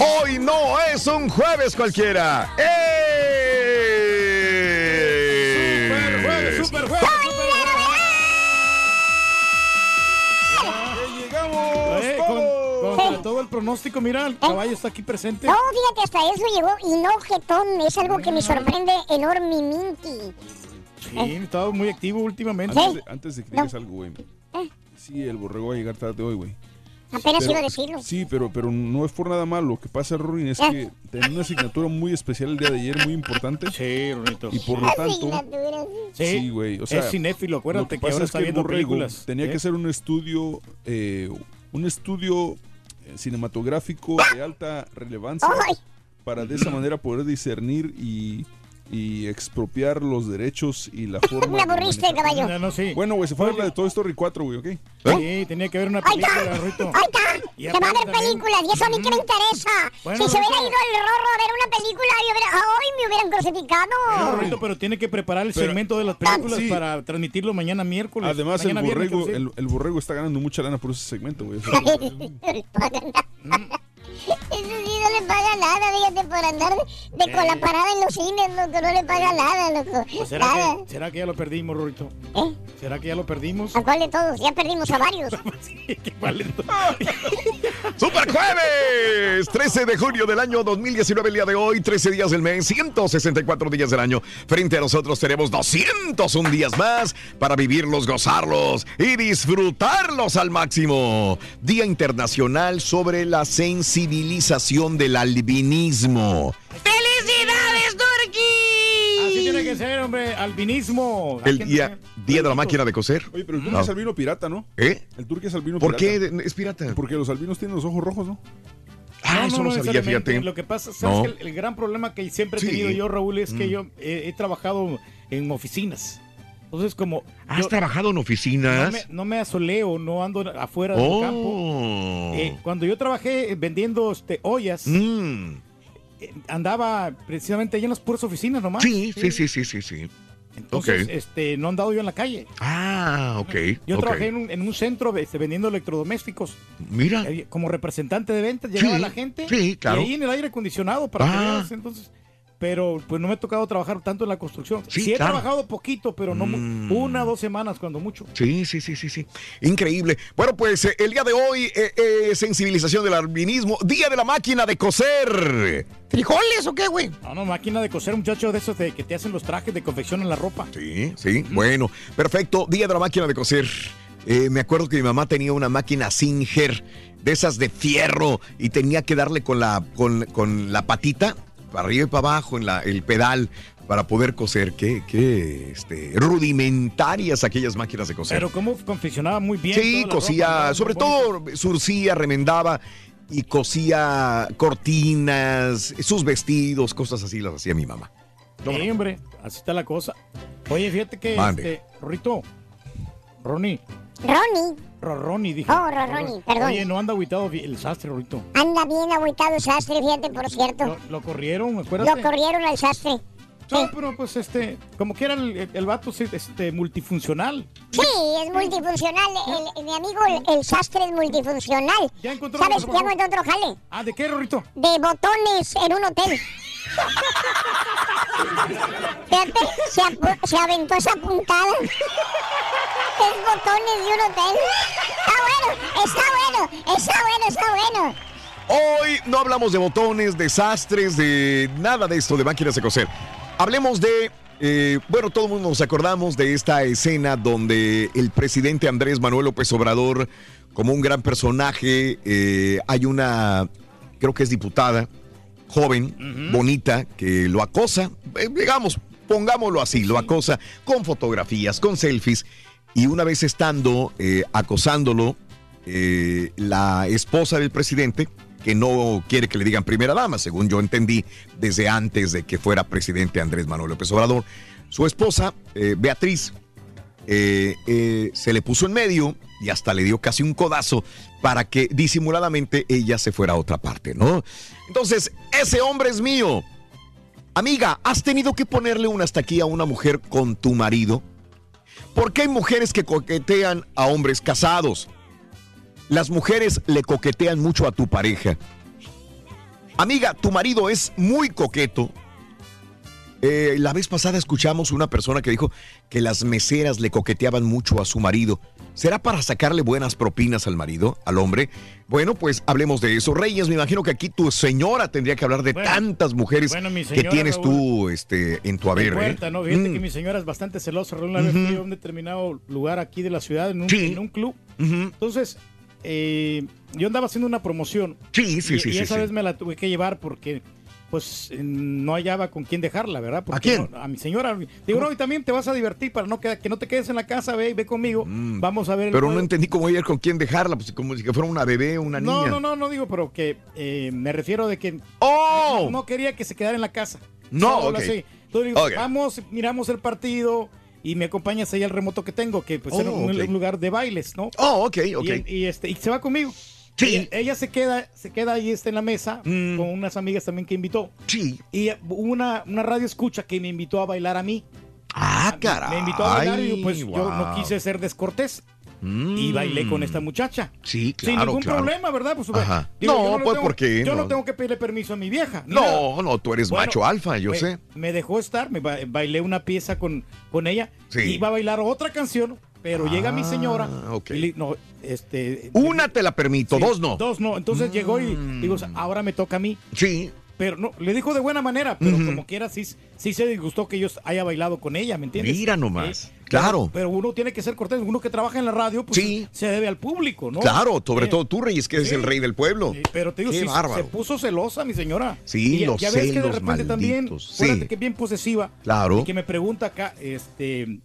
Hoy no es un jueves cualquiera. ¡Eh! Super jueves, super jueves, Llegamos Eh, con- contra todo el pronóstico, mira, el caballo está aquí presente. No, fíjate, hasta eso llegó y no jetón. Es algo que me sorprende enormemente. Sí, he estado muy activo últimamente. Antes de, antes de que digas algo, güey. Eh. Sí, el borrego va a llegar tarde hoy, güey. Apenas Pero- iba a decirlo. Sí, pero, pero no es por nada malo. Lo que pasa, Rorin, es Eh. que tenía una asignatura muy especial el día de ayer, muy importante. Sí, Ronito. Y por lo tanto... Sí, Sí, güey. O sea, es cinéfilo, Lo acuérdate que, pasa ahora es está el viendo borrego películas. Tenía ¿eh? que hacer un estudio, eh, un estudio eh, cinematográfico de alta relevancia Ay. para de esa manera poder discernir y, y expropiar los derechos y la forma. Me de aburriste, manejar. caballo. No, no, sí. Bueno, güey, se fue a la de Toy Story 4, güey, ¿ok? Sí, tenía que ver una Ahí película, está. Rito. Ahí está. Y Que va a también- películas y eso a mí que me interesa. Bueno, si se hubiera ido el rorro a ver una película, yo hubiera, hoy me hubieran No, crucificado. Rito, pero tiene que preparar el Pero- segmento de las películas Sí. para transmitirlo mañana miércoles. Además, el mañana viernes, borrego, quiero el, el borrego está ganando mucha lana por ese segmento, güey. Eso- sí no le paga nada, fíjate, por andar de, de con la parada en los cines, loco, no le paga nada, loco. Pues, ¿será, Nada. que, ¿Será que ya lo perdimos, Rorito? ¿Eh? ¿Será que ya lo perdimos? ¿A cuál de todos? Ya perdimos a varios. Sí. ¡Super Jueves! 13 de junio del año 2019, el día de hoy, 13 días del mes, 164 días del año. Frente a nosotros tenemos 201 días más para vivirlos, gozarlos y disfrutarlos al máximo. Día Internacional sobre la sensibilización del albinismo. ¡Felicidades, Turki! Así tiene que ser, hombre. Albinismo. El día, día de la máquina de coser. Oye, pero el turque No. es albino pirata, ¿no? ¿Eh? El turque es albino ¿Por pirata. qué es pirata? Porque los albinos tienen los ojos rojos, ¿no? Ah, eso no, sabía, necesariamente. fíjate. Lo que pasa, ¿sabes? No. que el, el gran problema que siempre he Sí. tenido yo, Raúl, es que Mm. yo he trabajado en oficinas. Entonces, como ¿Has yo trabajado en no oficinas? me, no me asoleo, no ando afuera del campo. Oh. Eh, cuando yo trabajé vendiendo este, ollas, Mm. eh, andaba precisamente allá en las puras oficinas nomás. Sí, sí, sí, sí, sí, sí. Entonces, este, no he andado yo en la calle. Ah, ok. Yo trabajé en un, en un centro este, vendiendo electrodomésticos. Mira. Eh, Como representante de ventas, llegaba Sí, la gente. sí, claro. Y ahí en el aire acondicionado para que Ah. veas, entonces. Pero pues no me ha tocado trabajar tanto en la construcción. Sí, Sí, he claro. trabajado poquito, pero no Mm. una dos semanas cuando mucho. Sí, sí, sí, sí, sí. Increíble. Bueno, pues eh, el día de hoy, eh, eh, sensibilización del albinismo, día de la máquina de coser. ¿Frijoles o qué, güey? No, no, máquina de coser, muchachos de esos de que te hacen los trajes de confección en la ropa. Sí, sí, bueno, perfecto. Día de la máquina de coser. Eh, me acuerdo que mi mamá tenía una máquina Singer, de esas de fierro, y tenía que darle con la, con, con la patita, para arriba y para abajo, en la, el pedal, para poder coser. Qué, qué este, rudimentarias aquellas máquinas de coser. Pero cómo confeccionaba muy bien. Sí, cosía, sobre todo surcía, remendaba y cosía cortinas, sus vestidos, cosas así las hacía mi mamá. Sí, hombre, así está la cosa. Oye, fíjate que, Mande. este, Rorrito, Ronnie, Ronnie, Ro- Ronnie, dije. Oh, Ro- Ronnie, perdón. Oye, no anda aguitado el sastre, Rorrito. anda bien agüitado el sastre, fíjate, por cierto. Lo, lo corrieron, acuérdate. Lo corrieron al sastre. No, pero pues este, como que era el, el, vato sí, este, multifuncional. Sí, es multifuncional. El- el- mi amigo, el, el sastre es multifuncional. Ya encontró ¿Sabes? otro, Ya encontró otro jale. Ah, ¿de qué, Rorrito? De botones en un hotel. Fíjate, se, aventó esa puntada. Es botones de un hotel. Está bueno, está bueno, está bueno, está bueno. Hoy no hablamos de botones, desastres, de nada de esto, de máquinas de coser. Hablemos de, eh, bueno, todo el mundo nos acordamos de esta escena donde el presidente Andrés Manuel López Obrador, como un gran personaje, eh, hay una, creo que es diputada, joven, bonita, que lo acosa, eh, digamos, pongámoslo así, lo acosa con fotografías, con selfies, y una vez estando acosándolo, eh, la esposa del presidente, que no quiere que le digan primera dama, según yo entendí desde antes de que fuera presidente Andrés Manuel López Obrador, su esposa, eh, Beatriz, eh, eh, se le puso en medio y hasta le dio casi un codazo para que disimuladamente ella se fuera a otra parte, ¿no? Entonces, ese hombre es mío. Amiga, ¿has tenido que ponerle un hasta aquí a una mujer con tu marido? ¿Por qué hay mujeres que coquetean a hombres casados? Las mujeres le coquetean mucho a tu pareja. Amiga, tu marido es muy coqueto. Eh, la vez pasada escuchamos una persona que dijo que las meseras le coqueteaban mucho a su marido. ¿Será para sacarle buenas propinas al marido, al hombre? Bueno, pues hablemos de eso. Reyes, me imagino que aquí tu señora tendría que hablar de Bueno, tantas mujeres bueno, que tienes Raúl, tú este, en tu haber. ¿eh? ¿no? Fíjate Mm. que mi señora es bastante celosa. Raúl, Una vez Ujú. fui a un determinado lugar aquí de la ciudad, en un, Sí. en un club. Entonces, eh, yo andaba haciendo una promoción. Sí, sí, y, sí, y esa sí. vez me la tuve que llevar porque pues eh, no hallaba con quién dejarla, ¿verdad? Porque quién? no- a mi señora. Digo, no, y también te vas a divertir para no que, que no te quedes en la casa, ve, ve conmigo. Vamos a ver. el Mm. Pero no juego". entendí cómo ir con quién dejarla, pues como si fuera una bebé o una No, niña. no, no, no digo, pero que eh, me refiero de que ¡Oh! no, no quería que se quedara en la casa. No, ok. así. Entonces digo, vamos, miramos el partido y me acompañas ahí al remoto que tengo, que pues Oh, era un, ok. un lugar de bailes, ¿no? Oh, ok, ok. Y, y, este, y se va conmigo. Sí. Ella, ella se queda, se queda ahí está en la mesa Mm. con unas amigas también que invitó. Sí. Y hubo una, una radio escucha que me invitó a bailar a mí. Ah, caray. Me invitó a bailar y pues yo no quise ser descortés. Mm. Y bailé con esta muchacha. Sí, Sin claro, ningún claro. problema, ¿verdad? Pues, Ajá. digo, No, pues, tengo- ¿por qué? Yo no. No. tengo que pedirle permiso a mi vieja. nada. No, no, tú eres Bueno, macho alfa, yo me, sé. Me dejó estar, me ba- bailé una pieza con, con ella. Sí. Iba a bailar otra canción, pero llega mi señora. Ah, ok. y le- no, este, Una te la permito, sí, dos no. Mm. Dos no. Entonces llegó y digo, ahora me toca a mí. Sí. Pero no, le dijo de buena manera, pero como quiera, sí, sí se disgustó que yo haya bailado con ella, ¿me entiendes? Mira nomás. Eh, Claro. Pero, uno tiene que ser cortés, uno que trabaja en la radio, pues Sí. se debe al público, ¿no? Claro, sobre Eh, todo tú, Reyes, que eres sí. el rey del pueblo. Pero te digo, Qué se- bárbaro. se puso celosa mi señora. Sí, Y los ya ves que de celos repente también, malditos, acuérdate sí. que es bien posesiva. Claro. Y que me pregunta acá, este,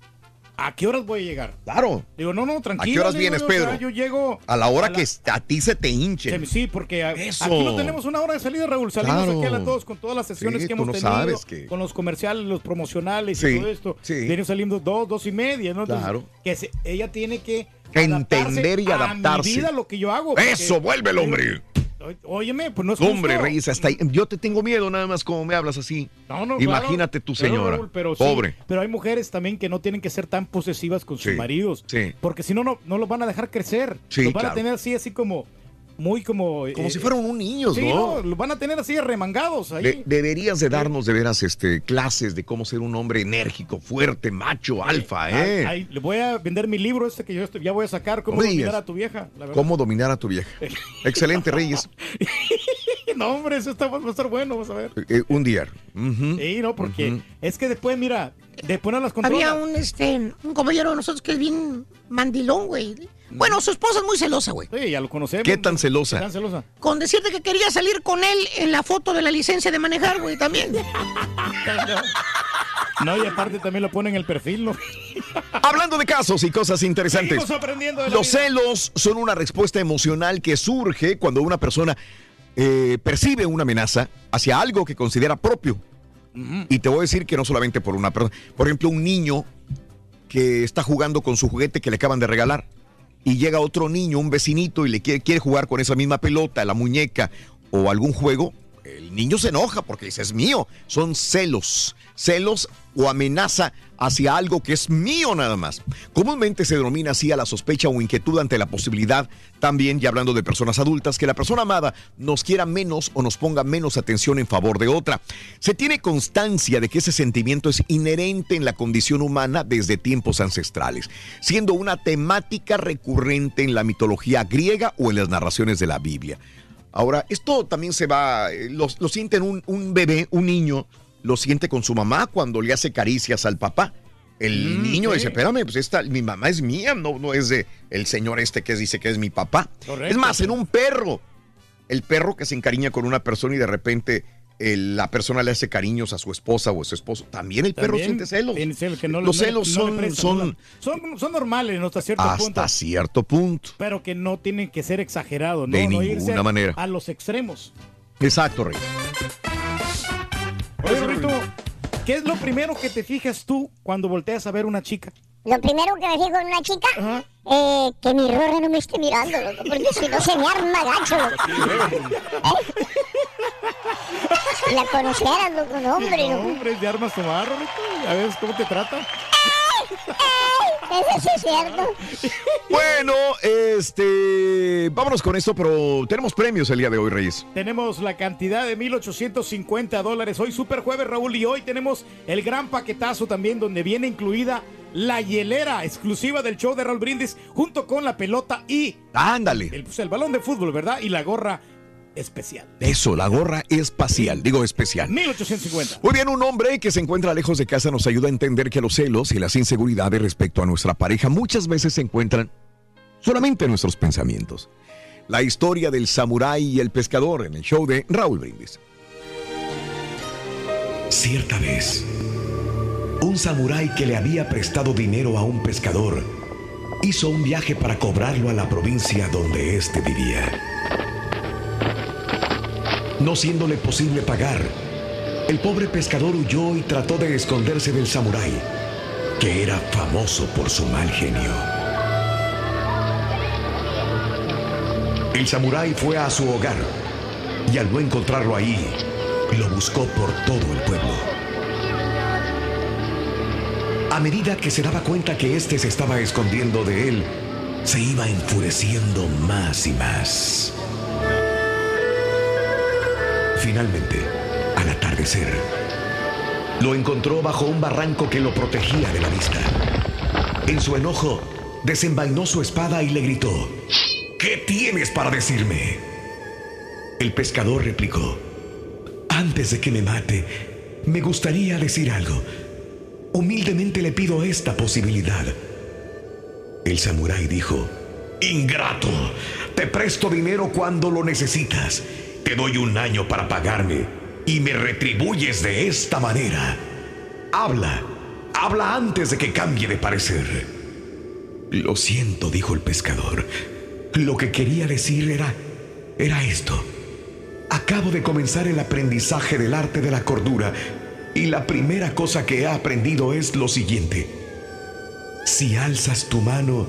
¿a qué horas voy a llegar? Claro. Digo, no, no, tranquilo. horas le digo vienes, yo, o sea, Pedro? yo llego... A la hora a la- que a ti se te hinche. Sí, porque a- Eso. aquí no tenemos una hora de salida, Raúl. Salimos Claro. aquí a las dos con todas las sesiones Sí, que tú hemos no tenido, sabes que- con los comerciales, los promocionales Sí, y todo esto. sí. Vienen saliendo dos, dos y media, ¿no? Entonces, Claro. Que se- ella tiene que Entender y adaptarse. A mi vida, lo que yo hago. Eso, vuelve el hombre. Óyeme, pues no es Hombre, justo. Reyes, hasta ahí. Yo te tengo miedo nada más como me hablas así. No, no, Imagínate claro. tu señora. Raúl, pero sí, Pobre. pero hay mujeres también que no tienen que ser tan posesivas con sus maridos. sí. Porque si no, no, no los van a dejar crecer. Sí, los van claro. a tener así, así como, muy como... Como eh, si fueran un niños, Sí, ¿no? no, los van a tener así remangados ahí. De- deberías de darnos de veras este, clases de cómo ser un hombre enérgico, fuerte, macho, alfa, ¿eh? Ay, ay, le voy a vender mi libro este que yo estoy- ya voy a sacar, cómo dominar a tu vieja. La. ¿Cómo dominar a tu vieja? Excelente, Reyes. no, hombre, eso está, va a estar bueno, vamos a ver. Eh, un día. Ujú. Sí, no, porque es que después, mira, después no las controla. Había un, este, un compañero de nosotros que es bien mandilón, güey. Bueno, su esposa es muy celosa, güey. Sí, ya lo conocemos. ¿Qué tan celosa? ¿Qué tan celosa? Con decirte que quería salir con él en la foto de la licencia de manejar, güey, también. No, y aparte también lo pone en el perfil, ¿no? Hablando de casos y cosas interesantes. Aprendiendo de la Los vida. celos son una respuesta emocional que surge cuando una persona eh, percibe una amenaza hacia algo que considera propio. Y te voy a decir que no solamente por una persona. Por ejemplo, un niño que está jugando con su juguete que le acaban de regalar. Y llega otro niño, un vecinito, y le quiere, quiere jugar con esa misma pelota, la muñeca o algún juego. El niño se enoja porque dice, es mío. Son celos. Celos o amenaza hacia algo que es mío nada más. Comúnmente se denomina así a la sospecha o inquietud ante la posibilidad, también, y hablando de personas adultas, que la persona amada nos quiera menos o nos ponga menos atención en favor de otra. Se tiene constancia de que ese sentimiento es inherente en la condición humana desde tiempos ancestrales, siendo una temática recurrente en la mitología griega o en las narraciones de la Biblia. Ahora, esto también se va, eh, lo, lo siente un, un bebé, un niño, lo siente con su mamá cuando le hace caricias al papá. El Mm, niño sí. dice, espérame, pues esta, mi mamá es mía, no, no es de el señor este que dice que es mi papá. Correcto. Es más, en un perro, el perro que se encariña con una persona y de repente el- la persona le hace cariños a su esposa o a su esposo, también el perro siente celos. que no Los le- celos no son, prestan, son son, son normales, ¿no? Hasta cierto punto. hasta cierto punto. Pero que no tienen que ser exagerados, ¿no? De no ninguna a- manera. A los extremos. Exacto, Rey. Oye, Rito, ¿qué es lo primero que te fijas tú cuando volteas a ver una chica? Lo primero que me fijo en una chica, Ajá. eh, que mi rorra no me esté mirando, loco, porque si no se me arma gacho, loco. ¿Eh? La conocieras, loco, no, hombre, No, de armas tomar. Ya ves cómo te trata. Eso sí es cierto. Bueno, este, vámonos con esto, pero tenemos premios el día de hoy, Reyes. Tenemos la cantidad de 1,850 dólares. Hoy super jueves, Raúl, y hoy tenemos el gran paquetazo también donde viene incluida la hielera exclusiva del show de Raúl Brindis junto con la pelota y Ándale. el, pues, el balón de fútbol, ¿verdad? Y la gorra especial. Eso, la gorra espacial, digo especial. 1,850. Muy bien, un hombre que se encuentra lejos de casa nos ayuda a entender que los celos y las inseguridades respecto a nuestra pareja muchas veces se encuentran solamente en nuestros pensamientos. La historia del samurái y el pescador en el show de Raúl Brindis. Cierta vez, un samurái que le había prestado dinero a un pescador hizo un viaje para cobrarlo a la provincia donde éste vivía. No siéndole posible pagar, el pobre pescador huyó y trató de esconderse del samurái, que era famoso por su mal genio. El samurái fue a su hogar y al no encontrarlo ahí, lo buscó por todo el pueblo. A medida que se daba cuenta que éste se estaba escondiendo de él, se iba enfureciendo más y más. Finalmente, al atardecer, lo encontró bajo un barranco que lo protegía de la vista. En su enojo, desenvainó su espada y le gritó, ¿Qué tienes para decirme? El pescador replicó, Antes de que me mate, me gustaría decir algo. Humildemente le pido esta posibilidad. El samurái dijo, Ingrato, te presto dinero cuando lo necesitas. Te doy un año para pagarme y me retribuyes de esta manera. Habla, habla antes de que cambie de parecer. Lo siento, dijo el pescador. Lo que quería decir era, era esto. Acabo de comenzar el aprendizaje del arte de la cordura y la primera cosa que he aprendido es lo siguiente. Si alzas tu mano,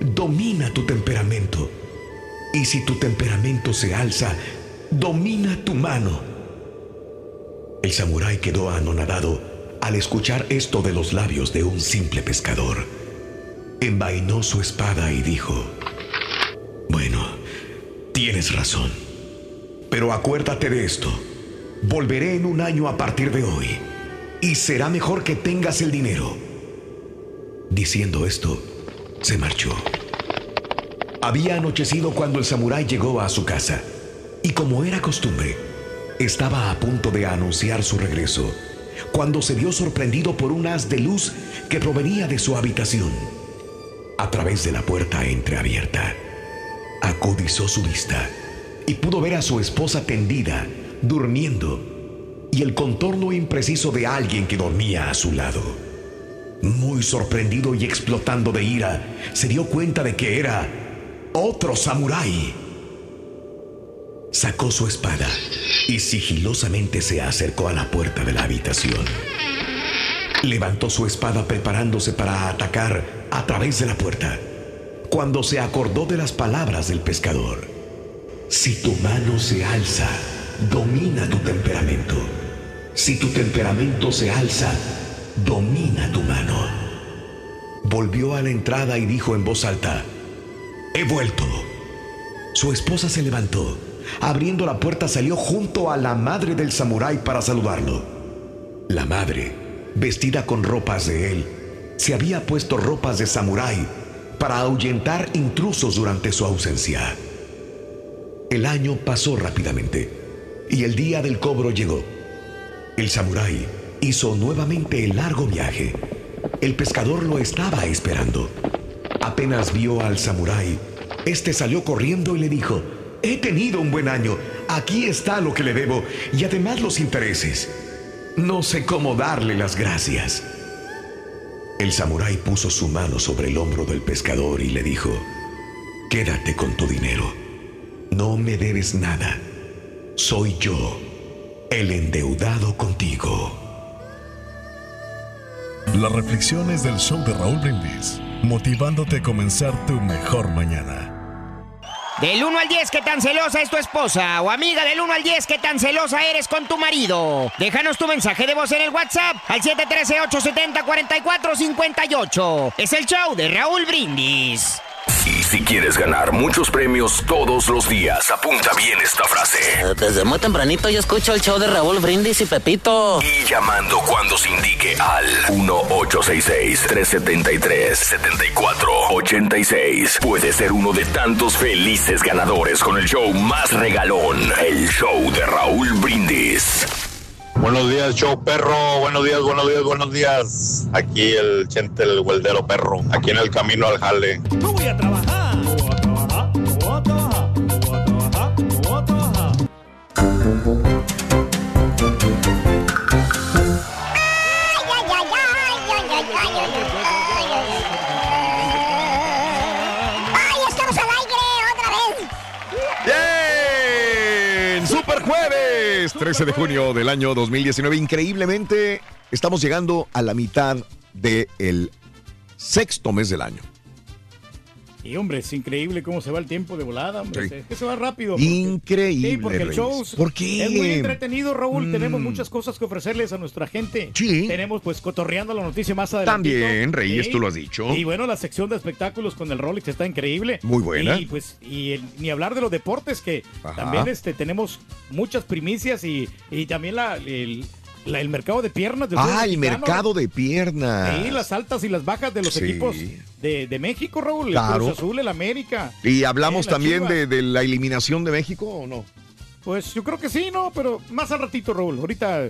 domina tu temperamento. Y si tu temperamento se alza, domina tu mano. El samurái quedó anonadado al escuchar esto de los labios de un simple pescador. Envainó su espada y dijo, Bueno, tienes razón. Pero acuérdate de esto. Volveré en un año a partir de hoy. Y será mejor que tengas el dinero. Diciendo esto, se marchó. Había anochecido cuando el samurái llegó a su casa. Y como era costumbre, estaba a punto de anunciar su regreso cuando se vio sorprendido por un haz de luz que provenía de su habitación. A través de la puerta entreabierta, acudizó su vista y pudo ver a su esposa tendida, durmiendo, y el contorno impreciso de alguien que dormía a su lado. Muy sorprendido y explotando de ira, se dio cuenta de que era otro samurái. Sacó su espada y sigilosamente se acercó a la puerta de la habitación. Levantó su espada preparándose para atacar a través de la puerta, cuando se acordó de las palabras del pescador. Si tu mano se alza, domina tu temperamento. Si tu temperamento se alza, domina tu mano. Volvió a la entrada y dijo en voz alta, He vuelto. Su esposa se levantó. Abriendo la puerta salió junto a la madre del samurái para saludarlo. La madre, vestida con ropas de él, se había puesto ropas de samurái para ahuyentar intrusos durante su ausencia. El año pasó rápidamente y el día del cobro llegó. El samurái hizo nuevamente el largo viaje. El pescador lo estaba esperando. Apenas vio al samurái, este salió corriendo y le dijo, He tenido un buen año, aquí está lo que le debo y además los intereses. No sé cómo darle las gracias. El samurái puso su mano sobre el hombro del pescador y le dijo, Quédate con tu dinero. No me debes nada. Soy yo, el endeudado contigo. Las reflexiones del show de Raúl Brindis, motivándote a comenzar tu mejor mañana. Del 1 al 10, ¿qué tan celosa es tu esposa? O amiga, del 1 al 10, ¿qué tan celosa eres con tu marido? Déjanos tu mensaje de voz en el WhatsApp al 713-870-4458. Es el show de Raúl Brindis. Si quieres ganar muchos premios todos los días, apunta bien esta frase. Desde muy tempranito yo escucho el show de Raúl Brindis y Pepito. Y llamando cuando se indique al 1-866-373-7486. Puede ser uno de tantos felices ganadores con el show más regalón, el show de Raúl Brindis. Buenos días, show perro. Buenos días, buenos días, buenos días. Aquí el Chente, el hueldero perro. Aquí en el camino al jale. No voy a trabajar. Jueves, 13 de junio del año 2019. Increíblemente, estamos llegando a la mitad del sexto mes del año. Y hombre, es increíble cómo se va el tiempo de volada, hombre. Sí. Es que se va rápido. porque- Increíble, Sí, porque el Reyes. show ¿Por qué? es muy entretenido, Raúl. Mm. Tenemos muchas cosas que ofrecerles a nuestra gente. Sí. Tenemos, pues, cotorreando la noticia más adelante. También, Reyes, tú lo has dicho. Y bueno, la sección de espectáculos con el Rolex está increíble. Muy buena. Y pues, y el- ni hablar de los deportes, que Ajá. también este, tenemos muchas primicias y, y también la, el, la- el mercado de piernas. fútbol Ah, el mexicano. mercado de piernas. Sí, las altas y las bajas de los Sí. equipos de, de México, Raúl. Claro. El Cruz Azul, el América. ¿Y hablamos Eh, también de, de la eliminación de México o no? Pues yo creo que sí, ¿no? Pero más al ratito, Raúl. Ahorita,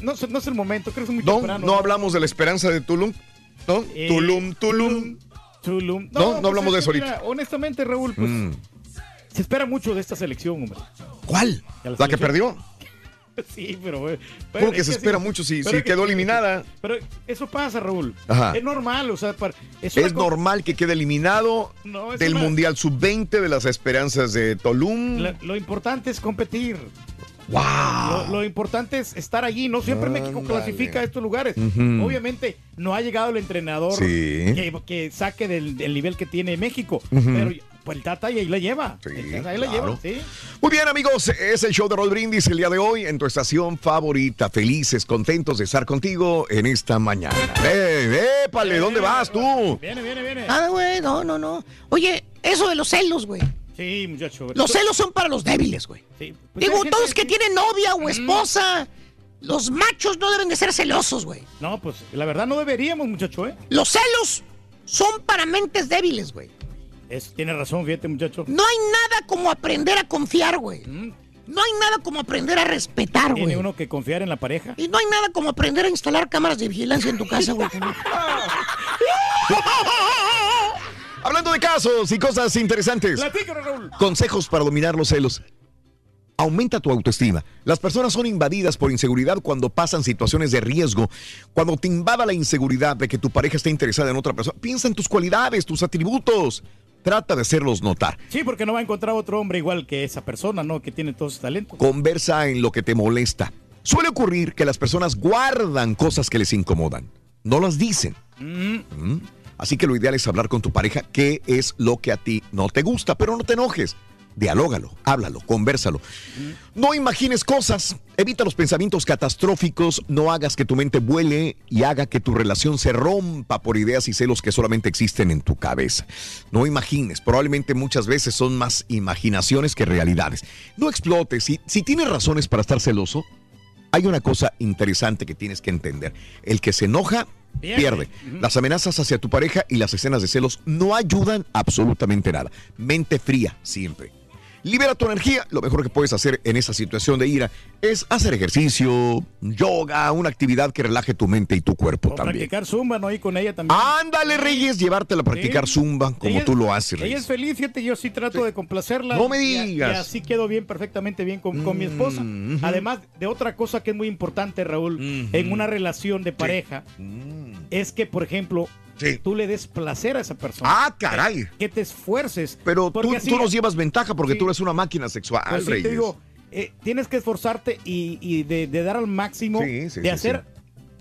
no, es- no es el momento, creo que es muy No, temprano. no hablamos de la esperanza de Tulum. ¿No? Eh, Tulum, Tulum. Tulum. No, no hablamos de es eso ahorita. mira, honestamente, Raúl, pues Mm. se espera mucho de esta selección, hombre. ¿Cuál? ¿De ¿La que perdió? Sí, pero... pero ¿Cómo que se sí, espera mucho si, que- quedó eliminada? Pero eso pasa, Raúl. Ajá. Es normal, o sea, para- es, Es normal que quede eliminado No, del una- Mundial Sub-20 de las esperanzas de Tulum. la- lo importante es competir. ¡Wow! Lo, lo importante es estar allí. No siempre México clasifica a estos lugares. Obviamente no ha llegado el entrenador Sí. que, que saque del, del nivel que tiene México. Ujú. Pero pues el Tata ahí la lleva. El ahí la claro. lleva, sí. Muy bien, amigos, es el show de Roll Brindis el día de hoy en tu estación favorita. Felices, contentos de estar contigo en esta mañana. ¡Eh, épale! ¿Dónde vas tú? Viene, viene, viene. Nada, güey, no, no, no. Oye, eso de los celos, güey. Sí, muchacho. Los celos son para los débiles, güey. Sí, pues Digo, gente todos que tienen novia o esposa, los machos no deben de ser celosos, güey. No, pues la verdad no deberíamos, muchacho, ¿eh? Los celos son para mentes débiles, güey. Es, tiene razón, fíjate, muchacho. No hay nada como aprender a confiar, güey. no hay nada como aprender a respetar, Tiene güey. uno que confiar en la pareja. Y no hay nada como aprender a instalar cámaras de vigilancia en tu casa, güey. Hablando de casos y cosas interesantes. Platícanos, Raúl. Consejos para dominar los celos. Aumenta tu autoestima. Las personas son invadidas por inseguridad cuando pasan situaciones de riesgo. Cuando te invada la inseguridad de que tu pareja esté interesada en otra persona, piensa en tus cualidades, tus atributos. Trata de hacerlos notar. Sí, porque no va a encontrar otro hombre igual que esa persona, ¿no? Que tiene todos sus talentos. Conversa en lo que te molesta. Suele ocurrir que las personas guardan cosas que les incomodan. No las dicen. ¿Mm? Así que lo ideal es hablar con tu pareja qué es lo que a ti no te gusta, pero no te enojes. Dialógalo, háblalo, conversalo. No imagines cosas, evita los pensamientos catastróficos, no hagas que tu mente vuele y haga que tu relación se rompa por ideas y celos que solamente existen en tu cabeza. No imagines, probablemente muchas veces son más imaginaciones que realidades. No explotes, si, si tienes razones para estar celoso, hay una cosa interesante que tienes que entender. El que se enoja, Pierde. pierde. Las amenazas hacia tu pareja y las escenas de celos no ayudan absolutamente nada. Mente fría, siempre. Libera tu energía. Lo mejor que puedes hacer en esa situación de ira es hacer ejercicio, yoga, una actividad que relaje tu mente y tu cuerpo O también. practicar zumba, ¿no? Y con ella también. Ándale, Reyes, llevártela a practicar Sí. zumba como Ella- tú lo haces, Ella Reyes. es feliz, fíjate, yo sí trato de complacerla. No me digas. Y, así quedo bien, perfectamente bien con, con mi esposa. Mm, ujú. Además de otra cosa que es muy importante, Raúl, en una relación de pareja, es que, por ejemplo, tú le des placer a esa persona. Ah, caray. Que, que te esfuerces. Pero tú, así- tú nos llevas ventaja porque Sí. tú eres una máquina sexual, Pues Reyes. te digo, eh, tienes que esforzarte y, y de, de dar al máximo, Sí, de hacer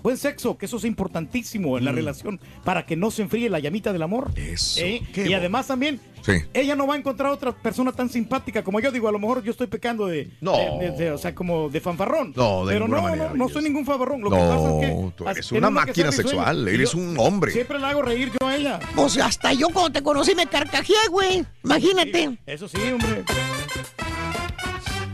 buen sexo, que eso es importantísimo en la Mm. relación, para que no se enfríe la llamita del amor. Eso. ¿Eh? Y además también, Sí. ella no va a encontrar otra persona tan simpática como yo. Digo, a lo mejor yo estoy pecando de, No. de- de- de- o sea, como de fanfarrón. No, de Pero no, manera, no, no soy ningún fanfarrón. Lo que No, pasa es que tú eres una que máquina sexual, eres yo un hombre. Siempre la hago reír yo a ella. Pues hasta yo cuando te conocí me carcajeé, güey. Imagínate. Eso sí, hombre.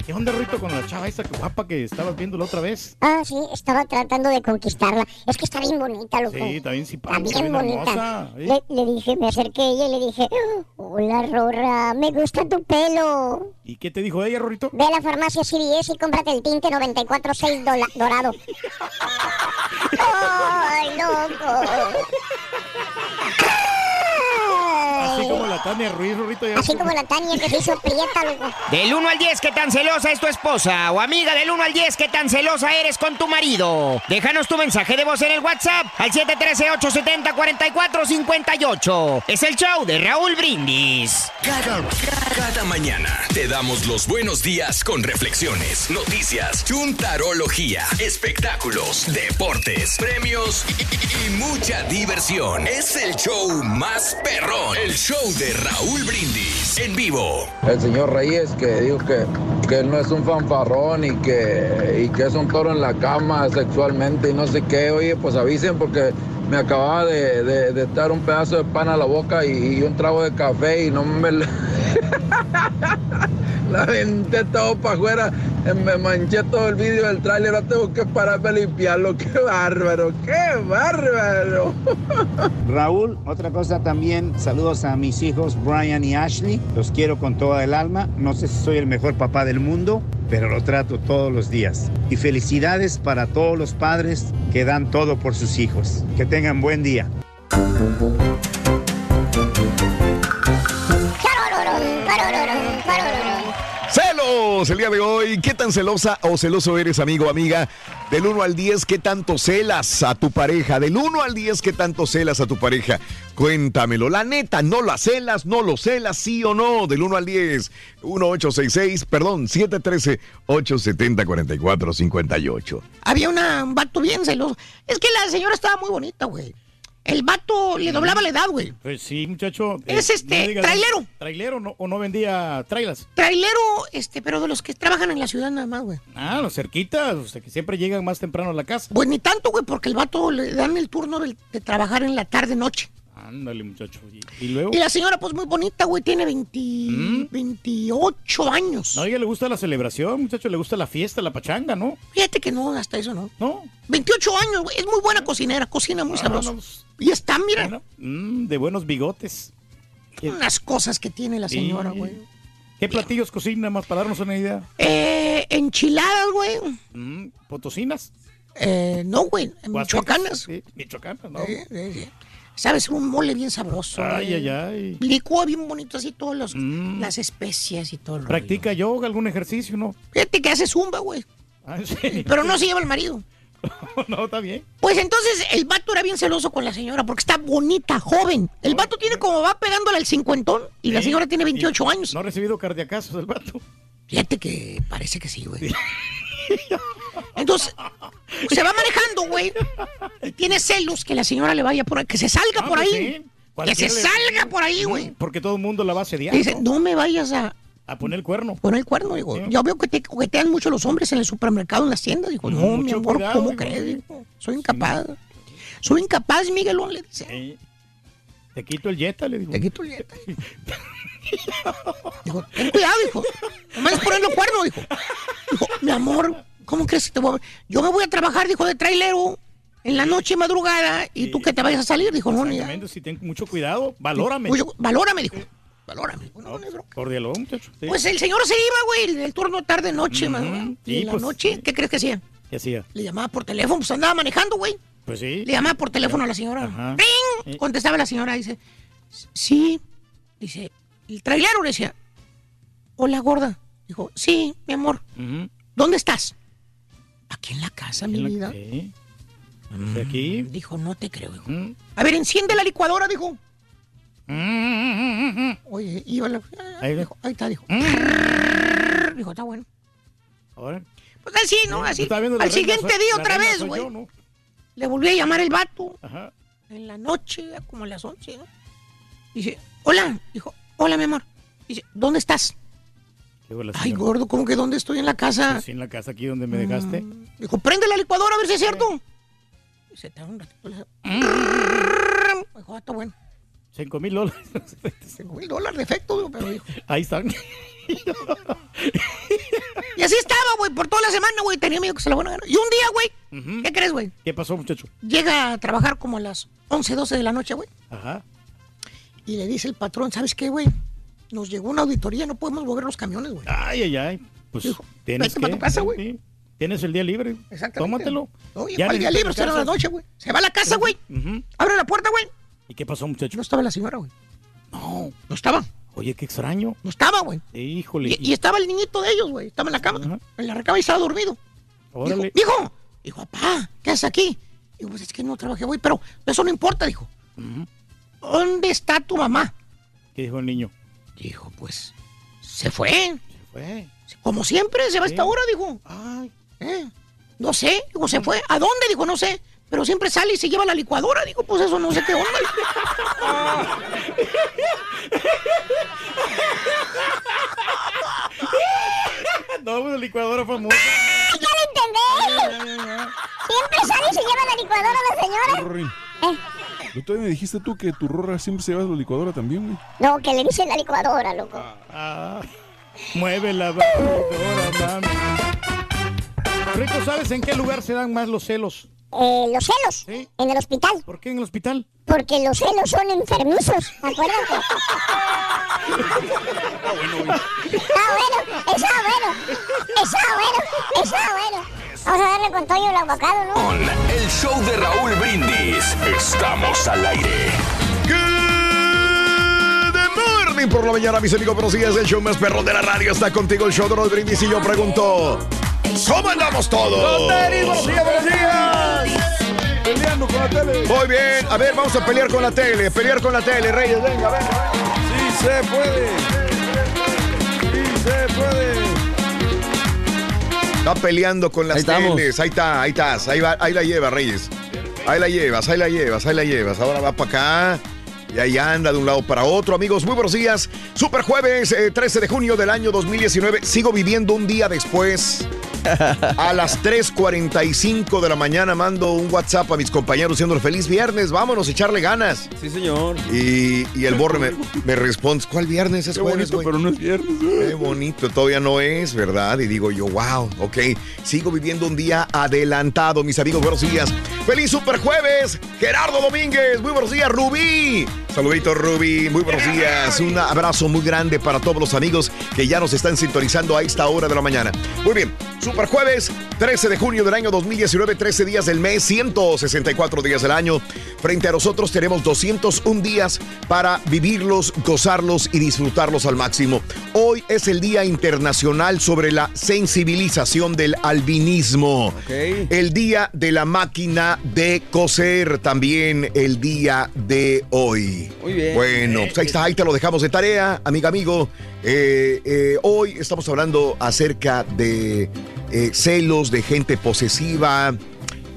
¿Qué onda, Rito, con la chava esa que guapa que estabas viendo la otra vez? Ah, sí, estaba tratando de conquistarla. Es que está bien bonita, loco. Sí, está bien Está simpática, bien bien bonita. Le, le dije, me acerqué a ella y le dije, hola Rorra, me gusta tu pelo. ¿Y qué te dijo ella, Rorito? Ve a la farmacia CVS y cómprate el tinte 94.6 dola- dorado. ¡Ay, loco! Así como la Tania Ruiz, Rorito. ya Así como la Tania que se hizo prieta, loco. Del 1 al 10, ¿qué tan celosa es tu esposa? O amiga, del 1 al 10, ¿qué tan celosa eres con tu marido? Déjanos tu mensaje de voz en el WhatsApp al 713-870-4458. Es el show de Raúl Brindis. Cada, cada mañana te damos los buenos días con reflexiones, noticias, chuntarología, espectáculos, deportes, premios y, y- y mucha diversión. Es el show más perrón, el show de Raúl Brindis en vivo. El señor Reyes que dijo que, que no es un fanfarrón y que, y que es un toro en la cama sexualmente y no sé qué. Oye, pues avisen porque me acababa de, de, de dar un pedazo de pan a la boca y, y un trago de café y no me... la- aventé todo para afuera, eh, me manché todo el vídeo del tráiler, ahora tengo que pararme a limpiarlo. ¡Qué bárbaro! ¡Qué bárbaro! Raúl, otra cosa también, saludos a mis hijos Brian y Ashley, los quiero con toda el alma, no sé si soy el mejor papá del mundo, pero lo trato todos los días. Y felicidades para todos los padres que dan todo por sus hijos. Que tengan buen día. Celos el día de hoy. ¿Qué tan celosa o celoso eres, amigo o amiga? Del 1 al 10, ¿qué tanto celas a tu pareja? Del 1 al 10, ¿qué tanto celas a tu pareja? Cuéntamelo. La neta, ¿no la celas? ¿No lo celas? ¿Sí o no? Del 1 al 10. 1866, perdón, 713-870-4458. Había una, un vato bien celoso. Es que la señora estaba muy bonita, güey. El vato le doblaba la edad, güey. Pues sí, muchacho. Es este, digas- trailero. ¿Trailero no- o no vendía trailas? Trailero, este, pero de los que trabajan en la ciudad nada más, güey. Ah, los cerquitas, o sea, que siempre llegan más temprano a la casa. Pues ni tanto, güey, porque el vato le dan el turno de, trabajar en la tarde-noche. Ándale, muchacho. ¿Y, y luego? Y la señora, pues muy bonita, güey, tiene 20, ¿Mm? 28 años. No, a ella le gusta la celebración, muchacho, le gusta la fiesta, la pachanga, ¿no? Fíjate que no, hasta eso no. No. 28 años, güey, es muy buena cocinera, cocina muy Ah, sabroso. no, pues, Y está, mira, bueno, mm, de buenos bigotes. unas cosas que tiene la señora, Sí. güey. ¿Qué platillos cocina más para darnos una idea? Eh, enchiladas, güey. Mm, ¿Potosinas? Eh, no, güey. Michoacanas. Sí, michoacanas, ¿no? Sí, sí. ¿Sabes? Un mole bien sabroso. Ay, ay, ay. Licúa bien bonito así todas las, Mm. las especias y todo el rollo. ¿Practica yoga, algún ejercicio, no? Fíjate que hace zumba, güey. Ah, ¿en serio? Pero no se lleva el marido. no, está bien. Pues entonces el vato era bien celoso con la señora porque está bonita, joven. El vato tiene como va pegándole al cincuentón y la Sí. señora tiene 28 años. No ha recibido cardiacazos el vato. Fíjate que parece que sí, güey. Entonces, se va manejando, güey. Y tiene celos que la señora le vaya por ahí, que se salga por pues ahí. sí. Que se le- salga por ahí, güey. Porque todo el mundo la va a asediar. Dice, ¿no? no me vayas a A poner el cuerno. poner el cuerno, digo. Yo veo que te coquetean mucho los hombres en el supermercado, en las tiendas. Digo, no, mi amor, cuidado, ¿cómo digo. crees? Digo, soy incapaz. Soy incapaz, Miguelón, le dice. Sí. Te quito el Jetta, le digo. Te quito el Jetta. Dijo, ten cuidado, hijo. No me andes poniendo cuerno, dijo. Dijo, mi amor, ¿cómo crees que te voy a... Yo me voy a trabajar, dijo, de trailero en la noche madrugada y tú que te vayas a salir, dijo, no. Exactamente, si ten mucho cuidado, valórame. Mucho- valórame, dijo. Valórame. Cordial, muchacho. sí. Pues el señor se iba, güey, el, turno tarde-noche, Ujú, man. Y en la pues, noche, ¿qué crees que hacía? ¿Qué hacía? Le llamaba por teléfono, pues andaba manejando, güey. Pues sí. Le llamaba por teléfono a la señora. Ajá. ¡Ring! Contestaba la señora, dice, sí. Dice, el trailero le decía, hola, gorda. Dijo, sí, mi amor. ¿Dónde estás? Aquí en la casa, mi la- vida. sí. De aquí. Dijo, no te creo, hijo. Mm. A ver, enciende la licuadora, dijo. Mm. Oye, iba la... Ahí ve. Dijo, ahí está, dijo. Dijo, está bueno. Ahora. Pues así, ¿no? Así. Al siguiente soy- día otra vez, güey. Le volví a llamar el vato. Ajá. En la noche, como a las 11, ¿no? Dice, hola. Dijo, hola, mi amor. Dice, ¿dónde estás? Ay, gordo, ¿cómo que dónde estoy en la casa? sí, en la casa aquí donde me dejaste. Dijo, prende la licuadora a ver si es cierto. Y se tarda un ratito. le- Dijo, ah, está bueno. Cinco mil dólares. Cinco mil dólares de efecto, pero dijo. Ahí están. Y así estaba, güey, por toda la semana, güey. Tenía miedo que se la van a ganar. Y un día, güey. ¿qué crees, güey? ¿Qué pasó, muchacho? Llega a trabajar como a las 11, 12 de la noche, güey. Ajá. Y le dice el patrón, ¿sabes qué, güey? Nos llegó una auditoría, no podemos mover los camiones, güey. Ay, ay, ay. Pues tienes vete que. pa' tu casa, güey. sí. Tienes el día libre. Exactamente. Tómatelo. Oye, Ya para el día libre, será la noche, güey. Se va a la casa, güey. Abre la puerta, güey. ¿Y qué pasó, muchacho? No estaba la señora, güey. No. No estaba. Oye, qué extraño. No estaba, güey. Híjole. Y, y estaba el niñito de ellos, güey. Estaba en la cama. En la recama y estaba dormido. Dijo, Órale. dijo, dijo, papá, ¿qué haces aquí? Digo, pues es que no trabajé, güey, pero eso no importa, dijo. ¿Dónde está tu mamá? ¿Qué dijo el niño? Dijo, pues, se fue. Se fue. Como siempre, se va a Sí. esta hora, dijo. Ay. ¿Eh? No sé, dijo, se fue. ¿A dónde? Dijo, no sé. Pero siempre sale y se lleva la licuadora. Digo, pues eso no sé qué onda. No, una licuadora famosa. ¡Ah, ya lo entendí! Siempre sale y se lleva la licuadora la señora. Eh, ¿no todavía me dijiste tú que tu rorra siempre se lleva la licuadora también, güey? no, que le dicen la licuadora, loco. Ah, mueve la batidora, mami. Rico, ¿sabes en qué lugar se dan más los celos? Eh, los celos, en el hospital. ¿Por qué en el hospital? Porque los celos son enfermizos, acuérdate. Ah, bueno, Está bueno, está bueno, está bueno, está bueno. Vamos a darle con Toño el aguacado, ¿no? Con el show de Raúl Brindis. Estamos al aire. Good morning por la mañana, mis amigos. Buenos días. El show más perro de la radio está contigo. El show de los brindis. Y yo pregunto: ¿Cómo andamos todos? ¡Con tenis! ¡Buenos días, buenos días! Peleando con la tele. Muy bien. A ver, vamos a pelear con la tele. Pelear con la tele, Reyes. Venga, venga. Sí se puede. Sí se puede. Está peleando con las Ahí teles. Ahí está, ahí estás. Ahí, va, ahí la llevas, Reyes. Ahí la llevas, ahí la llevas, ahí la llevas. Ahora va para acá. Y ahí anda de un lado para otro, amigos. Muy buenos días. Super jueves, eh, 13 de junio del año 2019. Sigo viviendo un día después. A las 3.45 de la mañana mando un WhatsApp a mis compañeros diciendo feliz viernes, vámonos, echarle ganas. Sí, señor. Y, y el borre me, me responde, ¿cuál viernes es Qué jueves, bonito, pero no es viernes. Qué bonito, todavía no es, ¿verdad? Y digo yo, wow, ok, sigo viviendo un día adelantado, mis amigos, buenos días. Feliz super jueves, Gerardo Domínguez, muy buenos días, Rubí. Saludito, Ruby. Muy buenos días. Un abrazo muy grande para todos los amigos que ya nos están sintonizando a esta hora de la mañana. Muy bien, Super Jueves, 13 de junio del año 2019, 13 días del mes, 164 días del año. Frente a nosotros tenemos 201 días para vivirlos, gozarlos y disfrutarlos al máximo. Hoy es el Día Internacional sobre la Sensibilización del Albinismo. El Día de la Máquina de Coser, también el día de hoy. Muy bien. Bueno, pues ahí está, ahí te lo dejamos de tarea, amiga, amigo. Eh, eh, hoy estamos hablando acerca de eh, celos, de gente posesiva.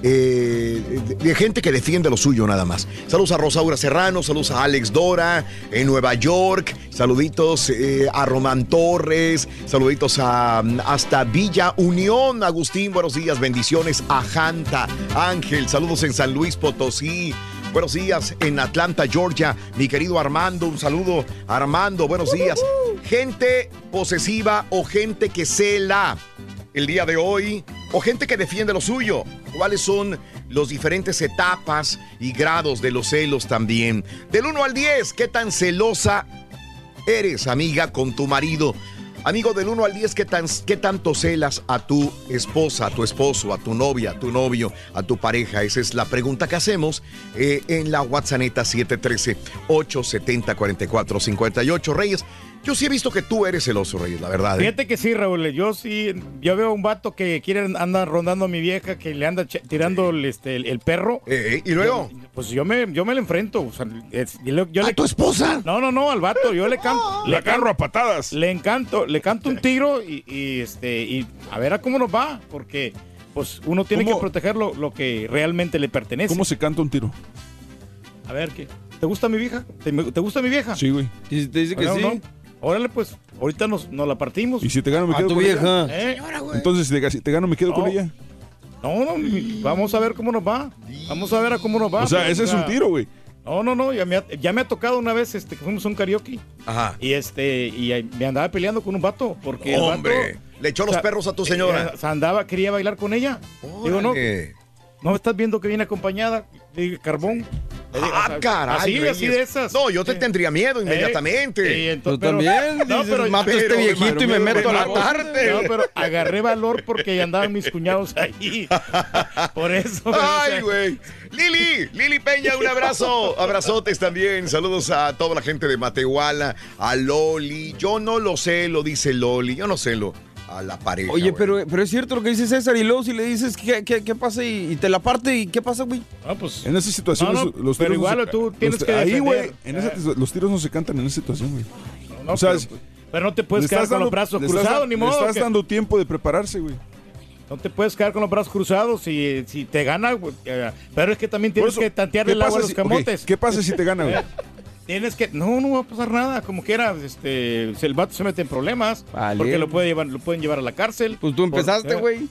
de, gente que defiende lo suyo nada más. Saludos a Rosaura Serrano, saludos a Alex Dora en Nueva York, saluditos a Román Torres, saluditos a hasta Villa Unión, Agustín, buenos días, bendiciones a Janta, Ángel, saludos en San Luis Potosí. Buenos días en Atlanta, Georgia. Mi querido Armando, un saludo. Armando, buenos días. Gente posesiva o gente que cela el día de hoy o gente que defiende lo suyo. ¿Cuáles son las diferentes etapas y grados de los celos también? Del 1 al 10, ¿qué tan celosa eres, amiga, con tu marido? Amigo, del 1 al 10, ¿qué, tan, ¿qué tanto celas a tu esposa, a tu esposo, a tu novia, a tu novio, a tu pareja? Esa es la pregunta que hacemos eh, en la WhatsApp 713-870-4458. Reyes, yo sí he visto que tú eres celoso, Reyes, la verdad. ¿eh? Fíjate que sí, Raúl. Yo sí, yo veo un vato que quiere andar rondando a mi vieja, que le anda tirando el, este, el, el perro. ¿Y luego? Yo- pues yo me, yo me le enfrento. o sea, es- yo le- yo ¿A le- tu esposa? No, no, no, al vato. Yo le canto. Le canto agarro a patadas. Le encanto, le canto un tiro y, y, este y a ver a cómo nos va, porque pues uno tiene ¿Cómo? que proteger lo, lo que realmente le pertenece. ¿Cómo se canta un tiro? A ver, ¿qué? ¿Te gusta mi vieja? ¿Te, te gusta mi vieja? Sí, güey. Y si te dice que sí. no. Órale, pues, ahorita nos, nos la partimos. Y si te gano, me A quedo tu con vieja. ella. ¿Eh? Entonces, si te, si te gano, me quedo con ella. No, no, vamos a ver cómo nos va. Vamos a ver a cómo nos va. O sea, Pues, ese es un tiro, güey. No, no, no, ya me ha, ya me ha tocado una vez este, que fuimos a un karaoke. Ajá. Y este, y me andaba peleando con un vato. Porque el Hombre, vato- le echó los o sea, perros a tu señora. eh, se andaba, quería bailar con ella. Digo, no, no estás viendo que viene acompañada. Carbón. Ah, o sea, caray. Así, Reyes. así de esas. No, yo te Eh, tendría miedo inmediatamente. y entonces- Tú también no, dices, pero- mato a este pero- viejito y me pero- meto a la pero- tarde. No, pero agarré valor porque ya andaban mis cuñados ahí. Por eso. o sea, Ay, güey. Lili, Lili Peña, un abrazo. Abrazotes también. Saludos a toda la gente de Matehuala, a Loli. Yo no lo sé, lo dice Loli. Yo no sé lo a la pareja. Oye, güey. pero, pero es cierto lo que dice César y luego si le dices qué, qué, qué pasa y, y te la parte y qué pasa, güey. No, pues. En esa situación, No, no, los, los pero tiros no igual se- tú los- tienes que Ahí, güey, en esa- los tiros no se cantan en esa situación, güey. no, o sea, pero, no te puedes quedar con los brazos cruzados, ni le modo. estás que- dando tiempo de prepararse, güey. No te puedes quedar con los brazos cruzados si, si te gana. güey, eh, Pero es que también tienes eso, que tantearle ¿qué el agua a los si- camotes. ¿Qué pasa si te gana, güey? Tienes que. No, no va a pasar nada. Como quiera, este, si el vato se mete en problemas. Vale. Porque lo, puede llevar, lo pueden llevar a la cárcel. Pues tú empezaste, Por- güey.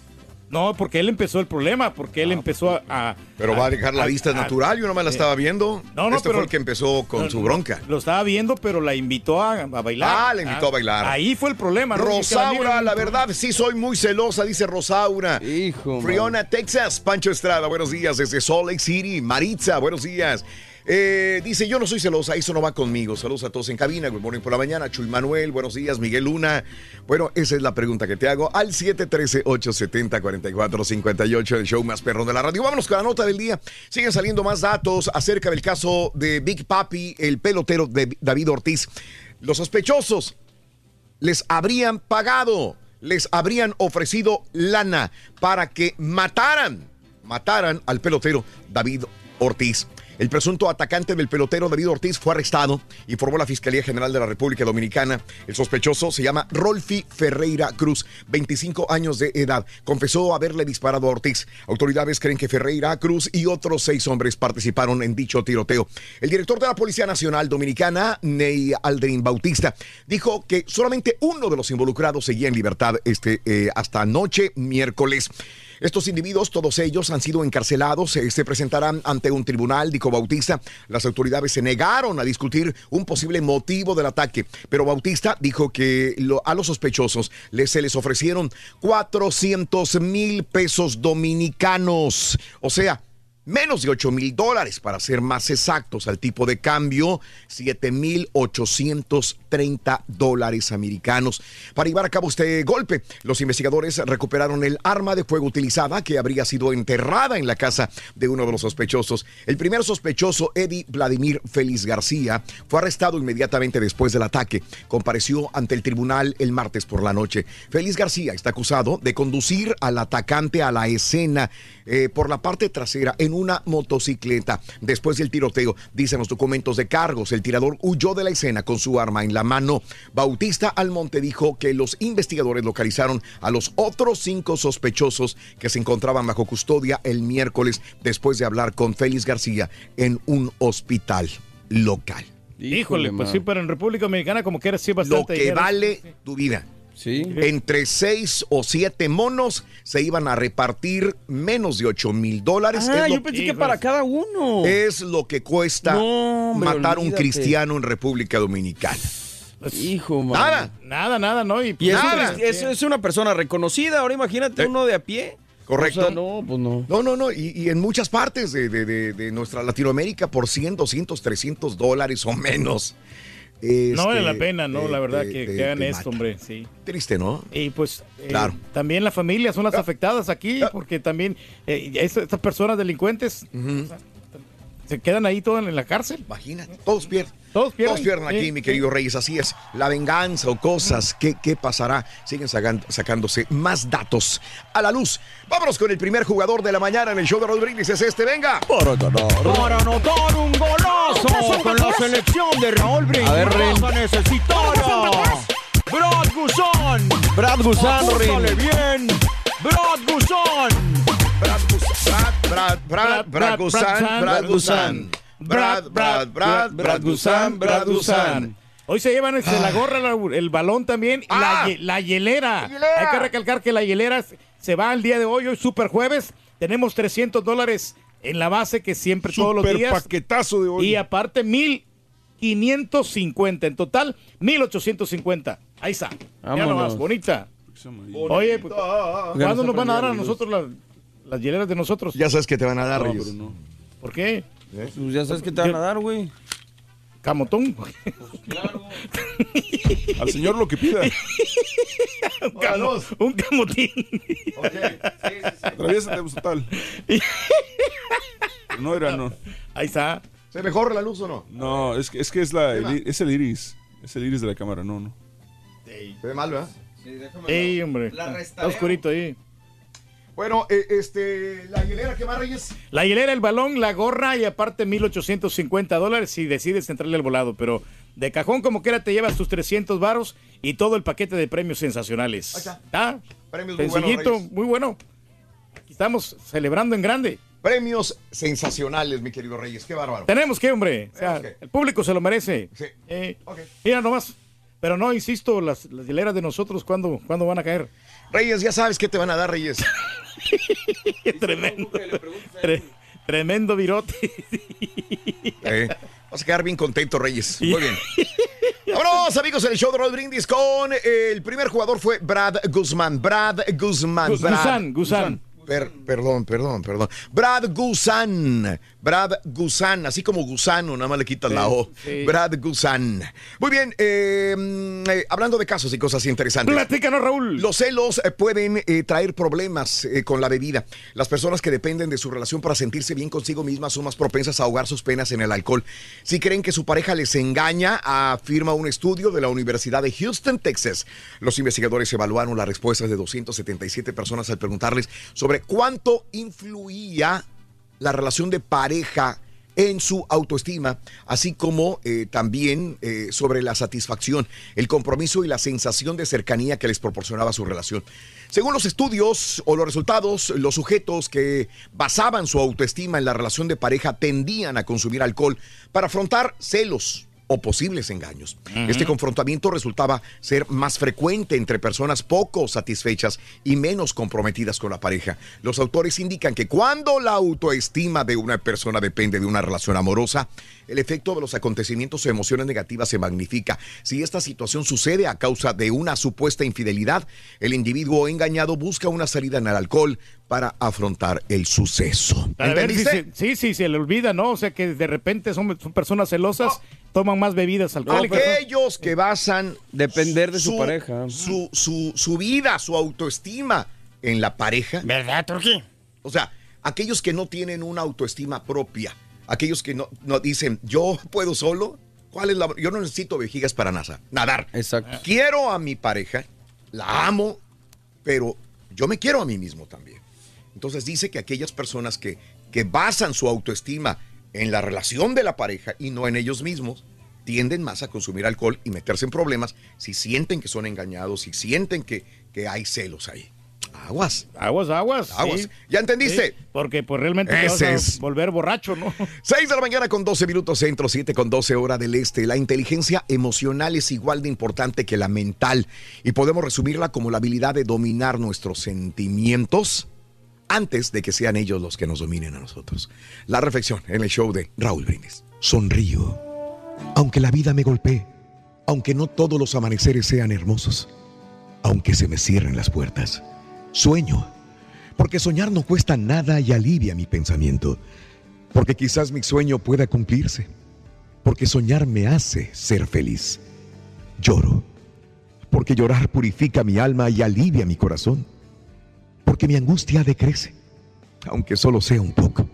No, porque él empezó el problema. Porque él empezó a. a- Pero va a dejar la a- vista a- natural. Yo no me la Sí. estaba viendo. No, no, este pero- fue el que empezó con No, su bronca. Lo estaba viendo, pero la invitó a, a bailar. Ah, la invitó a bailar. Ahí fue el problema, ¿no? Rosaura, la verdad, sí soy muy celosa, dice Rosaura. Hijo. Friona, Texas. Pancho Estrada, buenos días. Desde Salt Lake City. Maritza, buenos días. Eh, dice, yo no soy celosa, eso no va conmigo. Saludos a todos en cabina. Good morning por la mañana. Chuy Manuel, buenos días. Miguel Luna. Bueno, esa es la pregunta que te hago. Al 713-870-4458, el show más perrón de la radio. Vámonos con la nota del día. Siguen saliendo más datos acerca del caso de Big Papi, el pelotero de David Ortiz. Los sospechosos les habrían pagado, les habrían ofrecido lana para que mataran, mataran al pelotero David Ortiz. El presunto atacante del pelotero David Ortiz fue arrestado, informó la Fiscalía General de la República Dominicana. El sospechoso se llama Rolfi Ferreira Cruz, 25 años de edad. Confesó haberle disparado a Ortiz. Autoridades creen que Ferreira Cruz y otros seis hombres participaron en dicho tiroteo. El director de la Policía Nacional Dominicana, Ney Aldrin Bautista, dijo que solamente uno de los involucrados seguía en libertad este, eh, hasta anoche, miércoles. Estos individuos, todos ellos, han sido encarcelados, eh, se presentarán ante un tribunal, dijo Bautista. Las autoridades se negaron a discutir un posible motivo del ataque, pero Bautista dijo que lo- a los sospechosos les, se les ofrecieron 400 mil pesos dominicanos, o sea, menos de 8 mil dólares, para ser más exactos, al tipo de cambio 7 mil 830 dólares americanos. Para llevar a cabo este golpe, los investigadores recuperaron el arma de fuego utilizada que habría sido enterrada en la casa de uno de los sospechosos. El primer sospechoso, Eddie Vladimir Félix García, fue arrestado inmediatamente después del ataque. Compareció ante el tribunal el martes por la noche. Félix García está acusado de conducir al atacante a la escena eh, por la parte trasera en una motocicleta. Después del tiroteo, dicen los documentos de cargos, el tirador huyó de la escena con su arma en la mano. Bautista Almonte dijo que los investigadores localizaron a los otros cinco sospechosos que se encontraban bajo custodia el miércoles después de hablar con Félix García en un hospital local. Híjole, pues sí, pero en República Dominicana como que era sí Lo bastante que dinero. vale tu vida. Sí. Entre seis o siete monos se iban a repartir menos de 8 mil dólares. Ah, yo pensé que para cada uno. Es lo que cuesta No, hombre, matar a un cristiano en República Dominicana. Hijo, man. Nada. Nada, nada, ¿no? Y, Y Nada. es- es una persona reconocida. Ahora imagínate uno de a pie. Correcto. O sea, no, pues no. No, no, no. Y, y en muchas partes de, de- de- de nuestra Latinoamérica por 100, 200, 300 dólares o menos. No vale Este, la pena, ¿no? te- la verdad te- que, te- que hagan esto, mata. hombre, sí. Triste, ¿no? Y pues eh, Claro. también las familias son las afectadas aquí, porque también eh, es- estas personas delincuentes o sea, se quedan ahí todos en la cárcel. Imagínate, todos pierden. Todos pierden. Todos pierden aquí, mi querido Reyes. Así es. La venganza o cosas. ¿Qué, qué pasará? Siguen sacan- sacándose más datos a la luz. Vámonos con el primer jugador de la mañana en el show de Raúl Brindis. Es este, venga. Para anotar un golazo con la selección de Raúl Brindis. A ver, Brad Guzán. Brad Ren. bien. Brad Guzán. Brad, Guzán, Brad, Brad, Brad Guzán, Brad Guzán. Brad, Brad, Brad, Brad Guzán, Brad Guzán. Hoy se llevan este, la gorra, la- el balón también y Ah. la, la hielera. hielera. Hay que recalcar que la hielera se va al día de hoy, hoy super jueves. Tenemos 300 dólares en la base que siempre todos los Super días. paquetazo de hoy. Y aparte 1550. En total 1850. Ahí está. Ya Vámonos. nomás, bonita. Oye, pues, ¿cuándo nos van a dar a nosotros las, las hieleras de nosotros? Ya sabes que te van a dar, No, Reyes. pero no. ¿Por qué? Pues ya sabes que te van a dar, güey. Camotón. Al señor lo que pida. un, camo- un camotín. Atraviésate, pues, total. Pero No era, no. Ahí está. ¿Se mejora la luz o no? No, es que es, que es, la, el, es el iris. Es el iris de la cámara, no, no. Se ve mal, ¿verdad? Ey, hombre. Está oscurito ahí. Bueno, eh, este, la hielera, ¿qué más, Reyes? La hielera, el balón, la gorra y aparte 1850 dólares si decides entrarle al volado. Pero de cajón, como quiera, te llevas tus 300 varos y todo el paquete de premios sensacionales. Ahí está. ¿Está? Premios muy Sencillito, buenos, Reyes. muy bueno. Aquí estamos celebrando en grande. Premios sensacionales, mi querido Reyes. Qué bárbaro. Tenemos que, hombre. O sea, Tenemos que. el público se lo merece. Sí. Eh. Mira nomás. Pero no, insisto, las, las hileras de nosotros, ¿cuándo, ¿cuándo van a caer? Reyes, ya sabes qué te van a dar, Reyes. tremendo. tre- tremendo virote. Eh, vas a quedar bien contento, Reyes. Muy bien. Vámonos, amigos, en el show de Roll Brindis con el primer jugador fue Brad Guzmán. Brad Guzmán. Gus- Brad- Guzán, Guzán. Per- perdón, perdón, perdón. Brad Guzán. Brad Guzán, así como gusano, nada más le quitas la O. sí. Brad Guzán. Muy bien, eh, eh, hablando de casos y cosas interesantes. Platícanos, Raúl. Los celos eh, pueden traer problemas con la bebida. Las personas que dependen de su relación para sentirse bien consigo mismas son más propensas a ahogar sus penas en el alcohol. Si creen que su pareja les engaña, afirma un estudio de la Universidad de Houston, Texas. Los investigadores evaluaron las respuestas de 277 personas al preguntarles sobre cuánto influía la relación de pareja en su autoestima, así como eh, también eh, sobre la satisfacción, el compromiso y la sensación de cercanía que les proporcionaba su relación. Según los estudios o los resultados, los sujetos que basaban su autoestima en la relación de pareja tendían a consumir alcohol para afrontar celos, o posibles engaños. Este confrontamiento resultaba ser más frecuente entre personas poco satisfechas y menos comprometidas con la pareja. Los autores indican que cuando la autoestima de una persona depende de una relación amorosa, el efecto de los acontecimientos o emociones negativas se magnifica. Si esta situación sucede a causa de una supuesta infidelidad, el individuo engañado busca una salida en el alcohol para afrontar el suceso. A ver si ¿Entendiste? se- sí, sí, se le olvida, ¿no? O sea que de repente son, son personas celosas, toman más bebidas alcohólicas. Aquellos que basan depender de su pareja. Su, su, su vida, su autoestima en la pareja. ¿Verdad, Turquí? O sea, aquellos que no tienen una autoestima propia, aquellos que no, no dicen, yo puedo solo, ¿cuál es la.? Yo no necesito vejigas para nasa- nadar. Exacto. Quiero a mi pareja, la amo, pero yo me quiero a mí mismo también. Entonces dice que aquellas personas que, que basan su autoestima en la relación de la pareja y no en ellos mismos, tienden más a consumir alcohol y meterse en problemas si sienten que son engañados, si sienten que, que hay celos ahí. Aguas. Aguas, aguas. Aguas. sí. ¿Ya entendiste? Sí, porque pues realmente te vas a es. volver borracho, ¿no? 6 de la mañana con 12 minutos centro, 7 con 12 hora del este. La inteligencia emocional es igual de importante que la mental y podemos resumirla como la habilidad de dominar nuestros sentimientos antes de que sean ellos los que nos dominen a nosotros. La reflexión en el show de Raúl Brindis. Sonrío, aunque la vida me golpee, aunque no todos los amaneceres sean hermosos, aunque se me cierren las puertas. Sueño, porque soñar no cuesta nada y alivia mi pensamiento, porque quizás mi sueño pueda cumplirse, porque soñar me hace ser feliz. Lloro, porque llorar purifica mi alma y alivia mi corazón, porque mi angustia decrece, aunque solo sea un poco,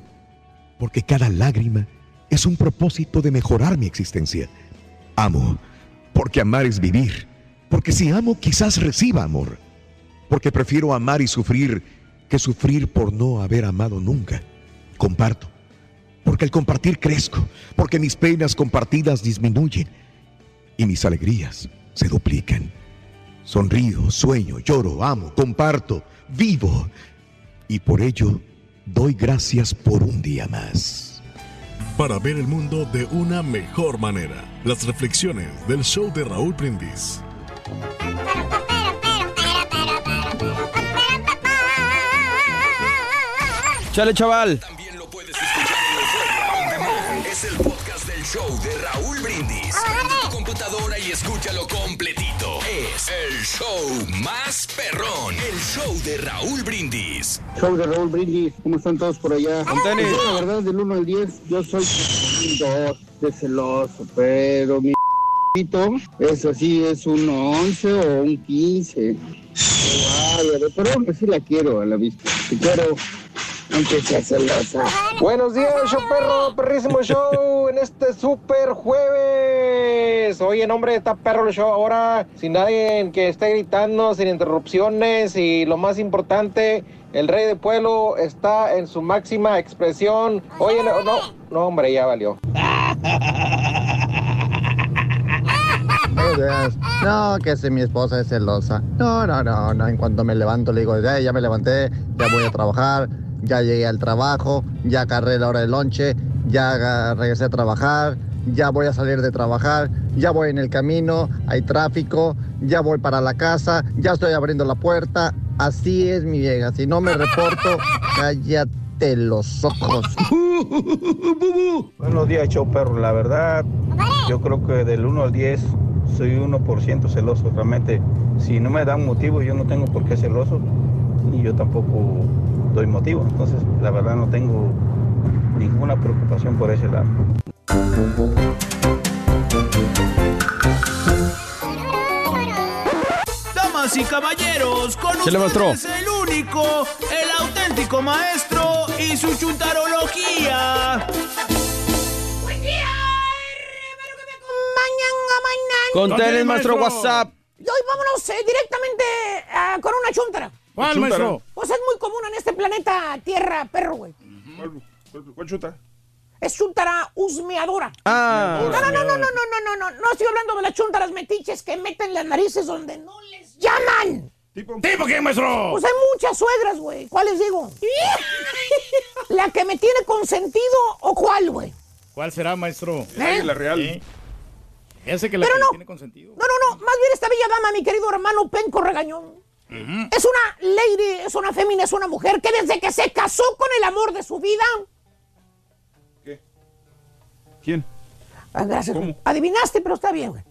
porque cada lágrima es un propósito de mejorar mi existencia. Amo, porque amar es vivir, porque si amo quizás reciba amor, porque prefiero amar y sufrir que sufrir por no haber amado nunca. Comparto, porque al compartir crezco, porque mis penas compartidas disminuyen y mis alegrías se duplican. Sonrío, sueño, lloro, amo, comparto, vivo y por ello doy gracias por un día más. Para ver el mundo de una mejor manera, las reflexiones del show de Raúl Brindis. Chale, chaval. Es el podcast del show de Raúl Brindis. Tu computadora y escúchalo completito. Es el show más perrón. El show de Raúl Brindis. Show de Raúl Brindis, ¿cómo están todos por allá? Tenis. Pues, La verdad, del 1 al 10, yo soy un 2 de celoso, pero mi es así, es un 11 o un 15. Bárbaro, pero aún así la quiero a la vista. Te quiero, Buenos días, show perro, perrísimo show en este super jueves. Oye, nombre está perro el show ahora, sin nadie que esté gritando, sin interrupciones y lo más importante, el rey del pueblo está en su máxima expresión. Oye, no, no, hombre, ya valió. No, que si mi esposa es celosa. No, no, no, no. En cuanto me levanto le digo, ya, ya me levanté, ya voy a trabajar, ya llegué al trabajo, ya agarré la hora del lonche, ya regresé a trabajar, ya voy a salir de trabajar, ya voy en el camino, hay tráfico, ya voy para la casa, ya estoy abriendo la puerta. Así es mi vieja. Si no me reporto, cállate los ojos. Buenos días, show perro. La verdad, yo creo que del 1 al 10 soy 1% celoso. Realmente, si no me dan motivo, yo no tengo por qué celoso. Y yo tampoco doy motivo. Entonces, la verdad, no tengo ninguna preocupación por ese lado. Damas y caballeros, con ustedes el único, el auténtico maestro y su chuntarología. Con tenis, maestro, WhatsApp. Y hoy vámonos eh, directamente ah, con una chuntara. ¿Cuál, maestro? Pues es muy común en este planeta Tierra, perro, güey. ¿Cuál chuta? Es chuntara husmeadora. Ah. No, no, no, no, no, no, no, no, no, no estoy hablando de las chuntaras metiches que meten las narices donde no les llaman. ¿Tipo qué, maestro? Pues hay muchas suegras, güey. ¿Cuál les digo? ¿La que me tiene consentido o cuál, güey? ¿Cuál será, maestro? ¿Eh? La real. Ese que la Pero que no. tiene consentido. No, no, no. Más bien esta bella dama, mi querido hermano Penco Regañón. Es una lady, es una fémina, es una mujer que desde que se casó con el amor de su vida. ¿Quién? Ah, gracias. Adivinaste, pero está bien, güey.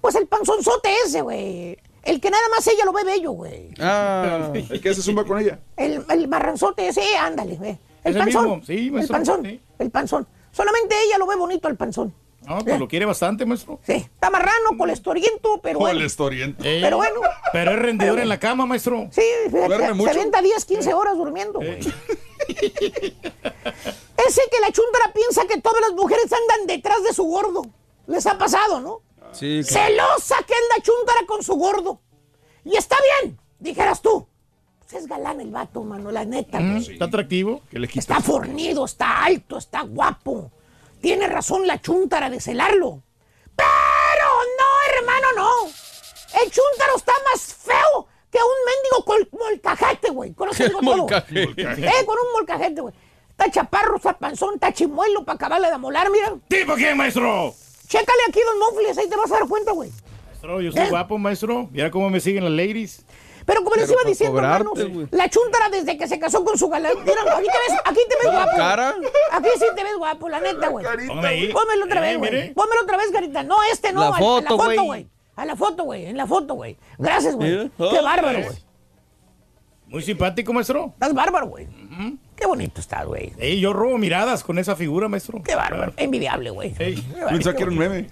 Pues el panzonzote ese, güey. El que nada más ella lo ve bello, güey. Ah, el que hace zumba con ella. El, el marranzote ese, ándale, güey. El Ese panzón. mismo, sí, el panzón. sí. El panzón. Solamente ella lo ve bonito el panzón. No, pues lo quiere bastante, maestro. Sí, está marrano, colestoriento, pero bueno. Colestoriento. Eh, Pero bueno. Pero es rendidor Pero- en la cama, maestro. Sí, Duerme se, mucho. avienta 10, 15 horas durmiendo, güey. Ese que la chuntara piensa que todas las mujeres andan detrás de su gordo. Les ha pasado, ¿no? Sí, claro. Celosa que es la chuntara con su gordo. Y está bien, dijeras tú. Pues es galán el vato, mano, la neta. Mm. Está atractivo. Está fornido, está alto, está guapo. Tiene razón la chuntara de celarlo. Pero no, hermano, no. El chúntaro está más feo que un mendigo col- molcajete, güey. Con eso digo todo. Molcajete. Eh, con un molcajete, güey. Está chaparro, está panzón, está chimuelo para acabarle de amolar, mira. ¿Tipo quién, maestro? Chécale aquí, don Mofles, ahí te vas a dar cuenta, güey. Maestro, yo soy ¿Eh? guapo, maestro. Mira cómo me siguen las ladies. Pero como les iba diciendo, cobrarte, hermanos, güey. la chuntara desde que se casó con su galán. Mira, aquí te ves, aquí te ves ¿La guapo. cara? Aquí sí te ves guapo, la neta, güey. Pónmelo otra vez, güey. Pónmelo otra vez, carita. No, este no, La foto, la foto, güey. A la foto, güey. En la foto, güey. Gracias, güey. Qué bárbaro, güey. Muy simpático, maestro. Estás bárbaro, güey. Qué bonito estás, güey. Ey, yo robo miradas con esa figura, maestro. Qué bárbaro. Envidiable, güey. Pensaba que era un meme.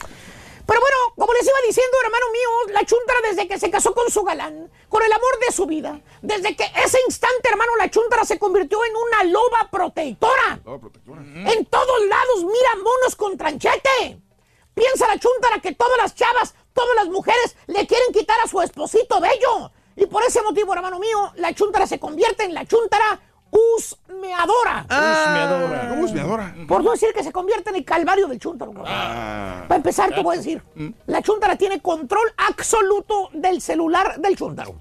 Pero bueno, como les iba diciendo, hermano mío, la chuntara desde que se casó con su galán, con el amor de su vida, desde que ese instante, hermano, la chuntara se convirtió en una loba protectora. En todos lados mira monos con tranchete. Piensa la chuntara que todas las chavas, todas las mujeres le quieren quitar a su esposito bello. Y por ese motivo, hermano mío, la chuntara se convierte en la chuntara husmeadora. Husmeadora. ¿Cómo husmeadora? Por no decir que se convierte en el calvario del chúntaro. Ah. Para empezar, te voy a decir, la chúntara tiene control absoluto del celular del chúntaro.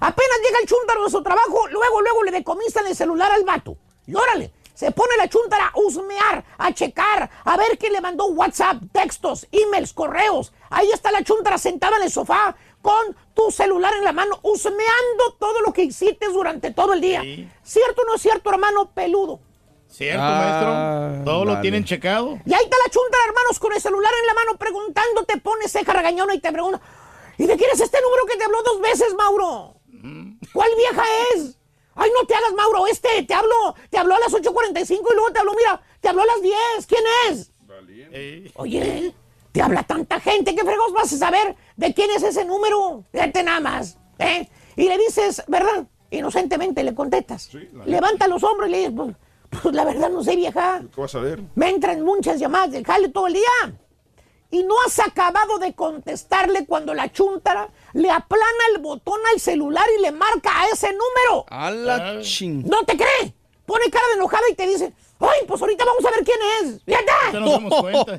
Apenas llega el chúntaro de su trabajo, luego, luego le decomisan el celular al vato. Y órale, se pone la chúntara a husmear, a checar, a ver quién le mandó WhatsApp, textos, emails, correos. Ahí está la chúntara sentada en el sofá con tu celular en la mano, husmeando todo lo que hiciste durante todo el día. ¿Cierto o no es cierto, hermano peludo? Cierto, Ah, maestro. Todo lo tienen checado. Y ahí está la chuntara, hermanos, con el celular en la mano preguntándote, pone ceja regañona y te pregunta, ¿y de quién es este número que te habló dos veces, Mauro? ¿Cuál vieja es? Ay, no te hagas, Mauro, este, te habló, te habló a las 8.45 y luego te habló, mira, te habló a las 10, ¿quién es? Oye, te habla tanta gente, ¿qué fregos vas a saber de quién es ese número? Fíjate nada más, ¿eh? Y le dices, ¿verdad? Inocentemente le contestas. Levanta los hombros y le dices, pues, pues la verdad no sé, vieja. ¿Qué vas a ver? Me entran muchas llamadas del jale todo el día. Y no has acabado de contestarle cuando la chuntara le aplana el botón al celular y le marca a ese número. A la ching. No te cree. Pone cara de enojada y te dice, ay, pues ahorita vamos a ver quién es. Fíjate. Ya nos damos cuenta.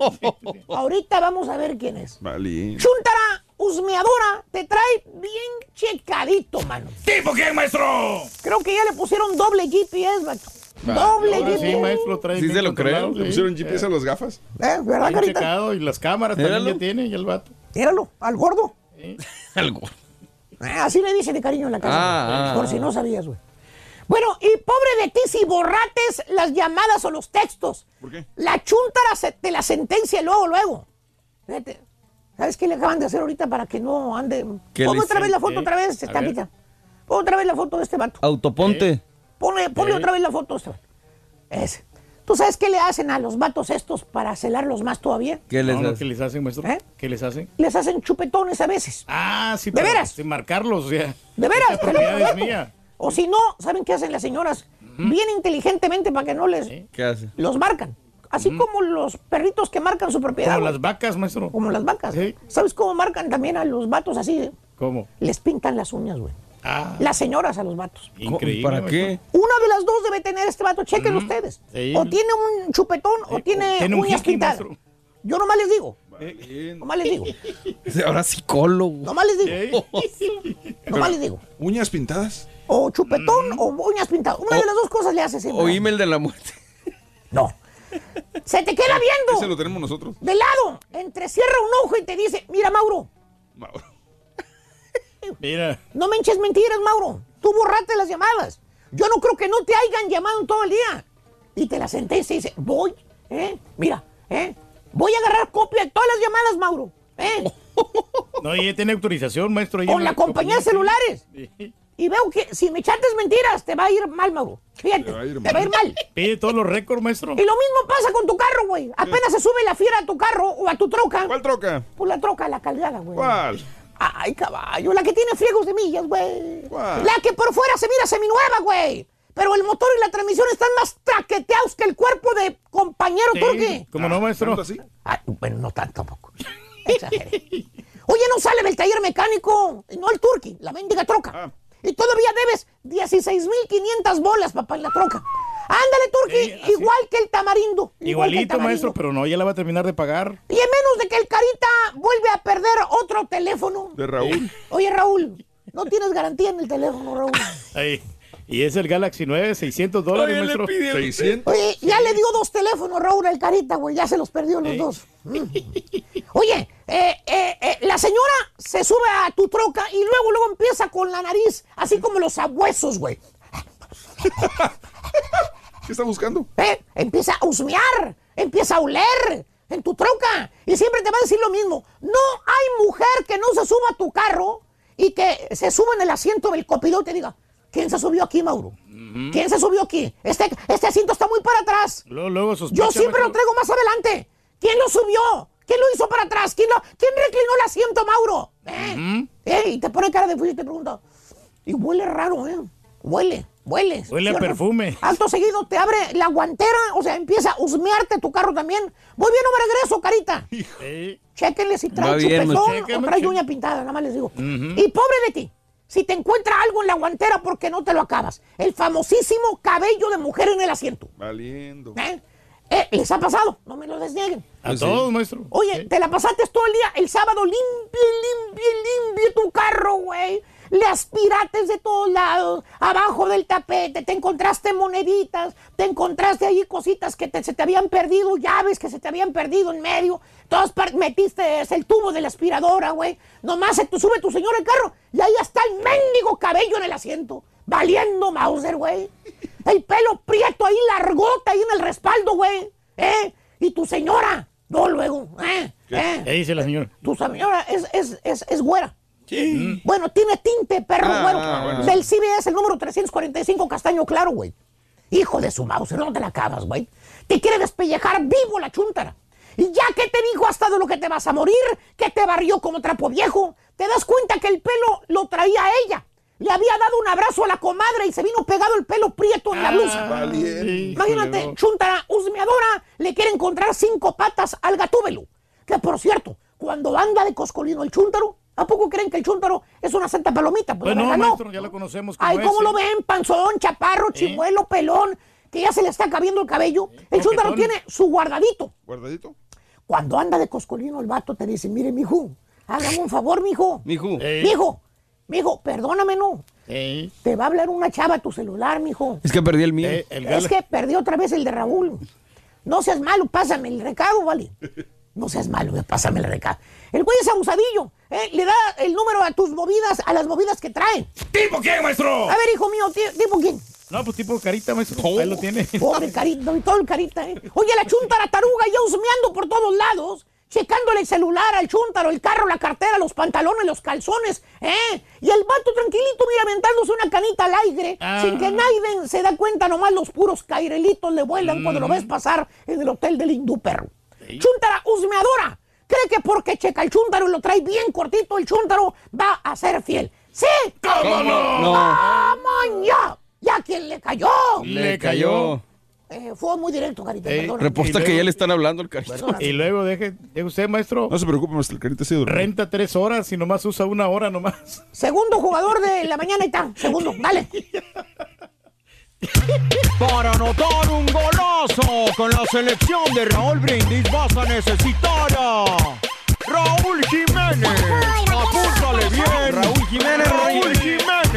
ahorita vamos a ver quién es. Vale. Chuntara husmeadora te trae bien checadito, mano. ¿Tipo quién, maestro? Creo que ya le pusieron doble GPS, vato. Doble Ahora GPS. sí, maestro, trae Sí se lo creo. ¿Le sí. pusieron GPS a las gafas? ¿Eh? ¿Verdad, Bien carita? checado y las cámaras Míralo. también ya tiene y el vato. Míralo, al gordo. Eh, Así le dice de cariño en la casa. Ah, por ah, si ah. no sabías, güey. Bueno, y pobre de ti si borrates las llamadas o los textos. ¿Por qué? La chuntara se- te la sentencia luego, luego. Fíjate. ¿Sabes qué le acaban de hacer ahorita para que no ande? ¿Qué Ponme le otra vez la foto, otra vez, A Estampita. Pon otra vez la foto de este vato. Autoponte. Ponle, ponle Eh. otra vez la foto de este vato. Ese. ¿Tú sabes qué le hacen a los vatos estos para celarlos más todavía? ¿Qué les No, no, hace? ¿Qué les hacen, maestro? ¿Eh? ¿Qué les hacen? Les hacen chupetones a veces. Ah, sí, ¿De pero veras? Sin marcarlos, o sea. De veras, Esta propiedad es mía. O si no, ¿saben qué hacen las señoras? Bien inteligentemente para que no les... ¿Qué hace? Los marcan. Así como los perritos que marcan su propiedad. Como las vacas, maestro. Como las vacas. Sí. ¿Sabes cómo marcan también a los vatos así? ¿Cómo? Les pintan las uñas, güey. Ah, Las señoras a los vatos. increíble. ¿Para qué? Una de las dos debe tener este vato. Chequen ustedes. Sí. O tiene un chupetón o tiene, o tiene un uñas pintadas. maestro. Yo nomás les digo. Eh, Nomás les digo. Ahora psicólogo. Nomás les digo. eh. Nomás les digo. ¿Uñas pintadas? O chupetón o uñas pintadas. Una de las dos cosas le hace siempre. O email de la muerte. No. Se te queda viendo. Ese lo tenemos nosotros. De lado, entrecierra un ojo y te dice, mira, Mauro. Mira. No me enches mentiras, Mauro. Tú borrate las llamadas. Yo no creo que no te hayan llamado en todo el día. Y te la sentencia y dice, voy, ¿eh? Mira, ¿eh? Voy a agarrar copia de todas las llamadas, Mauro. ¿eh? No, y tiene autorización, maestro. Con la compañía de celulares. Sí. Y veo que si me echates mentiras, te va a ir mal, Mauro. Fíjate, te va a ir, mal. Pide todos los récords, maestro. Y lo mismo pasa con tu carro, güey. Apenas se sube la fiera a tu carro o a tu troca. ¿Cuál troca? Pues la troca, la cargada, güey. ¿Cuál? Ay, caballo, la que tiene friegos de millas, güey. ¿Cuál? La que por fuera se mira seminueva, güey. Pero el motor y la transmisión están más traqueteados que el cuerpo de compañero Sí, turqui. ¿Cómo no, maestro? ¿Tanto así? Ah, bueno, no tanto tampoco. Exageré. Oye, no sale del taller mecánico, no el turqui, la mendiga troca. Ah. Y todavía debes 16.500 bolas, papá, en la troca. Ándale, turqui, Sí, así. igual que el tamarindo. el Igualito, tamarindo. maestro, pero no, ya la va a terminar de pagar. Y en menos de que el carita vuelve a perder otro teléfono. De Raúl. Oye, Raúl, no tienes garantía en el teléfono, Raúl. Ahí. Y es el Galaxy 9, 600 dólares, Oye, maestro. pide- 600. Oye, ya le dio dos teléfonos, Raúl, al carita, güey. Ya se los perdió los dos. Mm. Oye, eh, eh, eh, la señora se sube a tu troca y luego, luego empieza con la nariz, así como los abuesos, güey. ¿Qué está buscando? ¿Eh? Empieza a husmear, empieza a oler en tu troca y siempre te va a decir lo mismo. No hay mujer que no se suba a tu carro y que se suba en el asiento del copiloto y te diga, ¿quién se subió aquí, Mauro? ¿Quién se subió aquí? Este, este asiento está muy para atrás. Luego, luego Yo siempre lo traigo más adelante. ¿Quién lo subió? ¿Quién lo hizo para atrás? ¿Quién, lo, quién reclinó el asiento, Mauro? ¿Eh? ¿Eh? Y te pone cara de fuego y te pregunta. Y huele raro, ¿eh? Huele, huele. Huele a perfume. Acto seguido te abre la guantera, o sea, empieza a husmearte tu carro también. Voy bien o me regreso, carita. Sí. Chéquenle si trae bien, chupetón o trae uña pintada, nada más les digo. Y pobre de ti, si te encuentra algo en la guantera porque no te lo acabas. El famosísimo cabello de mujer en el asiento. Valiendo. ¿Eh? Eh, ¿Les ha pasado? No me lo desnieguen. A sí. todos, maestro. Oye, te la pasaste todo el día, el sábado limpio, limpio, limpio tu carro, güey. Le aspirates de todos lados, abajo del tapete, te encontraste moneditas, te encontraste ahí cositas que te- se te habían perdido, llaves que se te habían perdido en medio, todas metiste el tubo de la aspiradora, güey. Nomás se te sube tu señor el carro y ahí está el mendigo cabello en el asiento, valiendo Mauser, güey. El pelo prieto ahí, largota ahí en el respaldo, güey. ¿Eh? Y tu señora, no luego, ¿eh? ¿Eh? ¿Qué dice la señora? Tu señora es, es, es, es güera. Sí. Bueno, tiene tinte, perro Ah, güero. bueno. Del CBS, el número 345, castaño claro, güey. Hijo de su mouse, no te la acabas, güey. Te quiere despellejar vivo la chuntara. Y ya que te dijo hasta de lo que te vas a morir, que te barrió como trapo viejo, te das cuenta que el pelo lo traía ella. Le había dado un abrazo a la comadre y se vino pegado el pelo prieto en la blusa. Valiente. Imagínate, chuntara husmeadora le quiere encontrar cinco patas al gatúbelo. Que por cierto, cuando anda de coscolino el chúntaro, ¿a poco creen que el chúntaro es una santa palomita? Pues Bueno, no. maestro, ya lo conocemos como Ay, ¿cómo ese. lo ven? Panzón, chaparro, chimuelo, pelón, que ya se le está cabiendo el cabello. El chúntaro tiene su guardadito. ¿Guardadito? Cuando anda de coscolino el vato te dice, mire, mijo, hágame un favor, mijo. Mijo. Eh. Mijo, mijo, perdóname, no. Te va a hablar una chava a tu celular, mijo. Es que perdí el mío. Eh, el Es que perdió otra vez el de Raúl. No seas malo, pásame el recado, ¿vale? No seas malo, pásame el recado. El güey es abusadillo. ¿eh? Le da el número a tus movidas, a las movidas que traen. ¿Tipo quién, maestro? A ver, hijo mío, ti- ¿tipo quién? No, pues tipo carita, maestro. Ahí lo tiene. Pobre carita, y todo el carita, ¿eh? Oye, la chuntara taruga ya husmeando por todos lados, checándole el celular al chuntaro, el carro, la cartera, los pantalones, los calzones, ¿eh? Y el vato tranquilito, mira, aventándose una canita al aire, Ah. sin que nadie se da cuenta, nomás los puros cairelitos le vuelan cuando lo ves pasar en el hotel del hindú perro. Chuntara husmeadora. Cree que porque checa el chuntaro y lo trae bien cortito, el chuntaro va a ser fiel. ¡Sí! ¿Cómo no? No. ¡Vamos ya! ¡Ya quien le cayó! Le cayó. Eh, fue muy directo, Carita. Reporta Y que ya le están hablando al carito. Perdóname. Y luego deje, deje usted, maestro. No se preocupe, maestro, el carita sí durmió. Renta tres horas y nomás usa una hora nomás. Segundo jugador de la mañana y está. Segundo, dale. Para anotar un golazo con la selección de Raúl Brindis vas a necesitar a Raúl Jiménez. Apúntale bien. Raúl Jiménez, Raúl. Jiménez.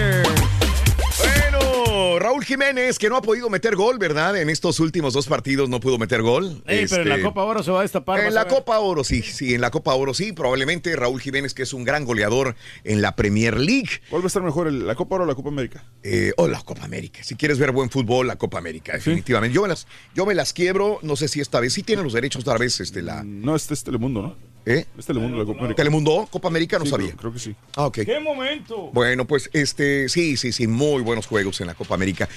Bueno, Raúl Jiménez, que no ha podido meter gol, ¿verdad? En estos últimos dos partidos no pudo meter gol. Ey, pero en la Este, Copa Oro se va a destapar. En la. Copa Oro, sí, sí, en la Copa Oro, sí. Probablemente Raúl Jiménez, que es un gran goleador en la Premier League. ¿Cuál va a estar mejor, la Copa Oro o la Copa América? Eh, o la Copa América. Si quieres ver buen fútbol, la Copa América, definitivamente. Yo, me las, yo me las quiebro, no sé si esta vez, sí tienen los derechos otra vez, este, la... No, este es Telemundo, ¿no? ¿Eh? Es Telemundo la Copa América. ¿Telemundo? ¿Copa América? No Sí, sabía. Creo, creo que sí. Ah, ok. ¡Qué momento! Bueno, pues este, sí, sí, sí, muy buenos juegos en la Copa América.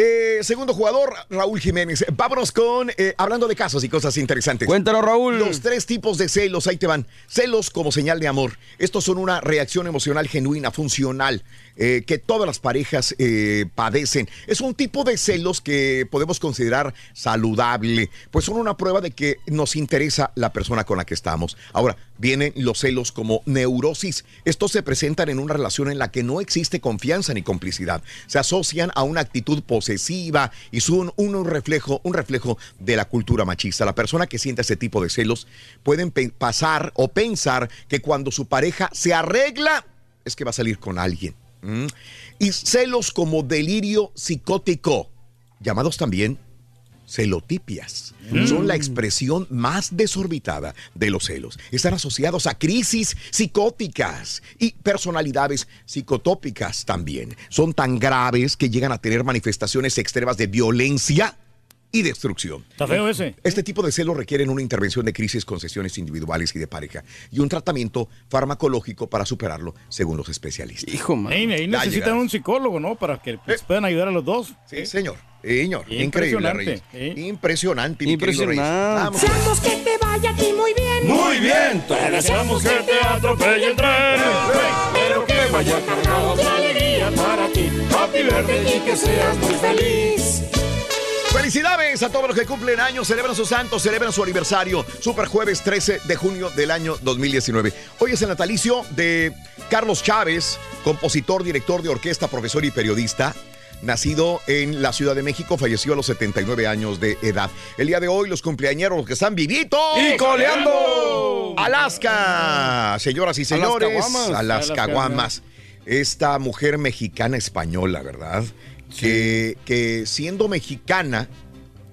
Eh, segundo jugador, Raúl Jiménez. Vámonos con, eh, hablando de casos y cosas interesantes. Cuéntanos, Raúl. Los tres tipos de celos, ahí te van. Celos como señal de amor. Estos son una reacción emocional genuina, funcional, eh, que todas las parejas eh, padecen. Es un tipo de celos que podemos considerar saludable, pues son una prueba de que nos interesa la persona con la que estamos. Ahora, vienen los celos como neurosis. Estos se presentan en una relación en la que no existe confianza ni complicidad. Se asocian a una actitud posesiva y son un reflejo, un reflejo de la cultura machista. La persona que siente ese tipo de celos pueden pasar o pensar que cuando su pareja se arregla es que va a salir con alguien. Y celos como delirio psicótico, llamados también celotipias. Mm. Son la expresión más desorbitada de los celos. Están asociados a crisis psicóticas y personalidades psicotópicas también. Son tan graves que llegan a tener manifestaciones extremas de violencia y destrucción. Está feo ese. Este tipo de celos requieren una intervención de crisis con sesiones individuales y de pareja y un tratamiento farmacológico para superarlo, según los especialistas. Hijo, man. Ahí, ahí necesitan un psicólogo, ¿no? Para que pues, puedan ayudar a los dos. Sí, señor. Señor, increíble, Impresionante, Reyes. Impresionante, querido Reyes. Impresionante. Vamos. Deseamos que te vaya a ti muy bien. Muy bien. Te deseamos que te atropelle el tren. Pero que vaya cargado de alegría para ti. Happy birthday y que seas muy feliz. Felicidades a todos los que cumplen años, celebran su santo, celebran su aniversario. Super jueves 13 de junio del año 2019. Hoy es el natalicio de Carlos Chávez, compositor, director de orquesta, profesor y periodista. Nacido en la Ciudad de México, falleció a los 79 años de edad. El día de hoy, los cumpleañeros, los que están vivitos. ¡Y coleando! Alaska, señoras y señores. A las caguamas. Esta mujer mexicana española, ¿verdad? Que, que siendo mexicana,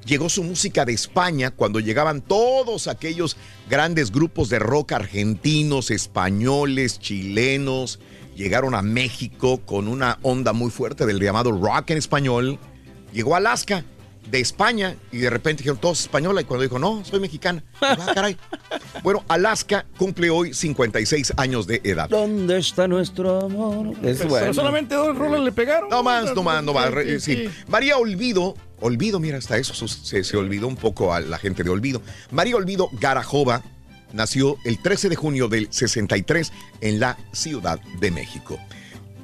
llegó su música de España cuando llegaban todos aquellos grandes grupos de rock argentinos, españoles, chilenos. Llegaron a México con una onda muy fuerte del llamado rock en español. Llegó a Alaska de España y de repente dijeron todos española y cuando dijo no, soy mexicana. Ah, caray. Bueno, Alaska cumple hoy 56 años de edad. ¿Dónde está nuestro amor? Es bueno. solamente dos rolas le pegaron. No más, no más, no más. Sí, sí. María Olvido, Olvido, mira, hasta eso se, se olvidó un poco a la gente de Olvido. María Olvido Garajova nació el 13 de junio del 63 en la Ciudad de México.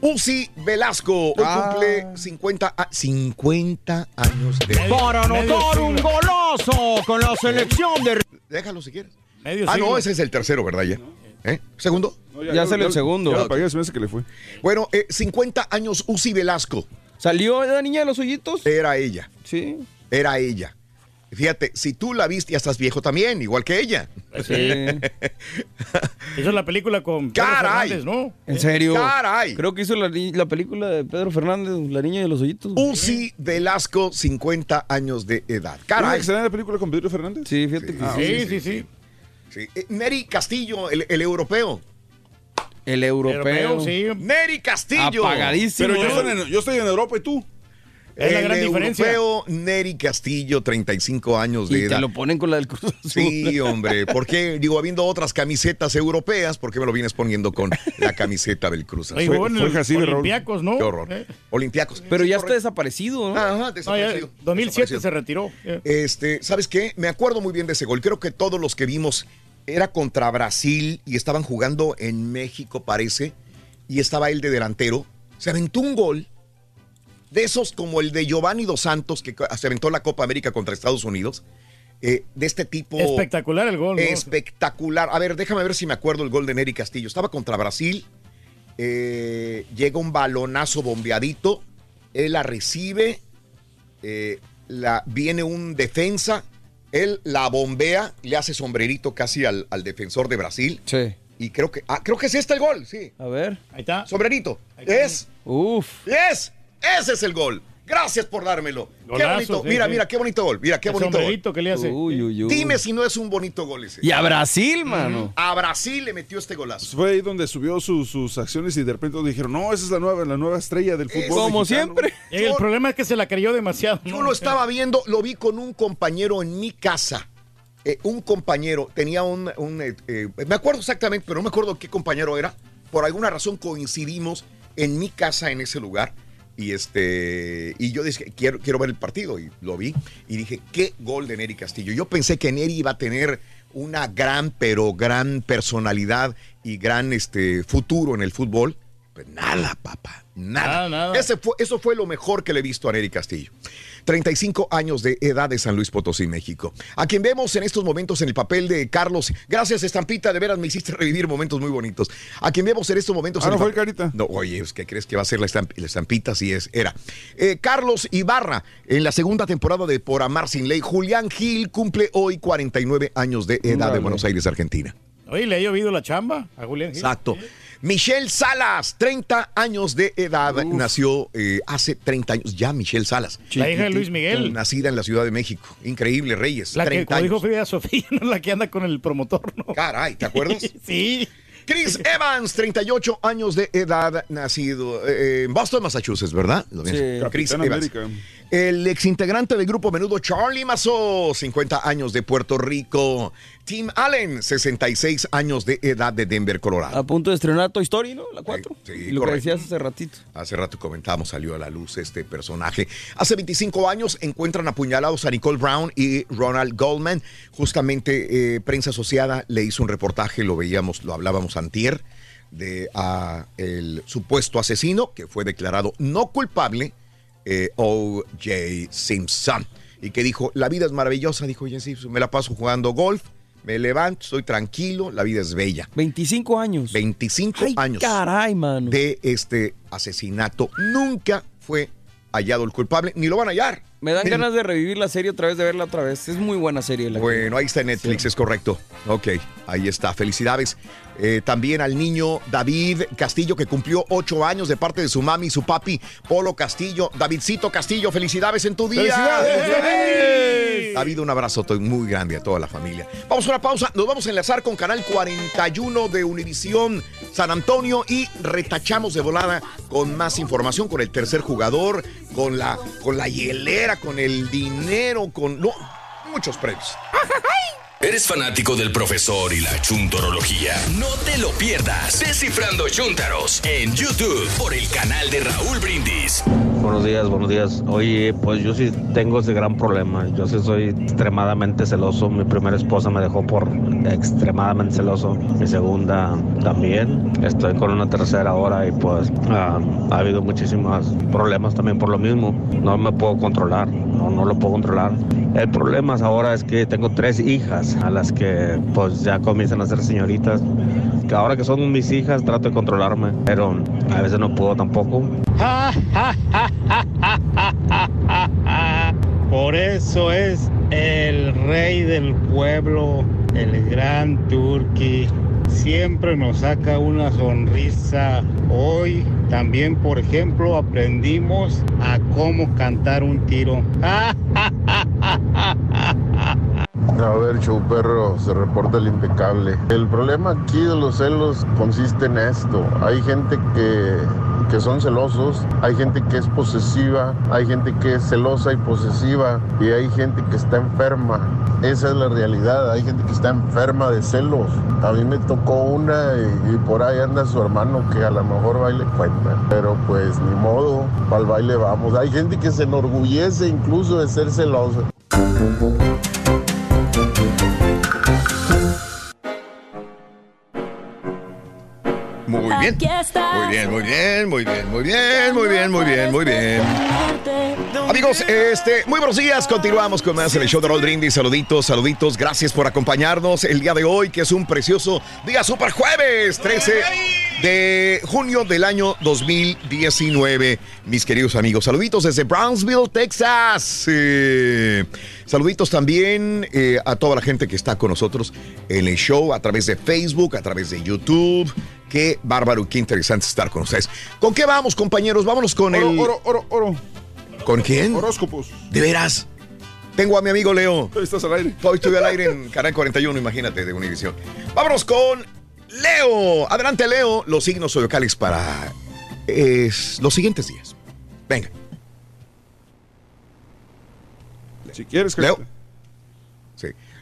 Uzi Velasco hoy Ah. cumple 50, a- 50 años de Para Medio anotar un golazo con la selección de... Déjalo si quieres. Medio Ah, siglo. no, ese es el tercero, ¿verdad? Ya. ¿Eh? ¿Segundo? No, Ya salió el segundo. Ya lo Ok. apagué, se me hace que le fue. Bueno, eh, 50 años Uzi Velasco. ¿Salió la niña de los hoyitos? Era ella. Sí. Era ella. Fíjate, si tú la viste, ya estás viejo también, igual que ella. Sí. Hizo la película con Pedro Caray. Fernández, ¿no? ¿En serio? ¡Caray! Creo que hizo la, la película de Pedro Fernández, La niña de los hoyitos. Uzi Velasco, 50 años de edad. ¿Caray? Que la película con Pedro Fernández? Sí, fíjate que Ah, sí. Sí, sí, sí. Sí. Eh, Neri Castillo, el, el europeo. El europeo. Europeo, sí. Neri Castillo. Apagadísimo. Pero yo estoy, en, yo estoy en Europa y tú. Es la el gran diferencia. europeo Neri Castillo, 35 años de Y te edad. lo ponen con la del Cruz Azul. Sí, hombre. ¿Por qué? Digo, habiendo otras camisetas europeas, ¿por qué me lo vienes poniendo con la camiseta del Cruz Azul? fue el Raúl. Olympiacos, ¿no? Qué horror. Eh, Olimpiacos. Pero ya está desaparecido, ¿no? Ajá, no, ya, desaparecido. 2007 Desaparecido. se retiró. Eh. Este, ¿sabes qué? Me acuerdo muy bien de ese gol. Creo que todos los que vimos era contra Brasil y estaban jugando en México, parece, y estaba él de delantero. Se aventó un gol de esos como el de Giovanni Dos Santos, que se aventó la Copa América contra Estados Unidos. eh, de este tipo. Espectacular el gol, ¿no? Espectacular. A ver, déjame ver si me acuerdo el gol de Neri Castillo. Estaba contra Brasil. eh, llega un balonazo bombeadito. Él la recibe. eh, la, viene un defensa. Él la bombea. Le hace sombrerito casi al, al defensor de Brasil. Sí. Y creo que. Ah, creo que es este el gol, sí. A ver. Ahí está. Sombrerito. Ahí está. Es. Uf. Es. Ese es el gol. Gracias por dármelo. qué bonito. sí, mira, sí. mira, qué bonito gol. Mira, qué El bonito gol. que le hace. Uy, uy, uy. Dime si no es un bonito gol ese. Y a Brasil, mano. A Brasil le metió este golazo. Pues Fue ahí donde subió sus, sus acciones y de repente dijeron, no, esa es la nueva, la nueva estrella del fútbol. Como mexicano". siempre. El problema es que se la creyó demasiado. Yo lo estaba viendo, lo vi con un compañero en mi casa. Eh, un compañero tenía un, un, eh, eh, me acuerdo exactamente, pero no me acuerdo qué compañero era. Por alguna razón coincidimos en mi casa en ese lugar. Y este y yo dije, quiero, quiero ver el partido. Y lo vi. Y dije, qué gol de Neri Castillo. Yo pensé que Neri iba a tener una gran, pero gran personalidad y gran este, futuro en el fútbol. Pues nada, papá. Nada. Nada, nada. Ese fue, eso fue lo mejor que le he visto a Neri Castillo. 35 años de edad de San Luis Potosí, México. A quien vemos en estos momentos en el papel de Carlos. Gracias, Estampita, de veras me hiciste revivir momentos muy bonitos. A quien vemos en estos momentos Ah, en ¿no el fue Carita? No, oye, pues, ¿qué crees que va a ser la, estamp- la Estampita? Si es, era. Eh, Carlos Ibarra, en la segunda temporada de Por Amar Sin Ley. Julián Gil cumple hoy 49 años de edad de Órale. Buenos Aires, Argentina. Oye, le ha llovido la chamba a Julián Gil. Exacto. Michelle Salas, 30 años de edad, nació eh, hace 30 años ya Michelle Salas. La hija de Luis Miguel. Nacida en la Ciudad de México. Increíble, Reyes. La que, 30 como dijo. Frida Sofía, no la que anda con el promotor, ¿no? Caray, ¿te acuerdas? sí. Chris Evans, 38 años de edad, nacido eh, en Boston, Massachusetts, ¿verdad? Lo Sí. Chris Capitán Evans. América. El exintegrante del grupo menudo Charlie Mazzo, 50 años de Puerto Rico. Tim Allen, 66 años de edad de Denver, Colorado. A punto de estrenar Toy Story, ¿no? La 4. Sí, lo correcto. que decías hace ratito. Hace rato comentábamos, salió a la luz este personaje. Hace 25 años encuentran apuñalados a Nicole Brown y Ronald Goldman. Justamente eh, Prensa Asociada le hizo un reportaje, lo veíamos, lo hablábamos antier, de ah, el supuesto asesino que fue declarado no culpable, eh, O.J. Simpson. Y que dijo, la vida es maravillosa, dijo O.J. Simpson, me la paso jugando golf, me levanto, estoy tranquilo, la vida es bella. 25 años. 25 Ay, años caray, mano. de este asesinato. Nunca fue hallado el culpable, ni lo van a hallar. Me dan ganas de revivir la serie otra vez, de verla otra vez. Es muy buena serie. La que- Bueno, ahí está en Netflix, es correcto. Ok, ahí está. Felicidades. Eh, también al niño David Castillo, que cumplió ocho años de parte de su mami y su papi, Polo Castillo. Davidcito Castillo, felicidades en tu día. ¡Felicidades! David, un abrazo muy grande a toda la familia. Vamos a una pausa. Nos vamos a enlazar con Canal 41 de Univisión San Antonio y retachamos de volada con más información, con el tercer jugador, con la, con la hielera, con el dinero, con no, muchos premios. ¿Eres fanático del profesor y la chuntorología? No te lo pierdas. Descifrando Chuntaros en YouTube por el canal de Raúl Brindis. Buenos días, buenos días. Oye, pues yo sí tengo ese gran problema. Yo sí soy extremadamente celoso. Mi primera esposa me dejó por extremadamente celoso. Mi segunda también. Estoy con una tercera ahora y pues ah, ha habido muchísimos problemas también por lo mismo. No me puedo controlar. No, no lo puedo controlar. El problema ahora es que tengo tres hijas a las que pues ya comienzan a ser señoritas. Que ahora que son mis hijas trato de controlarme, pero a veces no puedo tampoco. Por eso es el rey del pueblo, el gran Turqui. Siempre nos saca una sonrisa. Hoy también, por ejemplo, aprendimos a cómo cantar un tiro. A ver, show perro, se reporta el impecable. El problema aquí de los celos consiste en esto. Hay gente que, que son celosos, hay gente que es posesiva, hay gente que es celosa y posesiva y hay gente que está enferma. Esa es la realidad, hay gente que está enferma de celos. A mí me tocó una y, y por ahí anda su hermano que a lo mejor baile cuenta. Pero pues ni modo, al baile vamos. Hay gente que se enorgullece incluso de ser celosa. Muy bien. Muy bien, muy bien, muy bien, muy bien, muy bien, muy bien, muy bien. Amigos, este, muy buenos días. Continuamos con más el show de Roll Brindis. Saluditos, saluditos. Gracias por acompañarnos el día de hoy, que es un precioso día super jueves, 13 de junio del año 2019. Mis queridos amigos, saluditos desde Brownsville, Texas. Eh, saluditos también eh, a toda la gente que está con nosotros en el show a través de Facebook, a través de YouTube. Qué bárbaro, qué interesante estar con ustedes. ¿Con qué vamos, compañeros? Vámonos con Oro, el. oro, oro, oro. ¿Con quién? Horóscopos. ¿De veras? Tengo a mi amigo Leo. Estás al aire. Hoy estoy al aire en Canal 41, imagínate, de Univision. Vámonos con Leo. Adelante, Leo. Los signos zodiacales para es, los siguientes días. Venga. Si quieres, Leo.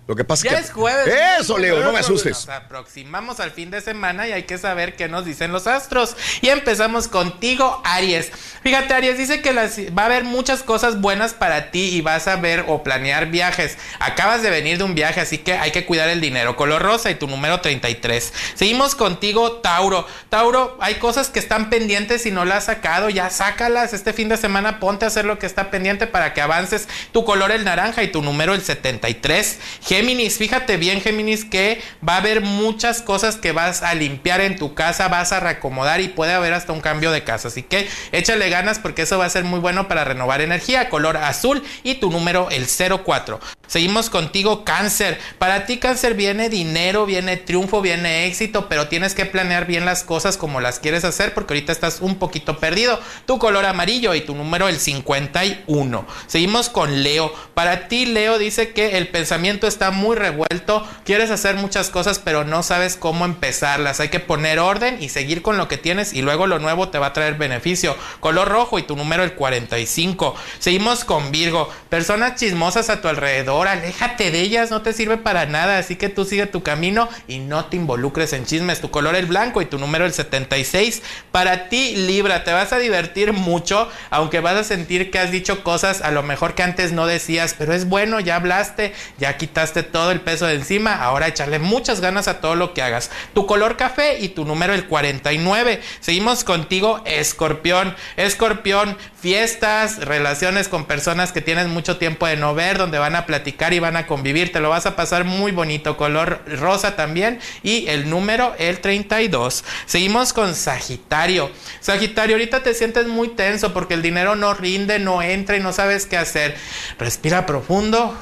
Lo que pasa Ya es es que. jueves. Eso. Leo, no me Nos asustes. aproximamos al fin de semana y hay que saber qué nos dicen los astros. Y empezamos contigo, Aries. Fíjate, Aries dice que las- va a haber muchas cosas buenas para ti y vas a ver o planear viajes. Acabas de venir de un viaje, así que hay que cuidar el dinero. Color rosa y tu número 33. Seguimos contigo, Tauro. Tauro, hay cosas que están pendientes y no las has sacado. Ya sácalas. Este fin de semana ponte a hacer lo que está pendiente para que avances. Tu color el naranja y tu número el 73. Géminis, fíjate bien, Géminis, que va a haber muchas cosas que vas a limpiar en tu casa, vas a reacomodar y puede haber hasta un cambio de casa. Así que échale ganas porque eso va a ser muy bueno para renovar energía. Color azul y tu número el 04. Seguimos contigo, cáncer. Para ti, cáncer, viene dinero, viene triunfo, viene éxito, pero tienes que planear bien las cosas como las quieres hacer porque ahorita estás un poquito perdido. Tu color amarillo y tu número el 51. Seguimos con Leo. Para ti, Leo dice que el pensamiento está muy revuelto, quieres hacer muchas cosas, pero no sabes cómo empezarlas. Hay que poner orden y seguir con lo que tienes y luego lo nuevo te va a traer beneficio. Color rojo y tu número el 45. Seguimos con Virgo. Personas chismosas a tu alrededor, aléjate de ellas, no te sirve para nada, así que tú sigue tu camino y no te involucres en chismes. Tu color el blanco y tu número el 76. Para ti, Libra, te vas a divertir mucho, aunque vas a sentir que has dicho cosas a lo mejor que antes no decías, pero es bueno, ya hablaste, ya quitaste todo el peso de encima, ahora échale muchas ganas a todo lo que hagas. Tu color café y tu número el 49. Seguimos contigo, Escorpión. Escorpión, fiestas, relaciones con personas que tienes mucho tiempo de no ver, donde van a platicar y van a convivir, te lo vas a pasar muy bonito, color rosa también y el número el 32. Seguimos con Sagitario. Sagitario, ahorita te sientes muy tenso porque el dinero no rinde, no entra y no sabes qué hacer. Respira profundo,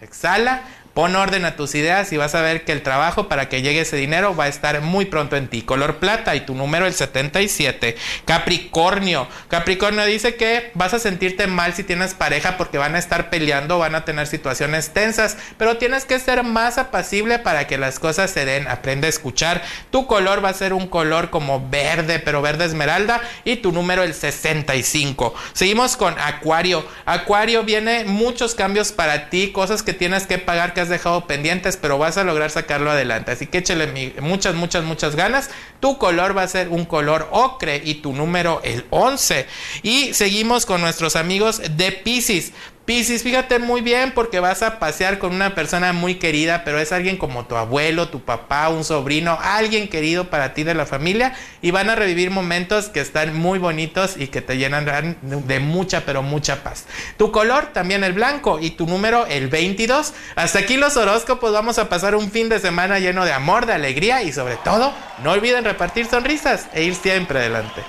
exhala. Pon orden a tus ideas y vas a ver que el trabajo para que llegue ese dinero va a estar muy pronto en ti. Color plata y tu número el 77. Capricornio. Capricornio dice que vas a sentirte mal si tienes pareja porque van a estar peleando, van a tener situaciones tensas, pero tienes que ser más apacible para que las cosas se den. Aprende a escuchar. Tu color va a ser un color como verde, pero verde esmeralda y tu número el 65. Seguimos con Acuario. Acuario viene muchos cambios para ti, cosas que tienes que pagar has dejado pendientes, pero vas a lograr sacarlo adelante. Así que échale muchas, muchas, muchas ganas. Tu color va a ser un color ocre y tu número el 11. Y seguimos con nuestros amigos de Pisces. Piscis, fíjate muy bien porque vas a pasear con una persona muy querida, pero es alguien como tu abuelo, tu papá, un sobrino, alguien querido para ti de la familia y van a revivir momentos que están muy bonitos y que te llenarán de mucha, pero mucha paz. Tu color también el blanco y tu número el 22. Hasta aquí los horóscopos, vamos a pasar un fin de semana lleno de amor, de alegría y sobre todo, no olviden repartir sonrisas e ir siempre adelante.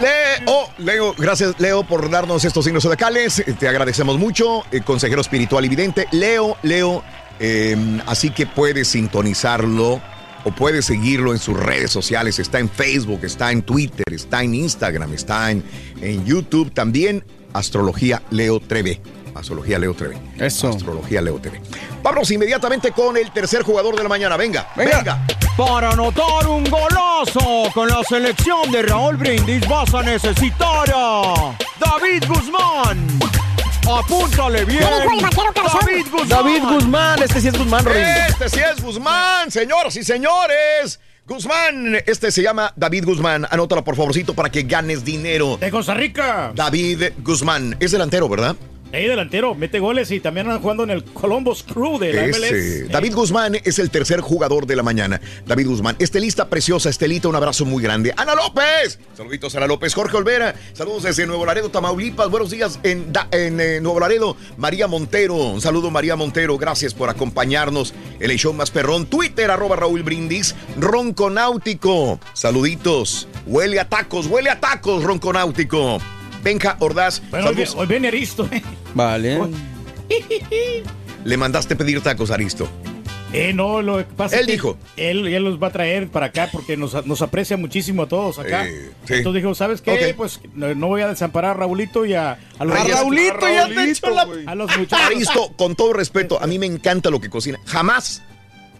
Leo, Leo, gracias Leo por darnos estos signos zodiacales. Te agradecemos mucho, eh, consejero espiritual y vidente. Leo, Leo, eh, así que puedes sintonizarlo o puedes seguirlo en sus redes sociales. Está en Facebook, está en Twitter, está en Instagram, está en, en YouTube. También Astrología Leo Treve. Astrología Leo Treve. Eso. Astrología Leo TV. Vámonos inmediatamente con el tercer jugador de la mañana. Venga, venga. Para anotar un golazo con la selección de Raúl Brindis vas a necesitar a David Guzmán. Apúntale bien. David Guzmán. David Guzmán, este sí es Guzmán, Rorín. Este sí es Guzmán, señoras y señores. Guzmán, este se llama David Guzmán. Anótalo por favorcito para que ganes dinero. De Costa Rica. David Guzmán. Es delantero, ¿verdad? Ahí delantero, mete goles y también anda jugando en el Columbus Crew de la MLS. Ese. David Guzmán es el tercer jugador de la mañana. David Guzmán. Estelista preciosa, Estelita, un abrazo muy grande. Ana López. Saluditos a Ana López. Jorge Olvera. Saludos desde Nuevo Laredo, Tamaulipas. Buenos días en, eh, Nuevo Laredo. María Montero. Un saludo, María Montero. Gracias por acompañarnos en el show más perrón. Twitter, arroba Raúl Brindis. Ronconáutico. Saluditos. Huele a tacos, huele a tacos, Ronconáutico. Benja Ordaz. Bueno, hoy, viene Aristo. ¿eh? Vale. Le mandaste pedir tacos, Aristo. Eh, no, lo que pasa Él es que dijo. Él, él los va a traer para acá porque nos, nos aprecia muchísimo a todos acá. Eh, sí. Entonces dijo, ¿sabes qué? Pues no, no voy a desamparar a Raulito y a, a los, A Raulito, a ya te Raulito, la- güey. a los muchachos. Aristo, con todo respeto, a mí me encanta lo que cocina. Jamás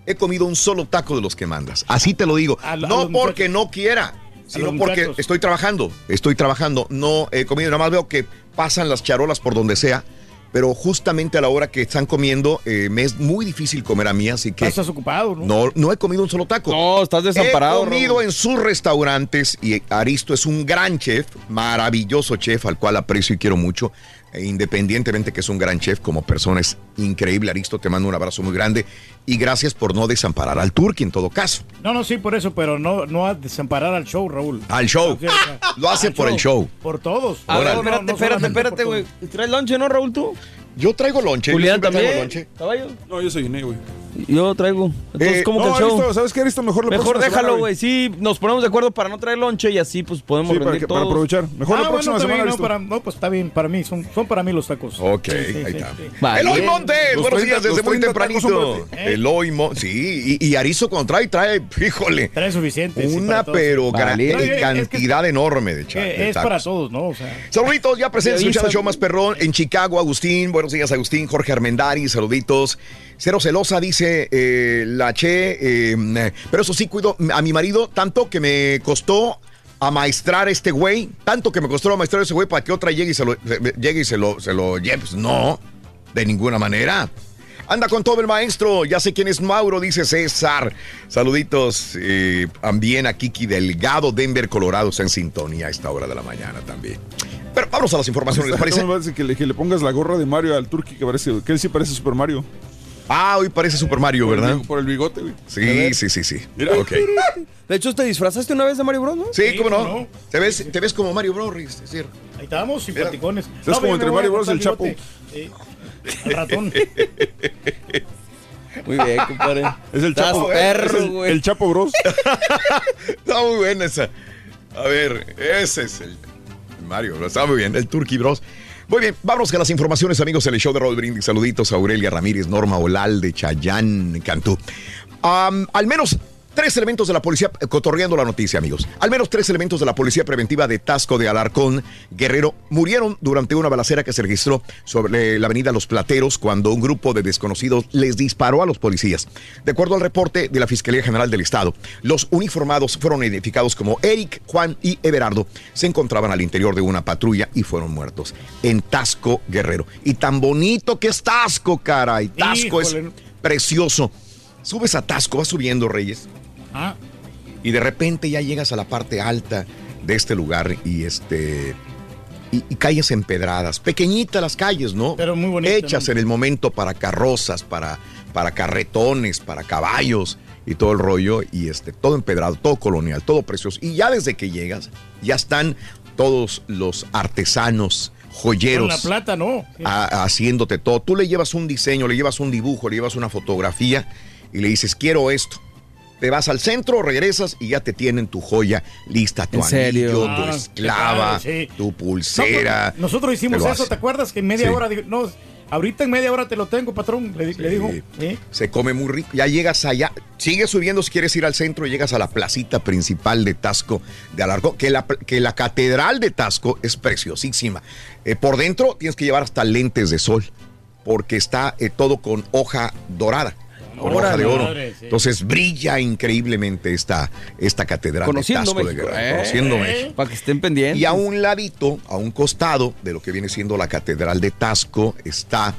he comido un solo taco de los que mandas. Así te lo digo. A a no porque no quiera, sino porque muchachos. estoy trabajando. Estoy trabajando. No he comido. Nada más veo que pasan las charolas por donde sea. Pero justamente a la hora que están comiendo, eh, me es muy difícil comer a mí, así que. Estás ocupado, ¿no? No, no he comido un solo taco. No, estás desamparado, He comido en sus restaurantes y Aristo es un gran chef, maravilloso chef al cual aprecio y quiero mucho. E independientemente que es un gran chef, como persona es increíble. Aristo, te mando un abrazo muy grande y gracias por no desamparar al Turqui en todo caso. No, no, sí, por eso, pero no, no a desamparar al show, Raúl. Al show. Sí, o sea, Lo hace por el show. Por todos. A ver, Órale. espérate, No, no espérate, espérate, güey. ¿Traes lonche, no, Raúl, tú? Yo traigo lonche. yo Julián siempre traigo también. lonche. ¿Caballo? No, yo soy güey. Yo traigo. Entonces, Eh, ¿cómo no, que el show? Aristo, ¿sabes qué, Aristo? Mejor la Mejor próxima déjalo, güey. Sí, nos ponemos de acuerdo para no traer lonche y así pues podemos Sí, para, rendir que- para todos. aprovechar. Mejor Ah, la próxima bueno, está semana, bien, no, Aristo. para- no, pues está bien, para mí, son, son para mí los tacos. Ok, Sí, sí, ahí sí, está. sí. Vale. Eloy Montes, Los buenos 30 días desde los muy 30 tacos son tempranito. para ti. Eloy Montes, sí, y, y Aristo cuando trae, trae, híjole, Trae suficiente. sí, una para todos. pero gra- Vale. eh, No, es que- cantidad enorme de, cha- Que de es tacos. para todos, ¿no? O sea, Saluditos, ya presentes Te escuchando el show más perrón en Chicago, Agustín. Buenos días, Agustín. Jorge Armendari, saluditos. Cero celosa, dice eh, la Che. eh, pero eso sí, cuido a mi marido tanto que me costó amaestrar este güey. Tanto que me costó amaestrar ese güey para que otra llegue y se lo, llegue y se lo, se lo lleve. Pues no, de ninguna manera. Anda con todo el maestro. Ya sé quién es Mauro, dice César. Saluditos eh, también a Kiki Delgado, Denver, Colorado. Está en sintonía a esta hora de la mañana también. Pero vamos a las informaciones, ¿les parece? Que le, que le pongas la gorra de Mario al Turqui, que parece, que él sí parece Super Mario. Ah, hoy parece Super Mario, Por ¿verdad? Por el bigote, güey. Sí, sí, sí, sí. Mira. Ok. De hecho, te disfrazaste una vez de Mario Bros, ¿no? Sí, cómo cómo no. no. Te ves, te ves como Mario Bros. Es cierto. ahí estamos, simpaticones. Estás como pero entre Mario Bros y el Chapo. Sí. El ratón. Muy bien, compadre. Es el Chapo. perro, es el, güey. el Chapo Bros. Está muy buena esa. A ver, ese es el Mario Bros. Está muy bien, el Turkey Bros. Muy bien, vámonos con las informaciones, amigos, en el show de Roll Brindis. Saluditos a Aurelia Ramírez, Norma Olalde, Chayán Cantú. Al menos tres elementos de la policía, eh, cotorreando la noticia, amigos. Al menos tres elementos de la policía preventiva de Tasco de Alarcón, Guerrero, murieron durante una balacera que se registró sobre la avenida Los Plateros cuando un grupo de desconocidos les disparó a los policías. De acuerdo al reporte de la Fiscalía General del Estado, los uniformados fueron identificados como Eric, Juan y Everardo. Se encontraban al interior de una patrulla y fueron muertos en Tasco, Guerrero. Y tan bonito que es Tasco, caray. Tasco Híjole. es precioso. Subes a Tasco, vas subiendo, Reyes Ah, y de repente ya llegas a la parte alta de este lugar y este y, y calles empedradas, pequeñitas las calles, ¿no? Pero muy bonitas, Hechas ¿no? en el momento para carrozas, para, para carretones, para caballos y todo el rollo y este todo empedrado, todo colonial, todo precioso. Y ya desde que llegas ya están todos los artesanos con joyeros la plata, ¿no? A- haciéndote todo. Tú le llevas un diseño, le llevas un dibujo, le llevas una fotografía y le dices, quiero esto. Te vas al centro, regresas y ya te tienen tu joya lista, tu anillo, tu Ah, esclava, sí. tu pulsera. pues, nosotros hicimos Te eso. ¿te acuerdas? Que en media Sí. hora, no, ahorita en media hora te lo tengo, patrón, le, di- le dijo. ¿sí? Se come muy rico. Ya llegas allá, sigues subiendo si quieres ir al centro y llegas a la placita principal de Tasco de Alarcón, que la, que la catedral de Tasco es preciosísima. Eh, por dentro tienes que llevar hasta lentes de sol, porque está eh, todo con hoja dorada. Con hoja de oro. Madre, sí. Entonces brilla increíblemente esta, esta catedral Conociendo de Tasco de México. Guerrero. eh. Conociendo México. Para que estén pendientes. Y a un ladito, a un costado de lo que viene siendo la Catedral de Tasco, está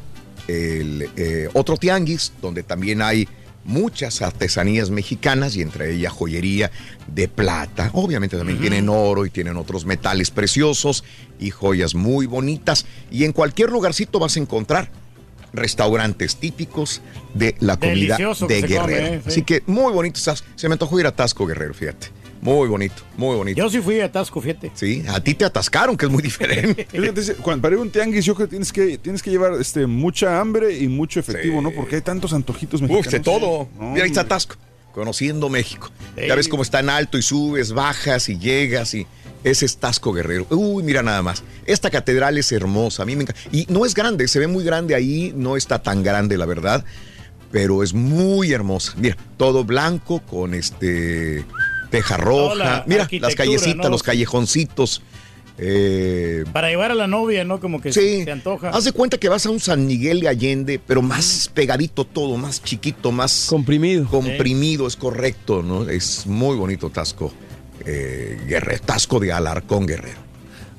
el eh, otro tianguis, donde también hay muchas artesanías mexicanas y entre ellas joyería de plata. Obviamente también tienen oro y tienen otros metales preciosos y joyas muy bonitas. Y en cualquier lugarcito vas a encontrar restaurantes típicos de la comida Delicioso de Guerrero. come, eh, sí. Así que muy bonito estás. Se me antojó ir a Tasco Guerrero, fíjate. Muy bonito, muy bonito. Yo sí fui a Tasco, fíjate. Sí, a ti te atascaron, que es muy diferente. Cuando- para ir a un tianguis, yo creo que tienes que, tienes que llevar este, mucha hambre y mucho efectivo, ¿no? Porque hay tantos antojitos mexicanos. Uf, de todo. Mira, ahí está hombre. Tasco, conociendo México. Sí. Ya ves cómo está en alto y subes, bajas y llegas y es Tasco Guerrero. Uy, mira nada más. Esta catedral es hermosa, a mí me encanta. Y no es grande, se ve muy grande ahí, no está tan grande, la verdad. pero es muy hermosa. Mira, todo blanco con este teja roja. la Mira, las callecitas, ¿no? los callejoncitos. Eh, Para llevar a la novia, ¿no? Como que Sí. se antoja. Haz de cuenta que vas a un San Miguel de Allende, pero más pegadito todo, más chiquito, más comprimido. Comprimido, es correcto, ¿no? Es muy bonito Tasco eh, Guerrero, Tasco de Alarcón Guerrero.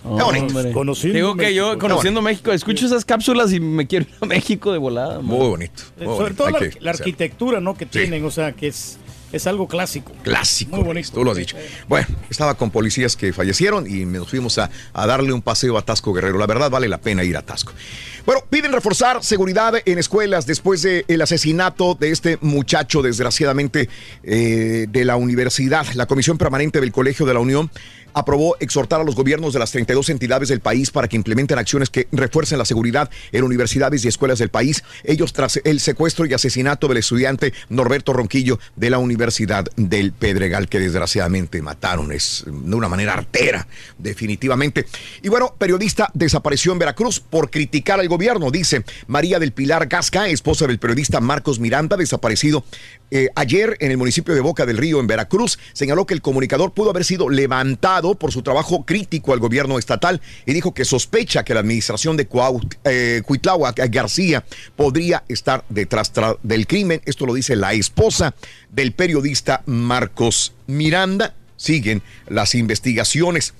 Qué bonito. Conociendo Digo que yo, conociendo México, escucho esas cápsulas y me quiero ir a México de volada. man. Muy bonito. Eh, muy Sobre bonito. todo la, que la hacerlo. arquitectura, ¿no? Que tienen, o sea, que es, es algo clásico. Clásico. Muy bonito. Tú lo has dicho. Bueno, estaba con policías que fallecieron y nos fuimos a, a darle un paseo a Tasco Guerrero. La verdad vale la pena ir a Tasco. Bueno, piden reforzar seguridad en escuelas después del asesinato de este muchacho, desgraciadamente, eh, de la universidad. La Comisión Permanente del Colegio de la Unión aprobó exhortar a los gobiernos de las 32 entidades del país para que implementen acciones que refuercen la seguridad en universidades y escuelas del país. Ellos tras el secuestro y asesinato del estudiante Norberto Ronquillo de la Universidad del Pedregal, que desgraciadamente mataron. Es de una manera artera, definitivamente. Y bueno, periodista desapareció en Veracruz por criticar al gobierno, dice María del Pilar Gasca, esposa del periodista Marcos Miranda, desaparecido eh, ayer en el municipio de Boca del Río, en Veracruz, señaló que el comunicador pudo haber sido levantado por su trabajo crítico al gobierno estatal y dijo que sospecha que la administración de Cuaut, eh, Cuitláhuac García podría estar detrás del crimen. Esto lo dice la esposa del periodista Marcos Miranda. Siguen las investigaciones.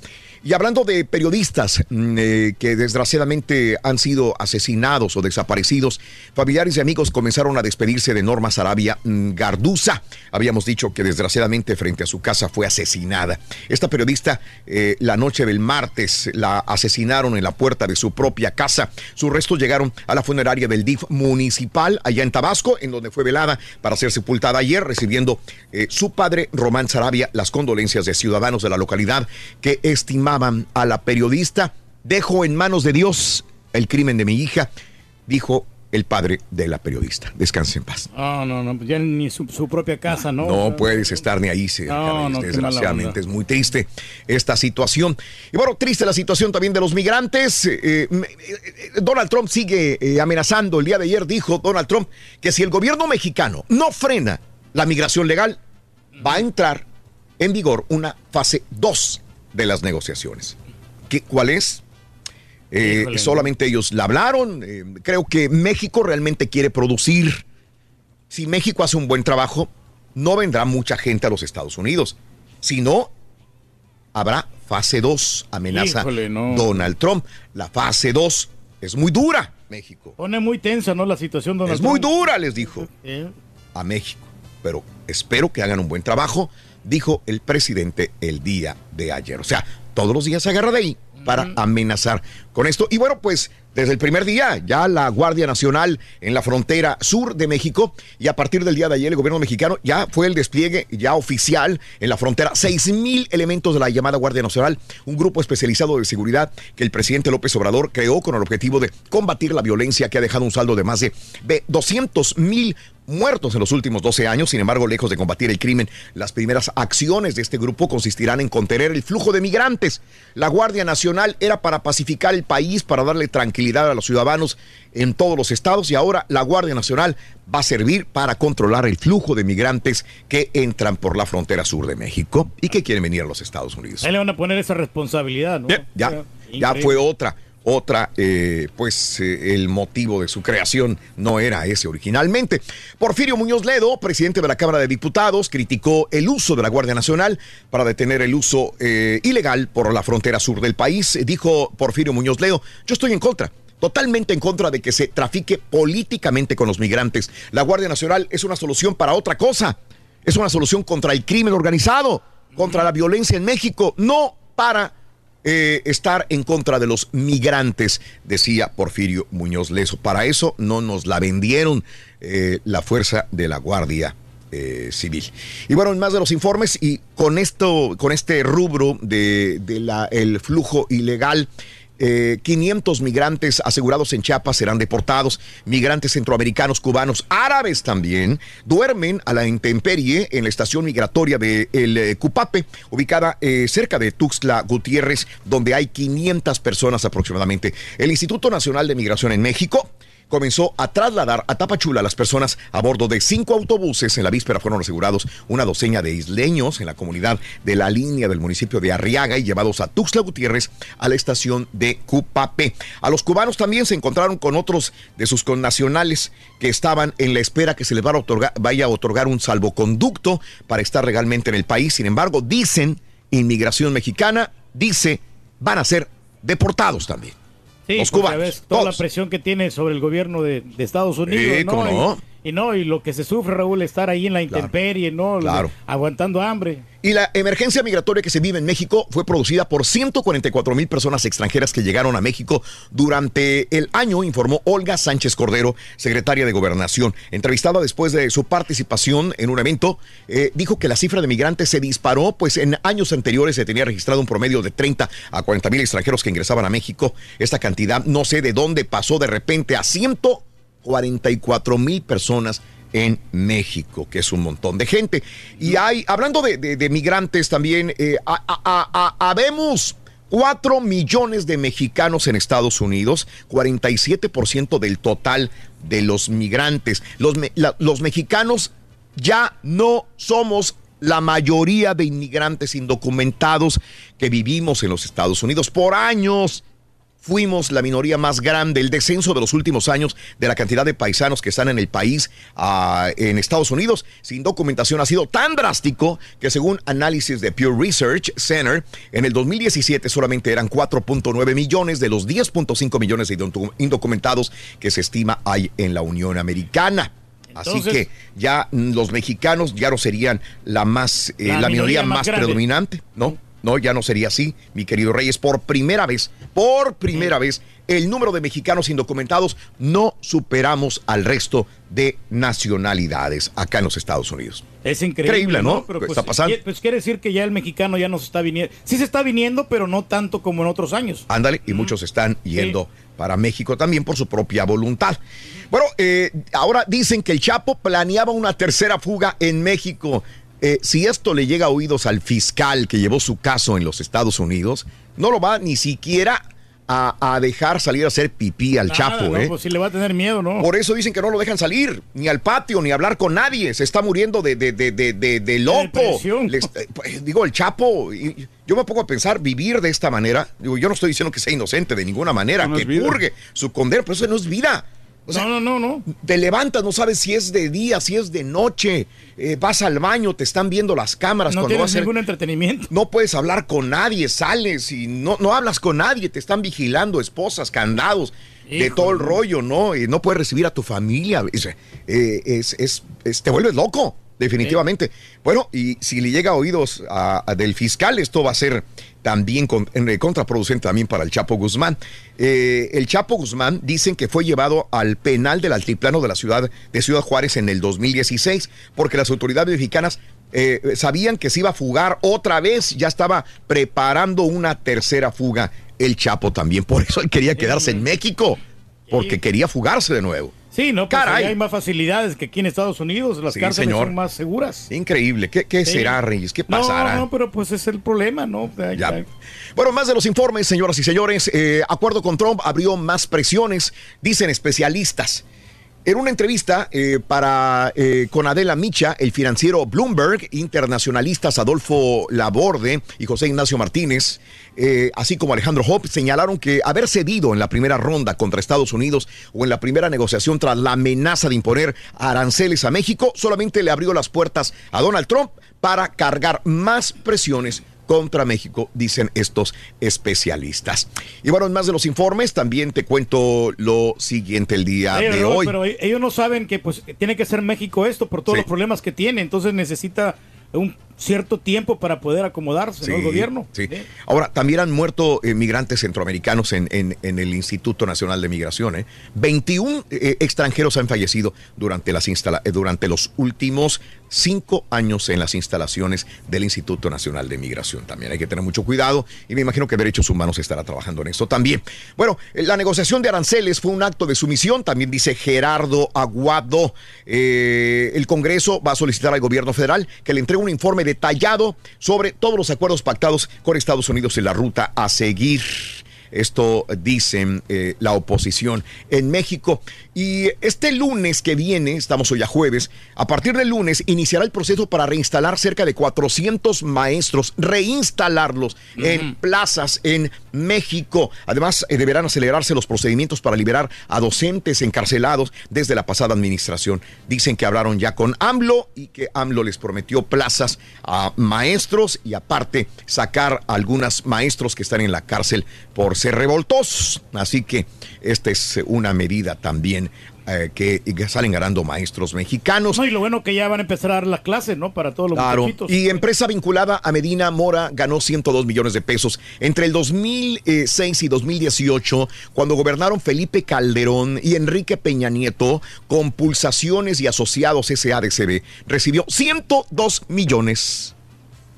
Y hablando de periodistas mm, eh, que desgraciadamente han sido asesinados o desaparecidos, familiares y amigos comenzaron a despedirse de Norma Sarabia mm, Garduza. Habíamos dicho que desgraciadamente frente a su casa fue asesinada. Esta periodista eh, la noche del martes la asesinaron en la puerta de su propia casa. Sus restos llegaron a la funeraria del DIF municipal allá en Tabasco, en donde fue velada para ser sepultada ayer, recibiendo eh, su padre Román Sarabia las condolencias de ciudadanos de la localidad que a la periodista. Dejo en manos de Dios el crimen de mi hija, dijo el padre de la periodista. Descanse en paz. No, no, no, ya ni su, su propia casa, ¿no? No puedes estar ni ahí, cerca, No, no, desgraciadamente es muy triste esta situación. Y bueno, triste la situación también de los migrantes. Eh, eh, eh, Donald Trump sigue amenazando. El día de ayer dijo Donald Trump que si el gobierno mexicano no frena la migración legal, va a entrar en vigor una fase 2 de las negociaciones. ¿Qué, ¿Cuál es? Eh, solamente ellos la hablaron. eh, creo que México realmente quiere producir. Si México hace un buen trabajo, no vendrá mucha gente a los Estados Unidos. Si no, habrá fase 2, amenaza Híjole, no. Donald Trump. La fase 2 es muy dura, México. Pone muy tensa, ¿no? La situación donde Es muy dura, les dijo Eh, a México. Pero espero que hagan un buen trabajo, dijo el presidente el día de ayer. O sea, todos los días se agarra de ahí para amenazar con esto. Y bueno, pues desde el primer día ya la Guardia Nacional en la frontera sur de México y a partir del día de ayer el gobierno mexicano ya fue el despliegue ya oficial en la frontera. Seis mil elementos de la llamada Guardia Nacional, un grupo especializado de seguridad que el presidente López Obrador creó con el objetivo de combatir la violencia que ha dejado un saldo de más de 200 mil muertos en los últimos 12 años. Sin embargo, lejos de combatir el crimen, las primeras acciones de este grupo consistirán en contener el flujo de migrantes. La Guardia Nacional era para pacificar el país, para darle tranquilidad a los ciudadanos en todos los estados y ahora la Guardia Nacional va a servir para controlar el flujo de migrantes que entran por la frontera sur de México y que quieren venir a los Estados Unidos. ahí le van a poner esa responsabilidad, ¿no? Ya, ya fue otra, otra, eh, pues eh, el motivo de su creación no era ese originalmente. Porfirio Muñoz Ledo, presidente de la Cámara de Diputados, criticó el uso de la Guardia Nacional para detener el uso eh, ilegal por la frontera sur del país. Dijo Porfirio Muñoz Ledo, yo estoy en contra. Totalmente en contra de que se trafique políticamente con los migrantes. La Guardia Nacional es una solución para otra cosa. Es una solución contra el crimen organizado, contra la violencia en México, no para eh, estar en contra de los migrantes, decía Porfirio Muñoz Leso. Para eso no nos la vendieron eh, la fuerza de la Guardia eh, Civil. Y bueno, en más de los informes y con esto, con este rubro de, de la, el flujo ilegal. Eh, 500 migrantes asegurados en Chiapas serán deportados. Migrantes centroamericanos, cubanos, árabes también, duermen a la intemperie en la estación migratoria de el eh, Cupape, ubicada eh, cerca de Tuxtla Gutiérrez, donde hay 500 personas aproximadamente. El Instituto Nacional de Migración en México comenzó a trasladar a Tapachula a las personas a bordo de cinco autobuses. En la víspera fueron asegurados una docena de isleños en la comunidad de la línea del municipio de Arriaga y llevados a Tuxtla Gutiérrez a la estación de Cupapé. A los cubanos también se encontraron con otros de sus connacionales que estaban en la espera que se les vaya a otorgar, un salvoconducto para estar legalmente en el país. Sin embargo, dicen, inmigración mexicana dice, van a ser deportados también. Sí, Los cubanos, ves toda la presión que tiene sobre el gobierno de, de Estados Unidos, Sí, ¿no? cómo no. Y, no, y lo que se sufre, Raúl, estar ahí en la intemperie, ¿no? claro. Aguantando hambre. Y la emergencia migratoria que se vive en México fue producida por 144 mil personas extranjeras que llegaron a México durante el año, informó Olga Sánchez Cordero, secretaria de Gobernación. Entrevistada después de su participación en un evento, eh, dijo que la cifra de migrantes se disparó, pues en años anteriores se tenía registrado un promedio de 30 a 40 mil extranjeros que ingresaban a México. Esta cantidad no sé de dónde pasó de repente a 144 mil personas en México, que es un montón de gente. Y hay, hablando de, migrantes también, eh, habemos 4 millones de mexicanos en Estados Unidos, 47% del total de los migrantes. Los mexicanos ya no somos la mayoría de inmigrantes indocumentados que vivimos en los Estados Unidos por años fuimos la minoría más grande. El descenso de los últimos años de la cantidad de paisanos que están en el país, ah, en Estados Unidos, sin documentación, ha sido tan drástico que según análisis de Pew Research Center, en el 2017 solamente eran 4.9 millones de los 10.5 millones de indocu- indocumentados que se estima hay en la Unión Americana. Así que ya mm, los mexicanos ya no serían la más eh, La la, minoría, minoría más más, predominante, ¿no? No, ya no sería así, mi querido Reyes. Por primera vez, por primera vez, el número de mexicanos indocumentados no superamos al resto de nacionalidades acá en los Estados Unidos. Es increíble, Increíble, ¿no? Pero ¿Qué pues, está pasando? Pues quiere decir que ya el mexicano ya no se está viniendo. Sí se está viniendo, pero no tanto como en otros años. Ándale, y muchos están yendo para México también por su propia voluntad. Bueno, eh, ahora dicen que el Chapo planeaba una tercera fuga en México. Eh, si esto le llega a oídos al fiscal que llevó su caso en los Estados Unidos, no lo va ni siquiera a, a dejar salir a hacer pipí al Nada, Chapo, no, ¿eh? Pues sí le va a tener miedo, ¿no? Por eso dicen que no lo dejan salir, ni al patio, ni hablar con nadie. Se está muriendo de, de, de, de, de- de loco. Les- eh, pues, digo, el Chapo, y- yo me pongo a pensar, vivir de esta manera, digo, yo no estoy diciendo que sea inocente de ninguna manera, No, que purgue su condena, pero eso no es vida. O sea, no, no, no, Te levantas, no sabes si es de día, si es de noche, eh, vas al baño, te están viendo las cámaras No cuando tienes vas a ningún entretenimiento. no puedes hablar con nadie, sales y no, no hablas con nadie, te están vigilando esposas, candados, de todo el rollo, ¿no? Y no puedes recibir a tu familia. Es, eh, es- es- es- te vuelves loco, definitivamente. Bueno, y si le llega a oídos a- a del fiscal, esto va a ser también con- en- contraproducente también para el Chapo Guzmán. Eh, el Chapo Guzmán dicen que fue llevado al penal del altiplano de la ciudad de Ciudad Juárez en el 2016 porque las autoridades mexicanas eh, sabían que se iba a fugar otra vez, ya estaba preparando una tercera fuga el Chapo también. Por eso él quería quedarse en México, porque quería fugarse de nuevo. Sí, no, pues Caray. hay más facilidades que aquí en Estados Unidos. Las Sí, cárceles señor. son más seguras. Increíble. ¿Qué, qué Sí. será, Reyes? ¿Qué No, pasará? No, pero pues es el problema, ¿no? Ya- Ya. ya- Bueno, más de los informes, señoras y señores. Eh, acuerdo con Trump abrió más presiones, dicen especialistas. En una entrevista eh, para eh, con Adela Micha, el financiero Bloomberg, internacionalistas Adolfo Laborde y José Ignacio Martínez, eh, así como Alejandro Hope, señalaron que haber cedido en la primera ronda contra Estados Unidos o en la primera negociación tras la amenaza de imponer aranceles a México solamente le abrió las puertas a Donald Trump para cargar más presiones contra México, dicen estos especialistas. Y bueno, en más de los informes, también te cuento lo siguiente el día Oye, de hoy. Pero ellos no saben que pues tiene que ser México esto por todos Sí. los problemas que tiene. Entonces necesita un cierto tiempo para poder acomodarse, ¿no? El gobierno. sí. Ahora, también han muerto eh, migrantes centroamericanos en, en- en el Instituto Nacional de Migración. ¿eh? 21 eh, extranjeros han fallecido durante, las instala- eh, durante los últimos cinco años en las instalaciones del Instituto Nacional de Migración. También hay que tener mucho cuidado y me imagino que Derechos Humanos estará trabajando en esto también. Bueno, la negociación de aranceles fue un acto de sumisión, también dice Gerardo Aguado. El Congreso va a solicitar al gobierno federal que le entregue un informe detallado sobre todos los acuerdos pactados con Estados Unidos en la ruta a seguir. Esto dicen eh, la oposición en México. Y este lunes que viene, estamos hoy a jueves, a partir del lunes iniciará el proceso para reinstalar cerca de 400 maestros, reinstalarlos en plazas en México. Además, eh, deberán acelerarse los procedimientos para liberar a docentes encarcelados desde la pasada administración. Dicen que hablaron ya con AMLO y que AMLO les prometió plazas a maestros y aparte sacar a algunos maestros que están en la cárcel por ser revoltosos. Así que esta es una medida también eh, que, que salen ganando maestros mexicanos. No, y lo bueno que ya van a empezar a dar la clase, ¿no? Para todos los Claro. muchachitos. Y empresa vinculada a Medina Mora ganó 102 millones de pesos entre el 2006 y 2018, cuando gobernaron Felipe Calderón y Enrique Peña Nieto, con pulsaciones y asociados SADCB, recibió 102 millones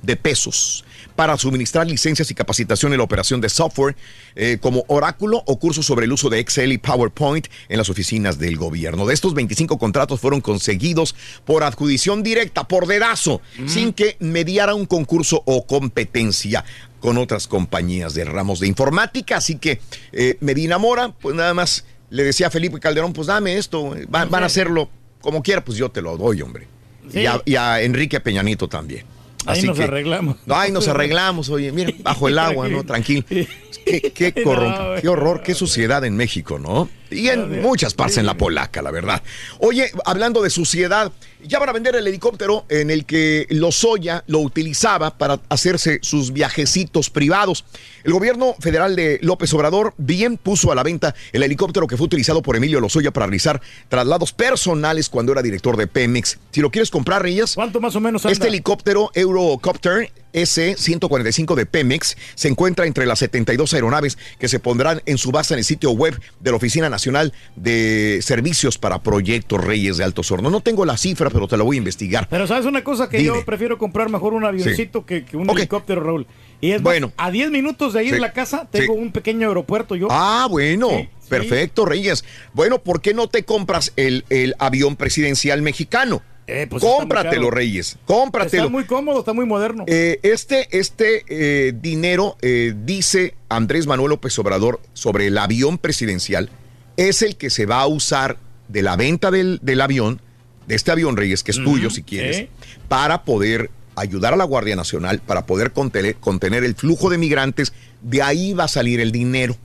de pesos para suministrar licencias y capacitación en la operación de software eh, como Oráculo o cursos sobre el uso de Excel y PowerPoint en las oficinas del gobierno. De estos 25 contratos fueron conseguidos por adjudición directa, por dedazo, sin que mediara un concurso o competencia con otras compañías de ramos de informática. Así que eh, Medina Mora, pues nada más le decía a Felipe Calderón, pues dame esto, eh, va- van a hacerlo como quiera, pues yo te lo doy, hombre. Sí. Y, a, y a Enrique Peñanito también. Ahí Así nos que- arreglamos. Ahí nos arreglamos, oye, mira, bajo el agua, ¿no? Tranquilo. Qué, No, qué horror, qué suciedad en México, ¿no? Y en muchas partes en la polaca, la verdad. Oye, hablando de suciedad, ya van a vender el helicóptero en el que Lozoya lo utilizaba para hacerse sus viajecitos privados. El gobierno federal de López Obrador bien puso a la venta el helicóptero que fue utilizado por Emilio Lozoya para realizar traslados personales cuando era director de Pemex. Si lo quieres comprar, Reyes. ¿Cuánto más o menos anda? Este helicóptero Eurocopter S-145 de Pemex se encuentra entre las 72 aeronaves que se pondrán en subasta en el sitio web de la Oficina Nacional de Servicios para Proyectos Reyes de Altos Hornos. No tengo la cifra, pero te la voy a investigar. Pero sabes una cosa que Dime. yo prefiero comprar mejor un avioncito que, que un helicóptero, Raúl. Y es Bueno. a 10 minutos de ahí Sí. de la casa tengo Sí. un pequeño aeropuerto yo. Ah, bueno, sí. perfecto, Reyes. Bueno, ¿por qué no te compras el, el avión presidencial mexicano? Eh, pues Cómpratelo. Reyes. Cómpratelo. Está muy cómodo, está muy moderno. Eh, este este eh, dinero, dice Andrés Manuel López Obrador sobre el avión presidencial, es el que se va a usar de la venta del, del avión, de este avión Reyes, que es tuyo si quieres, para poder ayudar a la Guardia Nacional, para poder contener, contener el flujo de migrantes. De ahí va a salir el dinero.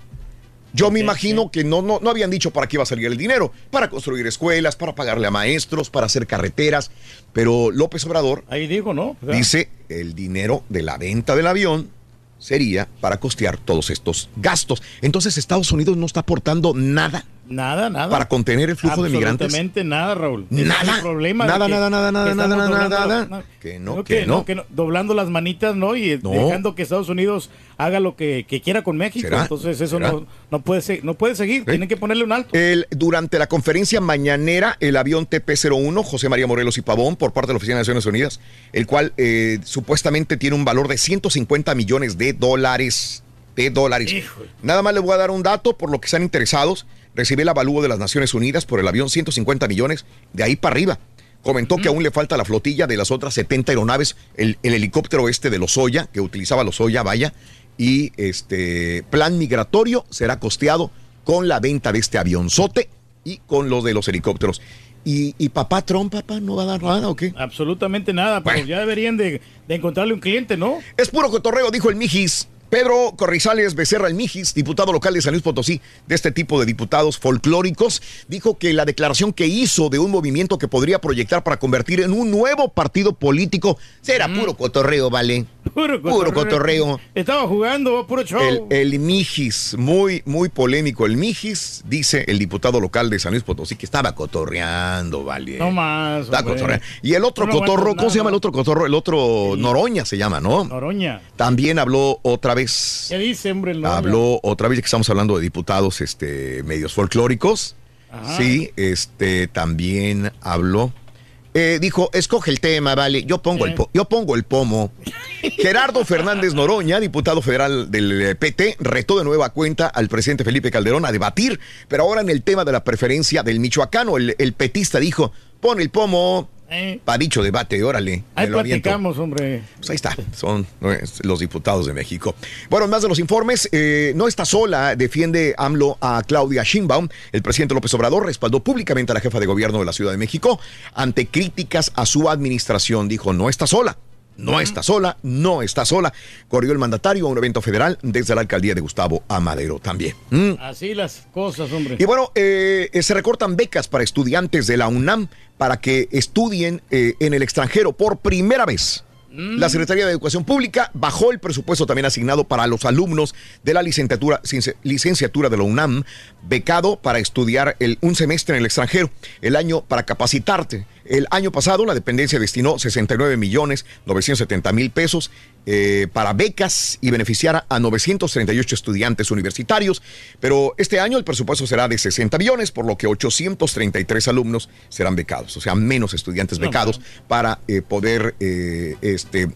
Yo me imagino que no, no, no habían dicho para qué iba a salir el dinero, para construir escuelas, para pagarle a maestros, para hacer carreteras, pero López Obrador Ahí digo, ¿no? O sea, Dice el dinero de la venta del avión sería para costear todos estos gastos. Entonces Estados Unidos no está aportando nada Nada, nada. para contener el flujo de migrantes. Absolutamente nada, Raúl. Nada. el problema Nada, que- nada, nada, nada, nada, nada, nada. Que no, No, que no. que no, doblando las manitas, ¿no? Y dejando que Estados Unidos haga lo que, quiera con México. ¿Será? Entonces eso ¿Será? no, no, puede no puede seguir. Tienen que ponerle un alto. El, durante la conferencia mañanera, el avión TP-01, José María Morelos y Pavón, por parte de la Oficina de Naciones Unidas, el cual eh, supuestamente tiene un valor de 150 millones de dólares. De dólares. Nada más les voy a dar un dato por lo que están interesados. Recibí el avalúo de las Naciones Unidas por el avión 150 millones, de ahí para arriba. Comentó que aún le falta la flotilla de las otras 70 aeronaves, el, el helicóptero este de Lozoya, que utilizaba Lozoya, vaya, y este plan migratorio será costeado con la venta de este avionzote y con los de los helicópteros. ¿Y, y papá Trump, papá, no va a dar nada o qué? Absolutamente nada, pero ya deberían de, de encontrarle un cliente, ¿no? Es puro cotorreo, dijo el Mijis. Pedro Corrizales Becerra el Mijis, diputado local de San Luis Potosí, de este tipo de diputados folclóricos, dijo que la declaración que hizo de un movimiento que podría proyectar para convertir en un nuevo partido político será puro cotorreo, ¿vale? Puro Puro cotorreo. Estaba jugando, puro show. El, el Mijis, muy, muy polémico. El Mijis, dice el diputado local de San Luis Potosí, que estaba cotorreando, ¿vale? No más. Está hombre. cotorreando. Y el otro No, cotorro, ¿cómo se llama el otro cotorro? El otro Noroña se llama, ¿no? Noroña. También habló otra vez. ¿Qué dice, hombre? el? Habló otra vez que estamos hablando de diputados este, medios folclóricos. Ajá. Sí, este también habló. Eh, dijo, escoge el tema, vale. Yo pongo, el, po- yo pongo el pomo. Gerardo Fernández Noroña, diputado federal del eh, PT, retó de nueva cuenta al presidente Felipe Calderón a debatir, pero ahora en el tema de la preferencia del michoacano, el, el petista dijo, pon el pomo. Para dicho debate, órale. Ahí aviento. platicamos, hombre. Pues ahí está, son eh, los diputados de México. Bueno, más de los informes, eh, no está sola, defiende AMLO a Claudia Sheinbaum. El presidente López Obrador respaldó públicamente a la jefa de gobierno de la Ciudad de México ante críticas a su administración. Dijo, no está sola. No está sola, no está sola. Corrió el mandatario a un evento federal desde la alcaldía de Gustavo Amadero también. Mm. Así las cosas, hombre. Y bueno, eh, eh, se recortan becas para estudiantes de la UNAM para que estudien eh, en el extranjero por primera vez. La Secretaría de Educación Pública bajó el presupuesto también asignado para los alumnos de la licenciatura de la UNAM, becado para estudiar el, un semestre en el extranjero, el año para capacitarte. El año pasado la dependencia destinó 69 millones 970 mil pesos eh, para becas y beneficiar a 938 estudiantes universitarios, pero este año el presupuesto será de 60 millones, por lo que 833 alumnos serán becados, o sea, menos estudiantes No, becados para eh, poder eh, este,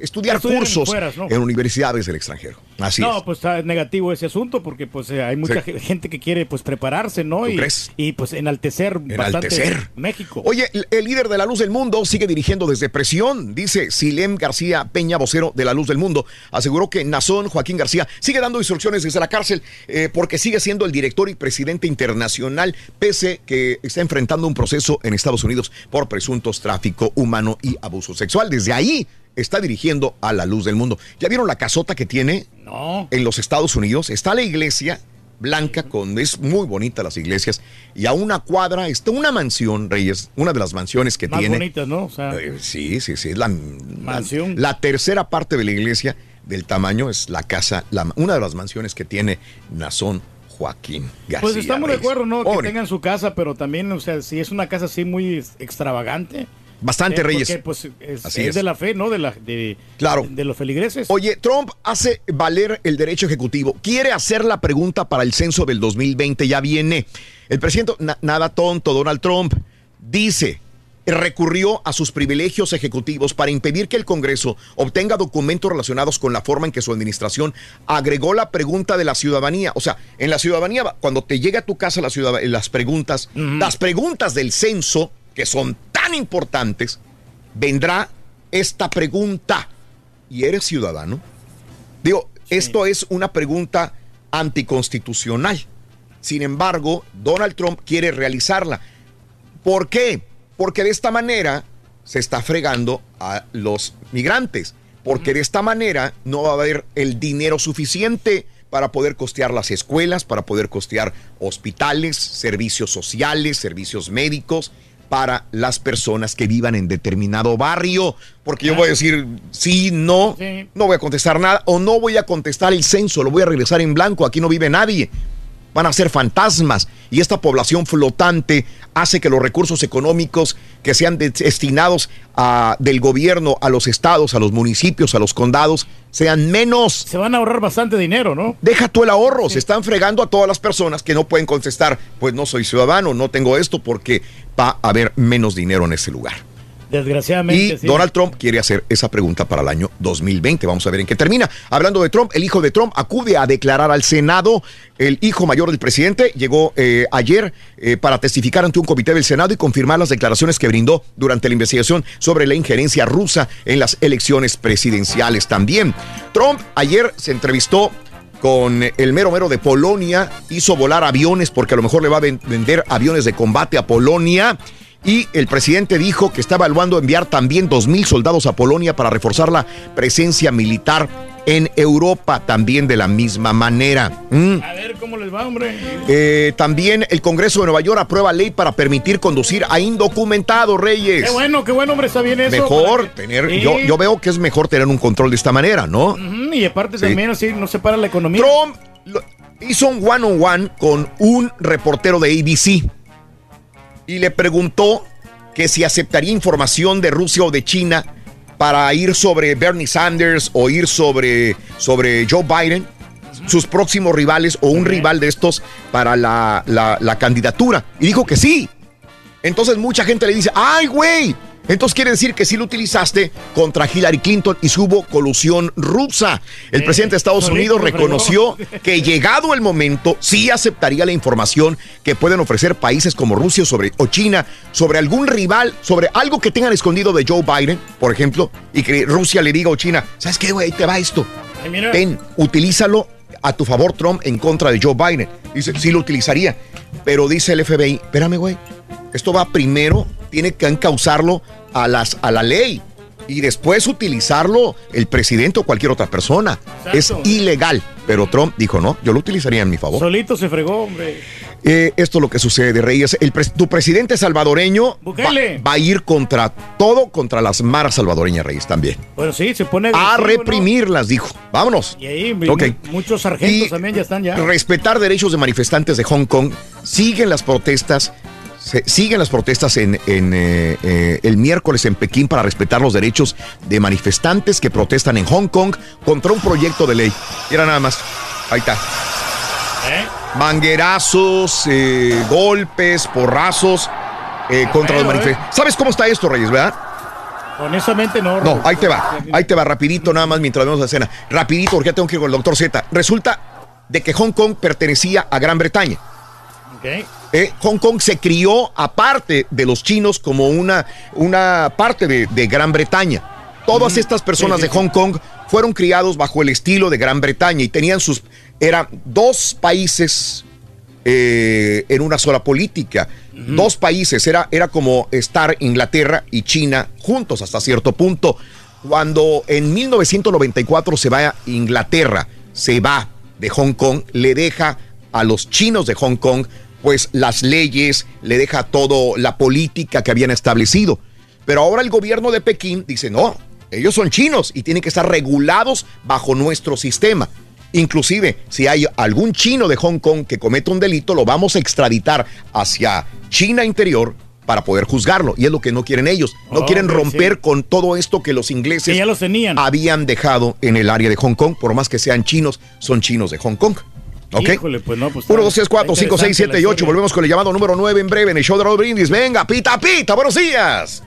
estudiar cursos fueras, ¿no? en universidades del extranjero. Así no, es. pues está negativo ese asunto porque pues eh, hay mucha Sí. gente que quiere pues prepararse, ¿no? ¿Tú y, crees? y pues enaltecer, bastante Enaltecer. México. Oye, el, el líder de la Luz del Mundo sigue dirigiendo desde presión, dice Silem García Peña, vocero de la Luz del Mundo. Aseguró que Nazón Joaquín García sigue dando instrucciones desde la cárcel eh, porque sigue siendo el director y presidente internacional, pese que está enfrentando un proceso en Estados Unidos por presuntos tráfico humano y abuso sexual. Desde ahí está dirigiendo a la Luz del Mundo. ¿Ya vieron la casota que tiene No. en los Estados Unidos? Está la iglesia blanca con es muy bonita las iglesias y a una cuadra está una mansión Reyes una de las mansiones que Más tiene bonitas, ¿no? O sea, Eh, sí sí sí es la Mansión. la, la tercera parte de la iglesia del tamaño es la casa la- una de las mansiones que tiene Nazón Joaquín García pues estamos de acuerdo, ¿no? Que tengan su casa, pero también, o sea, si es una casa así muy ex- extravagante. Bastante, eh, Reyes. Porque, pues es, Así es es. de la fe, ¿no? De la de, Claro. de los feligreses. Oye, Trump hace valer el derecho ejecutivo. Quiere hacer la pregunta para el censo del 2020. Ya viene. El presidente, na- nada tonto, Donald Trump, dice, recurrió a sus privilegios ejecutivos para impedir que el Congreso obtenga documentos relacionados con la forma en que su administración agregó la pregunta de la ciudadanía. O sea, en la ciudadanía, cuando te llega a tu casa la ciudad- las preguntas, las preguntas del censo, que son tan importantes, vendrá esta pregunta. ¿Y eres ciudadano? Digo, esto es una pregunta anticonstitucional. Sin embargo, Donald Trump quiere realizarla. ¿Por qué? Porque de esta manera se está fregando a los migrantes. Porque de esta manera no va a haber el dinero suficiente para poder costear las escuelas, para poder costear hospitales, servicios sociales, servicios médicos para las personas que vivan en determinado barrio. Porque yo voy a decir sí, no, no voy a contestar nada o no voy a contestar el censo, lo voy a regresar en blanco, aquí no vive nadie van a ser fantasmas y esta población flotante hace que los recursos económicos que sean de- destinados a- del gobierno a los estados, a los municipios, a los condados, sean menos. Se van a ahorrar bastante dinero, ¿no? Deja tú el ahorro, se están fregando a todas las personas que no pueden contestar, pues no soy ciudadano, no tengo esto porque va a haber menos dinero en ese lugar. Desgraciadamente. Y sí. Donald Trump quiere hacer esa pregunta para el año 2020. Vamos a ver en qué termina. Hablando de Trump, el hijo de Trump acude a declarar al Senado. El hijo mayor del presidente llegó eh, ayer eh, para testificar ante un comité del Senado y confirmar las declaraciones que brindó durante la investigación sobre la injerencia rusa en las elecciones presidenciales también. Trump ayer se entrevistó con el mero mero de Polonia, hizo volar aviones porque a lo mejor le va a ven- vender aviones de combate a Polonia. Y el presidente dijo que está evaluando enviar también 2.000 soldados a Polonia para reforzar la presencia militar en Europa también de la misma manera. Mm. A ver cómo les va, hombre. Eh, también el Congreso de Nueva York aprueba ley para permitir conducir a indocumentados, Reyes. Qué bueno, qué bueno, hombre, está bien eso. Mejor tener, Sí. yo, yo veo que es mejor tener un control de esta manera, ¿no? Y aparte Sí. también así no se para la economía. Trump lo- hizo un one on one con un reportero de ABC y le preguntó que si aceptaría información de Rusia o de China para ir sobre Bernie Sanders o ir sobre, sobre Joe Biden, sus próximos rivales o un rival de estos para la, la- la candidatura. Y dijo que sí. Entonces mucha gente le dice, ay, güey, Entonces quiere decir que sí lo utilizaste contra Hillary Clinton y hubo colusión rusa. El Eh, presidente de Estados Unidos reconoció que llegado el momento sí aceptaría la información que pueden ofrecer países como Rusia sobre, o China sobre algún rival, sobre algo que tengan escondido de Joe Biden, por ejemplo, y que Rusia le diga a China, ¿sabes qué, güey? Te va esto. Ay. Ten, utilízalo a tu favor Trump en contra de Joe Biden. Dice, sí lo utilizaría. Pero dice el FBI, espérame, güey, esto va primero, tiene que encauzarlo a, las, a la ley y después utilizarlo el presidente o cualquier otra persona. Es ilegal. Pero Trump dijo, no, yo lo utilizaría en mi favor. Solito se fregó, hombre. Eh, esto es lo que sucede, Reyes. El tu presidente salvadoreño va, a ir contra todo, contra las maras salvadoreñas, Reyes, también. Bueno, sí, se pone. A reprimirlas, dijo. Vámonos. Y ahí Ok. mu- muchos sargentos Y también ya están ya. Respetar derechos de manifestantes de Hong Kong. Siguen las protestas. Se- siguen las protestas en, en, eh, eh, el miércoles en Pekín para respetar los derechos de manifestantes que protestan en Hong Kong contra un proyecto de ley. Y era nada más. Ahí está. ¿Eh? Manguerazos, golpes, porrazos contra los manifestantes. ¿Sabes cómo está esto, Reyes, verdad? Honestamente no. No, ahí te va. Ahí te va, rapidito nada más mientras vemos la escena. Rapidito, porque ya tengo que ir con el doctor Z. Resulta de que Hong Kong pertenecía a Gran Bretaña. Ok. Eh, Hong Kong se crió aparte de los chinos como una, una parte de, de Gran Bretaña. Todas estas personas sí, de Hong Kong fueron criados bajo el estilo de Gran Bretaña y tenían sus... Eran dos países eh, en una sola política. Dos países, era, era como estar Inglaterra y China juntos hasta cierto punto. Cuando en 1994 se va a Inglaterra, se va de Hong Kong, le deja a los chinos de Hong Kong pues las leyes, le deja todo la política que habían establecido. Pero ahora el gobierno de Pekín dice, no, ellos son chinos y tienen que estar regulados bajo nuestro sistema. Inclusive, si hay algún chino de Hong Kong que cometa un delito, lo vamos a extraditar hacia China interior para poder juzgarlo. Y es lo que no quieren ellos. No Oh, quieren romper sí. con todo esto que los ingleses Que ya los tenían. habían dejado en el área de Hong Kong. Por más que sean chinos, son chinos de Hong Kong. ¿Ok? Híjole, pues no, pues 1, está- 2, 3, 4, está 5, 6, interesante 7 y la 8. historia. Volvemos con el llamado número 9 en breve en el show de Raúl Brindis. Venga, pita, pita. Buenos días.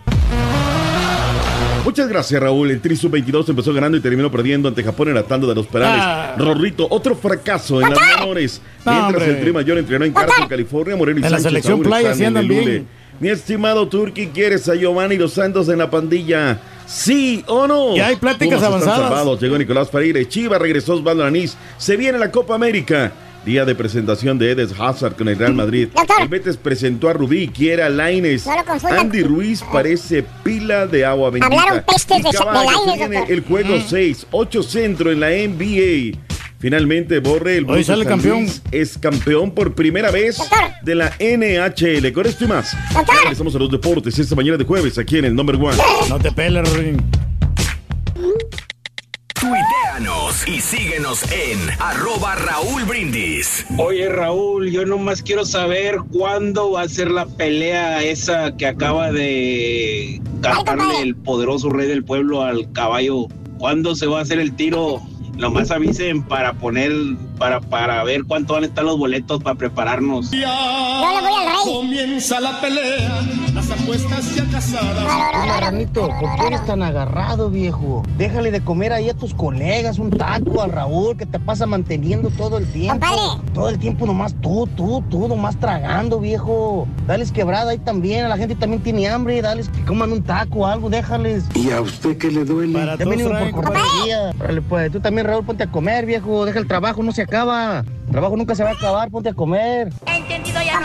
Muchas gracias, Raúl. El Tri Sub-22 empezó ganando y terminó perdiendo ante Japón en la tanda de los penales. Ah. Rorrito, otro fracaso en las menores. No, Mientras hombre. el Tri Mayor entrenó en Carson, California, Morelia y En la Sánchez, selección Saúl playa sí andan el bien. Mi estimado Turki, ¿quieres a Giovanni Dos Santos en la pandilla? ¿Sí o no? Ya hay pláticas Pumas avanzadas. salvados. Llegó Nicolás Freire, Chiva regresó Osvaldo Anís. Se viene la Copa América. Día de presentación de Edes Hazard con el Real Madrid. El Betis presentó a Rubí, quiere a Laines. No. Andy Ruiz parece pila de agua bendita. Hablaron pestes Y de- de Lainez, viene doctor. el juego Mm. 6, 8 centro en la NBA. Finalmente, Borre, el Hoy sale San campeón. Luis es campeón por primera vez de la NHL. Con esto y más. Regresamos a los deportes esta mañana de jueves aquí en el Number One. No te peles, Ruin. Tuiteanos y síguenos en arroba Raúl Brindis. Oye Raúl, yo nomás quiero saber cuándo va a ser la pelea esa que acaba de cantarle el poderoso rey del pueblo al caballo. ¿Cuándo se va a hacer el tiro? Nomás avisen para poner, para, para ver cuánto van a estar los boletos para prepararnos. Yo le voy al rey. Comienza la pelea, las apuestas ya casadas. Marranito, ¿por qué eres tan agarrado, viejo? Déjale de comer ahí a tus colegas un taco al Raúl que te pasa manteniendo todo el tiempo. Todo el tiempo nomás tú, tú, tú, nomás tragando, viejo. Dales quebrada ahí también, la gente también tiene hambre, dales que coman un taco o algo, déjales. ¿Y a usted qué le duele? Ya mínimo por cortesía. Órale, pues, tú también, Raúl, ponte a comer, viejo. Deja el trabajo, no se acaba. El trabajo nunca se va a acabar, ponte a comer. Entendido ya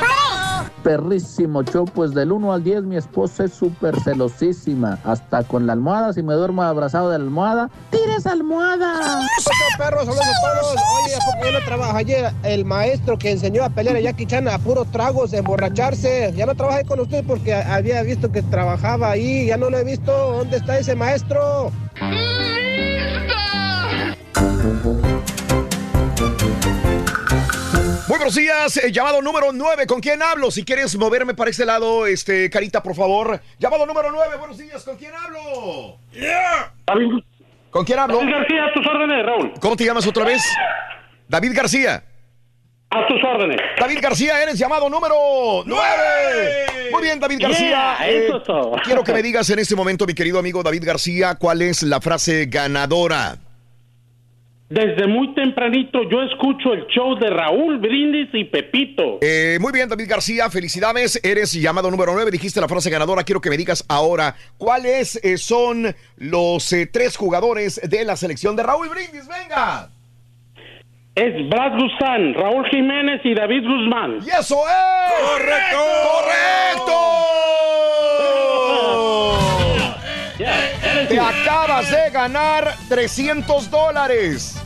Perrísimo show, pues del 1 al 10 mi esposa es súper celosísima. Hasta con la almohada, si me duermo abrazado de la almohada, ¡tires almohada! perros, saludos a todos. Oye, ¿a poco ya no trabaja ayer? El maestro que enseñó a pelear a Jackie Chan a puros tragos, a emborracharse. Ya no trabajé con usted porque había visto que trabajaba ahí. Ya no lo he visto. ¿Dónde está ese maestro? Muy buenos días, eh, llamado número 9. ¿Con quién hablo? Si quieres moverme para ese lado, este, Carita, por favor. Llamado número 9, buenos días, ¿con quién hablo? ¿Con quién hablo? David García, a tus órdenes, Raúl. ¿Cómo te llamas otra vez? David García. A tus órdenes. David García, eres llamado número 9. Muy bien, David García. Yeah, eh, eso es todo. quiero que me digas en este momento, mi querido amigo David García, cuál es la frase ganadora. Desde muy tempranito yo escucho el show de Raúl Brindis y Pepito. Eh, muy bien, David García, felicidades. Eres llamado número 9, dijiste la frase ganadora. Quiero que me digas ahora cuáles eh, son los eh, tres jugadores de la selección de Raúl Brindis. ¡Venga! Es Brad Guzmán, Raúl Jiménez y David Guzmán. ¡Y eso es! ¡Correcto! ¡Correcto! Te acabas de ganar 300 dólares.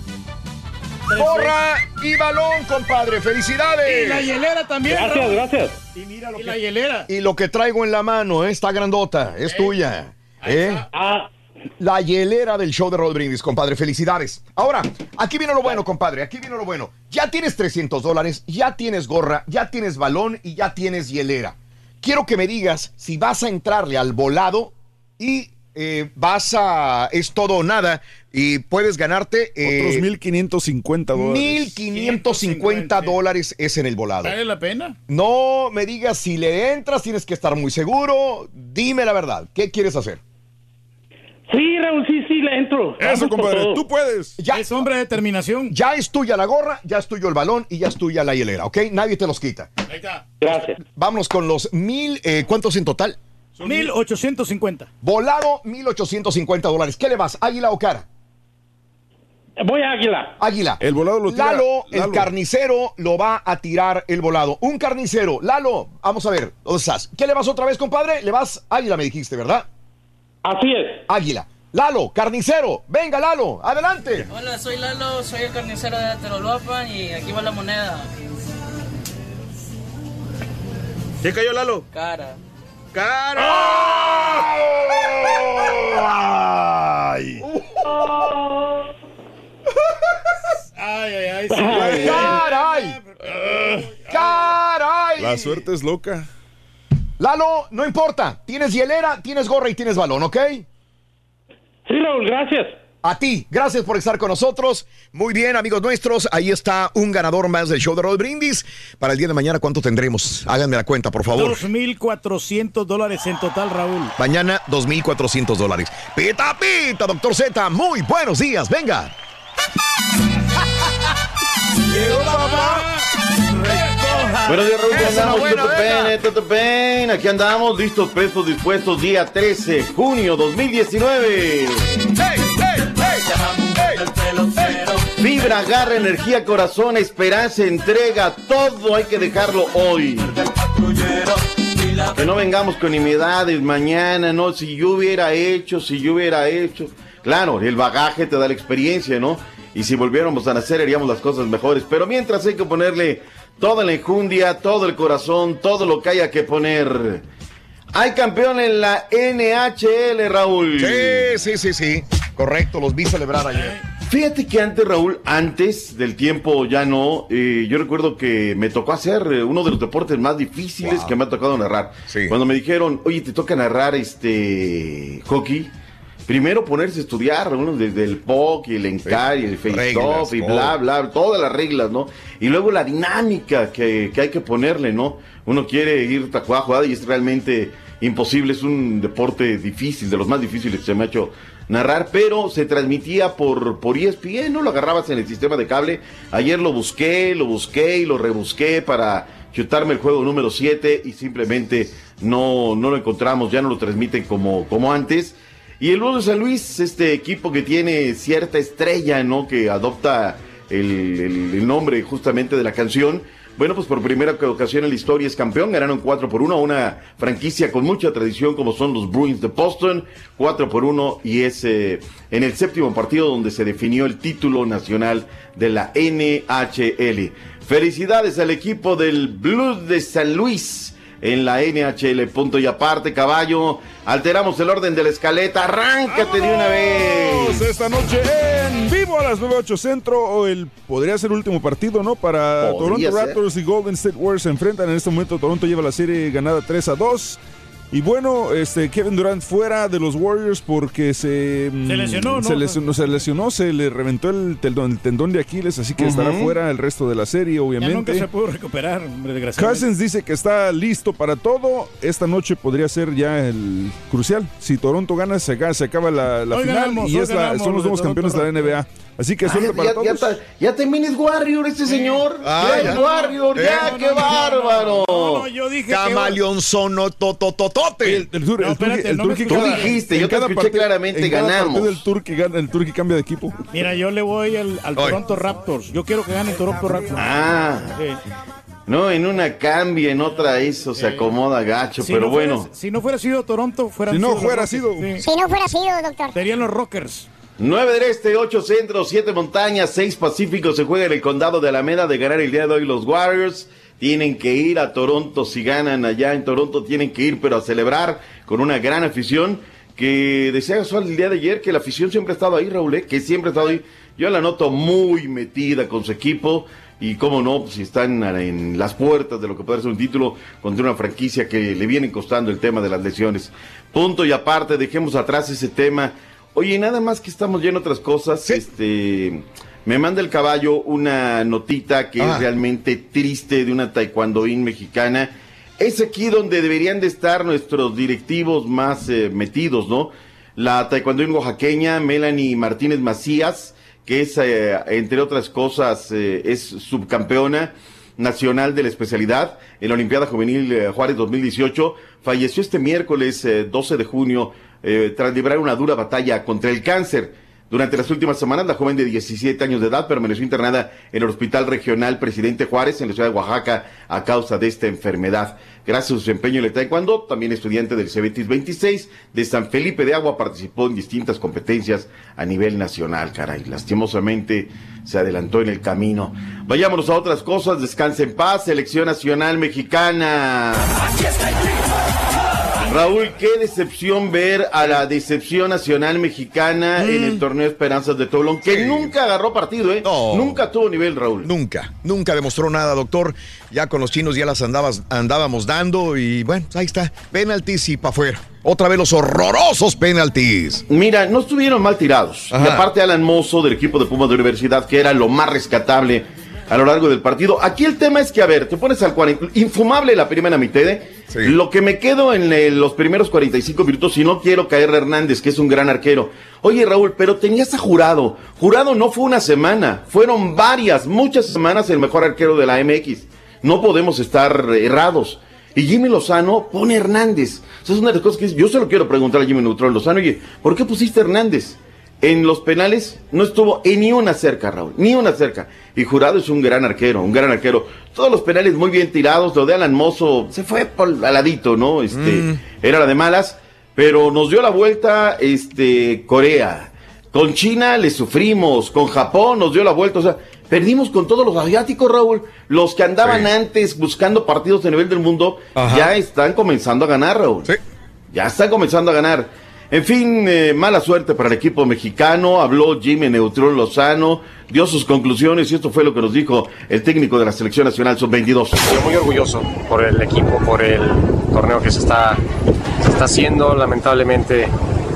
Gorra y balón, compadre. ¡Felicidades! Y la hielera también. Gracias, Raúl. gracias. Y mira lo que... la hielera. Y lo que traigo en la mano, eh, está grandota, es tuya. ¿eh? Ah, La hielera del show de Roll Brindis, compadre. Felicidades. Ahora, aquí viene lo bueno, compadre. Aquí viene lo bueno. Ya tienes 300 dólares, ya tienes gorra, ya tienes balón y ya tienes hielera. Quiero que me digas si vas a entrarle al volado y eh, vas a. Es todo o nada y puedes ganarte. eh, Otros 1550 dólares. 1550 dólares es en el volado. ¿Vale la pena? No me digas si le entras, tienes que estar muy seguro. Dime la verdad. ¿Qué quieres hacer? Sí, Raúl, sí, sí, le entro. Eso, compadre, tú puedes. Ya, Es hombre de determinación. ya es tuya la gorra, ya es tuyo el balón y ya es tuya la hielera, ¿ok? Nadie te los quita. Está. Gracias. Vámonos con los mil, eh, ¿cuántos en total? 1850. Volado, 1850 dólares. ¿Qué le vas, águila o cara? Voy a Águila. Águila. El volado lo tira. Lalo, el carnicero, lo va a tirar el volado. Un carnicero. Lalo, vamos a ver, ¿dónde estás? ¿Qué le vas otra vez, compadre? Le vas águila, me dijiste, ¿verdad? Así es. Águila. Lalo, carnicero. Venga, Lalo, adelante. Hola, soy Lalo, soy el carnicero de Ateroloapan y aquí va la moneda. ¿Qué cayó, Lalo? Cara. ¡Ay! Ay, ay, ay. ¡Caray! ¡Caray! La suerte es loca. Lalo, no importa. Tienes hielera, tienes gorra y tienes balón, ¿ok? Sí, Raúl, gracias. A ti, gracias por estar con nosotros. Muy bien, amigos nuestros, ahí está un ganador más del show de Roll Brindis. Para el día de mañana, ¿cuánto tendremos? Háganme la cuenta, por favor. 2.400 dólares en total, Raúl. Mañana, 2.400 dólares. Pita, pita, doctor Z, muy buenos días, venga. Llegó papá. Buenos días, Raúl. ¿Cómo Esa es la andamos? buena, todo bien. Aquí andamos, listos, prestos, dispuestos. Día 13, junio 2019. Vibra, garra, energía, corazón, esperanza, entrega. Todo hay que dejarlo hoy. Que no vengamos con nimiedades mañana, ¿no? Si yo hubiera hecho, si yo hubiera hecho. Claro, el bagaje te da la experiencia, ¿no? Y si volviéramos a nacer, haríamos las cosas mejores. Pero mientras hay que ponerle toda la enjundia, todo el corazón, todo lo que haya que poner. Hay campeón en la NHL, Raúl. Sí, sí, sí, sí. Correcto, los vi celebrar ayer. Fíjate que antes, Raúl, antes del tiempo ya no, eh, yo recuerdo que me tocó hacer eh, uno de los deportes más difíciles Wow. que me ha tocado narrar. Cuando me dijeron, oye, te toca narrar este hockey, primero ponerse a estudiar, Raúl, desde el POC y el ENCAR y el face-off y bla, bla, todas las reglas, ¿no? Y luego la dinámica que, que hay que ponerle, ¿no? Uno quiere ir tacuá jugada y es realmente imposible, es un deporte difícil, de los más difíciles que se me ha hecho narrar, pero se transmitía por, por ESPN, ¿no? Lo agarrabas en el sistema de cable. Ayer lo busqué, lo busqué y lo rebusqué para chutarme el juego número 7 y simplemente no, no lo encontramos, ya no lo transmiten como, como antes. Y el Blues de San Luis, este equipo que tiene cierta estrella, ¿no? Que adopta el- el nombre justamente de la canción. Bueno, pues por primera ocasión en la historia es campeón. Ganaron 4 por 1 a una franquicia con mucha tradición como son los Bruins de Boston. 4 por 1 y es eh, en el séptimo partido donde se definió el título nacional de la NHL. Felicidades al equipo del Blues de San Luis en la NHL. Punto y aparte, caballo. Alteramos el orden de la escaleta. Arráncate de una vez. esta noche en vivo a las 9.8 Centro. O el, podría ser el último partido, ¿no? Para Podría Toronto ser. Raptors y Golden State Warriors se enfrentan. En este momento Toronto lleva la serie ganada 3 a 2. Y bueno, este Kevin Durant fuera de los Warriors porque se, mm, Se lesionó, ¿no? Se lesionó, se lesionó, se le reventó el tendón, el tendón de Aquiles, así que estará fuera el resto de la serie, Ya obviamente. nunca se pudo recuperar, hombre, desgraciadamente. Cousins dice que está listo para todo. Esta noche podría ser ya el crucial. Si Toronto gana, se, acaba- se acaba la, final ganamos, y es la- ganamos son los nuevos campeones de la NBA. Así que Ah, suerte ya, para ya- todos. ya ta- ya también es Warrior este señor. Ah, ya, ya. es Warrior, ya, Eh. qué bárbaro. yo dije Camaleón sono totototote. El, el, No, el espérate, Turqui- el no Turqui Tú cada- dijiste, en yo te cada escuché claramente, en cada ganamos. partido El Turqui, gana- el Turqui cambia de equipo. Mira, yo le voy al. Toronto Raptors. Yo quiero que gane el Toronto Raptors. Ah, Sí. no, en una cambia, en otra eso se acomoda gacho, Si pero no fuera- bueno. si no fuera sido Toronto, fueran Si no fuera Rockets. sido- Sí. Si no fuera sido, doctor. Serían los Rockers. 9 del Este, 8 Centro, 7 Montañas, 6 Pacífico. Se juega en el condado de Alameda de ganar el día de hoy los Warriors. Tienen que ir a Toronto si ganan allá en Toronto. Tienen que ir, pero a celebrar con una gran afición. Que decía Gasol el día de ayer que la afición siempre ha estado ahí, Raúl, ¿eh? que siempre ha estado ahí. Yo la noto muy metida con su equipo. Y cómo no, pues, si están en las puertas de lo que puede ser un título contra una franquicia que le viene costando el tema de las lesiones. Punto y aparte, dejemos atrás ese tema. Oye, nada más que estamos ya en otras cosas, este me manda el caballo una notita que Ah. es realmente triste de una taekwondoín mexicana. Es aquí donde deberían de estar nuestros directivos más eh, metidos, ¿no? La taekwondoín oaxaqueña Melanie Martínez Macías, que es, eh, entre otras cosas, eh, es subcampeona nacional de la especialidad en la Olimpiada Juvenil eh, Juárez 2018, falleció este miércoles eh, 12 de junio eh, tras librar una dura batalla contra el cáncer. Durante las últimas semanas, la joven de 17 años de edad permaneció internada en el Hospital Regional Presidente Juárez en la ciudad de Oaxaca a causa de esta enfermedad. Gracias a su empeño en el taekwondo, también estudiante del Cebetis 26 de San Felipe de Agua, participó en distintas competencias a nivel nacional, caray. Lastimosamente se adelantó en el camino. Vayámonos a otras cosas, descanse en paz, Selección Nacional Mexicana. Raúl, qué decepción ver a la decepción nacional mexicana en el torneo Esperanzas de Toulon, que nunca agarró partido, ¿eh? No. Nunca tuvo nivel, Raúl. Nunca, nunca demostró nada, doctor. Ya con los chinos ya las andabas, andábamos dando y bueno, ahí está. Penaltis y para afuera. Otra vez los horrorosos penaltis. Mira, no estuvieron mal tirados. Ajá. Y aparte Alan Mozo del equipo de Pumas de Universidad, que era lo más rescatable a lo largo del partido. Aquí el tema es que, a ver, te pones al 40, infumable la primera mitad, ¿eh? Sí. Lo que me quedo en eh, los primeros 45 minutos, y no quiero caer a Hernández, que es un gran arquero. Oye, Raúl, pero tenías a Jurado. Jurado no fue una semana, fueron varias, muchas semanas el mejor arquero de la MX. No podemos estar errados. Y Jimmy Lozano pone a Hernández. Esa es una de las cosas que yo se lo quiero preguntar a Jimmy Neutron Lozano. Oye, ¿por qué pusiste a Hernández? En los penales no estuvo en ni una cerca, Raúl, ni una cerca. Y Jurado es un gran arquero, un gran arquero. Todos los penales muy bien tirados. Lo de Alan Mozo se fue por al ladito, ¿no? Este, Mm. era la de malas. Pero nos dio la vuelta, este, Corea. Con China le sufrimos, con Japón nos dio la vuelta, o sea, perdimos con todos los asiáticos, Raúl. Los que andaban Sí. antes buscando partidos a nivel del mundo, Ajá. ya están comenzando a ganar, Raúl. Sí. Ya están comenzando a ganar. En fin, eh, mala suerte para el equipo mexicano. Habló Jimmy Neutrón Lozano, dio sus conclusiones y esto fue lo que nos dijo el técnico de la Selección Nacional Sub-22. Yo muy orgulloso por el equipo, por el torneo que se está, se está haciendo. Lamentablemente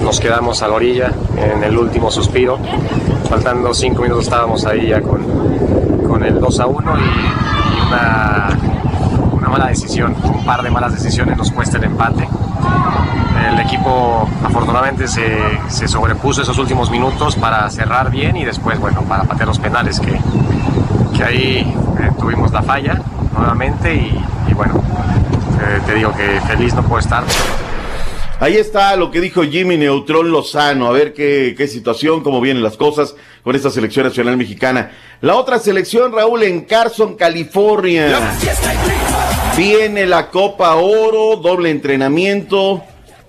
nos quedamos a la orilla en el último suspiro. Faltando cinco minutos estábamos ahí ya con, con el 2 a 1 y, y una, mala decisión, un par de malas decisiones nos cuesta el empate. El equipo afortunadamente se, se sobrepuso esos últimos minutos para cerrar bien y después, bueno, para patear los penales que, que ahí eh, tuvimos la falla nuevamente y, y bueno, eh, te digo que feliz no puedo estar. Ahí está lo que dijo Jimmy Neutrón Lozano. A ver qué, qué situación, cómo vienen las cosas con esta selección nacional mexicana. La otra selección, Raúl, en Carson, California. Viene la Copa Oro, doble entrenamiento.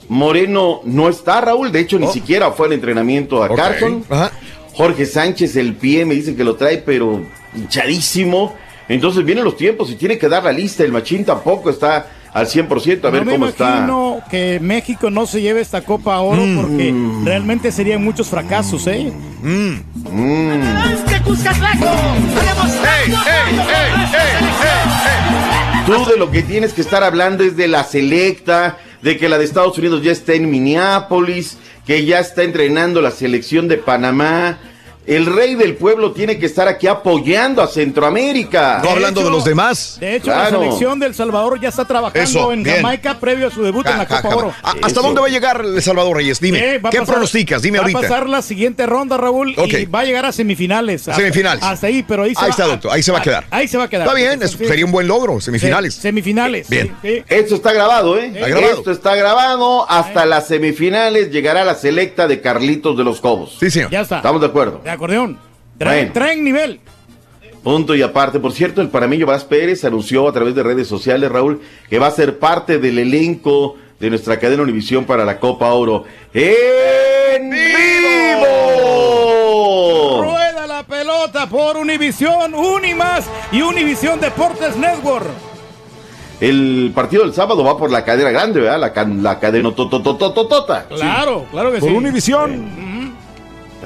Moreno no está, Raúl. De hecho, ni siquiera fue al entrenamiento a. Carson. Ajá. Jorge Sánchez, el pie, me dice que lo trae, pero hinchadísimo. Entonces vienen los tiempos y tiene que dar la lista. El Machín tampoco está al 100%. A ver no me cómo está. imagino que México no se lleve esta Copa Oro Mm. porque realmente serían muchos fracasos, ¿eh? Mm. Tú de lo que tienes que estar hablando es de la selecta, de que la de Estados Unidos ya está en Minneapolis, que ya está entrenando la selección de Panamá. El rey del pueblo tiene que estar aquí apoyando a Centroamérica. No hablando de los demás. De hecho, Claro. la selección del Salvador ya está trabajando Eso, en bien. Jamaica previo a su debut en la ja, Copa ja. Oro. ¿A- ¿Hasta dónde va a llegar El Salvador Reyes? Dime. Eh, va a ¿Qué pasar- pronosticas? Dime va ahorita. a pasar la siguiente ronda, Raúl, y va a llegar a semifinales. Hasta- Semifinales. Hasta ahí, pero ahí se Ahí va está, doctor. Ahí se va a quedar. Ahí se va a quedar. Está bien, Sí. sería un buen logro. Semifinales. Sí, semifinales. Bien. sí, sí. Esto está grabado, ¿eh? Está grabado. Esto está grabado. Hasta las semifinales llegará la selecta de Carlitos de los Cobos. Sí, señor. Ya está. Estamos de acuerdo. De acordeón. Traen, Bueno. traen nivel. Punto y aparte. Por cierto, el panameño Vaz Pérez anunció a través de redes sociales, Raúl, que va a ser parte del elenco de nuestra cadena Univisión para la Copa Oro. ¡En vivo! Rueda la pelota por Univisión, Unimas y Univisión Deportes Network. El partido del sábado va por la cadena grande, ¿verdad? La, can- la cadena tototototota. Claro, claro que Por sí. Univisión.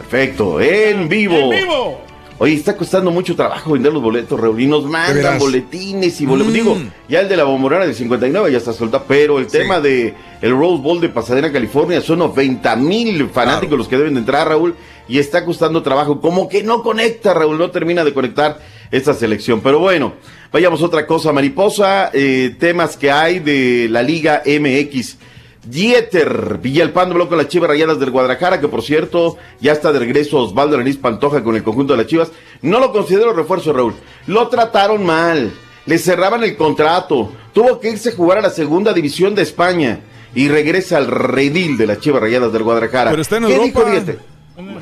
Perfecto, en vivo. En vivo. Oye, está costando mucho trabajo vender los boletos, Raúl, y nos mandan boletines y boletos. Mm. Digo, ya el de la bombonera del 59 ya está soltado, pero el Sí. tema de el Rose Bowl de Pasadena, California, son 90 mil fanáticos Claro. los que deben de entrar, Raúl, y está costando trabajo. Como que no conecta, Raúl, no termina de conectar esta selección. Pero bueno, vayamos a otra cosa, mariposa, eh, temas que hay de la Liga MX. Dieter Villalpando habló con las Chivas Rayadas del Guadalajara, que por cierto ya está de regreso Osvaldo Arenís Pantoja con el conjunto de las Chivas. No lo considero refuerzo, Raúl. Lo trataron mal, le cerraban el contrato, tuvo que irse a jugar a la segunda división de España y regresa al redil de las Chivas Rayadas del Guadalajara. Pero está en ¿Qué Europa. dijo Dieter?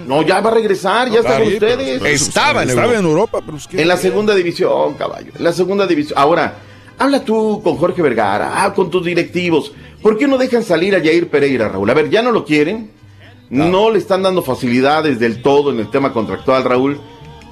No, ya va a regresar, ya está con ustedes. pero- Estaba en Estaba Europa. en Europa, pero es que- En la segunda división, caballo. En la segunda división. Ahora, habla tú con Jorge Vergara, ah, con tus directivos. ¿Por qué no dejan salir a Jair Pereira, Raúl? A ver, ¿ya no lo quieren? No le están dando facilidades del todo en el tema contractual, Raúl.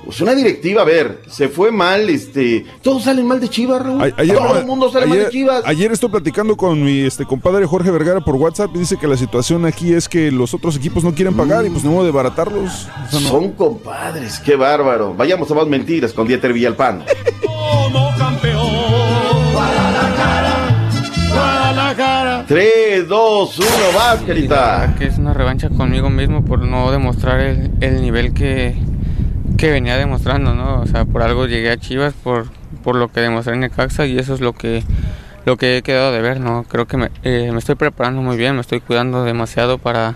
Pues una directiva, a ver, se fue mal, este. Todos salen mal de Chivas, Raúl. A- Ayer, Todo el mundo sale mal de Chivas. ayer estoy platicando con mi este compadre Jorge Vergara por WhatsApp y dice que la situación aquí es que los otros equipos no quieren pagar y pues no modo de baratarlos. O sea, no. Son compadres, qué bárbaro. Vayamos a más mentiras con Dieter Villalpando. 3, 2, 1, vas, querida. que es una revancha conmigo mismo por no demostrar el, el nivel que, que venía demostrando, ¿no? O sea, por algo llegué a Chivas por, por lo que demostré en Necaxa y eso es lo que lo que he quedado de ver, ¿no? Creo que me, eh, me estoy preparando muy bien, me estoy cuidando demasiado para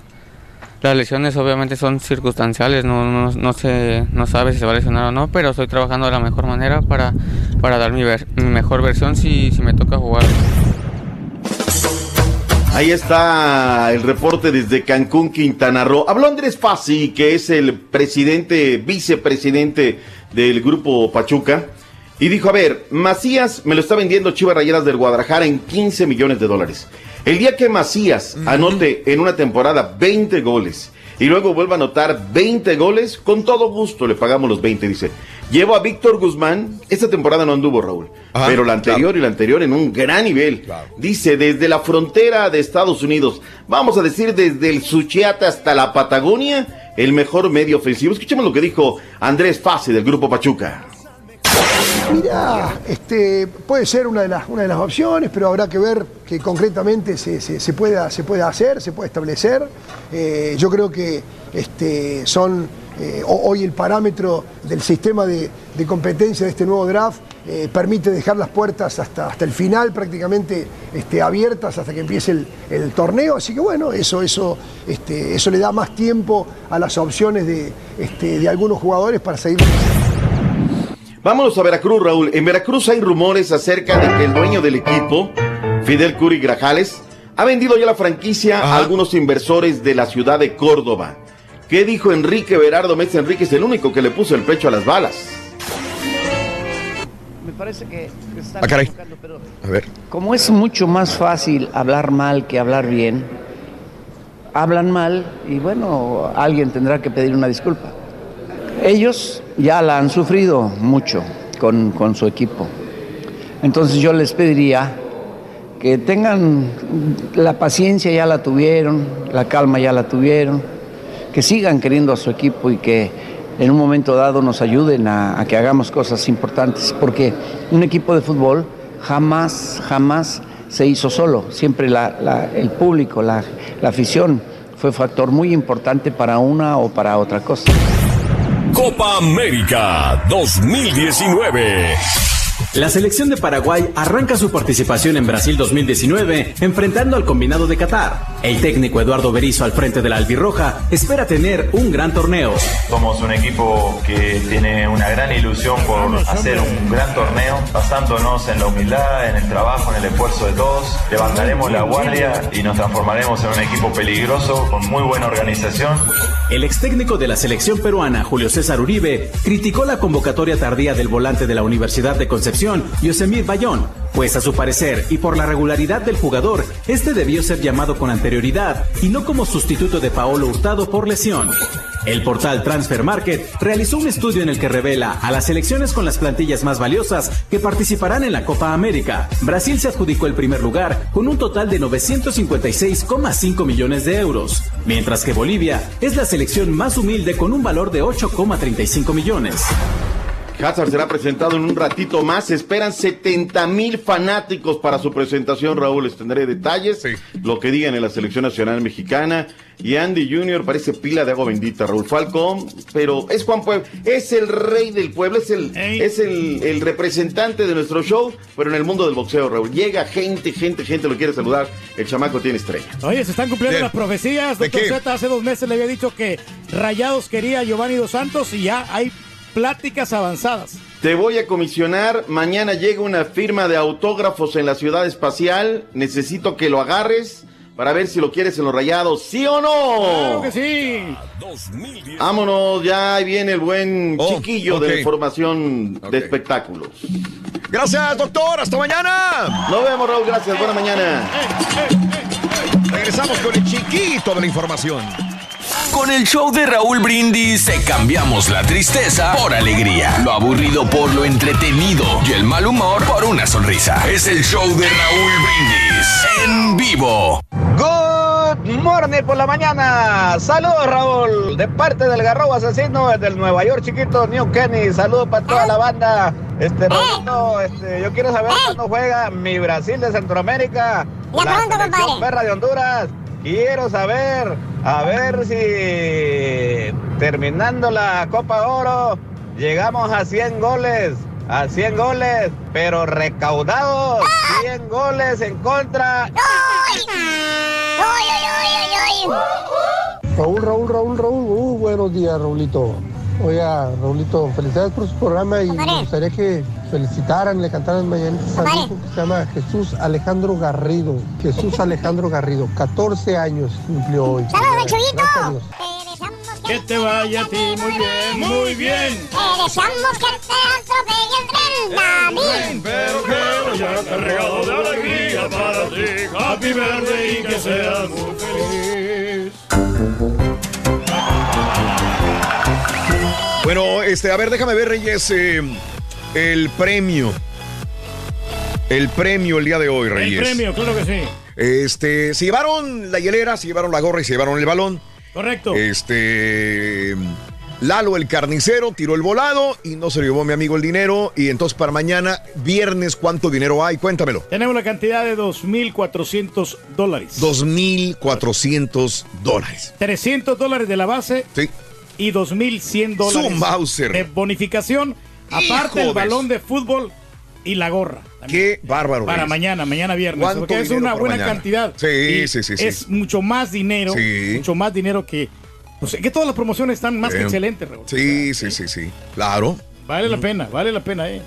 las lesiones obviamente son circunstanciales, no, no, no se no sabe si se va a lesionar o no, pero estoy trabajando de la mejor manera para, para dar mi, ver- mi mejor versión si, si me toca jugar. Ahí está el reporte desde Cancún, Quintana Roo. Habló Andrés Fassi, que es el presidente, vicepresidente del grupo Pachuca, y dijo, a ver, Macías me lo está vendiendo Chivas Rayadas del Guadalajara en 15 millones de dólares. El día que Macías anote en una temporada 20 goles y luego vuelva a anotar 20 goles, con todo gusto le pagamos los 20, dice. Llevo a Víctor Guzmán, esta temporada no anduvo Raúl, Ajá, pero la anterior y la anterior en un gran nivel. Dice, desde la frontera de Estados Unidos, vamos a decir desde el Suchiate hasta la Patagonia, el mejor medio ofensivo. Escuchemos lo que dijo Andrés Fase del Grupo Pachuca. Mira, este, puede ser una de, las, una de las opciones, pero habrá que ver que concretamente se, se, pueda, se pueda hacer, se puede establecer. Eh, yo creo que este, son eh, ho- hoy el parámetro del sistema de, de competencia de este nuevo draft eh, permite dejar las puertas hasta, hasta el final prácticamente este, abiertas hasta que empiece el, el torneo. Así que bueno, eso, eso, este, eso le da más tiempo a las opciones de, este, de algunos jugadores para seguir. Vámonos a Veracruz, Raúl. En Veracruz hay rumores acerca de que el dueño del equipo, Fidel Curi Grajales, ha vendido ya la franquicia a algunos inversores de la ciudad de Córdoba. ¿Qué dijo Enrique Berardo Mesa Enrique? Es el único que le puso el pecho a las balas. Me parece que están Ah, caray. pero A ver. como es mucho más fácil hablar mal que hablar bien, hablan mal y bueno, alguien tendrá que pedir una disculpa. Ellos ya la han sufrido mucho con, con su equipo. Entonces yo les pediría que tengan la paciencia, ya la tuvieron, la calma ya la tuvieron, que sigan queriendo a su equipo y que en un momento dado nos ayuden a, que hagamos cosas importantes, porque un equipo de fútbol jamás, jamás se hizo solo. Siempre el público, la, la afición fue factor muy importante para una o para otra cosa. Copa América 2019. La selección de Paraguay arranca su participación en Brasil 2019 enfrentando al combinado de Qatar. El técnico Eduardo Berizzo al frente de la albirroja espera tener un gran torneo. Somos un equipo que tiene una gran ilusión por hacer un gran torneo, basándonos en la humildad, en el trabajo, en el esfuerzo de todos. Levantaremos la guardia y nos transformaremos en un equipo peligroso, con muy buena organización. El ex técnico de la selección peruana, Julio César Uribe, criticó la convocatoria tardía del volante de la Universidad de Concepción, Yosemir Bayón, pues a su parecer y por la regularidad del jugador, este debió ser llamado con anterioridad y no como sustituto de Paolo Hurtado por lesión. El portal Transfer Market realizó un estudio en el que revela a las selecciones con las plantillas más valiosas que participarán en la Copa América. Brasil se adjudicó el primer lugar con un total de 956,5 millones de euros, mientras que Bolivia es la selección más humilde con un valor de 8,35 millones. Hazard será presentado en un ratito más. Se esperan 70 mil fanáticos para su presentación, Raúl. Les tendré detalles, lo que digan en la selección nacional mexicana. Y Andy Junior parece pila de agua bendita, Raúl Falcón, pero es Juan Puebla, es el rey del pueblo, es el, es el, el representante de nuestro show, pero en el mundo del boxeo, Raúl. Llega gente, gente, gente lo quiere saludar. El chamaco tiene estrella. Oye, se están cumpliendo ¿De- las profecías. de Doctor qué? Z hace dos meses le había dicho que Rayados quería a Giovanni Dos Santos y ya hay pláticas avanzadas. Te voy a comisionar. Mañana llega una firma de autógrafos en la ciudad espacial. Necesito que lo agarres para ver si lo quieres en los rayados. ¿Sí o no? Claro que sí. Vámonos, ya ahí viene el buen chiquillo de la información de espectáculos. Gracias, doctor. Hasta mañana. Nos vemos, Raúl. Gracias. Buena mañana. Regresamos con el chiquito de la información. Con el show de Raúl Brindis te cambiamos la tristeza por alegría, lo aburrido por lo entretenido y el mal humor por una sonrisa. Es el show de Raúl Brindis en vivo. Good morning por la mañana. Saludos, Raúl. De parte del Garrobo Asesino, desde el Nueva York, chiquito, New Kenny. Saludos para toda la banda. Este, este, yo quiero saber cuándo juega mi Brasil de Centroamérica. la perra de Honduras. Quiero saber, a ver si terminando la Copa Oro, llegamos a 100 goles. A 100 goles, pero recaudados. 100 goles en contra. Raúl, Raúl, Raúl, Raúl. Uh, buenos días, Raulito. Oiga, Raulito, felicidades por su programa y me gustaría que felicitaran, le cantaran mañanitas a mi hijo que se llama Jesús Alejandro Garrido. Jesús Alejandro Garrido, 14 años cumplió hoy. ¡Saludos, a Dios. Que te vaya a ti muy bien, muy bien. Te deseamos que te atropelle el tren, David. Pero que vaya cargado de alegría para ti. Happy birthday y que seas muy feliz. Bueno, este, a ver, déjame ver, Reyes, eh, el premio. El premio el día de hoy, Reyes. El premio, claro que sí. Este, se llevaron la hielera, se llevaron la gorra y se llevaron el balón. Correcto. Este, Lalo el carnicero tiró el volado y no se lo llevó mi amigo el dinero. Y entonces para mañana, viernes, ¿cuánto dinero hay? Cuéntamelo. Tenemos la cantidad de 2.400 dólares. 2.400 dólares. 300 dólares de la base Sí. Y 2.100 dólares de bonificación. Aparte el balón de fútbol y la gorra. Qué bárbaro. Para mañana, mañana viernes. ¿Cuánto Porque es una buena mañana? cantidad. Sí, Y sí, sí, sí. Es mucho más dinero. Sí. Mucho más dinero que. Pues que todas las promociones están más que Eh, excelentes, Raúl. Sí, sí, sí, sí. Claro. Vale la pena, vale la pena, eh.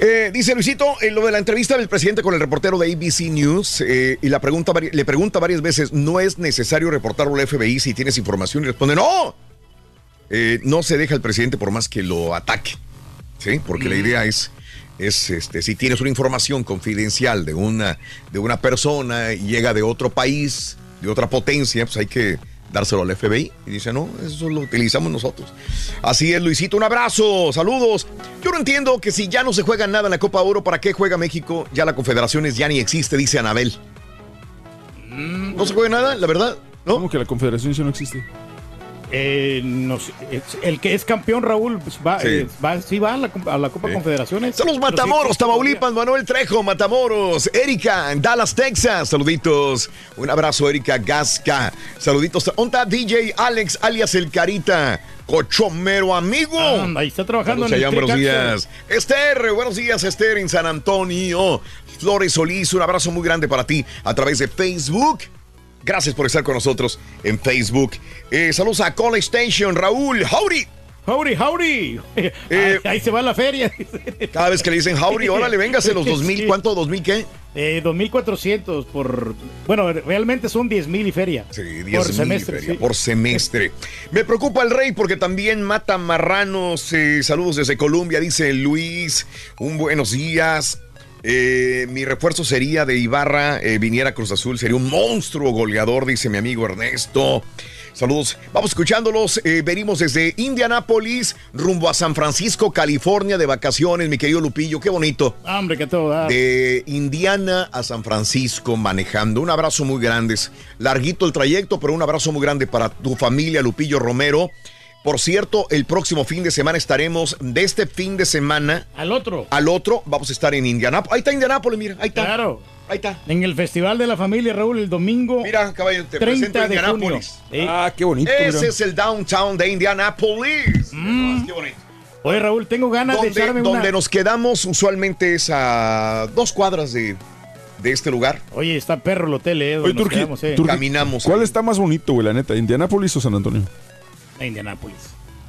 Eh, dice Luisito, en lo de la entrevista del presidente con el reportero de ABC News, eh, y la pregunta, le pregunta varias veces, ¿no es necesario reportarlo al FBI si tienes información? Y responde, no. Eh, no se deja el presidente por más que lo ataque. ¿Sí? Porque la idea es, es este, si tienes una información confidencial de una, de una persona y llega de otro país, de otra potencia, pues hay que dárselo al FBI. Y dice, no, eso lo utilizamos nosotros. Así es, Luisito, un abrazo, saludos. Yo no entiendo que si ya no se juega nada en la Copa Oro, ¿para qué juega México? Ya la Confederaciones ya ni existe, dice Anabel. ¿No se juega nada, la verdad? ¿No? ¿Cómo que la confederación ya no existe? Eh, no sé, es- el que es campeón, Raúl, pues va, Sí. eh, va, sí va a la, a la Copa Confederaciones. Son los sí, Matamoros, Tamaulipas, Manuel Trejo, Matamoros, Erika, en Dallas, Texas, saluditos. Un abrazo, Erika Gasca. Saluditos. Onta DJ Alex, alias El Carita, cochomero amigo. Ah, ahí está trabajando Saludos en el buenos días. Esther, buenos días, Esther, en San Antonio. Flores Solís, un abrazo muy grande para ti a través de Facebook. Gracias por estar con nosotros en Facebook. Eh, saludos a College Station, Raúl, howdy. Howdy, howdy. ahí, ahí se va la feria. Cada vez que le dicen howdy, órale, véngase los 2000, Sí. ¿cuánto? ¿2000 qué? Eh, 2.400 por... Bueno, realmente son 10.000 y feria. Sí, 10 por semestre. feria, sí. por semestre. Me preocupa el rey porque también mata marranos. Eh, saludos desde Colombia, dice Luis. Un buenos días. Eh, mi refuerzo sería de Ibarra, eh, viniera Cruz Azul, sería un monstruo goleador, dice mi amigo Ernesto. Saludos, vamos escuchándolos. eh, venimos desde Indianápolis rumbo a San Francisco, California, de vacaciones, mi querido Lupillo, qué bonito. Hombre, que todo. De Indiana a San Francisco manejando. Un abrazo muy grande. Larguito el trayecto, pero un abrazo muy grande para tu familia, Lupillo Romero. Por cierto, el próximo fin de semana estaremos, de este fin de semana Al otro. al otro, vamos a estar en Indianápolis. Ahí está Indianápolis, mira, ahí está. Claro. Ahí está. En el Festival de la Familia, Raúl, el domingo. Mira, caballo, te 30 presento de junio. Indianápolis. Sí. Ah, qué bonito. Ese es el downtown de Indianápolis. Mm. Qué bonito. Oye, Raúl, tengo ganas de Donde, echarme donde una... nos quedamos usualmente es a dos cuadras de, de este lugar. Oye, está perro el hotel, eh, donde Oye, nos quedamos, eh. Turki, Caminamos. ¿Cuál está más bonito, güey, la neta? ¿Indianápolis o San Antonio? A Indianápolis.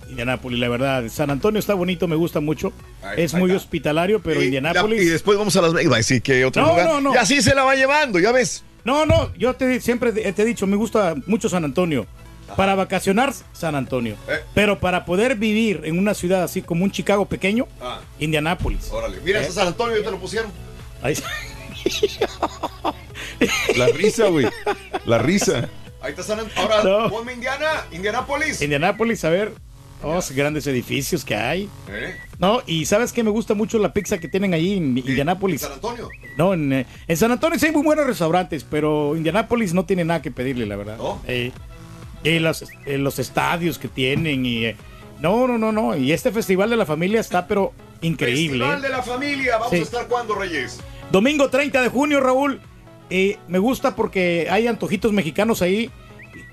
Indianápolis, la verdad. San Antonio está bonito, me gusta mucho. Ahí- es ahí muy está. hospitalario, pero Y- Indianápolis. Y después vamos a Las Vegas. Va a decir que otro No, lugar. no, no. Y así se la va llevando, ya ves. No, no, yo te, siempre te, he dicho, me gusta mucho San Antonio. Para vacacionar, San Antonio. Eh. Pero para poder vivir en una ciudad así como un Chicago pequeño, Ah. Indianápolis. Órale. Mira, ¿Eh? San Antonio ya te lo pusieron. Ahí- La risa, güey. La risa. Ahí está San Antonio. Ahora, No. ponme Indiana, Indianápolis. Indianápolis, a ver. Oh, grandes edificios que hay. ¿Eh? No, y sabes que me gusta mucho la pizza que tienen ahí en Indianápolis. San Antonio. No, en, eh, en San Antonio sí hay muy buenos restaurantes, pero Indianápolis no tiene nada que pedirle, la verdad. ¿No? Eh, y los, eh, los estadios que tienen y... eh, no, no, no, no. Y este Festival de la Familia está, pero increíble. Festival de la familia. Vamos Sí. a estar cuando, Reyes. Domingo 30 de junio, Raúl. Eh, me gusta porque hay antojitos mexicanos ahí.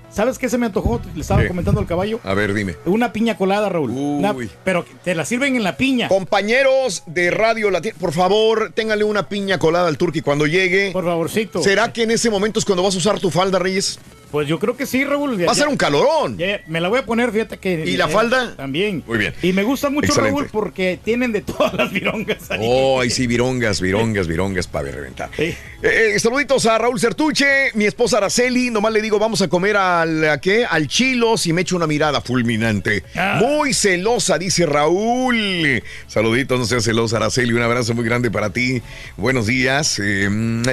¿Sabes qué se me antojó? Le estaba ¿Qué? comentando al caballo. A ver, dime. Una piña colada, Raúl. Uy. Una- pero te la sirven en la piña. Compañeros de Radio Latina, por favor, téngale una piña colada al turqui cuando llegue. Por favorcito. ¿Será que en ese momento es cuando vas a usar tu falda, Reyes? Pues yo creo que sí, Raúl. Va a ser un calorón. Ya, me la voy a poner, fíjate que. ¿Y la eh, falda? También. Muy bien. Y me gusta mucho, Excelente. Raúl, porque tienen de todas las virongas ahí. Oh, ahí sí, virongas, virongas, virongas para reventar. Sí. Eh, eh, saluditos a Raúl Certuche, mi esposa Araceli. Nomás le digo, vamos a comer al, ¿a qué? al chilos y me echo una mirada fulminante. Ah. Muy celosa, dice Raúl. Saluditos, no seas celosa, Araceli. Un abrazo muy grande para ti. Buenos días. Eh,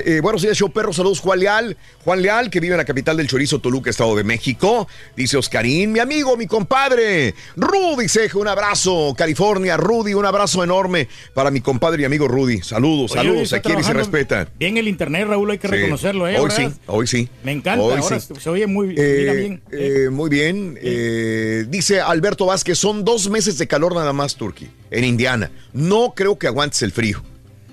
eh, buenos días, show perro. Saludos, Juan Leal. Juan Leal, que vive en la capital del chorizo, Toluca, Estado de México. Dice Oscarín, mi amigo, mi compadre. Rudy Ceja, un abrazo. California, Rudy, un abrazo enorme para mi compadre y amigo Rudy. Saludos, Oye, saludos. está A quienes se respetan. Bien el internet, Raúl, hay que Sí. reconocerlo, ¿eh? Hoy sí, hoy sí. Me encanta, Hoy ahora sí. se oye muy Eh, mira bien. eh, muy bien. Eh, dice Alberto Vázquez, son dos meses de calor nada más, Turquía, en Indiana. No creo que aguantes el frío.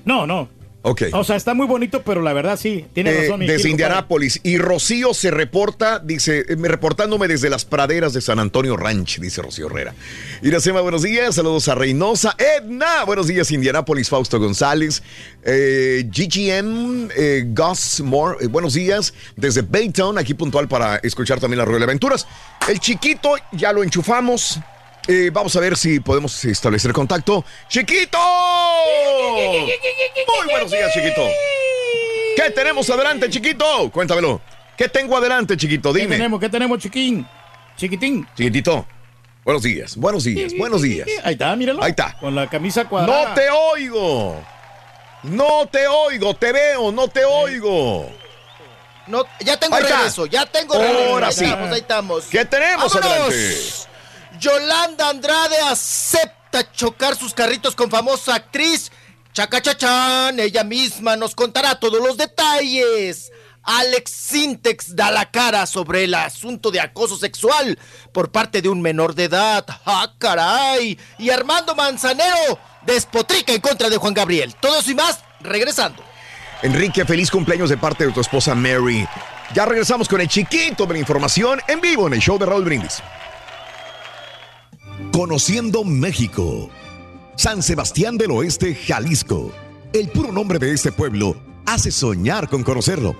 No, no. Ok. O sea, está muy bonito, pero la verdad sí, tiene Eh, razón. mi desde Indianápolis. Y Rocío se reporta, dice, eh, me- reportándome desde las praderas de San Antonio Ranch, dice Rocío Herrera. Iracema, buenos días. Saludos a Reynosa. Edna, buenos días, Indianápolis. Fausto González. Eh, GGM, eh, Gus Moore, buenos días. Desde Baytown, aquí puntual para escuchar también la Rueda de Aventuras. El chiquito, ya lo enchufamos. Eh, vamos a ver si podemos establecer contacto. ¡Chiquito! Muy buenos días, chiquito. ¿Qué tenemos adelante, chiquito? Cuéntamelo. ¿Qué tengo adelante, chiquito? ¿Qué Dime. tenemos? ¿Qué tenemos, chiquín? Chiquitín. Chiquitito. Buenos días, buenos días, buenos días. Ahí está, míralo. Ahí está. Con la camisa cuadrada. No te oigo. No te oigo, te veo, no te oigo. No, ya tengo Ahí está. regreso, ya tengo regreso. Ahora ahí sí. estamos, ahí estamos. ¿Qué tenemos ¡Vámonos! adelante? Yolanda Andrade acepta chocar sus carritos con famosa actriz. Chacachachán, ella misma nos contará todos los detalles. Alex Sintex da la cara sobre el asunto de acoso sexual por parte de un menor de edad. ¡Ah, caray! Y Armando Manzanero despotrica en contra de Juan Gabriel. Todo eso y más, regresando. Enrique, feliz cumpleaños de parte de tu esposa Mary. Ya regresamos con el chiquito de la información en vivo en el show de Raúl Brindis. Conociendo México. San Sebastián del Oeste, Jalisco. El puro nombre de este pueblo hace soñar con conocerlo.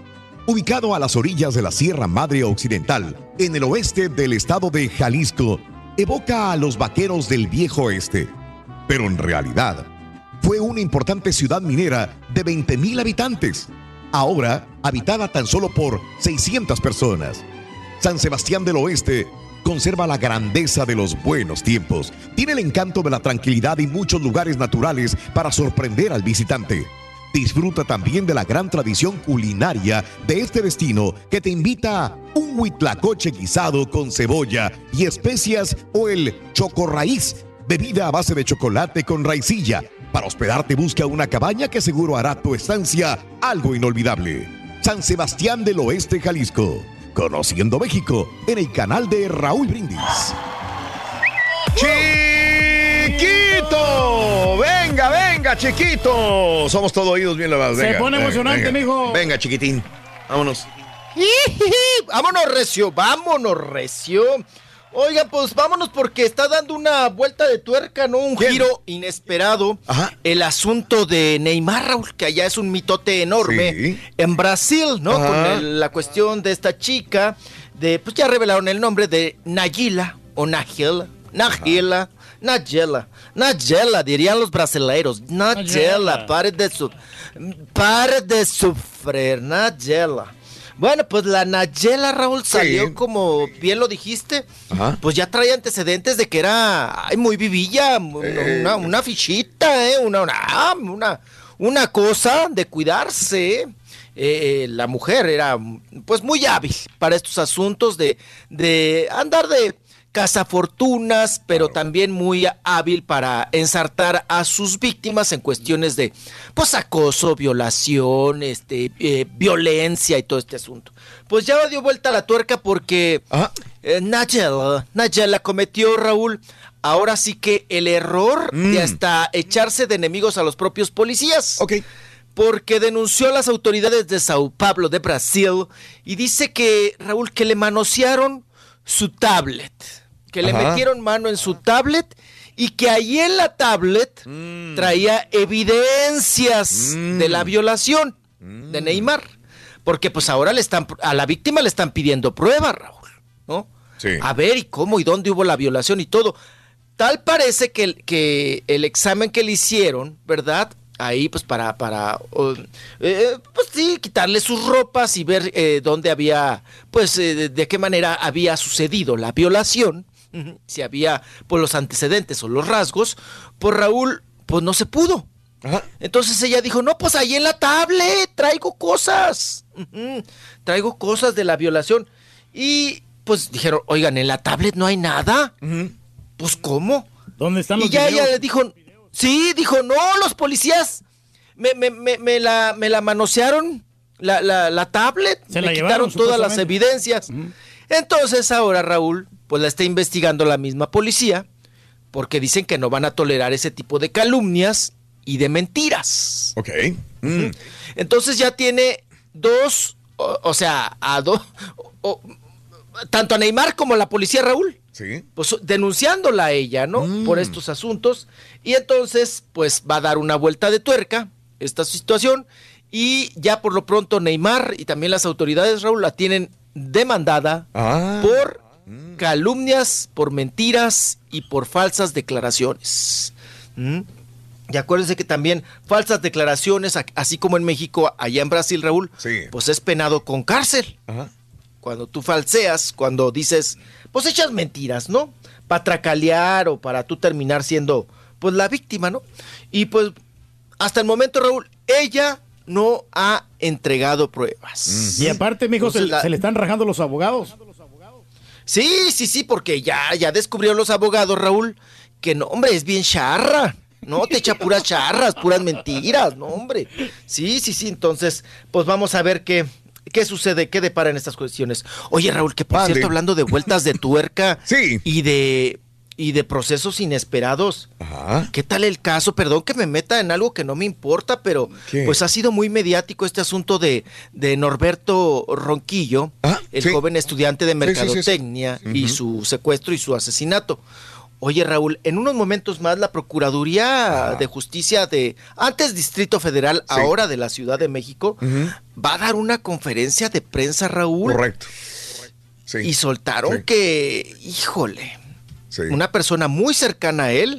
Ubicado a las orillas de la Sierra Madre Occidental, en el oeste del estado de Jalisco, evoca a los vaqueros del viejo oeste. Pero en realidad, fue una importante ciudad minera de 20.000 habitantes, ahora habitada tan solo por 600 personas. San Sebastián del Oeste conserva la grandeza de los buenos tiempos, tiene el encanto de la tranquilidad y muchos lugares naturales para sorprender al visitante. Disfruta también de la gran tradición culinaria de este destino que te invita a un huitlacoche guisado con cebolla y especias o el chocorraíz, bebida a base de chocolate con raicilla. Para hospedarte busca una cabaña que seguro hará tu estancia algo inolvidable. San Sebastián del Oeste, Jalisco. Conociendo México en el canal de Raúl Brindis. ¡Chiquito! ¡Venga, venga, chiquito! Somos todo oídos bien lavados. Se pone venga, emocionante, venga. mijo. Venga, chiquitín. Vámonos. vámonos recio, vámonos recio. Oigan, pues vámonos porque está dando una vuelta de tuerca, ¿no? Un giro inesperado. El asunto de Neymar, Raúl, que allá es un mitote enorme. Sí. En Brasil, ¿no? Ajá. Con el- la cuestión de esta chica, de, pues ya revelaron el nombre de Nayila o Nagila. Nagila. Nayela. Nayela, dirían los brasileiros. Nayela, Nayela. pare de su... Pare de sufrir, Nayela. Bueno, pues la Nayela, Raúl, salió como bien lo dijiste. Ajá. Pues ya trae antecedentes de que era ay, muy vivilla, una, una fichita, ¿eh? una, una, una, una cosa de cuidarse. Eh, la mujer era pues muy hábil para estos asuntos de, de andar de cazafortunas, pero también muy hábil para ensartar a sus víctimas en cuestiones de pues acoso, violación, este, eh, violencia y todo este asunto. Pues ya dio vuelta la tuerca porque eh, Nayela, Nayela cometió, Raúl, ahora sí que el error de hasta echarse de enemigos a los propios policías. Porque denunció a las autoridades de Sao Paulo, de Brasil, y dice que, Raúl, que le manosearon su tablet, que le metieron mano en su tablet y que ahí en la tablet traía evidencias de la violación de Neymar. Porque pues ahora le están, a la víctima le están pidiendo pruebas, Raúl, ¿no? Sí. A ver, ¿y cómo? ¿Y dónde hubo la violación y todo? Tal parece que, el- que el examen que le hicieron, ¿verdad? Ahí, pues para, para, o, eh, pues sí, quitarle sus ropas y ver eh, dónde había, pues eh, de, de qué manera había sucedido la violación, si había, pues los antecedentes o los rasgos, pues Raúl, pues no se pudo. Entonces ella dijo, no, pues ahí en la tablet traigo cosas, traigo cosas de la violación. Y pues dijeron, oigan, en la tablet no hay nada. Pues ¿cómo? ¿Dónde están Y los ya videos? ella le dijo, sí, dijo, no, los policías me, me, me, me la, me la manosearon, la, la, la tablet, Se me la quitaron llevaron, todas las evidencias. Entonces ahora Raúl, pues la está investigando la misma policía, porque dicen que no van a tolerar ese tipo de calumnias y de mentiras. Ok. Mm. Entonces ya tiene dos, o, o sea, a dos, o- tanto a Neymar como a la policía Raúl Sí. pues denunciándola a ella, ¿no? Por estos asuntos. Y entonces, pues va a dar una vuelta de tuerca esta situación. Y ya por lo pronto Neymar y también las autoridades, Raúl, la tienen demandada Ah. por calumnias, por mentiras y por falsas declaraciones. ¿Mm? Y acuérdense que también falsas declaraciones, así como en México, allá en Brasil, Raúl, pues es penado con cárcel cuando tú falseas, cuando dices, pues echas mentiras, ¿no? Para tracalear o para tú terminar siendo, pues la víctima, ¿no? Y pues, hasta el momento, Raúl, ella no ha entregado pruebas. Y aparte, mijo, se, Entonces, la- se le están rajando los abogados. Sí, sí, sí, porque ya, ya descubrieron los abogados, Raúl, que no, hombre, es bien charra. No, te echa puras charras, puras mentiras, no, hombre. Sí, sí, sí, entonces, pues vamos a ver qué, ¿Qué sucede? ¿Qué depara en estas cuestiones? Oye, Raúl, que por Mande. cierto, hablando de vueltas de tuerca Sí. y de y de procesos inesperados. ¿Qué tal el caso? Perdón que me meta en algo que no me importa, pero ¿Qué? pues ha sido muy mediático este asunto de, de Norberto Ronquillo, el sí. joven estudiante de sí, sí, mercadotecnia y su secuestro y su asesinato. Oye, Raúl, en unos momentos más la Procuraduría de Justicia de antes Distrito Federal, Sí. ahora de la Ciudad de México, va a dar una conferencia de prensa, Raúl. Correcto. Sí. Y soltaron Sí. que, híjole, Sí. una persona muy cercana a él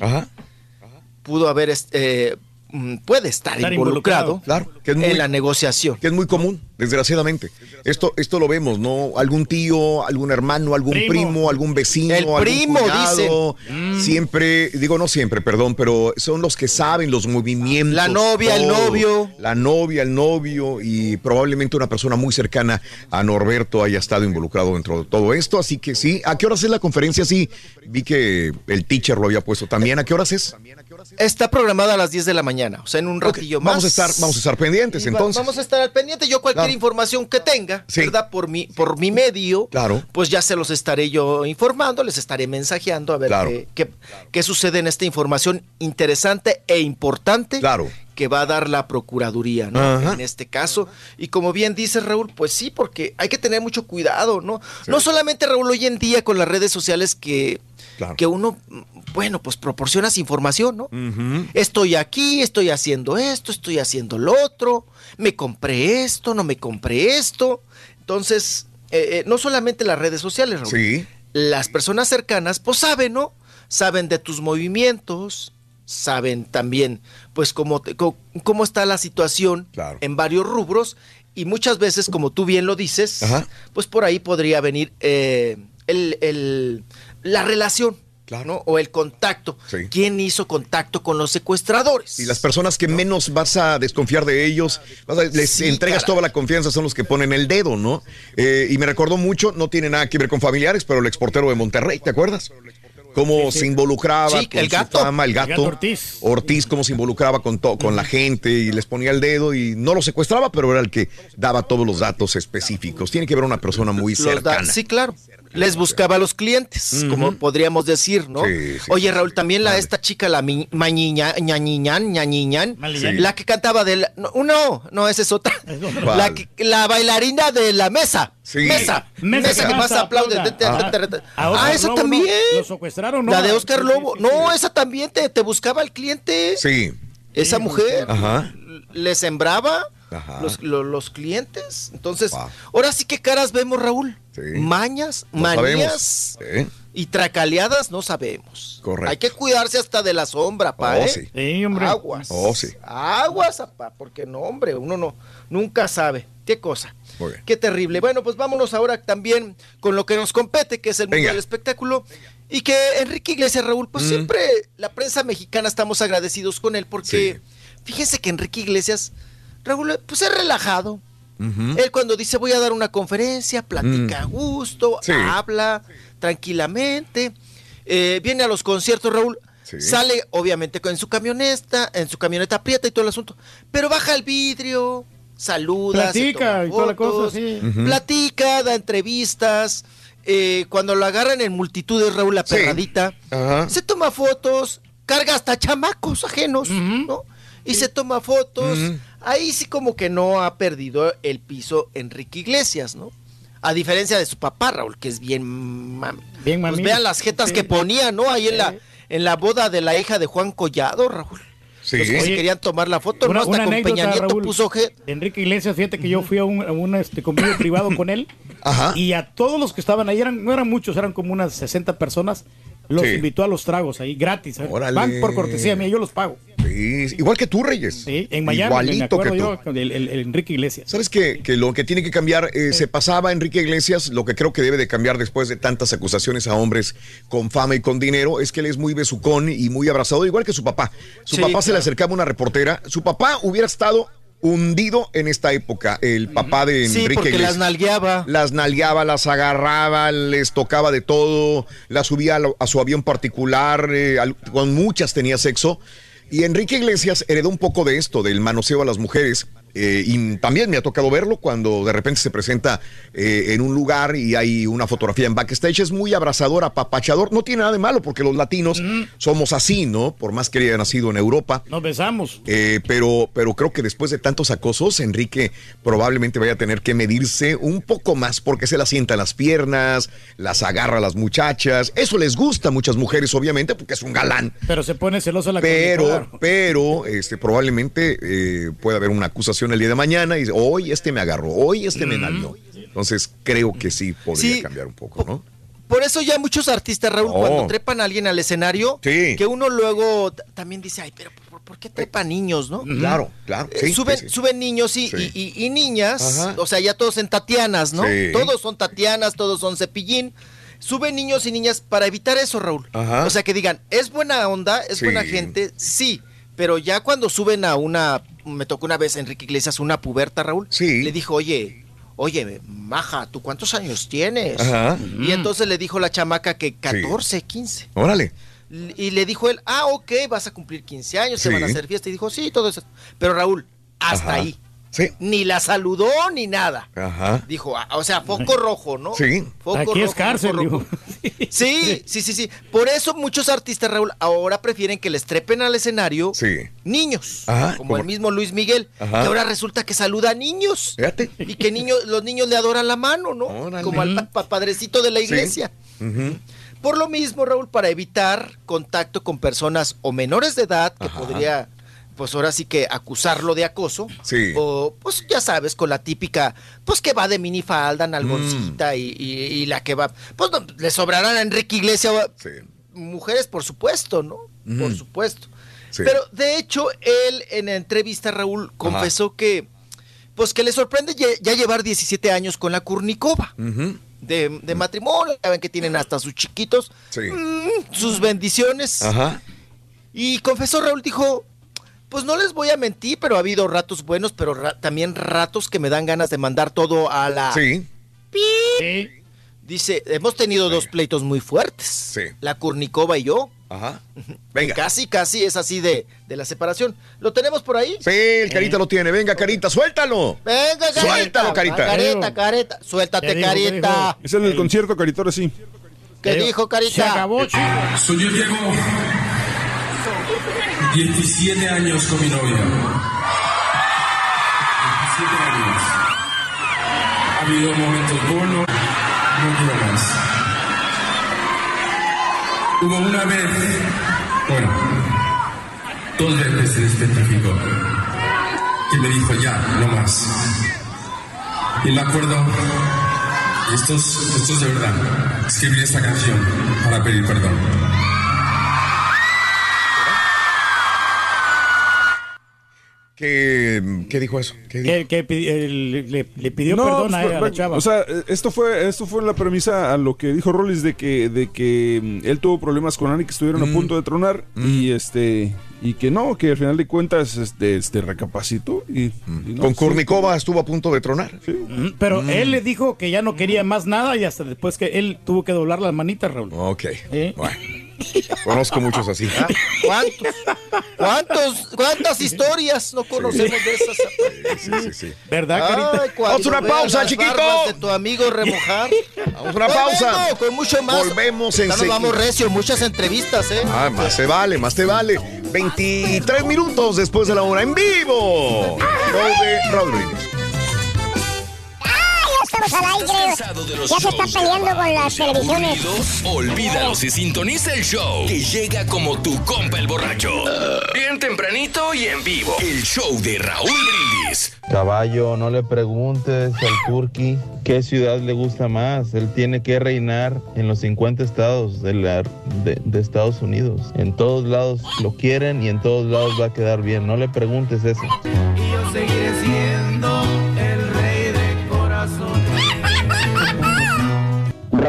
pudo haber, eh, mm, puede estar, Estar involucrado, involucrado, claro, que es muy- en la negociación. Que es muy común, desgraciadamente. Esto, esto lo vemos, ¿no? Algún tío, algún hermano, algún primo, Primo. algún vecino, El algún primo, cuñado, dicen. Mm. Siempre, digo no siempre, perdón, pero son los que saben los movimientos. La novia, el novio. La novia, el novio y probablemente una persona muy cercana a Norberto haya estado involucrado dentro de todo esto. Así que sí, ¿a qué horas es la conferencia? Sí, vi que el teacher lo había puesto también. ¿A qué horas es? Está programada a las 10 de la mañana, o sea, en un ratillo más. Vamos a estar, vamos a estar pendientes entonces. Vamos a estar al pendiente. Yo cualquier Información que tenga, ¿verdad? Por mi, por mi medio, Claro. pues ya se los estaré yo informando, les estaré mensajeando a ver Claro. qué, qué- qué sucede en esta información interesante e importante Claro. que va a dar la Procuraduría, ¿no? Ajá. En este caso. Y como bien dice Raúl, pues sí, porque hay que tener mucho cuidado, ¿no? No solamente, Raúl, hoy en día con las redes sociales que, que uno, bueno, pues proporcionas información, ¿no? Estoy aquí, estoy haciendo esto, estoy haciendo lo otro, me compré esto, no me compré esto. Entonces, eh, eh, no solamente las redes sociales, Raúl. Sí. Las personas cercanas, pues saben, ¿no? Saben de tus movimientos, saben también, pues, cómo, te- co- cómo está la situación en varios rubros. Y muchas veces, como tú bien lo dices, pues por ahí podría venir eh, el, el- la relación. ¿No? O el contacto. ¿Quién hizo contacto con los secuestradores? Y las personas que menos vas a desconfiar de ellos, vas a- les Sí, entregas caray. toda la confianza, son los que ponen el dedo, ¿no? Eh, y me recordó mucho, no tiene nada que ver con familiares, pero el exportero de Monterrey, ¿te acuerdas? Cómo se involucraba Sí, con el su gato. fama, el El gato. Ortiz. Ortiz, cómo se involucraba con, to- con la gente y les ponía el dedo y no lo secuestraba, pero era el que daba todos los datos específicos. Tiene que ver una persona muy cercana. sí, claro. Les buscaba a los clientes, como podríamos decir, ¿no? Sí, sí. Oye, Raúl, también la esta chica, la mi- mañiña, ñañiñán, ñañiñán, Maliñán. la que cantaba de la, no, no, no, esa es otra. La, que- la bailarina de la mesa. Sí. Mesa. Mesa, que más aplaude. Ah. Ah, esa Lobo, también. ¿no? Lo secuestraron, ¿no? La de Oscar Lobo. sí, sí, No, esa también te, te buscaba el cliente. Sí. Esa mujer Ajá. le sembraba Los, lo- los clientes. Entonces, ahora sí que caras vemos, Raúl. Mañas, No manías. ¿eh? y tracaleadas no sabemos. Correcto. Hay que cuidarse hasta de la sombra, pa, Oh, ¿eh? sí. Aguas. Oh, sí. Aguas, apa, porque no, hombre, uno no, nunca sabe. ¿Qué cosa? Muy bien. Qué terrible. Bueno, pues vámonos ahora también con lo que nos compete, que es el mundo Venga. del espectáculo. Y que Enrique Iglesias, Raúl, pues Mm. siempre la prensa mexicana estamos agradecidos con él porque fíjense que Enrique Iglesias, Raúl, pues es relajado. Él cuando dice voy a dar una conferencia, platica a gusto, Sí. habla tranquilamente, eh, viene a los conciertos, Raúl, sale obviamente en su camioneta, en su camioneta aprieta y todo el asunto, pero baja el vidrio, saluda, se Platica y toda la cosa, sí. Platica, da entrevistas, eh, cuando lo agarran en multitudes, Raúl, la Sí. perradita, se toma fotos, carga hasta chamacos ajenos, ¿no? Y se toma fotos. Ahí sí como que no ha perdido el piso Enrique Iglesias, ¿no? A diferencia de su papá, Raúl, que es bien mami. Bien Pues vean las jetas Sí. que ponía, ¿no? Ahí en la, en la boda de la hija de Juan Collado, Raúl. Sí. Los que Oye, querían tomar la foto, Una, ¿no? Hasta una con anécdota, Peña Nieto Raúl. puso je- Enrique Iglesias, fíjate que yo fui a un, a un, este, convivio privado con él. Ajá. Y a todos los que estaban ahí, eran, no eran muchos, eran como unas 60 personas, los Sí. invitó a los tragos ahí, gratis. ¿eh? Órale. Van por cortesía mía, yo los pago. Sí, igual que tú, Reyes. Sí, en Miami, Igualito que tú. yo, con el, el- el Enrique Iglesias. ¿Sabes qué? Que lo que tiene que cambiar, eh, se pasaba Enrique Iglesias, lo que creo que debe de cambiar después de tantas acusaciones a hombres con fama y con dinero, es que él es muy besucón y muy abrazador, igual que su papá. Su Sí, papá se le acercaba a una reportera, su papá hubiera estado hundido en esta época, el papá de Sí, Enrique porque Iglesias. las nalgueaba. Las nalgueaba, las agarraba, les tocaba de todo, las subía a, lo- a su avión particular, eh, al- con muchas tenía sexo. Y Enrique Iglesias heredó un poco de esto, del manoseo a las mujeres. Eh, y también me ha tocado verlo cuando de repente se presenta eh, en un lugar y hay una fotografía en backstage. Es muy abrazador, apapachador. No tiene nada de malo porque los latinos somos así, ¿no? Por más que haya nacido en Europa. Nos besamos. Eh, pero, pero creo que después de tantos acosos, Enrique probablemente vaya a tener que medirse un poco más porque se la sienta en las piernas, las agarra a las muchachas. Eso les gusta a muchas mujeres, obviamente, porque es un galán. Pero se pone celoso la Pero, pero, este, probablemente puede haber una acusación el día de mañana y dice, hoy este me agarró, hoy este me nalgó. Entonces creo que sí podría Sí. cambiar un poco, ¿no? Por eso ya muchos artistas, Raúl, Oh. cuando trepan a alguien al escenario, Sí. que uno luego también dice, ay, pero ¿por, por qué trepan niños, no? Claro, claro. Eh, sí, suben, sí, suben niños y, Sí. y- y- y niñas, Ajá. o sea, ya todos en Tatianas, ¿no? Sí. Todos son Tatianas, todos son Cepillín. Suben niños y niñas para evitar eso, Raúl. Ajá. O sea, que digan, es buena onda, es buena gente, sí, pero ya cuando suben a una, me tocó una vez Enrique Iglesias, una puberta, Raúl, le dijo, oye, oye, maja, ¿tú cuántos años tienes? Ajá. Y entonces le dijo la chamaca que 14, 15. Órale. Y le dijo él, ah, ok, vas a cumplir 15 años, Sí. van a hacer fiesta. Y dijo, sí, todo eso. Pero Raúl, hasta Ajá. ahí. Sí. Ni la saludó ni nada. Ajá. Dijo, ah, o sea, foco rojo, ¿no? Sí. Foco Aquí es rojo, cárcel, foco rojo. Sí, sí, sí, sí. Por eso muchos artistas, Raúl, ahora prefieren que les trepen al escenario Sí. niños. Ajá, como el mismo Luis Miguel, Ajá. que ahora resulta que saluda a niños. Fíjate. Y que niños, los niños le adoran la mano, ¿no? Como al pa- padrecito de la Sí. iglesia. Por lo mismo, Raúl, para evitar contacto con personas o menores de edad, que podría, pues ahora sí que acusarlo de acoso, Sí. o pues ya sabes, con la típica, pues que va de minifalda, Mm. nalgoncita y, y- y la que va, pues no, le sobrarán a Enrique Iglesias mujeres, por supuesto, ¿no? Por supuesto. Sí. Pero de hecho, él en la entrevista, Raúl, confesó que, pues que le sorprende ya, llevar 17 años con la Kurnikova Ujú. de, de matrimonio, ya ven que tienen hasta sus chiquitos, Sí. mm, sus bendiciones. Ajá. Y confesó Raúl, dijo, pues no les voy a mentir, pero ha habido ratos buenos, pero ra- también ratos que me dan ganas de mandar todo a la... Sí. ¡Pip! Dice, hemos tenido dos pleitos muy fuertes. La Kurnikova y yo. Ajá. Venga. Casi, casi es así de, de la separación. ¿Lo tenemos por ahí? Sí, el Carita lo tiene. Venga, Carita, suéltalo. Venga, carita. Suéltalo, Carita. Careta, careta. Suéltate, ¿Qué dijo, qué carita. Es en el concierto, Carito, ahora sí. ¿Qué dijo, carita? Se acabó, chico. So, yo llevo 17 años con mi novia. 17 años. Ha habido momentos buenos, no más. Hubo una vez, bueno, dos veces en tráfico, que me dijo ya, no más. Y me acuerdo, esto es, esto es de verdad, escribí esta canción para pedir perdón. ¿Qué, qué dijo eso? ¿Qué dijo? Que, le, pidió No, perdón a, pues, a la chava. O sea, esto fue, esto fue la premisa a lo que dijo Rollis de que, de que mm, él tuvo problemas con Ani que estuvieron Mm. a punto de tronar y este y que no, que al final de cuentas este, este recapacitó y, y no, Con sí, Kurnikova estuvo a punto de tronar. Mm, Pero él le dijo que ya no quería más nada y hasta después que él tuvo que doblar las manitas, Raúl. Ok. ¿Eh? Bueno. Conozco muchos así. Ah, ¿Cuántos? ¿Cuántos? ¿Cuántas historias no conocemos de esas? Sí, sí, sí. ¿Verdad, Carita? Ay, Vamos a una pausa, chiquito. de tu amigo remojar. Vamos a una pausa. Volvemos con mucho más. Volvemos Ya nos vamos recio, muchas entrevistas, ¿eh? Ah, más te vale, más te vale. 23 minutos después de la hora en vivo. Raúl Brindis. Estamos al aire. Ya se está peleando con las televisiones. Olvídalos y sintoniza el show que llega como tu compa el borracho. Bien tempranito y en vivo. El show de Raúl Brindis. Caballo, no le preguntes al Turqui qué ciudad le gusta más. Él tiene que reinar en los 50 estados de, la- de- de Estados Unidos. En todos lados lo quieren y en todos lados va a quedar bien. No le preguntes eso. Y yo seguiré siendo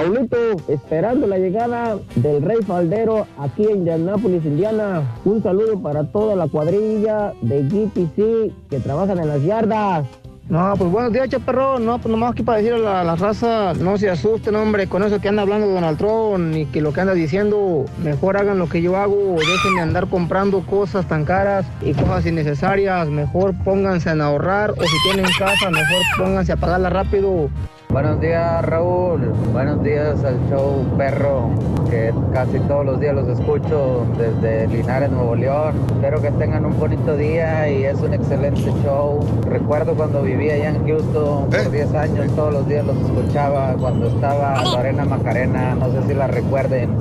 Raulito, esperando la llegada del Rey Faldero aquí en Indianápolis, Indiana. Un saludo para toda la cuadrilla de GTC que trabajan en las yardas. No, pues buenos días, chaperro. No, pues nomás aquí para decir a la, la raza, no se asusten, hombre, con eso que anda hablando Donald Trump y que lo que anda diciendo, mejor hagan lo que yo hago, dejen de andar comprando cosas tan caras y cosas innecesarias, mejor pónganse a ahorrar o si tienen casa, mejor pónganse a pagarla rápido. Buenos días Raúl, buenos días al show perro, que casi todos los días los escucho desde Linares, Nuevo León. Espero que tengan un bonito día y es un excelente show. Recuerdo cuando vivía allá en Houston por 10 años, todos los días los escuchaba cuando estaba Lorena Macarena, no sé si la recuerden.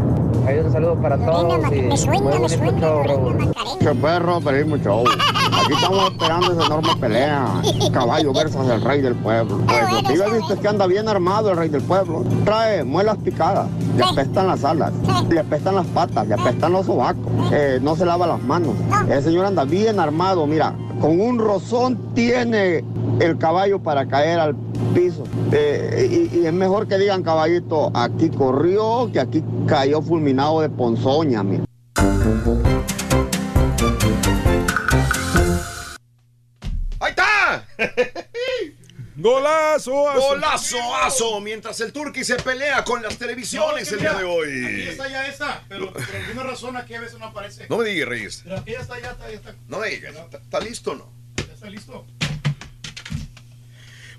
Hay un saludo para todos y muy bonito show Raúl. Perro, pedimos show. Aquí estamos esperando esa enorme pelea. Caballo versus el rey del pueblo. Pues que yo he visto es que anda bien armado el rey del pueblo. Trae muelas picadas, le apestan las alas, le apestan las patas, le apestan los sobacos. Eh, no se lava las manos. El señor anda bien armado, mira. Con un rozón tiene el caballo para caer al piso. Eh, y, y es mejor que digan caballito, aquí corrió, que aquí cayó fulminado de ponzoña, mira. ¡Golazo! aso! ¡Golazo, aso! Mientras el Turqui se pelea con las televisiones No, el día de Aquí hoy. está ya esta, pero por alguna razón aquí a veces no aparece. No me digas, Reyes. Pero aquí ya está, ya está, ya está. No me digas. ¿Está, está listo o no? Ya está listo.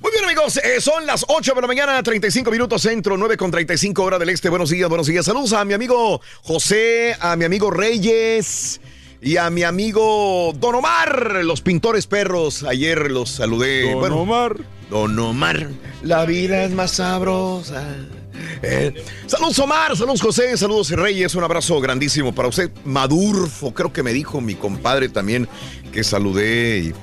Muy bien, amigos. eh, son las 8 de la mañana, 35 minutos centro, 9 con 35 hora del este. Buenos días, buenos días. Saludos a mi amigo José, a mi amigo Reyes y a mi amigo Don Omar, los pintores perros. Ayer los saludé. Don Omar. Don Omar, la vida es más sabrosa. Eh, saludos Omar, saludos José, saludos Reyes, un abrazo grandísimo para usted. Madurfo, creo que me dijo mi compadre también que saludé y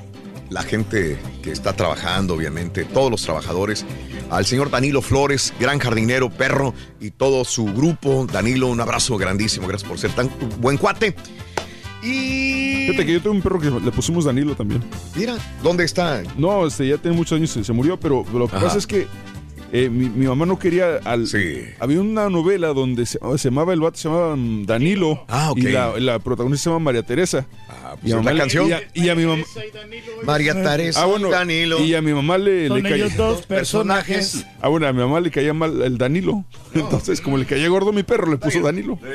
la gente que está trabajando, obviamente, todos los trabajadores, al señor Danilo Flores, gran jardinero, perro y todo su grupo. Danilo, un abrazo grandísimo, gracias por ser tan buen cuate. Y. Fíjate que yo tengo un perro que le pusimos Danilo también. Mira, ¿dónde está? No, este, ya tiene muchos años, se, se murió, pero lo que Ajá. pasa es que eh, mi, mi mamá no quería al. Había una novela donde se, se llamaba el vato, se llamaba Danilo. Ah, ok. Y la, la protagonista se llama María Teresa. Ah, pues es la canción. Y a, y a mi mamá. María Teresa, Ah, bueno, Danilo. Y a mi mamá le, Son le caía. dos personajes. Ah, bueno, a mi mamá le caía mal el Danilo. Entonces, como le caía gordo mi perro, le puso Danilo. Sí,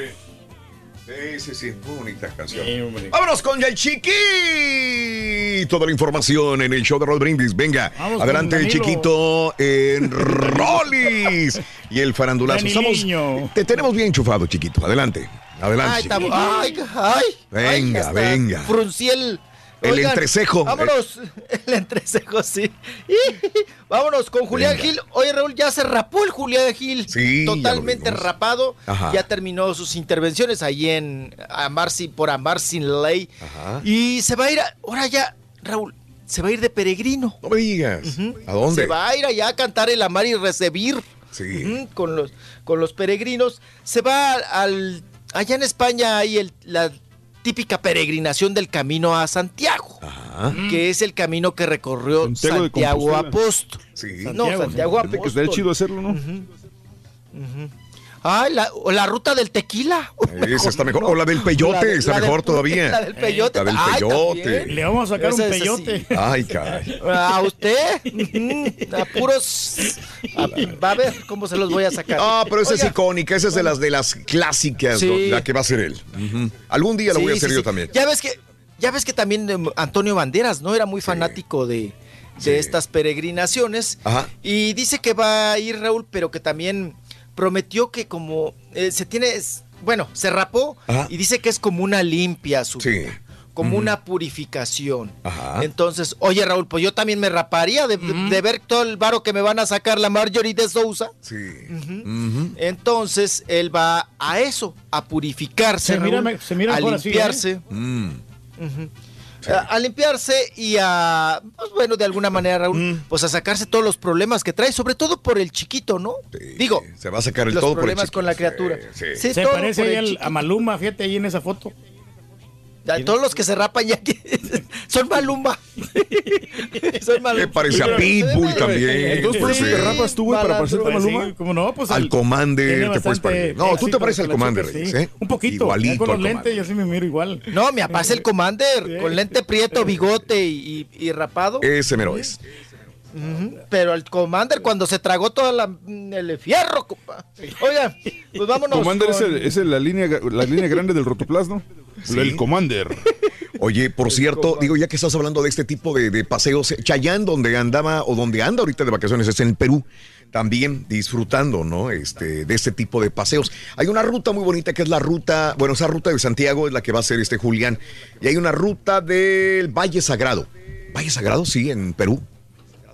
sí, sí, muy bonita canción. Vámonos con el chiqui. Toda la información en el show de Roll Brindis. Venga, Vamos adelante el chiquito en Rollis. y el farandulazo. Estamos, te tenemos bien enchufado, chiquito. Adelante, adelante. Ay, chiquito. estamos- ay, ay. Venga, ay, venga. Fruncí el. El entrecejo. Vámonos. El entrecejo, sí. vámonos con Julián Venga. Gil. Oye, Raúl, ya se rapó el Julián Gil. Sí, Totalmente rapado. Ajá. Ya terminó sus intervenciones ahí en Amar sin, por Amar sin ley. Ajá. Y se va a ir, a- ahora ya, Raúl, se va a ir de peregrino. No me digas. ¿A dónde? Se va a ir allá a cantar el Amar y Recibir. Sí. Con los con los peregrinos se va al allá en España hay el- la típica peregrinación del camino a Santiago Ajá. que es el camino que recorrió Santiago Santiago. Apóstol Sí. no Santiago Fíjate que estaría Apóstol chido hacerlo, ¿no? Ay, la, o la ruta del tequila Esa está mejor. O la del peyote, La de- está la del- mejor todavía. la del peyote. La del peyote. Le vamos a sacar un peyote. Ay, caray. a usted a puros a- va a ver cómo se los voy a sacar Ah, pero esa es icónica, esa es de las de las clásicas, Sí. la que va a ser él. Algún día la voy a Sí, hacer sí, yo sí. también. Ya ves que, ya ves que también em, Antonio Banderas, ¿no? Era muy fanático de, de estas peregrinaciones. Ajá. Y dice que va a ir Raúl, pero que también prometió que como eh, se tiene, es- bueno, se rapó Ajá. y dice que es como una limpia su Sí. vida, como una purificación. Ajá. Entonces, oye Raúl, pues yo también me raparía de, de ver todo el varo que me van a sacar la Marjorie de Sousa. Sí. Entonces, él va a eso, a purificarse, Se mira Raúl, se mira a mejor así, ¿eh? A, a limpiarse y a, pues bueno, de alguna manera, Raúl, Mm. pues a sacarse todos los problemas que trae, sobre todo por el chiquito, ¿no? Digo, Se va a sacar el los todo por el problemas chiquito. con la criatura. Sí, sí. Sí, Se todo parece por el a Maluma, fíjate ahí en esa foto. Ya, Todos los que se rapan ya que son Malumba. son Malumba. Me parece a Pitbull también. Entonces, por eso te rapas tú, güey, para parecerte a Pues Maluma. sí, como no, pues Al Commander te puedes parecer. No, tú te pareces al Commander, Reyes, sí. ¿eh? Un poquito. Igualito con los lentes, yo sí me miro igual. No, me aparece el Commander con lente prieto, bigote y, y- y rapado. Ese mero es. Pero el Commander cuando se tragó todo el fierro, compa. Oigan, pues vámonos. Commander es, con- el- es el- la, línea, la línea grande del Rotoplas, ¿no? El Commander. Oye, por cierto, digo, ya que estás hablando de este tipo de, de paseos, Chayán, donde andaba o donde anda ahorita de vacaciones, es en el Perú, también disfrutando, ¿no? Este, de este tipo de paseos. Hay una ruta muy bonita que es la ruta, bueno, esa ruta de Santiago es la que va a hacer este Julián. Y hay una ruta del Valle Sagrado. Valle Sagrado, sí, en Perú.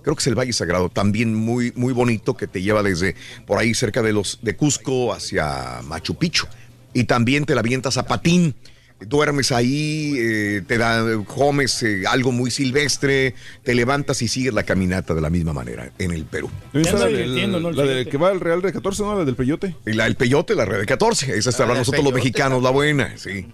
Creo que es el Valle Sagrado, también muy, muy bonito, que te lleva desde por ahí cerca de los de Cusco hacia Machu Picchu. Y también te la avientas a patín. Duermes ahí, eh, te da, comes eh, algo muy silvestre, te levantas y sigues la caminata de la misma manera en el Perú. El la que va al Real de 14, ¿no? La del Peyote. Y la del peyote, la red de 14, esa está Ah, hablando del nosotros los mexicanos, la buena, sí.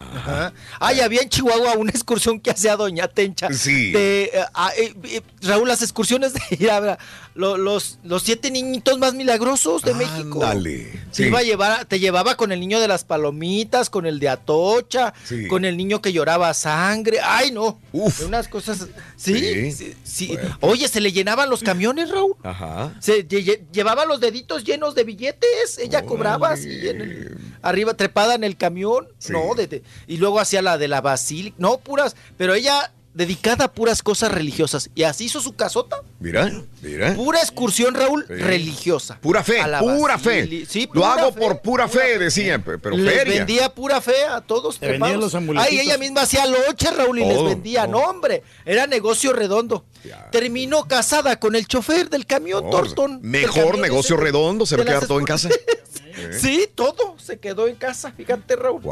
Ajá. Ay, había en Chihuahua una excursión que hacía Doña Tencha. Sí. De, eh, ah, eh, eh, Raúl, las excursiones de a los, los siete niñitos más milagrosos de México. Dale. Te, iba a llevar, te llevaba con el niño de las palomitas, con el de Atocha, Sí. con el niño que lloraba sangre. Ay, no. Uf. Unas cosas. Sí, Sí. sí. sí. Oye, se le llenaban los camiones, Raúl. Ajá. Se lle- lle- llevaba los deditos llenos de billetes. Ella cobraba así en el- arriba, trepada en el camión. No, de- de- y luego hacía la de la basílica. No, puras. Pero ella dedicada a puras cosas religiosas. Y así hizo su casota. Mira, mira. Pura excursión, Raúl, Sí. religiosa. Pura fe, A la pura basílica. fe. Sí, Lo hago fe, por pura, pura fe, decía, pe- pero les feria. vendía pura fe a todos. Vendían los amuletitos. Ay, ella misma hacía loche, Raúl, y les vendía. todo. No, hombre, era negocio redondo. Terminó casada con el chofer del camión, del Mejor camión negocio ese redondo, se va a quedar todo en casa. Sí, todo se quedó en casa, fíjate, Raúl.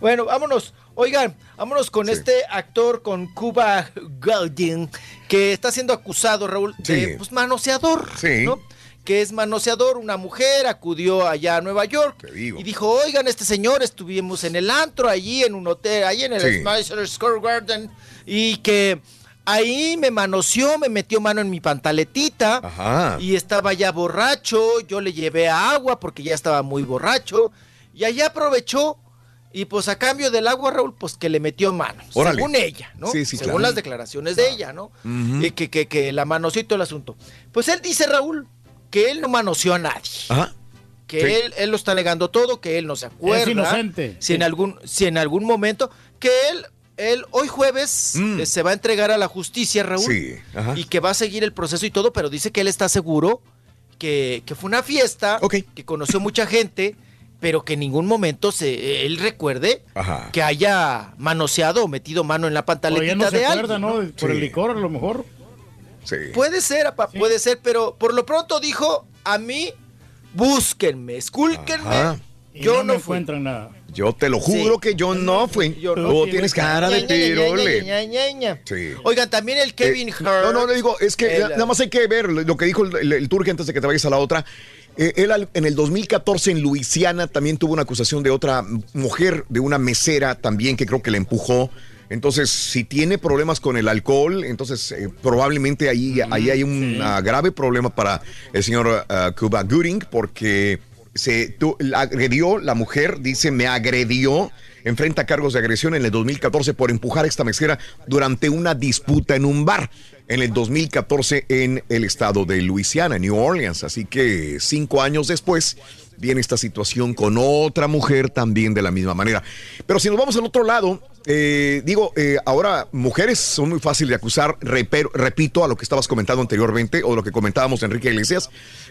Bueno, vámonos. Oigan, vámonos con este actor, con Cuba Gooding, que está siendo acusado, Raúl, de pues, manoseador. Sí. ¿no? Que es manoseador, una mujer acudió allá a Nueva York y dijo, oigan, este señor, estuvimos en el antro, allí en un hotel, allí en el Sí. Square Garden, y que ahí me manoseó, me metió mano en mi pantaletita, Ajá. y estaba ya borracho, yo le llevé agua porque ya estaba muy borracho, y allá aprovechó, y pues a cambio del agua, Raúl, pues que le metió mano, Órale. según ella, ¿no? Sí, sí, según claro. las declaraciones de ella, ¿no? Y que, que, que la manoseó y todo el asunto. Pues él dice, Raúl, que él no manoseó a nadie. Ajá. Que Sí. él, él lo está negando todo, que él no se acuerda. inocente. Si en algún, si en algún momento, que él, él hoy jueves eh, se va a entregar a la justicia, Raúl. Mm. Sí, ajá. Y que va a seguir el proceso y todo, pero dice que él está seguro que, que fue una fiesta, que conoció mucha gente, pero que en ningún momento se, él recuerde Ajá. que haya manoseado o metido mano en la pantaletita ya no se de acuerda, alguien. ¿no? ¿no? Por el licor, a lo mejor. Sí. Puede ser, apa, puede ser, pero por lo pronto dijo, a mí, búsquenme, escúlquenme. Ajá. Y Yo no, no me fui. encuentran nada. Yo te lo juro Sí. que yo no fui. Yo no Tú fui. tienes cara de pirole. Sí. Oigan, también el Kevin Eh, Hurt. No, no, le digo, es que El- nada más hay que ver lo que dijo el, el, el Turque antes de que te vayas a la otra. Eh, él en el 2014 en Luisiana también tuvo una acusación de otra mujer, de una mesera también que creo que le empujó. Entonces, si tiene problemas con el alcohol, entonces eh, probablemente ahí, ahí hay un grave problema para el señor Cuba Gooding porque se agredió, la mujer dice, me agredió, enfrenta cargos de agresión en el 2014 por empujar esta mesera durante una disputa en un bar en el 2014 en el estado de Luisiana, New Orleans. Así que cinco años después viene esta situación con otra mujer también de la misma manera. Pero si nos vamos al otro lado, eh, digo, eh, ahora mujeres son muy fáciles de acusar, repero- repito a lo que estabas comentando anteriormente o lo que comentábamos Enrique Iglesias,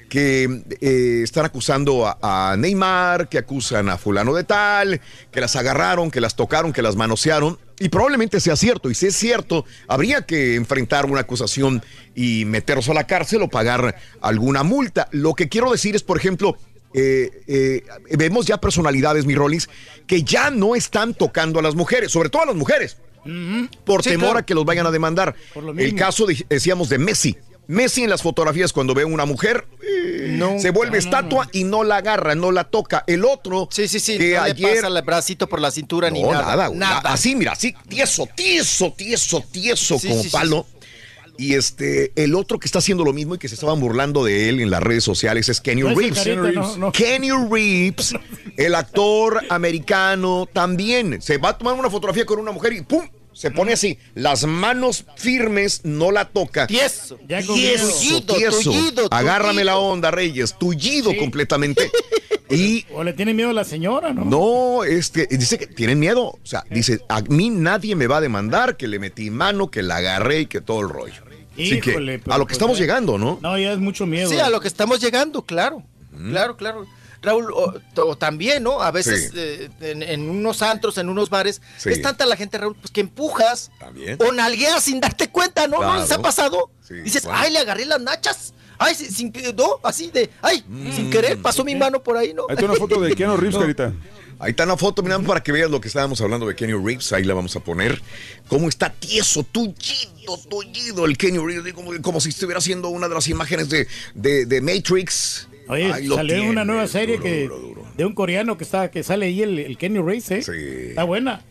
que eh, están acusando a, a Neymar, que acusan a fulano de tal, que las agarraron, que las tocaron, que las manosearon. Y probablemente sea cierto, y si es cierto, habría que enfrentar una acusación y meterlos a la cárcel o pagar alguna multa. Lo que quiero decir es, por ejemplo, eh, eh, vemos ya personalidades, mi Rollins, que ya no están tocando a las mujeres, sobre todo a las mujeres, por Sí, temor claro. a que los vayan a demandar. El caso, de- decíamos, de Messi. Messi en las fotografías cuando ve a una mujer eh, se vuelve estatua y no la agarra, no la toca. El otro Sí, sí, sí. que no le ayer pasa el bracito por la cintura ni nada. nada, güey. Así, mira, así, tieso, tieso, tieso, tieso como palo. Y este, el otro que está haciendo lo mismo y que se estaban burlando de él en las redes sociales es Kenny No Reeves. carita, no, no. Kenny Reeves, el actor americano, también se va a tomar una fotografía con una mujer y ¡pum! se pone así, las manos firmes, no la toca. Tieso. Ya Tieso, Tullido, tieso. tullido, Agárrame la onda, Reyes, tullido completamente. y O le tiene miedo a la señora, ¿no? no, este, dice que tienen miedo. O sea, dice, a mí nadie me va a demandar que le metí mano, que la agarré y que todo el rollo. Así que, a lo que pues, estamos ya- llegando, ¿no? No, ya es mucho miedo. Sí, a lo que estamos llegando, claro. Claro, claro. Raúl, o, o también, ¿no? A veces Sí. eh, en, en unos antros, en unos bares, Sí. es tanta la gente, Raúl, pues que empujas También. o nalgueas sin darte cuenta, ¿no? ¿No Claro. les ha pasado? Sí, Dices, bueno. ay, le agarré las nachas. Ay, sin, no, así de, ay, Mm. sin querer pasó mi mano por ahí, ¿no? Ahí está una foto de Keanu Reeves, No. Carita. Ahí está una foto, mirando para que veas lo que estábamos hablando de Kenny Reeves. Ahí la vamos a poner. Cómo está tieso, tullido, tullido el Kenny Reeves. Como, como si estuviera haciendo una de las imágenes de, de, de Matrix. Oye, Ahí salió tiene, una nueva serie duro, que duro, duro. de un coreano que está que sale ahí el, el Kenny Reeves, ¿eh? Sí. Está buena.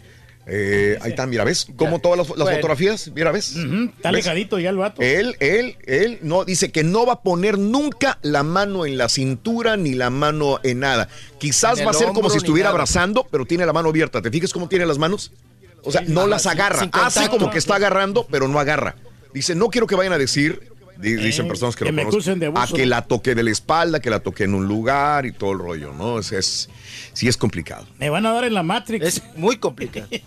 Eh, ahí está, mira, ¿ves? Como todas las, las Bueno. fotografías, mira, ¿ves? Está ¿Ves? alejadito ya el vato. Él, él, él no dice que no va a poner nunca la mano en la cintura ni la mano en nada. Quizás va a ser como si estuviera nada. abrazando, pero tiene la mano abierta. ¿Te fijas cómo tiene las manos? O sea, no las agarra. Hace como que está agarrando, pero no agarra. Dice, no quiero que vayan a decir, dicen Eh, personas que, que lo me conocen, de a que ¿no? la toqué de la espalda, que la toqué en un lugar y todo el rollo, ¿no? Es, es, sí es complicado. Me van a dar en la Matrix. Es muy complicado.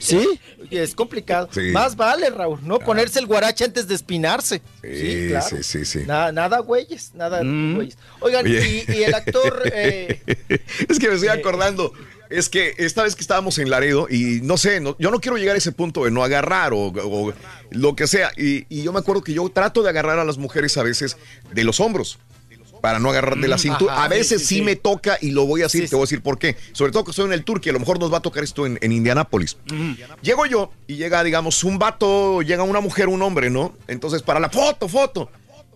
Sí, es complicado. Sí. Más vale, Raúl, no ponerse el guarache antes de espinarse. Sí, claro. sí, sí, sí. Nada, nada, güeyes, nada, Mm. güeyes. Oigan, y, y el actor, eh, es que me estoy acordando. Es que esta vez que estábamos en Laredo y no sé, no- yo no quiero llegar a ese punto de no agarrar o, o lo que sea. Y, y yo me acuerdo que yo trato de agarrar a las mujeres a veces de los hombros para no agarrar de la Mm, cintura. ajá, a veces sí, sí, sí, sí. me toca y lo voy a decir, Sí, te voy a decir por qué. Sobre todo que estoy en el Turquía, a lo mejor nos va a tocar esto en, en Indianápolis. Llego yo y llega, digamos, un vato, llega una mujer, un hombre, ¿no? Entonces, para la foto, foto.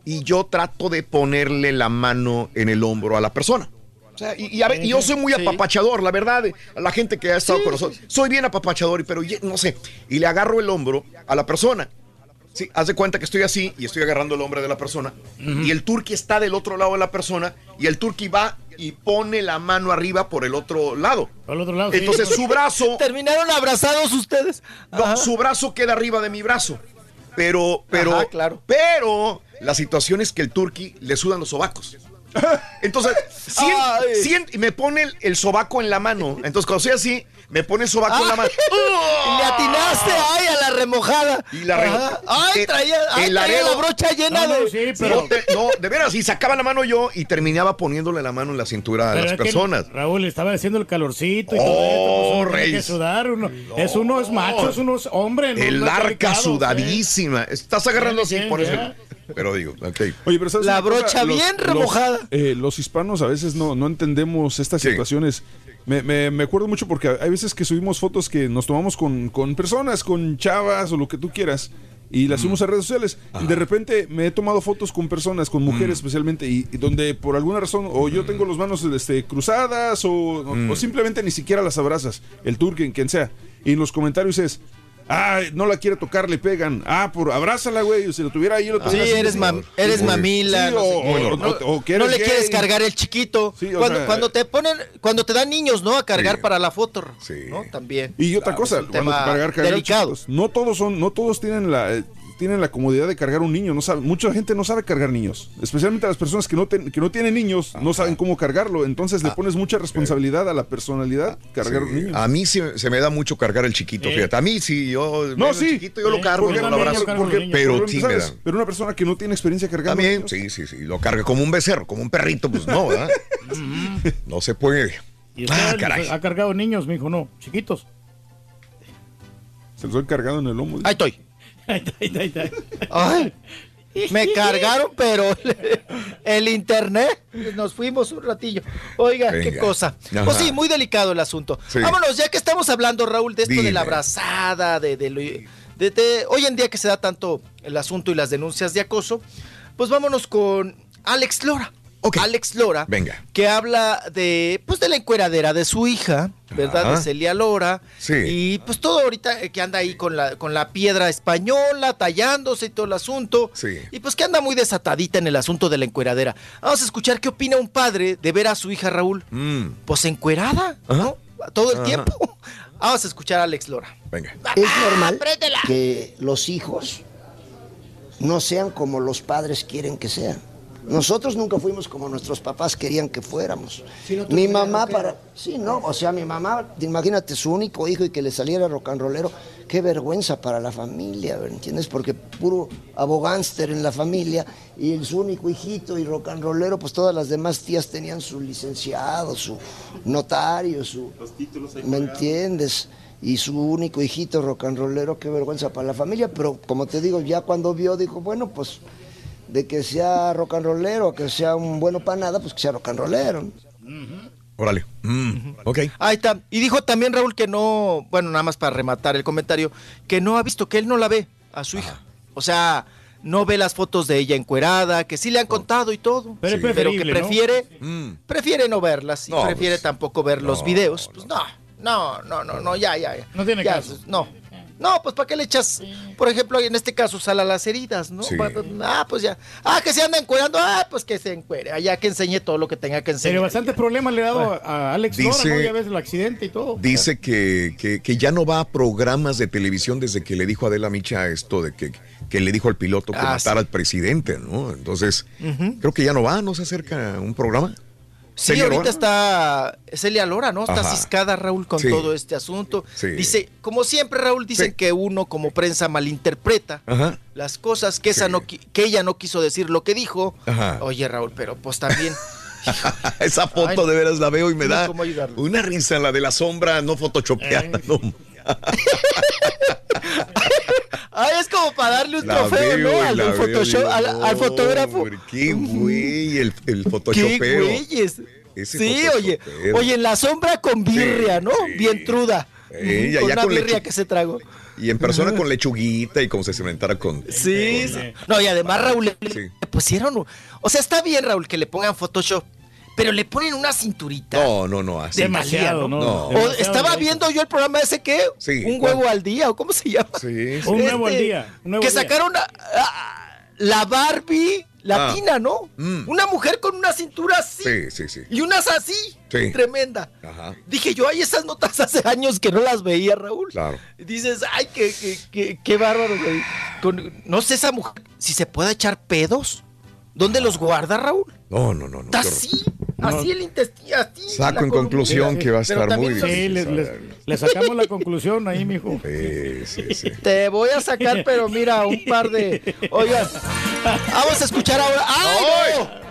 Y yo trato de ponerle la mano en el hombro a la persona. O sea, y, y a ver, y yo soy muy apapachador, la verdad, a la gente que ha estado con nosotros. Soy bien apapachador, pero no sé. Y le agarro el hombro a la persona. Sí, haz de cuenta que estoy así y estoy agarrando el hombro de la persona. Y el turqui está del otro lado de la persona. Y el turqui va y pone la mano arriba por el otro lado. Por el otro lado, sí. Entonces su brazo, terminaron abrazados ustedes. no, su brazo queda arriba de mi brazo. Pero, pero, Ajá, claro. pero la situación es que el turqui le sudan los sobacos. Entonces, sien- Ay. sien- y me pone el, el sobaco en la mano. Entonces, cuando soy así, me pone sobaco en la mano. Y le atinaste, ay, a la remojada. Y la re- Ajá. Ay, traía, ay, el traía la brocha llena No, no, de. sí, pero- No, te- no, de veras, y sacaba la mano yo y terminaba poniéndole la mano en la cintura a Pero las es que personas. Raúl estaba haciendo el calorcito y Oh, todo esto. Pues tiene que Reyes. sudar. Uno, es uno es macho, es uno es hombre. no- El no arca delicado, sudadísima. Estás agarrando así por eso. Pero digo, ok. Oye, pero ¿sabes La cosa? brocha bien remojada. eh, los hispanos a veces no, no entendemos estas Sí. situaciones. Me, me- me acuerdo mucho porque hay veces que subimos fotos que nos tomamos con, con personas, con chavas o lo que tú quieras. Y las subimos a redes sociales. Y de repente me he tomado fotos con personas, con mujeres especialmente, y, y donde por alguna razón o yo tengo las manos este, cruzadas o, o- o simplemente ni siquiera las abrazas, el turquen, quien sea. Y en los comentarios es, ah, no la quiere tocar, le pegan. Ah, por abrázala, güey. Si lo tuviera ahí, lo Sí, tuviera así, eres, así. mam- eres Sí, mamila. sí, no, o- o- eres le quieres cargar el chiquito. Sí, cuando, sea, cuando te ponen, cuando te dan niños, ¿no? A cargar Sí. para la foto, Sí. ¿no? También. Y otra Claro, cosa, es un cuando tema cargar, cargar delicado. chiquitos, no todos son, no todos tienen la eh, tienen la comodidad de cargar un niño, no sabe, mucha gente no sabe cargar niños, especialmente las personas que no ten- que no tienen niños, no saben cómo cargarlo, entonces le pones mucha responsabilidad a la personalidad cargar un Ah, niño. A mí sí se me da mucho cargar el chiquito, Eh. fíjate. A mí sí, yo. No, el sí. chiquito yo lo cargo, porque yo lo también abrazo. yo Porque-. Pero pero, sí me da. Pero una persona que no tiene experiencia cargando También, niños, sí, sí, sí. Lo carga como un becerro, como un perrito, pues no, ¿verdad? no se puede. Y Ah, caray. ha cargado niños, me dijo, no, chiquitos. se los he cargado en el lomo. Ahí estoy. Ahí está, ahí está, ahí está. Ay, me cargaron, pero el internet, nos fuimos un ratillo. Oiga, qué cosa. Ajá. Pues sí, muy delicado el asunto. Sí. Vámonos, ya que estamos hablando, Raúl, de esto de la abrazada, de, de lo- de- de- hoy en día que se da tanto el asunto y las denuncias de acoso, pues vámonos con Alex Lora. Ok. Alex Lora, Venga. que habla de, pues, de la encueradera de su hija, ¿verdad? Ajá. De Celia Lora. Sí. Y pues todo ahorita eh, que anda ahí con la, con la piedra española, tallándose y todo el asunto. Sí. Y pues que anda muy desatadita en el asunto de la encueradera. Vamos a escuchar qué opina un padre de ver a su hija Raúl. Mm. Pues encuerada, ¿no? Todo el Ajá. tiempo. Vamos a escuchar a Alex Lora. Venga. Es normal que los hijos no sean como los padres quieren que sean. Nosotros nunca fuimos como nuestros papás querían que fuéramos. mi mamá para... Sí, no, o sea, mi mamá, imagínate, su único hijo y que le saliera rock and rollero, qué vergüenza para la familia, ¿entiendes? Porque puro abogánster en la familia y el, su único hijito y rock and rollero, pues todas las demás tías tenían su licenciado, su notario, su... ¿Me entiendes? Y su único hijito rock and rollero, qué vergüenza para la familia, pero como te digo, ya cuando vio, dijo, bueno, pues de que sea rock and rollero, que sea un bueno para nada, pues que sea rock and rollero. Órale. Mm, ok. Ahí está. Y dijo también Raúl que no, bueno, nada más para rematar el comentario, que no ha visto, que él no la ve a su hija. O sea, no ve las fotos de ella encuerada, que sí le han contado y todo. Pero que prefiere, Mm. prefiere no verlas y No, prefiere pues, tampoco ver los no, videos. Pues no, no, no, no, no, ya, ya, ya. No tiene Ya, caso. No. No, pues ¿para qué le echas, por ejemplo, en este caso, sal a las heridas, ¿no? Sí. Ah, pues ya. Ah, que se anda encuerando, ah, pues que se encuere. Allá que enseñe todo lo que tenga que enseñar. Pero bastante problema le ha dado a a Alex Dice- Lora, ¿no? Ya ves el accidente y todo. Dice que, que- que ya no va a programas de televisión desde que le dijo a Adela Micha esto de que, que le dijo al piloto que Ah, matara al presidente, ¿no? Entonces, creo que ya no va, no se acerca a un programa. Sí, Celia ahorita Lora. está Celia Lora, ¿no? Está Ajá. ciscada Raúl con Sí. todo este asunto. Sí. Dice, como siempre Raúl, dicen que uno como prensa malinterpreta Ajá. las cosas, que esa no que ella no quiso decir lo que dijo. Ajá. Oye Raúl, pero pues también Esa foto Ay, de veras la veo y me no da una risa, la de la sombra no photoshopeada. Eh. no. Ay, es como para darle un La trofeo, veo ¿no? Al, veo, Photoshop, digo, al, al fotógrafo. Qué güey, el, el ¡Qué photoshopeo. güeyes! Ese Sí, oye, oye, en la sombra con birria, ¿no? Bien truda. Con una con birria que se tragó. Y en persona con lechuguita y como se inventara con. Sí, sí. No, y además Raúl le, le pusieron. O sea, está bien, Raúl, que le pongan Photoshop, pero le ponen una cinturita. No, no, no, así. Demasiado, ¿no? No. O Demasiado estaba viendo yo el programa ese que Sí, un ¿cuál? huevo al día o cómo se llama. Sí, sí. Un nuevo al Este, día. un nuevo que día. sacaron a- a- la Barbie latina, ¿no? Mm. Una mujer con una cintura así Sí, sí, sí. y unas así, Sí. tremenda. Ajá, Dije yo, ay, esas notas hace años que no las veía, Raúl. claro. Y Dices, ay, qué, qué, qué, qué bárbaro, güey. Con- no sé esa mujer, si se puede echar pedos. ¿Dónde los guarda, Raúl? No, no, no. no Está qué así, así el intestino, así. Saco en conclusión que va a estar muy los- Sí, le, le- le sacamos la conclusión ahí, mijo. Sí, sí, sí. Te voy a sacar, pero mira, un par de. Oigan, vamos a escuchar ahora. ¡Ay! no!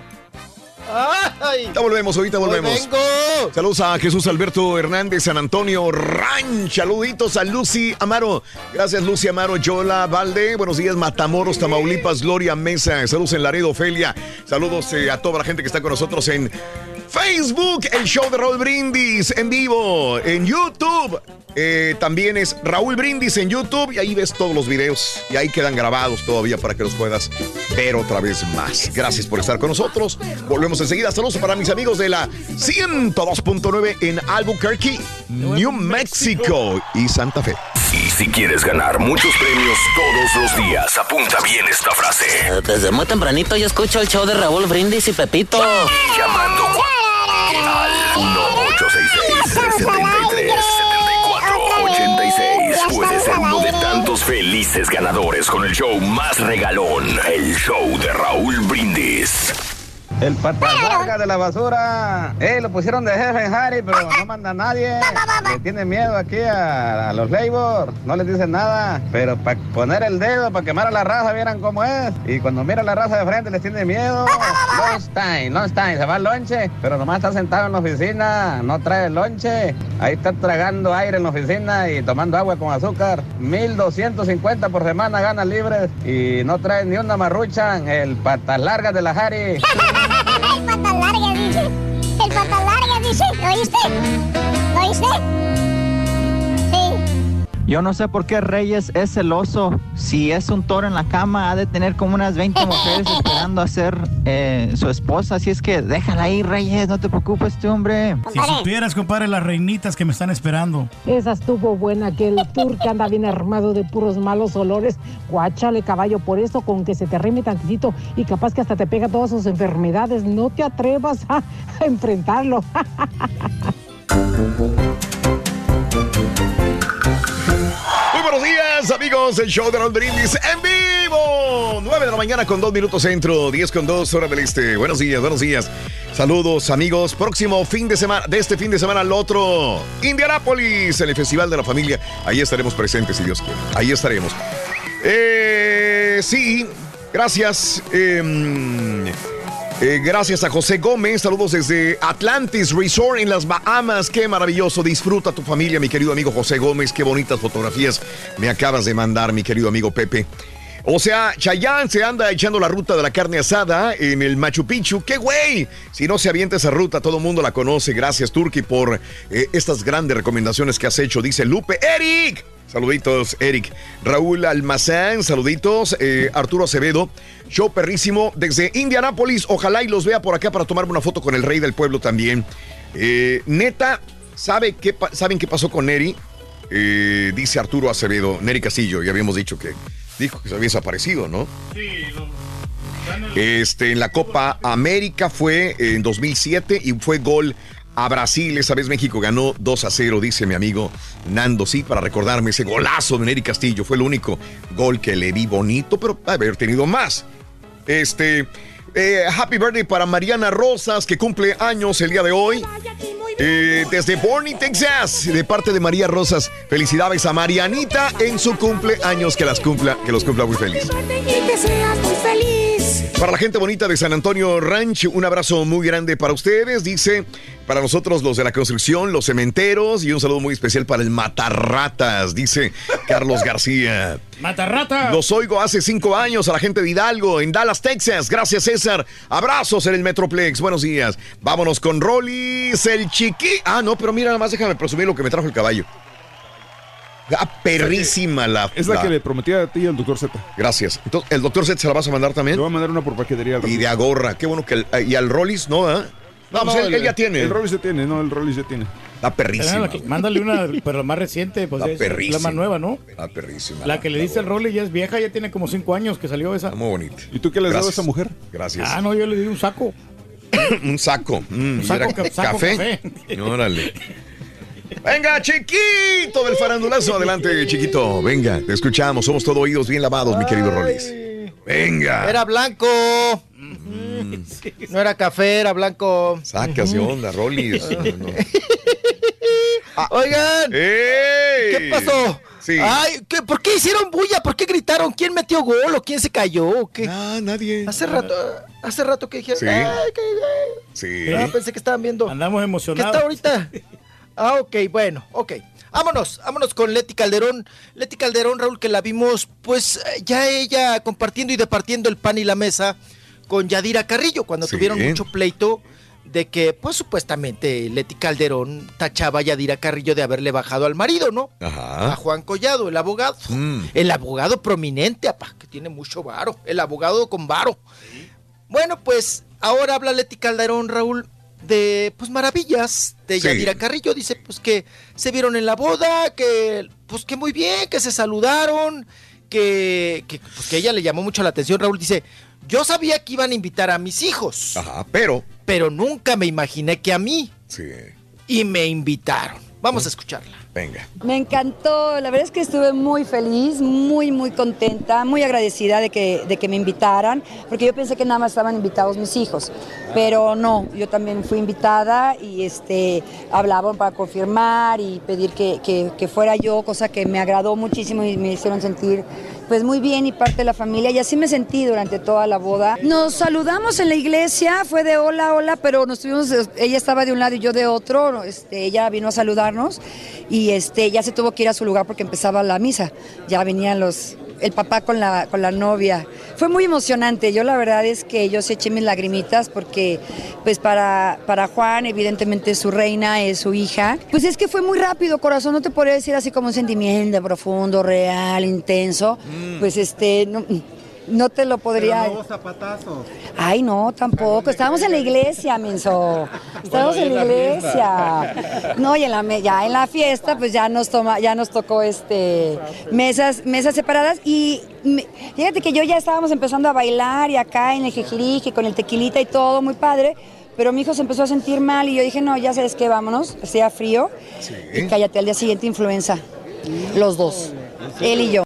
¡Ay! Ahorita volvemos, ahorita volvemos. vengo! Saludos a Jesús Alberto Hernández, San Antonio Ranch. Saluditos a Lucy Amaro. Gracias, Lucy Amaro, Yola Valde. Buenos días, Matamoros, Tamaulipas, Gloria Mesa. Saludos en Laredo, Ofelia. Saludos eh, a toda la gente que está con nosotros en Facebook, el show de Raúl Brindis en vivo, en YouTube. eh, también es Raúl Brindis en YouTube y ahí ves todos los videos y ahí quedan grabados todavía para que los puedas ver otra vez más. Gracias por estar con nosotros. Volvemos enseguida. Saludos para mis amigos de la 102.9 en Albuquerque, New Mexico y Santa Fe. Y si quieres ganar muchos premios todos los días, apunta bien esta frase. Desde muy tempranito yo escucho el show de Raúl Brindis y Pepito. Llamando al 1-866-73-74-86. Puedes ser uno de tantos felices ganadores con el show más regalón, el show de Raúl Brindis. El patas larga de la basura. Eh, lo pusieron de jefe en Harry, pero no manda a nadie. Le tiene miedo aquí a, a los labor. No les dicen nada. Pero para poner el dedo, para quemar a la raza, vieran cómo es. Y cuando mira a la raza de frente, les tiene miedo. Lonstein, Lonstein, se va al lonche. Pero nomás está sentado en la oficina. No trae el lonche. Ahí está tragando aire en la oficina y tomando agua con azúcar. 1250 por semana gana libres. Y no trae ni una marruchan. El patas largas de la Harry. El pata larga dice. El pata larga dice. ¿Lo oíste? ¿Lo oíste? Yo no sé por qué Reyes es celoso. Si es un toro en la cama, ha de tener como unas 20 mujeres esperando a ser eh, su esposa. Así es que déjala ahí, Reyes, no te preocupes, este hombre. Si supieras, compadre, las reinitas que me están esperando. Esa estuvo buena, que el tour que anda bien armado de puros malos olores. Guáchale, caballo, por eso con que se te arrime tantitito y capaz que hasta te pega todas sus enfermedades. No te atrevas a, a enfrentarlo. días, amigos. El show de Raúl Brindis en vivo. 9 de la mañana con 2 minutos centro, 10 con 2 hora del este. Buenos días, buenos días. Saludos, amigos. Próximo fin de semana, de este fin de semana al otro, Indianápolis, en el Festival de la Familia. Ahí estaremos presentes, si Dios quiere. Ahí estaremos. Eh, sí, gracias. em, eh, gracias a José Gómez, saludos desde Atlantis Resort en las Bahamas. Qué maravilloso, disfruta tu familia, mi querido amigo José Gómez. Qué bonitas fotografías me acabas de mandar, mi querido amigo Pepe. O sea, Chayanne se anda echando la ruta de la carne asada en el Machu Picchu. ¡Qué güey! Si no se avienta esa ruta, todo el mundo la conoce. Gracias, Turki, por eh, estas grandes recomendaciones que has hecho. Dice Lupe. ¡Eric! Saluditos, Eric. Raúl Almazán, saluditos. Eh, Arturo Acevedo, show perrísimo desde Indianápolis. Ojalá y los vea por acá para tomarme una foto con el rey del pueblo también. Eh, neta, ¿sabe qué ¿saben qué pasó con Neri? Eh, dice Arturo Acevedo, Neri Castillo, ya habíamos dicho que dijo que se había desaparecido, ¿no? Este, en la Copa América fue en 2007 y fue gol a Brasil. Esa vez México ganó 2 a 0, dice mi amigo Nando. Sí, para recordarme ese golazo de Neri Castillo. Fue el único gol que le vi bonito, pero haber tenido más. Este, eh, happy birthday para Mariana Rosas, que cumple años el día de hoy. Eh, desde Borny, Texas, de parte de María Rosas. Felicidades a Marianita en su cumpleaños. Que las cumpla, que los cumpla muy. Y que seas muy feliz. Para la gente bonita de San Antonio Ranch, un abrazo muy grande para ustedes. Dice, para nosotros los de la construcción, los cementeros y un saludo muy especial para el Matarratas, dice Carlos García. Matarrata. Los oigo hace cinco años a la gente de Hidalgo, en Dallas, Texas. Gracias, César. Abrazos en el Metroplex. Buenos días. Vámonos con Rollis, el chiqui. Ah, no, pero mira, nada más déjame presumir lo que me trajo el caballo. Ah, perrísima la. Es la, que le prometí a ti y al doctor Z. Gracias. Entonces, ¿el doctor Z se la vas a mandar también? Le voy a mandar una por paquetería. Y de agorra. Qué bueno que. el- y al Rollis, ¿no? ah? No, pues él, él ya tiene. El Rollis ya tiene, no, el Rollis ya tiene. Está perrísima. Mándale una, pero la más reciente, pues Está es la perrísima. más nueva, ¿no? Está perrísima. La que le dice el role ya es vieja, ya tiene como cinco años que salió esa. Muy bonita. ¿Y tú qué le has dado a esa mujer? Gracias. Ah, no, yo le di un saco. un saco. Mm, Un saco ¿era ca- saco café. Órale. Venga, chiquito del farandulazo. Adelante, chiquito. Venga, te escuchamos. Somos todo oídos bien lavados, mi querido Rollis. Venga. Era blanco. No era café, era blanco. Sacas de onda, Rollis. No, no. Oigan. ¿Qué pasó? Sí. Ay, ¿qué- ¿por qué hicieron bulla? ¿Por qué gritaron? ¿Quién metió gol o quién se cayó? ¿O qué? Ah, nadie. Hace rato, hace rato que dijeron. Sí. "Ay, que- Sí. Ah, pensé que estaban viendo. Andamos ¿Qué emocionados. está ahorita? Ah, ok, bueno, ok. Vámonos, vámonos con Leti Calderón. Leti Calderón, Raúl, que la vimos, pues eh, ya ella compartiendo y departiendo el pan y la mesa con Yadira Carrillo, cuando Sí. tuvieron mucho pleito de que, pues supuestamente Leti Calderón tachaba a Yadira Carrillo de haberle bajado al marido, ¿no? A Ajá. Juan Collado, el abogado. Mm. El abogado prominente, apá, que tiene mucho varo. El abogado con varo. Bueno, pues ahora habla Leti Calderón, Raúl, de pues maravillas de Sí. Yadira Carrillo. Dice pues que se vieron en la boda, que pues que muy bien, que se saludaron, que, que, pues, que ella le llamó mucho la atención. Raúl dice, yo sabía que iban a invitar a mis hijos, Ajá, pero. pero nunca me imaginé que a mí. Sí. Y me invitaron. Vamos a escucharla. Me encantó, la verdad es que estuve muy feliz, muy, muy contenta, muy agradecida de que, de que me invitaran, porque yo pensé que nada más estaban invitados mis hijos, pero no, yo también fui invitada y este, hablaban para confirmar y pedir que- que fuera yo, cosa que me agradó muchísimo y me hicieron sentir pues muy bien y parte de la familia y así me sentí durante toda la boda. Nos saludamos en la iglesia, fue de hola, hola, pero nos tuvimos, ella estaba de un lado y yo de otro, este, ella vino a saludarnos y este, ya se tuvo que ir a su lugar porque empezaba la misa, ya venían los, el papá con la, con la novia. Fue muy emocionante, yo la verdad es que yo se eché mis lagrimitas porque pues para, para Juan evidentemente es su reina, es su hija. Pues es que fue muy rápido, corazón, no te podría decir así como un sentimiento profundo, real, intenso. Pues este, no, no te lo podría... zapatazo. Ay, no, tampoco. Estábamos en la iglesia, menso. Estábamos Bueno, en la iglesia. No, y en la, ya en la fiesta, pues ya nos toma, ya nos tocó este mesas, mesas separadas. Y me- fíjate que yo ya estábamos empezando a bailar y acá en el jejirije con el tequilita y todo, muy padre. Pero mi hijo se empezó a sentir mal y yo dije, no, ya sabes qué, vámonos, hacía frío. Y cállate, al día siguiente influenza. Los dos. Él y yo.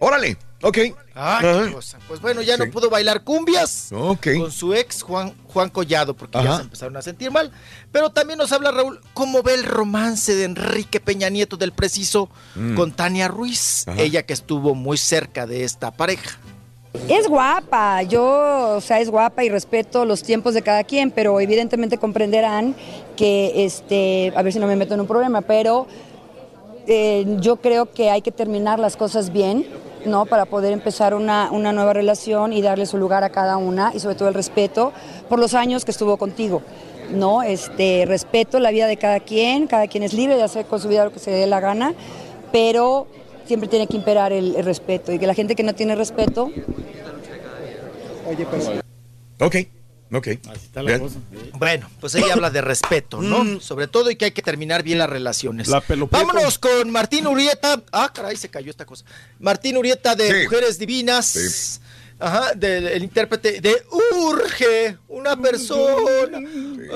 Órale, ok. Ah, qué cosa. Pues bueno, ya Sí. no pudo bailar cumbias con su ex Juan, Juan Collado, porque ya Ajá. se empezaron a sentir mal. Pero también nos habla Raúl cómo ve el romance de Enrique Peña Nieto del Preciso Mm. con Tania Ruiz, Ajá. ella que estuvo muy cerca de esta pareja. Es guapa, yo, o sea, es guapa y respeto los tiempos de cada quien, pero evidentemente comprenderán que, este, a ver si no me meto en un problema, pero eh, yo creo que hay que terminar las cosas bien, ¿no? Para poder empezar una, una nueva relación y darle su lugar a cada una y sobre todo el respeto por los años que estuvo contigo. ¿no? Este, respeto la vida de cada quien, cada quien es libre de hacer con su vida lo que se le dé la gana, pero siempre tiene que imperar el, el respeto y que la gente que no tiene respeto Oye. Ok, ok. está Bien. Bueno, pues ella habla de respeto, ¿no? Mm. Sobre todo y que hay que terminar bien las relaciones. La. Vámonos con Martín Urieta. Ah, caray, se cayó esta cosa. Martín Urieta de Sí. Mujeres Divinas. Ajá, del el intérprete de Urge, una persona.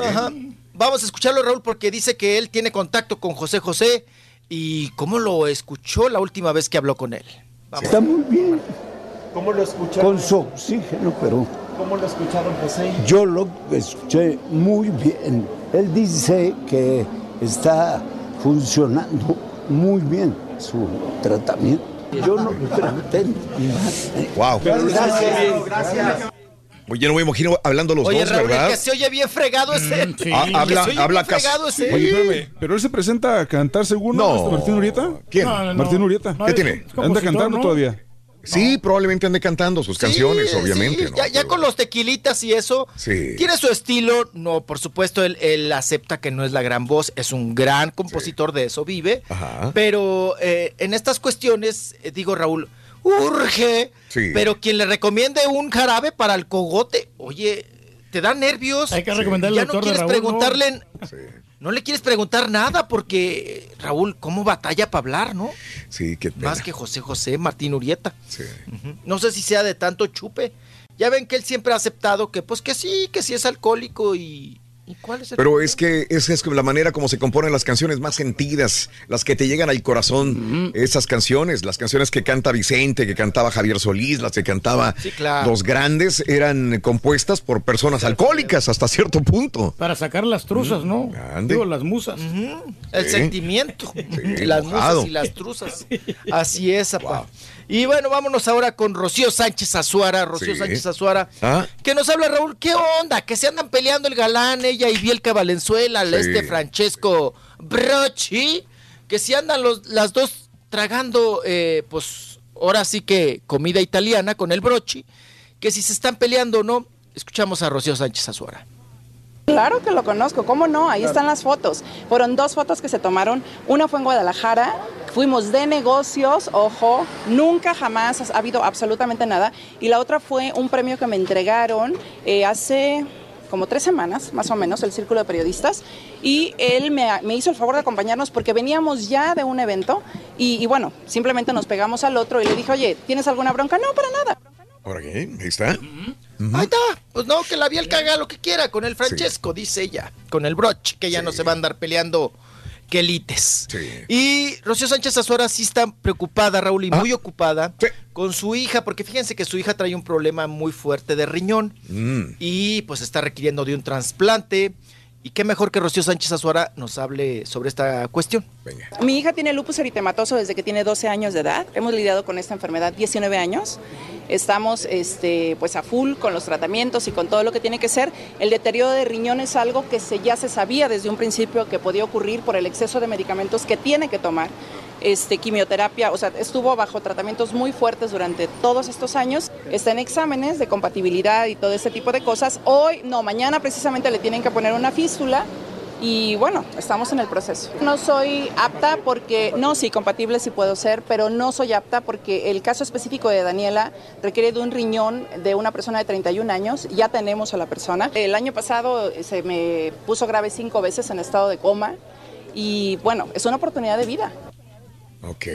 Ajá. Vamos a escucharlo, Raúl, porque dice que él tiene contacto con José José. ¿Y cómo lo escuchó la última vez que habló con él? Vamos. Está muy bien, ¿Cómo lo escucharon? con su oxígeno, pero ¿Cómo lo escucharon, José? yo lo escuché muy bien. Él dice que está funcionando muy bien su tratamiento. Yo no pretendo nada. Wow. Gracias, gracias. Oye, no me imagino hablando los Oye, dos, Raúl, ¿verdad? que se oye bien fregado ese. Ah, Que habla- se oye habla bien fregado casi- ese. Oye, espérame, ¿pero él se presenta a cantar según No. este Martín Urieta? ¿Quién? No, no, Martín no. Urieta. ¿Qué tiene? Anda cantando ¿no? todavía. Sí, probablemente ande cantando sus canciones, Sí, obviamente. sí, ¿no? ya, ya con los tequilitas y eso. Sí. Tiene su estilo. No, por supuesto, él, él acepta que no es la gran voz. Es un gran compositor, de eso vive. Ajá. Pero eh, en estas cuestiones, eh, digo, Raúl, urge. Sí. Pero quien le recomiende un jarabe para el cogote, oye, te da nervios. Hay que recomendarle Ya al no de quieres preguntarle. No le quieres preguntar nada porque, Raúl, ¿cómo batalla para hablar, no? Sí, qué pena. Más que José José, Martín Urieta. Sí. No sé si sea de tanto chupe. Ya ven que él siempre ha aceptado que, pues que sí, que sí es alcohólico y. ¿Y cuál es el Pero es que esa es la manera como se componen las canciones más sentidas, las que te llegan al corazón, esas canciones, las canciones que canta Vicente, que cantaba Javier Solís, las que cantaba Sí, claro. los grandes, eran compuestas por personas alcohólicas hasta cierto punto. Para sacar las truzas, ¿no? ande. Digo, las musas. El Sí. sentimiento. las enojado. musas y las truzas. Así es, apa. Y bueno, vámonos ahora con Rocío Sánchez Azuara. Rocío Sí. Sánchez Azuara. Ah. Que nos habla Raúl, ¿qué onda? Que se andan peleando el galán, ella y Bielka Valenzuela, Sí. este Francesco Brochi, que si andan los, las dos tragando, eh, pues ahora sí que comida italiana con el Brochi, que si se están peleando o no, escuchamos a Rocío Sánchez Azuara. Claro que lo conozco, ¿cómo no? Ahí están las fotos. Fueron dos fotos que se tomaron. Una fue en Guadalajara, fuimos de negocios, ojo, nunca jamás ha habido absolutamente nada. Y la otra fue un premio que me entregaron eh, hace como tres semanas, más o menos, el Círculo de Periodistas. Y él me, me hizo el favor de acompañarnos porque veníamos ya de un evento y, y bueno, simplemente nos pegamos al otro y le dije, oye, ¿tienes alguna bronca? No, para nada. ¿Ahora qué? Ahí está. Ahí está. Pues no, que la Bielka haga lo que quiera con el Francesco, dice ella. Con el broche, que ya no se va a andar peleando quelites. Y Rocío Sánchez Azuara sí está preocupada, Raúl, y Ah. muy ocupada con su hija, porque fíjense que su hija trae un problema muy fuerte de riñón Mm. y pues está requiriendo de un trasplante. Y qué mejor que Rocío Sánchez Azuara nos hable sobre esta cuestión. Mi hija tiene lupus eritematoso desde que tiene 12 años de edad. Hemos lidiado con esta enfermedad 19 años. Estamos este, pues a full con los tratamientos y con todo lo que tiene que ser. El deterioro de riñón es algo que se, ya se sabía desde un principio que podía ocurrir por el exceso de medicamentos que tiene que tomar. Este, quimioterapia, o sea, estuvo bajo tratamientos muy fuertes durante todos estos años. Está en exámenes de compatibilidad y todo ese tipo de cosas. Hoy, no, mañana precisamente le tienen que poner una fístula y bueno, estamos en el proceso. No soy apta porque, no, sí, compatible sí puedo ser, pero no soy apta porque el caso específico de Daniela requiere de un riñón de una persona de 31 años. Ya tenemos a la persona. El año pasado se me puso grave cinco veces en estado de coma y bueno, es una oportunidad de vida. Ok.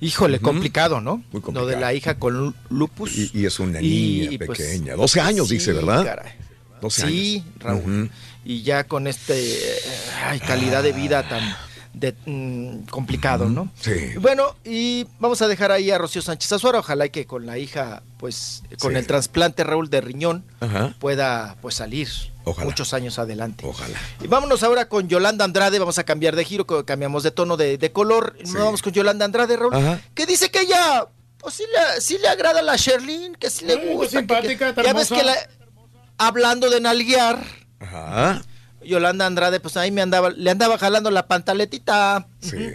Híjole, complicado, ¿no? Muy Lo de la hija con lu- lupus. Y, y es una niña y, pues, pequeña. 12 años, sí, dice, ¿verdad? caray. 12 Sí, años. Raúl. Y ya con este ay, calidad de vida tan, de, mm, complicado, ¿no? Sí. Bueno, y vamos a dejar ahí a Rocío Sánchez Azuara, ojalá que con la hija, pues, con Sí. el trasplante Raúl de riñón, Ajá. pueda pues salir Ojalá. muchos años adelante. Ojalá. Y vámonos ahora con Yolanda Andrade, vamos a cambiar de giro, cambiamos de tono de, de color. Nos Vamos con Yolanda Andrade, Raúl, Ajá. que dice que ella, pues sí le, sí le agrada a la Sherlyn, que sí le Ay, gusta. que- simpática, que- está ya ves que la- hablando de nalguear, Ajá. Yolanda Andrade, pues ahí me andaba, le andaba jalando la pantaletita Sí.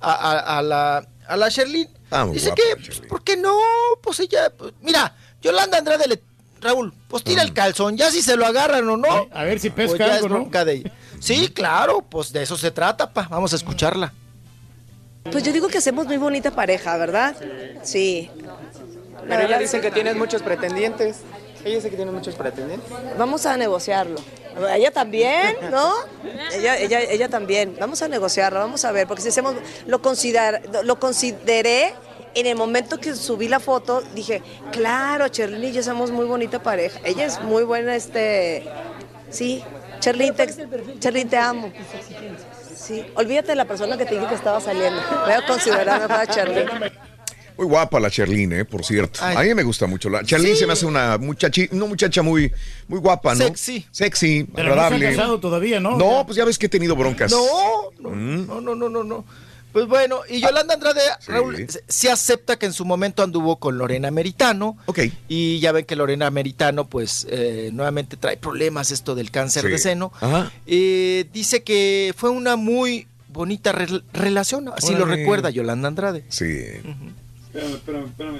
a, a- a la, a la Sherlyn. Ah, Dice guapa que, pues, ¿por qué no? Pues ella, pues, mira, Yolanda Andrade le, Raúl, pues tira el calzón, ya si se lo agarran o no. A ver si pues pesca ya algo, es ¿no? de ella. Sí, claro, pues de eso se trata, pa. Vamos a escucharla. Pues yo digo que hacemos muy bonita pareja, ¿verdad? Sí. Pero ella dice que tienes muchos pretendientes. Ella dice que tiene muchos pretendientes. Vamos a negociarlo. Ella también, ¿no? Ella, ella, ella también. Vamos a negociarlo, vamos a ver, porque si hacemos, lo, consider, lo consideré en el momento que subí la foto, dije, claro, Cherlyn y yo somos muy bonita pareja. Ella es muy buena, este, sí. Cherlyn, te, Cherlyn, te amo. Sí, olvídate de la persona que te dije que estaba saliendo. Voy a considerar mejor a Cherlyn. Muy guapa la Cherlyn, eh, por cierto. Ay. A mí me gusta mucho. La Cherlyn Sí. se me hace una muchachi, una muchacha muy, muy guapa, ¿no? Sexy. Sexy, Pero no se ha agradable. casado todavía, ¿no? No, pues ya ves que he tenido broncas. No, no, Mm. no, no, no, no, no. Pues bueno, y Yolanda Andrade, Raúl, se- sí acepta que en su momento anduvo con Lorena Meritano. Ok. Y ya ven que Lorena Meritano, pues, eh, nuevamente trae problemas esto del cáncer Sí. de seno. Ajá. Eh, dice que fue una muy bonita re- relación, así lo recuerda Yolanda Andrade. Sí. Espérame, espérame, espérame.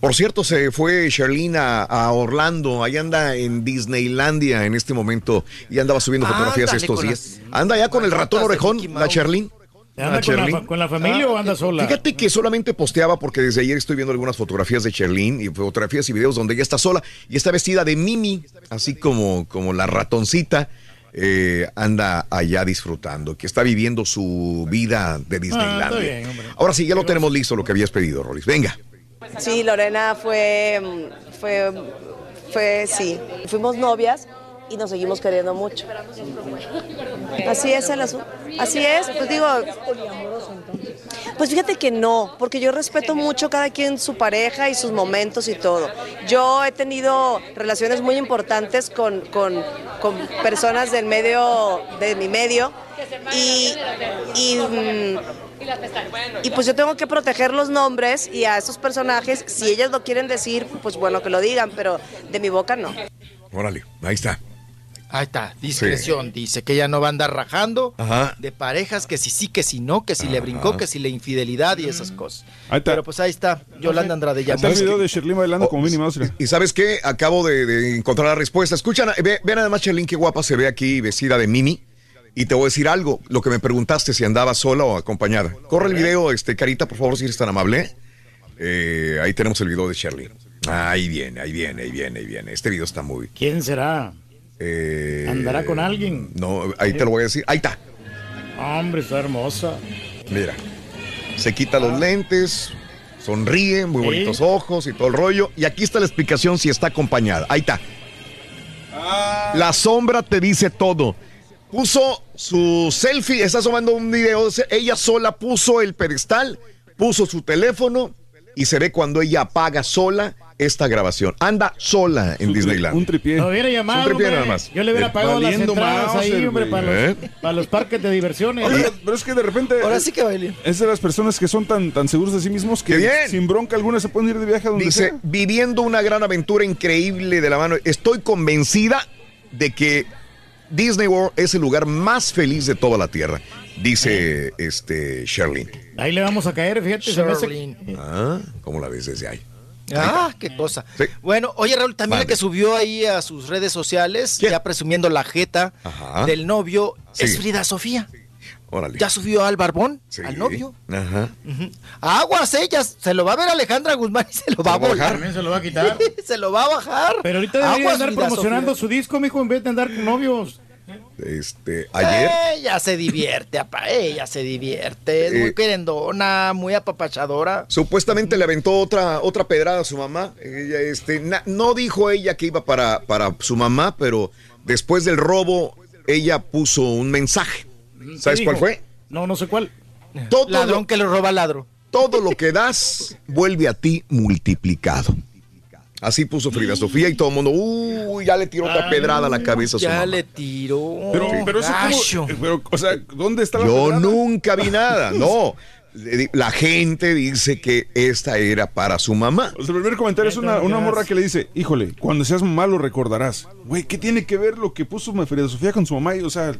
Por cierto, se fue Cherlyn a, Orlando. Ahí anda en Disneylandia en este momento y andaba subiendo fotografías Ándale, estos días. Anda ya con el ratón orejón, la Mouse. ¿Anda con la, con familia o anda sola? Fíjate que solamente posteaba porque desde ayer estoy viendo algunas fotografías de Cherlyn y fotografías y videos donde ella está sola y está vestida de Mimi, así como, como la ratoncita. eh, anda allá disfrutando, que está viviendo su vida de Disneylandia. Ah, bien, hombre. Ahora sí, ya lo tenemos listo, lo que habías pedido, Rolis. Venga. Sí, Lorena fue, fue, fue, sí, fuimos novias y nos seguimos queriendo mucho. Así es el asunto. Así es, pues digo, pues fíjate que no, porque yo respeto mucho cada quien su pareja y sus momentos y todo. Yo he tenido relaciones muy importantes con, con, con personas del medio, de mi medio, y, y, mm, y pues yo tengo que proteger los nombres y a esos personajes, si ellos lo quieren decir, pues bueno que lo digan, pero de mi boca no. Órale, ahí está. Ahí está, discreción, dice que ella no va a andar rajando Ajá. de parejas, que si sí, que si no, que si le brincó, que si la infidelidad y esas cosas. Ahí está. Pero pues ahí está, Yolanda Andrade ya. Ahí está el ¿Sabes video de Sherlyn bailando Oh, como Minnie Mouse. mira. Y sabes qué, acabo de, de encontrar la respuesta. Escuchan, ve, ve nada más, Cherlyn, qué guapa se ve aquí vestida de Mimi. Y te voy a decir algo, lo que me preguntaste si andaba sola o acompañada. Corre el video, este, Carita, por favor, si eres tan amable. Eh, ahí tenemos el video de Shirley. Ahí viene, ahí viene, ahí viene, ahí viene. Este video está muy... ¿Quién será? Eh, ¿Andará con alguien? No, ahí te lo voy a decir. Ahí está. Hombre, está hermosa. Mira, se quita los lentes, sonríe, muy Sí. bonitos ojos y todo el rollo. Y aquí está la explicación si está acompañada. Ahí está. La sombra te dice todo. Puso su selfie, está tomando un video. Ella sola puso el pedestal, puso su teléfono y se ve cuando ella apaga sola esta grabación. Anda sola en Disneyland. Un tripié. Lo hubiera llamado, un tripié hombre. nada más. Yo le hubiera Eh, pagado las entradas ahí, Mauser, hombre, para los, para los parques de diversiones. Oye, pero es que de repente. Ahora eh, sí que baile. Es de las personas que son tan, tan seguros de sí mismos que sin bronca alguna se pueden ir de viaje a donde Dice, sea. viviendo una gran aventura increíble de la mano. Estoy convencida de que Disney World es el lugar más feliz de toda la tierra. Dice este Sherlyn. Ahí le vamos a caer, fíjate. Sherlyn. Ah, ¿cómo la ves desde ahí? Ah, qué cosa. Sí. Bueno, oye Raúl, también la que subió ahí a sus redes sociales, ¿Quién? ya presumiendo la jeta Ajá. del novio, Sí. es Frida Sofía. Órale. Ya subió al barbón, Sí. al novio. Ajá. Aguas ellas, se lo va a ver Alejandra Guzmán y se lo va a bajar? También se lo va a quitar. se lo va a bajar. Pero ahorita debería Aguas, andar Frida promocionando Sofía. su disco, mijo, en vez de andar con novios. Este, ayer. Ella se divierte, apa, ella se divierte. Es Eh, muy querendona, muy apapachadora. Supuestamente le aventó otra, otra pedrada a su mamá. Ella, este, na- no dijo ella que iba para, para su mamá, pero después del robo, ella puso un mensaje. ¿Sabes ¿Qué cuál fue? No, no sé cuál. Todo Ladrón lo, que le roba ladro. todo lo que das vuelve a ti multiplicado. Así puso Frida Sofía y todo el mundo, uy, ya le tiró otra pedrada a la cabeza a su Ya mamá. le tiró. Pero, pero eso cómo- pero, o sea, ¿dónde está la Yo pedrada? nunca vi nada, no. La gente dice que esta era para su mamá. O sea, el primer comentario es una, una morra que le dice, híjole, cuando seas mamá lo recordarás. Güey, ¿qué tiene que ver lo que puso Frida Sofía con su mamá? Y, o sea,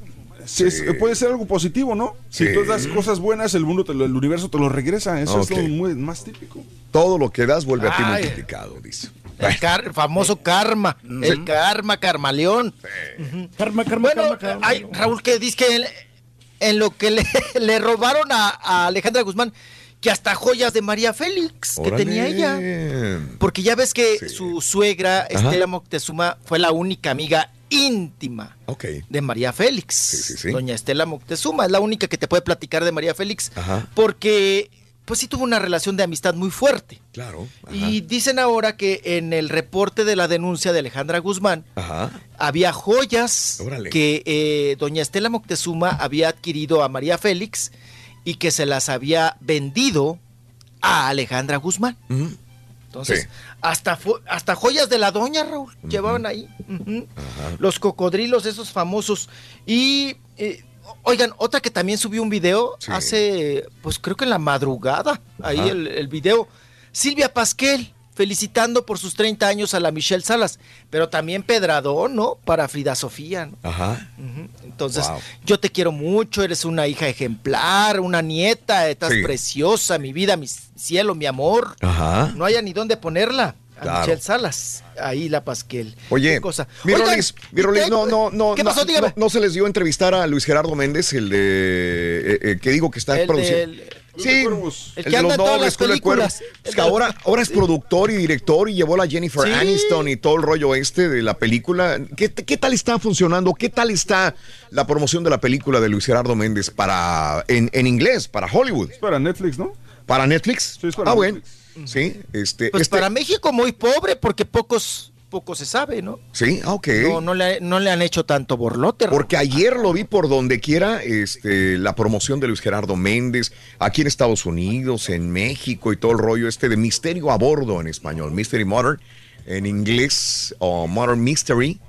es- puede ser algo positivo, ¿no? Si tú das cosas buenas, el mundo, te lo- el universo te lo regresa. Eso es lo muy- más típico. Todo lo que das vuelve a ti multiplicado, dice. El, car- el famoso karma. El karma, karmaleón. Karma, karma, Bueno, karma, karma. ay, Raúl, que dice que en, en lo que le, le robaron a, a Alejandra Guzmán, que hasta joyas de María Félix que tenía ella. Porque ya ves que su suegra, Ajá. Estela Moctezuma, fue la única amiga íntima de María Félix. Doña Estela Moctezuma es la única que te puede platicar de María Félix. Ajá. Porque, pues sí tuvo una relación de amistad muy fuerte. Claro. Ajá. Y dicen ahora que en el reporte de la denuncia de Alejandra Guzmán Ajá. había joyas Órale. que eh, doña Estela Moctezuma había adquirido a María Félix y que se las había vendido a Alejandra Guzmán. Entonces, Sí. hasta, hasta joyas de la doña, Raúl, llevaban ahí. Los cocodrilos, esos famosos. Y, eh, oigan, otra que también subió un video Sí. hace, pues creo que en la madrugada, ahí el, el video. Silvia Pasquel, felicitando por sus 30 años a la Michelle Salas, pero también Pedradón, ¿no? Para Frida Sofía, ¿no? Ajá. Entonces, Wow. yo te quiero mucho, eres una hija ejemplar, una nieta, estás Sí. preciosa, mi vida, mi cielo, mi amor. Ajá. No haya ni dónde ponerla. A Claro. Michelle Salas, ahí la Pasquel. Oye, Qué cosa. mi Oigan, Rolis, mi Rolis, ¿qué- no, no, no, ¿Qué no, pasó? No, no se les dio entrevistar a Luis Gerardo Méndez, el de, eh, eh, que digo que está El produciendo. del- Sí, el el, que de anda los en todas las películas. Es que ahora, ahora es productor y director y llevó a la Jennifer Sí. Aniston y todo el rollo este de la película. ¿Qué, qué tal está funcionando? ¿Qué tal está la promoción de la película de Luis Gerardo Méndez para en, en inglés, para Hollywood? Es para Netflix, ¿no? ¿Para Netflix? Sí, es para ah, Netflix. bueno. Sí, este, Pues este- para México muy pobre porque pocos, poco se sabe, ¿no? Sí, ok. No, no le, no le han hecho tanto borlote. Porque ayer lo vi por donde quiera, este, la promoción de Luis Gerardo Méndez, aquí en Estados Unidos, en México y todo el rollo este de Misterio a Bordo en español, Mystery Modern, en inglés, o Modern Mystery,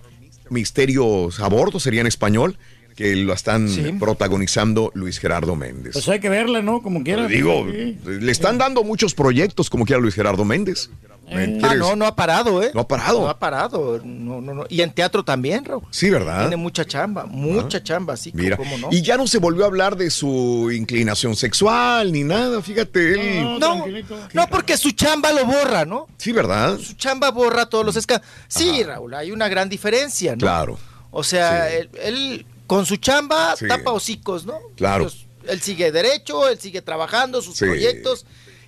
Misterios a Bordo sería en español, que lo están protagonizando Luis Gerardo Méndez. Pues hay que verla, ¿no? Como quiera. Digo, Sí. le están dando muchos proyectos como quiera Luis Gerardo Méndez. ¿Me Ah, no, no ha parado, ¿eh? No ha parado. No ha parado. No, no, no. Y en teatro también, Raúl. Sí, ¿verdad? Tiene mucha chamba, mucha chamba, sí. Mira, ¿cómo no? y ya no se volvió a hablar de su inclinación sexual ni nada, fíjate, él. No, no, porque su chamba lo borra, ¿no? Sí, ¿verdad? Su chamba borra todos los escándalos. Sí, Raúl, hay una gran diferencia, ¿no? Claro. O sea, él, él con su chamba Sí. tapa hocicos, ¿no? Claro. Ellos- él sigue derecho, él sigue trabajando sus Sí. proyectos.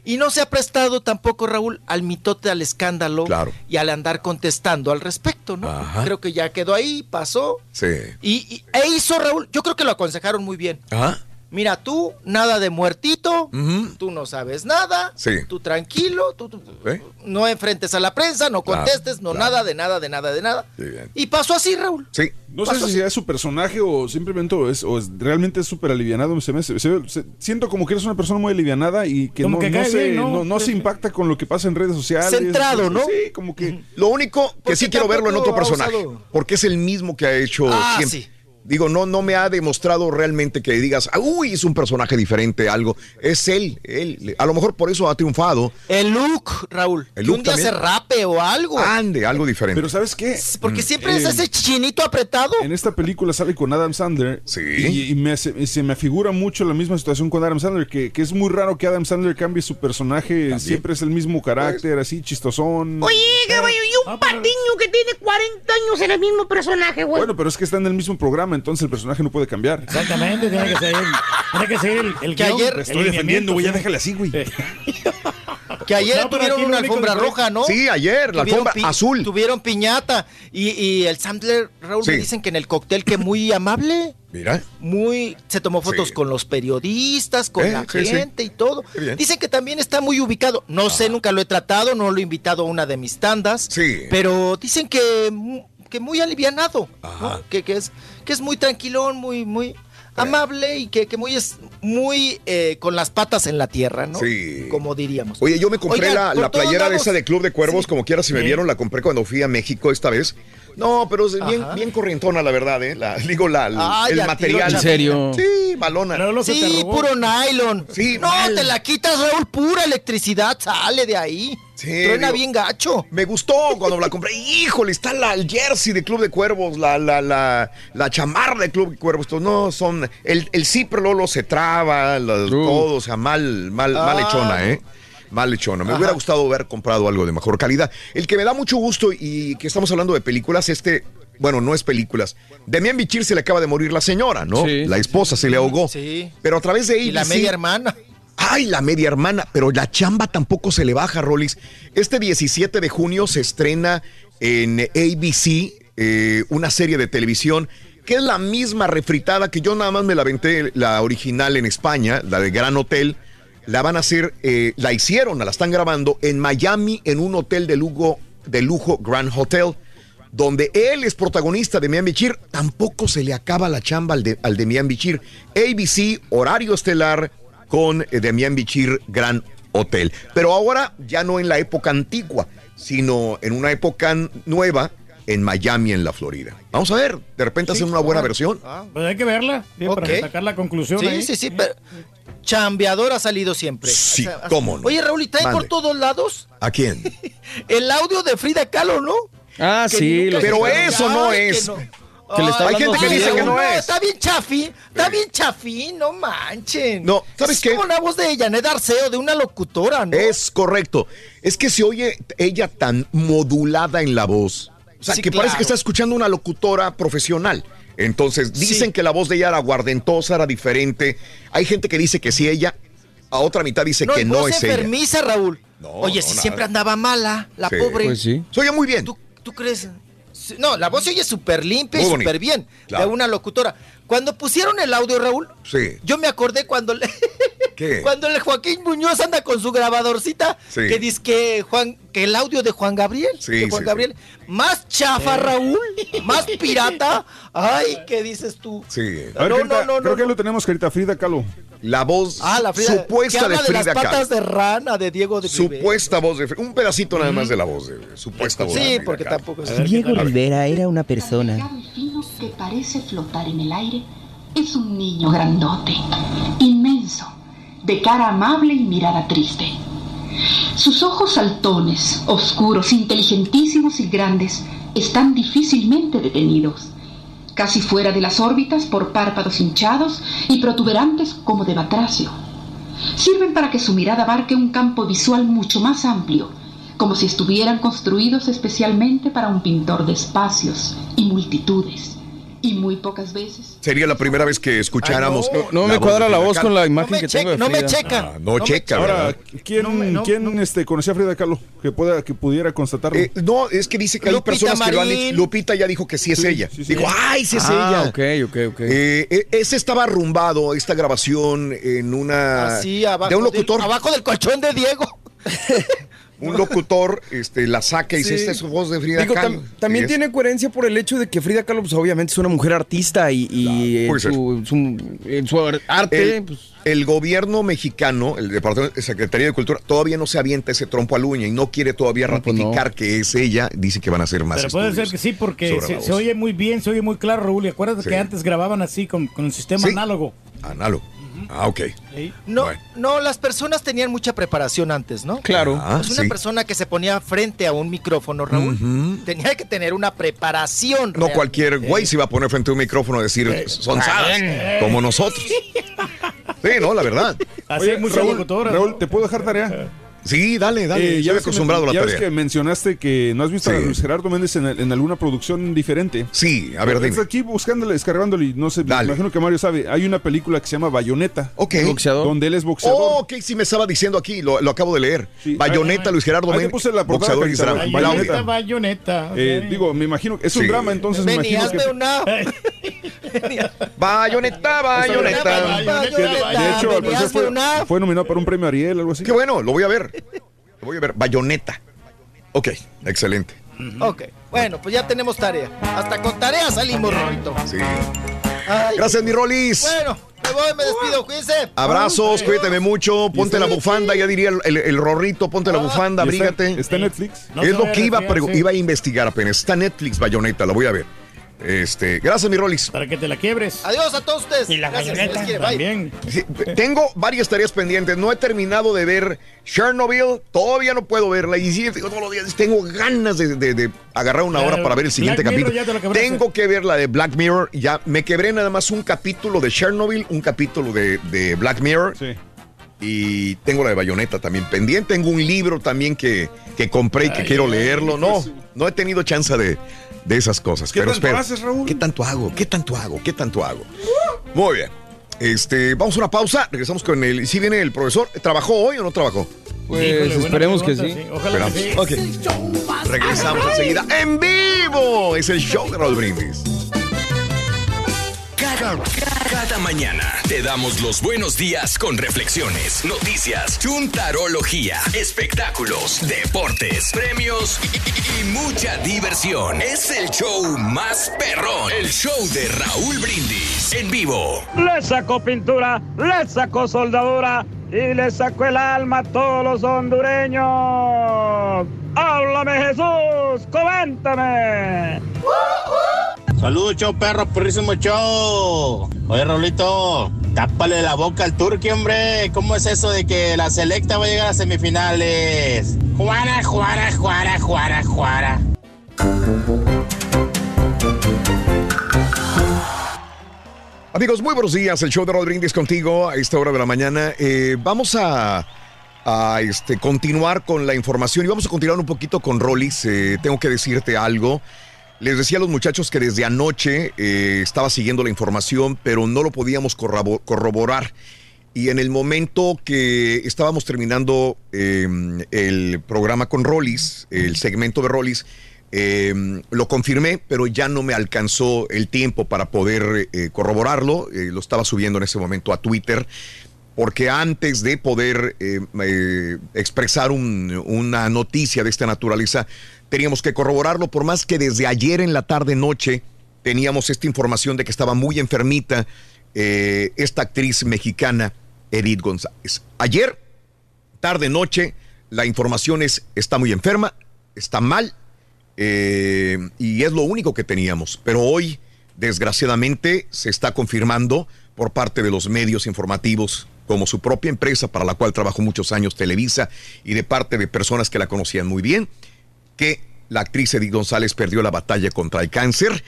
Y no se ha prestado tampoco, Raúl, al mitote, al escándalo Claro. y al andar contestando al respecto, ¿no? Ajá. Creo que ya quedó ahí, pasó. Sí. Y, y- e hizo, Raúl, yo creo que lo aconsejaron muy bien. Ajá. Mira, tú, nada de muertito, tú no sabes nada, Sí. tú tranquilo, tú, tú- ¿Eh? no enfrentes a la prensa, no Claro, contestes, no claro. nada, de nada, de nada, de nada. Sí, bien. Y pasó así, Raúl. Sí. No sé si así. es su personaje o simplemente es, o es- realmente es súper alivianado. Se me- se- se- se- siento como que eres una persona muy alivianada y que Como no, que no cae se, bien, ¿no? no- no se impacta con lo que pasa en redes sociales. Centrado, ¿no? Sí, como que... Lo único que sí quiero verlo en otro personaje, usado- porque es el mismo que ha hecho Ah, siempre. sí. Digo, no, no me ha demostrado realmente que digas, "Ah, uy, es un personaje diferente, algo. Es él, él. A lo mejor por eso ha triunfado. El look, Raúl. El que look un día se rape o algo. Ande, algo diferente. Pero ¿sabes qué? Porque siempre es Eh, ese chinito apretado. En esta película sale con Adam Sandler. Sí. Y, y me hace- y se me afigura mucho la misma situación con Adam Sandler, que, que es muy raro que Adam Sandler cambie su personaje. Siempre es el mismo carácter, así chistosón. Oye, caballo, y un patiño que tiene 40 años en el mismo personaje, güey. Bueno, pero es que está en el mismo programa, entonces el personaje no puede cambiar. Exactamente, tiene que ser, tiene que ser el, el Que guion, ayer- Estoy defendiendo, güey, ya lineamiento, déjale así, güey. Que ayer No, tuvieron una alfombra roja, ¿no? Sí, ayer, la Tuvieron alfombra azul. Tuvieron piñata. Y, y el Sandler, Raúl, Sí. me dicen que en el cóctel que muy amable. Mira. muy se tomó fotos Sí. con los periodistas, con Eh, la sí, sí. gente y todo. Dicen que también está muy ubicado. No sé, nunca lo he tratado, no lo he invitado a una de mis tandas. Sí. Pero dicen que, que muy alivianado, que, que es que es muy tranquilón, muy muy amable y que, que muy es muy eh, con las patas en la tierra, ¿no? Sí. Como diríamos. Oye, yo me compré la, la playera de esa de Club de Cuervos, como quiera, si me vieron, la compré cuando fui a México esta vez. No, pero es bien, bien corrientona, la verdad, ¿eh? La, digo, la, Ay, el tiro material. ¿En serio? Sí, balona. Sí, puro nylon. Sí, no, mal. te la quitas, Raúl, pura electricidad sale de ahí. Sí, Truena digo, bien gacho. Me gustó cuando la compré. Híjole, está la, el jersey de Club de Cuervos, la, la, la, la chamarra de Club de Cuervos. Estos no son. El, el zipper Lolo se traba, los- todo, o sea, mal, mal, mal Ah. hechona, ¿eh? Mal hechona. Me Ajá. hubiera gustado haber comprado algo de mejor calidad. El que me da mucho gusto y que estamos hablando de películas, este. Bueno, no es películas. Demian Bichir se le acaba de morir la señora, ¿no? Sí, la esposa se le ahogó. Sí. Pero a través de ABC. Y la media hermana. Ay, la media hermana, pero la chamba tampoco se le baja, Rolis. Este 17 de junio se estrena en ABC eh, una serie de televisión que es la misma refritada que yo nada más me la aventé la original en España, la de Gran Hotel. La van a hacer, eh, la hicieron, la están grabando en Miami en un hotel de lujo, de lujo Grand Hotel, donde él es protagonista de Miami Bichir. Tampoco se le acaba la chamba al de, al de Miami Bichir. ABC, horario estelar con eh, Demian Bichir Gran Hotel. Pero ahora ya no en la época antigua, sino en una época nueva en Miami, en la Florida. Vamos a ver, de repente hacen una buena versión. Pues hay que verla sí, para sacar la conclusión. Sí, ahí. sí, sí, pero chambeador ha salido siempre. Sí, O sea, cómo no. Oye, Raúl, ¿y trae por todos lados ¿A quién? el audio de Frida Kahlo, no? Ah, Que sí. Pero eso no Ay, es. que le está Hay gente que dice que no es. Está bien chafi, está bien chafi, no manchen. No, ¿sabes es qué? como la voz de Janet Arceo, de una locutora, ¿no? Es correcto. Es que se oye ella tan modulada en la voz. O sea, Sí, que parece que está escuchando una locutora profesional. Entonces, dicen Sí. que la voz de ella era guardentosa, era diferente. Hay gente que dice que sí ella, a otra mitad dice no, que no es ella. enfermiza, Raúl. Oye, no, si nada. siempre andaba mala, la Sí. pobre. Pues sí. Se oye muy bien. ¿Tú, tú crees? No, la voz se oye súper limpia y súper bien. Claro. De una locutora. Cuando pusieron el audio, Raúl, Sí. yo me acordé cuando le- ¿Qué? cuando el Joaquín Muñoz anda con su grabadorcita, Sí. que dice que Juan, que el audio de Juan Gabriel, Sí, Juan sí, Gabriel, más chafa, Raúl, más pirata. Ay, ¿qué dices tú? Sí. A ver, No, no, no, creo no, que no. lo tenemos, Carita, Frida Kahlo. La voz Ah, la Frida, supuesta de de, Frida las Kahlo. patas de rana de Diego de Rivera. Supuesta voz de Frida. Un pedacito nada más de la voz de supuesta voz. de Sí, Frida porque Kahlo. tampoco es... Diego Rivera era una persona. fino que parece flotar en el aire es un niño grandote, inmenso, de cara amable y mirada triste. Sus ojos saltones, oscuros, inteligentísimos y grandes, están difícilmente detenidos, casi fuera de las órbitas por párpados hinchados y protuberantes como de batracio. Sirven para que su mirada abarque un campo visual mucho más amplio, como si estuvieran construidos especialmente para un pintor de espacios y multitudes. Y muy pocas veces Sería la primera vez que escucháramos. No, no me cuadra la voz con la imagen que checa, tengo de no me checa. Ah, no, checa, Ahora. ¿quién, No me- no, quién, Este, conocía a Frida Kahlo? Que, pueda, que pudiera constatarlo. Eh, no, es que dice que hay Lupita personas que lo han dicho. Lupita ya dijo que sí es Sí, ella. sí, sí. Dijo, ¡ay, sí es Ah, ella! ok, ok, ok. Eh, eh, ese estaba arrumbado, esta grabación, en una. Así, abajo, de un locutor. del, abajo del colchón de Diego. Un locutor este, la saca y dice: Sí. Esta es su voz de Frida Digo, Kahlo". tam- también es. tiene coherencia por el hecho de que Frida Kahlo, pues, obviamente, es una mujer artista y, y su, su- en su ar- arte, El, pues, el gobierno mexicano, el Departamento de Secretaría de Cultura, todavía no se avienta ese trompo a la uña y no quiere todavía No, pues no. ratificar que es ella. Dice que van a hacer más Pero puede ser que sí, porque se, oye muy bien, se oye muy claro, Raúl. Y acuérdate Sí. que antes grababan así con, con el sistema Sí. análogo. Análogo. Ah, ok. No, Bueno. no, las personas tenían mucha preparación antes, ¿no? claro. Ah, Pues una sí. persona que se ponía frente a un micrófono, Raúl, tenía que tener una preparación. No cualquier güey se iba a poner frente a un micrófono a decir sonzadas, como nosotros. Sí, no, la verdad. Así hay muchas Raúl. Raúl, ¿te puedo dejar tarea? Sí, dale, dale. Eh, Estoy ves acostumbrado a la ya ves tarea. que mencionaste que no has visto Sí. a Luis Gerardo Méndez en, en alguna producción diferente. Sí, a ver, Estás aquí buscándole, descargándole y no sé, me Dale. imagino que Mario sabe. Hay una película que se llama Bayonetta. Ok. boxeador. Donde él es boxeador. Oh, ok, sí me estaba diciendo aquí, lo, lo acabo de leer. Sí. Bayoneta, Luis Gerardo Méndez, puse la portada, boxeador. Bayoneta, bayoneta. Eh, digo, me imagino que es un Sí. drama, entonces me Ven y imagino que... hazme una. Bayoneta, bayoneta. Bayoneta, de- hecho, al parecer fue, una. fue nominado para un premio Ariel, algo así. Qué bueno, lo voy a ver. Lo voy a ver. Bayoneta. Ok, excelente. Ok, bueno, pues ya tenemos tarea. Hasta con tarea salimos, Rolito. Sí. Ay, Gracias, mi Rolis. Bueno, me voy, me despido, cuídense. Abrazos, cuídate mucho, ponte la bufanda, ya diría el, el- el rorrito, ponte la bufanda, ¿Y está- abrígate. ¿Está en Netflix? No es lo que iba a, iba a investigar apenas. Está Netflix, Bayonetta, la voy a ver. Este, gracias, mi Rolis. Para que te la quiebres. Adiós a todos ustedes. Y la Gracias, también. Sí, tengo varias tareas pendientes. No he terminado de ver Chernobyl. Todavía no puedo verla. Y sí, digo, todos los días tengo ganas de, de- de agarrar una hora para ver el siguiente Black capítulo. te. Tengo que ver la de Black Mirror. Ya me quebré nada más un capítulo de Chernobyl, un capítulo de, de Black Mirror. Sí. Y tengo la de Bayonetta también pendiente. Tengo un libro también que, que compré y que Ay, quiero ay, leerlo. No, no he tenido chance de, de esas cosas. ¿Qué pero tanto espero. haces, Raúl? ¿Qué tanto hago? ¿Qué tanto hago? ¿Qué tanto hago? Muy bien. Este, vamos a una pausa. Regresamos con el. Si viene el profesor. ¿Trabajó hoy o no trabajó? Pues Híjole, esperemos que sí. Ojalá que sí. Regresamos enseguida. ¡En vivo! Es el show de Raúl Brindis. Cada, cada mañana te damos los buenos días con reflexiones, noticias, chuntarología, espectáculos, deportes, premios y, y- y mucha diversión. Es el show más perrón, el show de Raúl Brindis en vivo. Le sacó pintura, le sacó soldadura y le sacó el alma a todos los hondureños. ¡Háblame Jesús! ¡Coméntame! Saludos, show perro, perrísimo show. Oye, Raulito, tápale la boca al turque, hombre. ¿Cómo es eso de que la selecta va a llegar a semifinales? Juara, juara, juara, juara, juara. Amigos, muy buenos días. El show de Raúl Brindis contigo a esta hora de la mañana. Eh, vamos a, a, este, continuar con la información y vamos a continuar un poquito con Rollis. Eh, tengo que decirte algo. Les decía a los muchachos que desde anoche eh, estaba siguiendo la información, pero no lo podíamos corroborar. Y en el momento que estábamos terminando eh, el programa con Rollis, el segmento de Rollis, eh, lo confirmé, pero ya no me alcanzó el tiempo para poder eh, corroborarlo. Eh, lo estaba subiendo en ese momento a Twitter, porque antes de poder eh, expresar un- una noticia de esta naturaleza, teníamos que corroborarlo, por más que desde ayer en la tarde-noche teníamos esta información de que estaba muy enfermita eh, esta actriz mexicana, Edith González. Ayer, tarde-noche, la información es, está muy enferma, está mal, eh, y es lo único que teníamos. Pero hoy, desgraciadamente, se está confirmando por parte de los medios informativos, como su propia empresa para la cual trabajó muchos años, Televisa, y de parte de personas que la conocían muy bien, que la actriz Edith González perdió la batalla contra el cáncer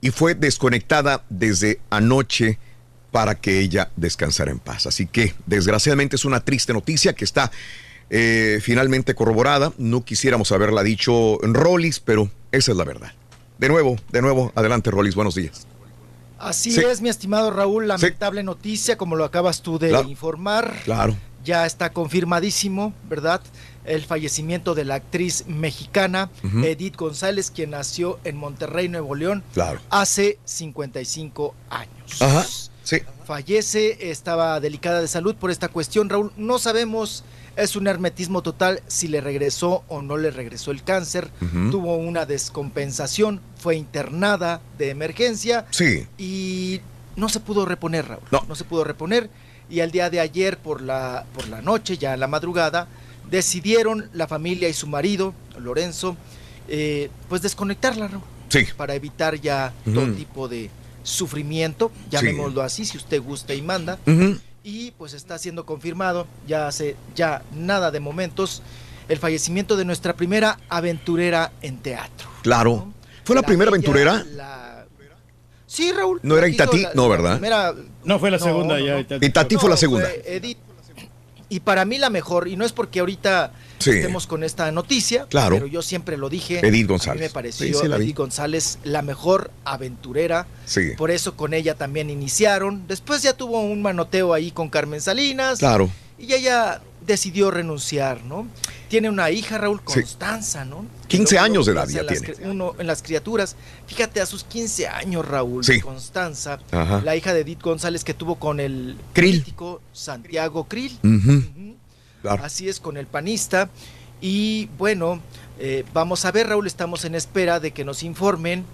y fue desconectada desde anoche para que ella descansara en paz. Así que, desgraciadamente, es una triste noticia que está eh, finalmente corroborada. No quisiéramos haberla dicho en Rollis, pero esa es la verdad. De nuevo, de nuevo, adelante Rollis, buenos días. Así Sí. es, mi estimado Raúl, lamentable noticia, como lo acabas tú de Claro. informar. Claro. Ya está confirmadísimo, ¿verdad? El fallecimiento de la actriz mexicana. Edith González, quien nació en Monterrey, Nuevo León, Claro. hace 55 años. Ajá, sí. Fallece, estaba delicada de salud por esta cuestión, Raúl. No sabemos, es un hermetismo total si le regresó o no le regresó el cáncer. Tuvo una descompensación, fue internada de emergencia Sí. y no se pudo reponer, Raúl. No. se pudo reponer. Y al día de ayer, por la, por la noche, ya en la madrugada, decidieron la familia y su marido, Lorenzo, eh, pues desconectarla, Raúl. Sí. Para evitar ya todo tipo de sufrimiento, llamémoslo así, si usted gusta y manda. Y pues está siendo confirmado, ya hace ya nada de momentos, el fallecimiento de nuestra primera aventurera en teatro. Claro. ¿Fue la, primera bella, aventurera? la- Sí, Raúl. ¿No era Itatí? la- No, la ¿verdad? primera- No, fue la No, segunda no, ya. no. Itatí. Itatí fue la segunda. fue Edith. Y para mí la mejor, y no es porque ahorita Sí. estemos con esta noticia, Claro. pero yo siempre lo dije. Edith A González. mí me pareció Sí, la. Edith González la mejor aventurera. Sí. Por eso con ella también iniciaron. Después ya tuvo un manoteo ahí con Carmen Salinas. Claro. Y ella decidió renunciar, ¿no? Tiene una hija, Raúl Sí. Constanza, ¿no? 15 Luego años de edad ya tiene. Uno en las criaturas. Fíjate, a sus 15 años, Raúl, Sí. Constanza, Ajá. la hija de Edith González que tuvo con el Krill. político Santiago Krill. Claro. Así es, con el panista. Y bueno, eh, vamos a ver, Raúl, estamos en espera de que nos informen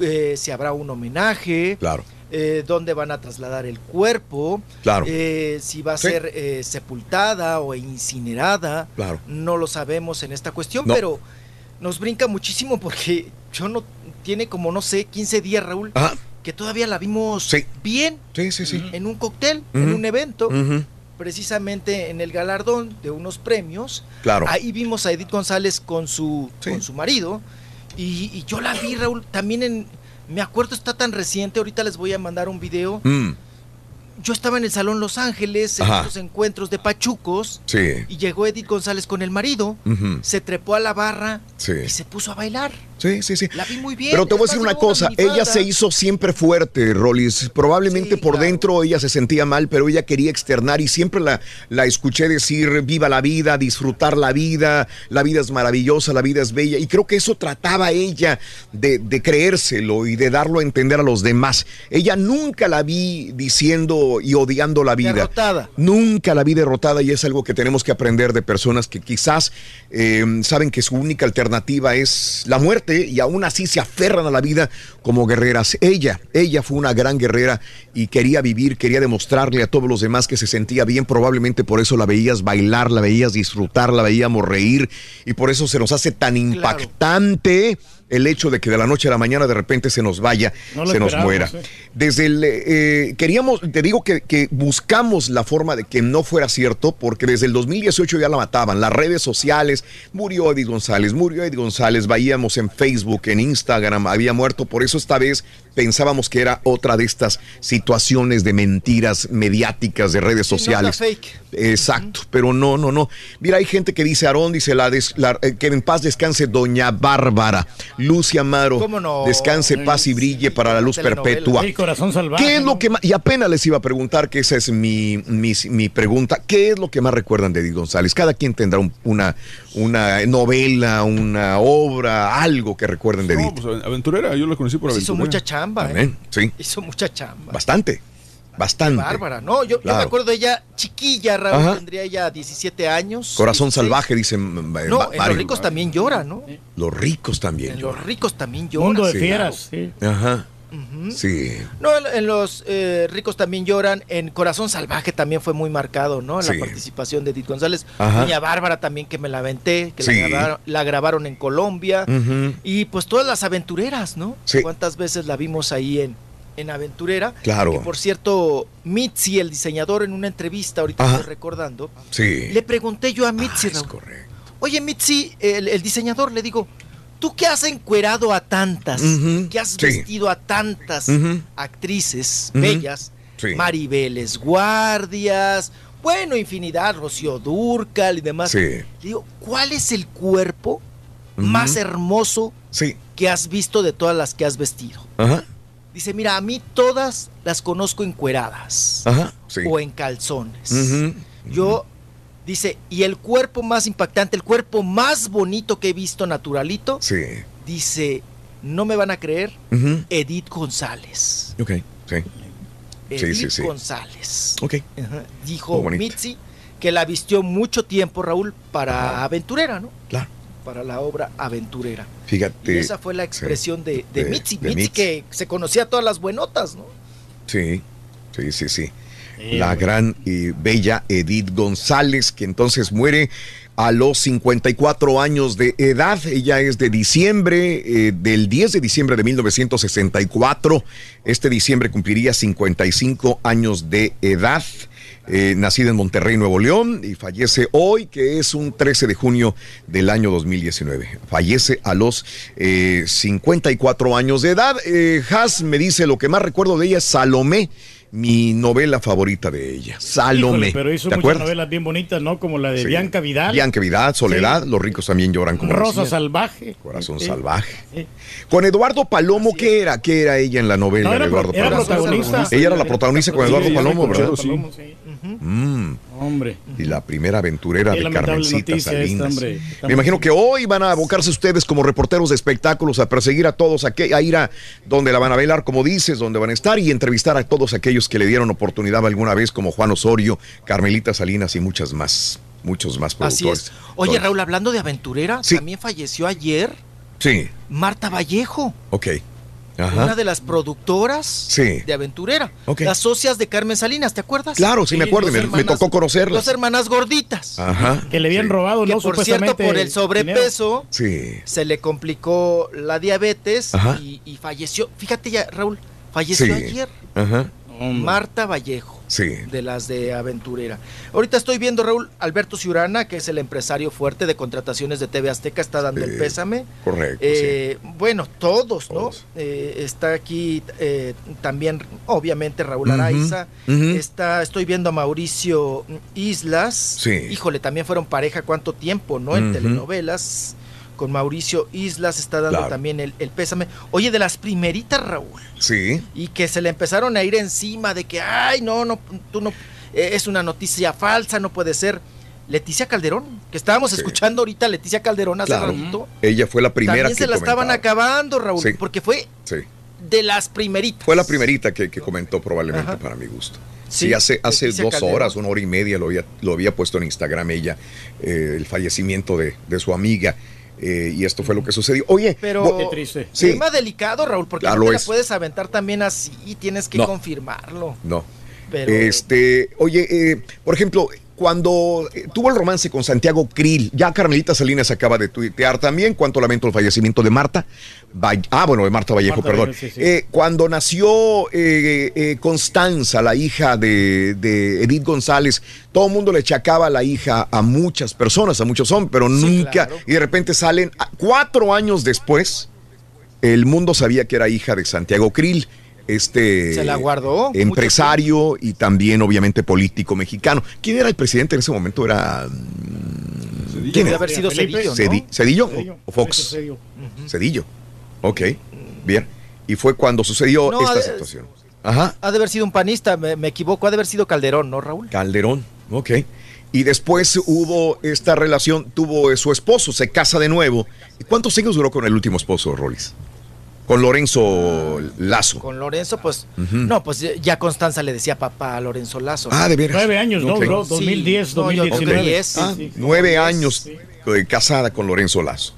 eh, si habrá un homenaje. Claro. Eh, dónde van a trasladar el cuerpo, Claro. eh, si va a Sí. ser eh, sepultada o incinerada. Claro. No lo sabemos en esta cuestión, No. pero nos brinca muchísimo porque yo no tiene como no sé 15 días, Raúl, Ajá. que todavía la vimos bien Sí, sí, sí. en un cóctel, en un evento, precisamente en el galardón de unos premios. Claro. Ahí vimos a Edith González con su, con su marido. Y, y yo la vi, Raúl, también en... Me acuerdo, está tan reciente, ahorita les voy a mandar un video. Mm, Yo estaba en el Salón Los Ángeles, en estos encuentros de pachucos, sí. y llegó Edith González con el marido, se trepó a la barra Sí. y se puso a bailar. Sí, sí, sí. La vi muy bien. Pero te voy a decir una cosa, ella se hizo siempre fuerte, Rolis. Probablemente por dentro ella se sentía mal, pero ella quería externar y siempre la, la escuché decir, viva la vida, disfrutar la vida, la vida es maravillosa, la vida es bella. Y creo que eso trataba ella de, de creérselo y de darlo a entender a los demás. Ella nunca la vi diciendo y odiando la vida. Derrotada. Nunca la vi derrotada y es algo que tenemos que aprender de personas que quizás eh, saben que su única alternativa es la muerte y aún así se aferran a la vida como guerreras. Ella, ella fue una gran guerrera y quería vivir, quería demostrarle a todos los demás que se sentía bien. Probablemente por eso la veías bailar, la veías disfrutar, la veíamos reír y por eso se nos hace tan impactante el hecho de que de la noche a la mañana de repente se nos vaya, No se nos muera. eh. Desde el, eh, queríamos, te digo que, que buscamos la forma de que no fuera cierto, porque desde el 2018 ya la mataban, las redes sociales, murió Edith González, murió Edith González, veíamos en Facebook, en Instagram, había muerto, por eso esta vez pensábamos que era otra de estas situaciones de mentiras mediáticas de redes Sí, sociales. fake. Exacto, pero no, no, no. Mira, hay gente que dice, Aarón, dice, la des- la- eh, que en paz descanse Doña Bárbara, Lucia Amaro, ¿Cómo no? descanse, paz y brille para la luz perpetua. Sí, corazón salvaje. ¿Qué es lo que más, y apenas les iba a preguntar, que esa es mi, mi, mi pregunta, ¿qué es lo que más recuerdan de Edith González? Cada quien tendrá un- una, una novela, una obra, algo que recuerden de No, Edith. pues aventurera, yo la conocí por Hizo aventurera. mucha chamba, ¿eh? Amén, sí, Hizo mucha chamba. bastante, bastante. Bárbara, no, yo, yo Claro. me acuerdo de ella chiquilla, Raúl, Ajá. tendría ella 17 años. Corazón 16. salvaje, dicen eh, No, en los ricos también llora, ¿no? Los ricos también. En los ricos también llora. Mundo de Sí. fieras, sí. Ajá. Sí. No, en, los eh, ricos también lloran. En Corazón Salvaje también fue muy marcado, ¿no? Sí. la participación de Edith González. Ajá. Doña Bárbara también que me la aventé, que Sí. la, grabaron, la grabaron en Colombia. Ujú. Y pues todas las aventureras, ¿no? Sí. ¿Cuántas veces la vimos ahí en, en Aventurera? Claro. Que por cierto, Mitzi, el diseñador, en una entrevista, ahorita Ajá. estoy recordando, Sí. le pregunté yo a Mitzi, es Raúl, correcto. Oye, Mitzi, el, el diseñador, le digo, ¿tú qué has encuerado a tantas? ¿Qué has sí. vestido a tantas actrices bellas? sí. Maribeles Guardias, bueno, infinidad, Rocío Durcal y demás. Sí. Le digo, ¿cuál es el cuerpo más hermoso que has visto de todas las que has vestido? Ajá. Dice, mira, a mí todas las conozco encueradas o en calzones. Yo, dice, y el cuerpo más impactante, el cuerpo más bonito que he visto naturalito, Sí. dice, no me van a creer. Edith González. Ok. Sí. Edith sí, sí. González. Ok. Dijo. Mitzi que la vistió mucho tiempo, Raúl, para Aventurera, ¿no? Claro. Para la obra Aventurera. Fíjate. y esa fue la expresión de, de de- Mitzi. de Mitzi Mitzi. que se conocía todas las buenotas, ¿no? Sí, sí, sí, sí. La gran y bella Edith González, que entonces muere a los 54 años de edad. Ella es de diciembre, eh, del 10 de diciembre de 1964. Este diciembre cumpliría 55 años de edad. Eh, nacida en Monterrey, Nuevo León, y fallece hoy, que es un 13 de junio del año 2019. Fallece a los eh, 54 años de edad. Eh, Has me dice lo que más recuerdo de ella es Salomé, mi novela favorita de ella. Salomé. Híjole, pero hizo ¿Te muchas acuerdas? novelas bien bonitas, ¿no? Como la de Sí. Bianca Vidal. Bianca Vidal, Soledad, los ricos también lloran como Rosa. Salvaje. Corazón Sí. salvaje. Sí. Con Eduardo Palomo, ¿qué era? ¿Qué era ella en la novela No, era de Eduardo era Palomo? protagonista. Ella era la protagonista con Sí, Eduardo sí, Palomo, ¿verdad? Eduardo Palomo, sí. Mm. Hombre. Y la primera aventurera Qué de Carmencita esta, Salinas. hombre. Me imagino que hoy van a abocarse ustedes como reporteros de espectáculos a perseguir a todos, a, que- a ir a donde la van a velar, como dices, donde van a estar y entrevistar a todos aquellos que le dieron oportunidad alguna vez, como Juan Osorio, Carmelita Salinas y muchas más, muchos más Así productores. es. Oye. Raúl, hablando de aventurera, Sí. también falleció ayer Sí, Marta Vallejo. ok. Ajá. una de las productoras Sí. de Aventurera. Las socias de Carmen Salinas, ¿te acuerdas? Claro, sí me acuerdo, me- me tocó conocerlas. Dos hermanas gorditas. Ajá. Que le habían robado, Que ¿no? por cierto, por el sobrepeso, Sí. se le complicó la diabetes y, y falleció. Fíjate ya, Raúl, falleció Sí. ayer. Ajá. Marta Vallejo. Sí. De las de Aventurera. Ahorita estoy viendo, Raúl, Alberto Ciurana, que es el empresario fuerte de contrataciones de TV Azteca, está dando el pésame. Correcto. Eh, Bueno, todos, ¿no? Eh, está aquí eh, también, obviamente, Raúl Araiza. Está, estoy viendo a Mauricio Islas. Sí. Híjole, también fueron pareja cuánto tiempo, ¿no? En telenovelas. Con Mauricio Islas está dando Claro. también el, el pésame. Oye, de las primeritas, Raúl Sí. y que se le empezaron a ir encima de que, ay, no, no, tú no, eh, es una noticia falsa, no puede ser. Leticia Calderón, que estábamos Sí. escuchando ahorita a Leticia Calderón hace Claro. ratito. Ella fue la primera También que se la estaban acabando, Raúl, Sí. porque fue Sí. de las primeritas. Fue la primerita que, que comentó probablemente Ajá. para mi gusto. Sí, Sí, hace, hace Leticia dos Calderón. horas, una hora y media lo había, lo había puesto en Instagram ella, eh, el fallecimiento de, de su amiga. Eh, y esto fue lo que sucedió. Oye, Pero Qué triste. Sí. tema delicado, Raúl, porque Ah, no lo te la es. puedes aventar también así, tienes que No. confirmarlo. No. Pero Este, oye, eh, por ejemplo, cuando eh, tuvo el romance con Santiago Krill, ya Carmelita Salinas acaba de tuitear también cuánto lamento el fallecimiento de Marta. Valle- ah, bueno, de Marta Vallejo, Marta perdón. Vallejo, sí, sí. Eh, cuando nació eh, eh, Constanza, la hija de, de Edith González, todo el mundo le chacaba a la hija a muchas personas, a muchos hombres, pero nunca. claro. Y de repente salen, cuatro años después, el mundo sabía que era hija de Santiago Krill. Este Se la guardó empresario y también obviamente político mexicano. ¿Quién era el presidente en ese momento? Era mm, ¿quién debe era? haber sido Felipe, Cedillo, ¿Cedillo, Cedillo, o Fox? Cedillo. Cedillo. Ok, bien. Y fue cuando sucedió No, esta situación. Ajá. Ha de haber sido un panista, me, me equivoco, ha de haber sido Calderón, ¿no, Raúl? Calderón, ok. Y después hubo esta relación, tuvo eh, su esposo, se casa de nuevo. ¿Y cuántos años duró con el último esposo, Rolis? Con Lorenzo Lazo. Con Lorenzo, pues, no, pues ya Constanza le decía papá a Lorenzo Lazo. Ah, de veras. Nueve años, ¿no? Ok. Bro? Sí, 2010, no, yo creo que 2019. diez, sí, Ah, sí. nueve años casada con Lorenzo Lazo.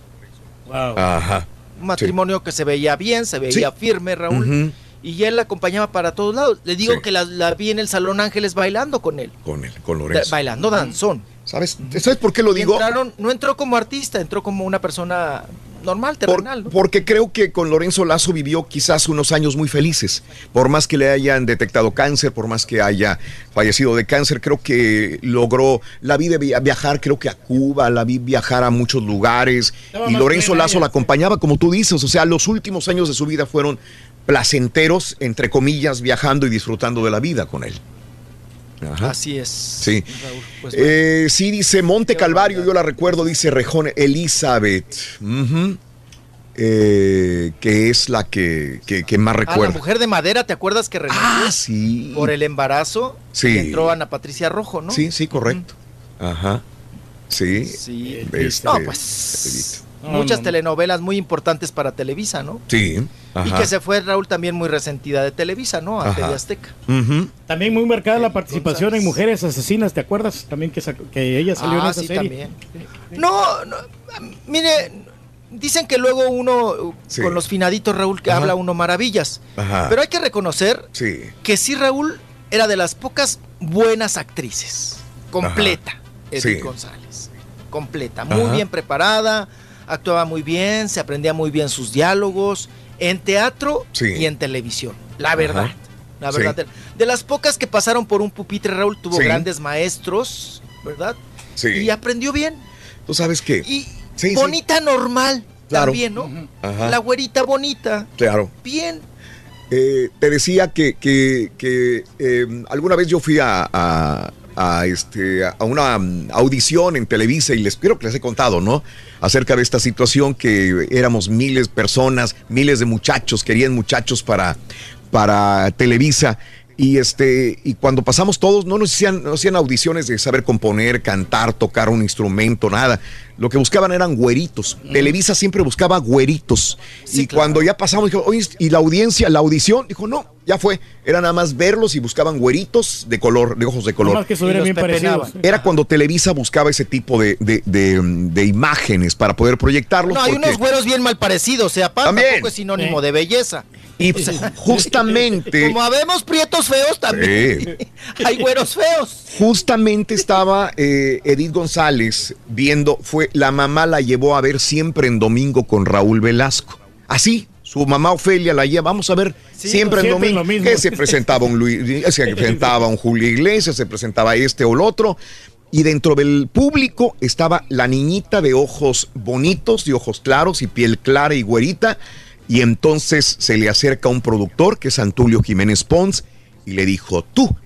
Wow. Ajá. Un matrimonio que se veía bien, se veía Sí. firme, Raúl. Y él la acompañaba para todos lados. Le digo Sí. que la, la vi en el Salón Ángeles bailando con él. Con él, con Da- Lorenzo. bailando danzón. ¿Sabes? ¿Sabes por qué lo digo? entraron- no entró como artista, entró como una persona normal, Por- terrenal. ¿no? porque creo que con Lorenzo Lazo vivió quizás unos años muy felices. Por más que le hayan detectado cáncer, por más que haya fallecido de cáncer, creo que logró, la vi de via- viajar, creo que a Cuba, la vi viajar a muchos lugares. Estaba Y Lorenzo Lazo la acompañaba, como tú dices. O sea, los últimos años de su vida fueron placenteros, entre comillas, viajando y disfrutando de la vida con él. Ajá. Así es. Sí. Raúl. Pues, bueno. Eh, sí, dice Monte Calvario, yo la recuerdo, dice Rejón Elizabeth. Eh, que es la que, que, que más Ah, la mujer de madera, ¿te acuerdas que renunció Ah, sí. por el embarazo? Sí. Entró Ana Patricia Rojo, ¿no? Sí, sí, correcto. Ajá. Sí. Sí. Este, No, pues. No, muchas no, no. telenovelas muy importantes para Televisa, ¿no? Sí. Y que se fue Raúl también muy resentida de Televisa, ¿no? A. TV Azteca. También muy marcada la participación en Mujeres Asesinas, ¿te acuerdas? También que, que ella salió en Ah, esa sí, serie. también. No, no, mire, dicen que luego uno, Sí. con los finaditos, Raúl, que Ajá. habla uno maravillas. Ajá. Pero hay que reconocer Sí. que sí, Raúl era de las pocas buenas actrices. Completa, Edith Sí. González. Completa, muy Ajá. bien preparada, actuaba muy bien, se aprendía muy bien sus diálogos en teatro Sí. y en televisión. La verdad. Ajá. La verdad. De, de las pocas que pasaron por un pupitre, Raúl tuvo Sí. grandes maestros, ¿verdad? Sí. Y aprendió bien. ¿Tú sabes qué? Y Sí, sí. bonita normal Claro. también, ¿no? Ajá. La güerita bonita. Claro. Bien. Eh, te decía que, que- que, eh, alguna vez yo fui a, a- a, este, a una mm, audición en Televisa y les creo que les he contado, ¿no? Acerca de esta situación que éramos miles de personas, miles de muchachos, querían muchachos para, para Televisa. Y este, y cuando pasamos todos, no nos hacían, no hacían audiciones de saber componer, cantar, tocar un instrumento, nada. Lo que buscaban eran güeritos. Televisa siempre buscaba güeritos. y cuando ya pasamos, dijo, oye, y la audiencia, la audición, dijo, no, ya fue. Era nada más verlos y buscaban güeritos de color, de ojos de color. Que bien parecidos. Era cuando Televisa buscaba ese tipo de, de- de- de imágenes para poder proyectarlos. No, hay porque- unos güeros bien mal parecidos, o sea, tampoco es sinónimo de belleza. Y justamente. Como habemos prietos feos también. Hay güeros feos. Justamente estaba eh, Edith González viendo, fue la mamá la llevó a ver siempre en domingo con Raúl Velasco. Así, su mamá Ofelia la lleva, vamos a ver Sí, siempre en siempre domingo. Que se presentaba un Luis, se presentaba un Julio Iglesias, se presentaba este o el otro. Y dentro del público estaba la niñita de ojos bonitos, de ojos claros y piel clara y güerita. Y entonces se le acerca un productor, que es Antulio Jiménez Pons, y le dijo, tú.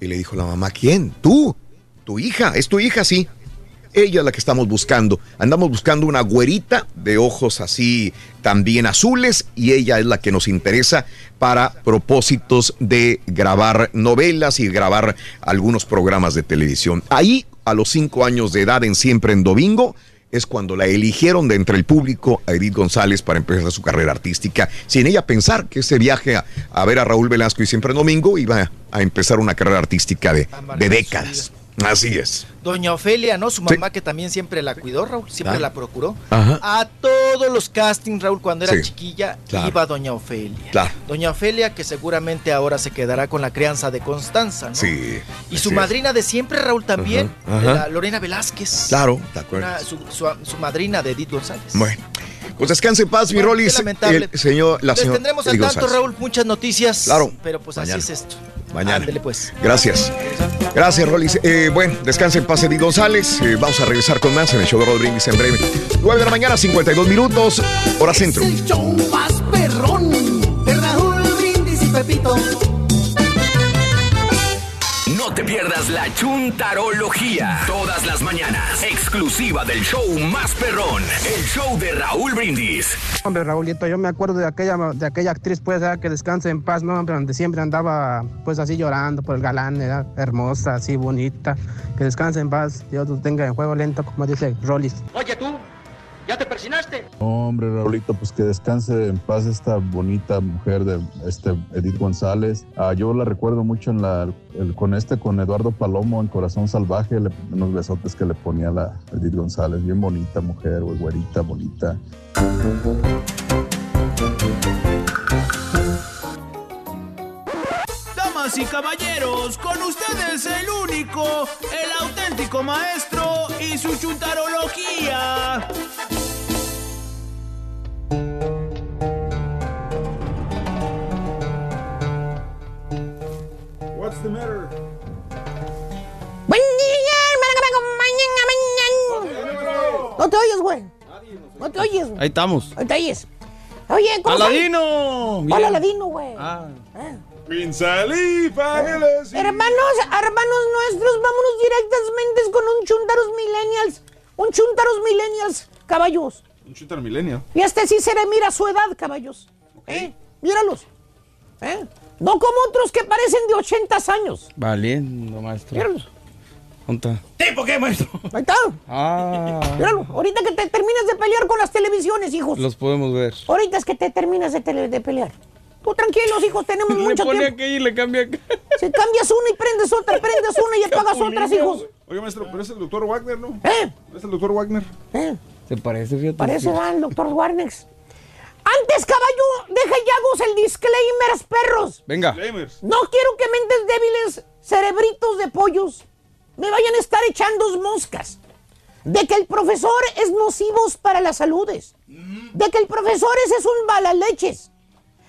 Y le dijo la mamá, ¿quién? Tú. Tu hija. ¿Es tu hija? Sí. Ella es la que estamos buscando. Andamos buscando una güerita de ojos así también azules y ella es la que nos interesa para propósitos de grabar novelas y grabar algunos programas de televisión. Ahí, a los cinco años de edad en Siempre en Domingo, es cuando la eligieron de entre el público a Edith González para empezar su carrera artística, sin ella pensar que ese viaje a, a ver a Raúl Velasco y Siempre en Domingo iba a empezar una carrera artística de, de décadas. Así es. Doña Ofelia, ¿no? Su mamá que también siempre la cuidó, Raúl, siempre Ah. la procuró. Ajá. A todos los castings, Raúl, cuando era Sí, chiquilla, claro. iba Doña Ofelia. Claro. Doña Ofelia, que seguramente ahora se quedará con la crianza de Constanza, ¿no? Sí. Y su es. madrina de siempre, Raúl, también, Ajá, ajá. la Lorena Velázquez. Claro, ¿te Una- acuerdas? su, su- su madrina de Edith González. Bueno, pues descanse en paz, mi Bueno, Rolis. lamentable. El señor, la Les señora tendremos al tanto, González. Raúl, muchas noticias. Claro, Pero pues mañana. así es esto. Mañana. Ándele, pues. Gracias. Gracias, Rolis. Eh, bueno, descanse en paz, Edith González. Eh, vamos a regresar con más en el show de Rodríguez en breve. 9 de la mañana, 52 minutos, hora centro. El show más perrón de Raúl Brindis y Pepito. No te pierdas la chuntarología. Todas las mañanas. Exclusiva del show más perrón. El show de Raúl Brindis. Hombre, Raulito, yo me acuerdo de aquella, de aquella actriz, pues, ¿verdad? que descanse en paz, ¿no? Hombre, donde siempre andaba, pues, así llorando por el galán, era hermosa, así bonita. Que descanse en paz, Dios lo tenga en juego lento, como dice Rollis. Oye tú, ¿ya te persinaste? Hombre, Raulito, pues que descanse en paz esta bonita mujer de este Edith González. Ah, yo la recuerdo mucho en la, con este, con Eduardo Palomo en Corazón Salvaje, le- unos besotes que le ponía la Edith González. Bien bonita mujer, güey, güerita, bonita. Damas y caballeros, con ustedes el único, el auténtico maestro y su chuntarología. What's the matter? Buen día, mañana, mañana. No te oyes, güey. No te oyes, güey. Ahí estamos. No te oyes. Oye, ¿cómo? ¡Aladino! Hola. Aladino, güey. Ah. Pinsalí, fábulas. Hermanos, hermanos nuestros, vámonos directamente con un Chuntaros Millennials. Un Chuntaros Millennials, caballos. Un chutar milenio. Y este sí se le mira su edad, caballos. ¿Eh? Míralos. ¿Eh? No como otros que parecen de 80 años. Valiendo, maestro. Míralos. ¿Dónde? ¿Tipo qué, maestro? Ahí está. Ah, Míralo. Ahorita que te terminas de pelear con las televisiones, hijos. los podemos ver. Ahorita es que te terminas de, tele- de pelear. Tú tranquilos, hijos, tenemos Le mucho pone tiempo. aquí y le cambia acá. Si cambias una y prendes otra, prendes una y apagas otras, hijos. Oiga, maestro, pero es el doctor Wagner, ¿no? ¿Eh? Es el doctor Wagner. ¿Eh? Se parece, fíjate. Parece va el doctor Warnex. Antes, caballo, deja y hago el disclaimers, perros. Venga. No quiero que mentes débiles, cerebritos de pollos, me vayan a estar echando moscas. De que el profesor es nocivo para las saludes. De que el profesor ese es un balaleches.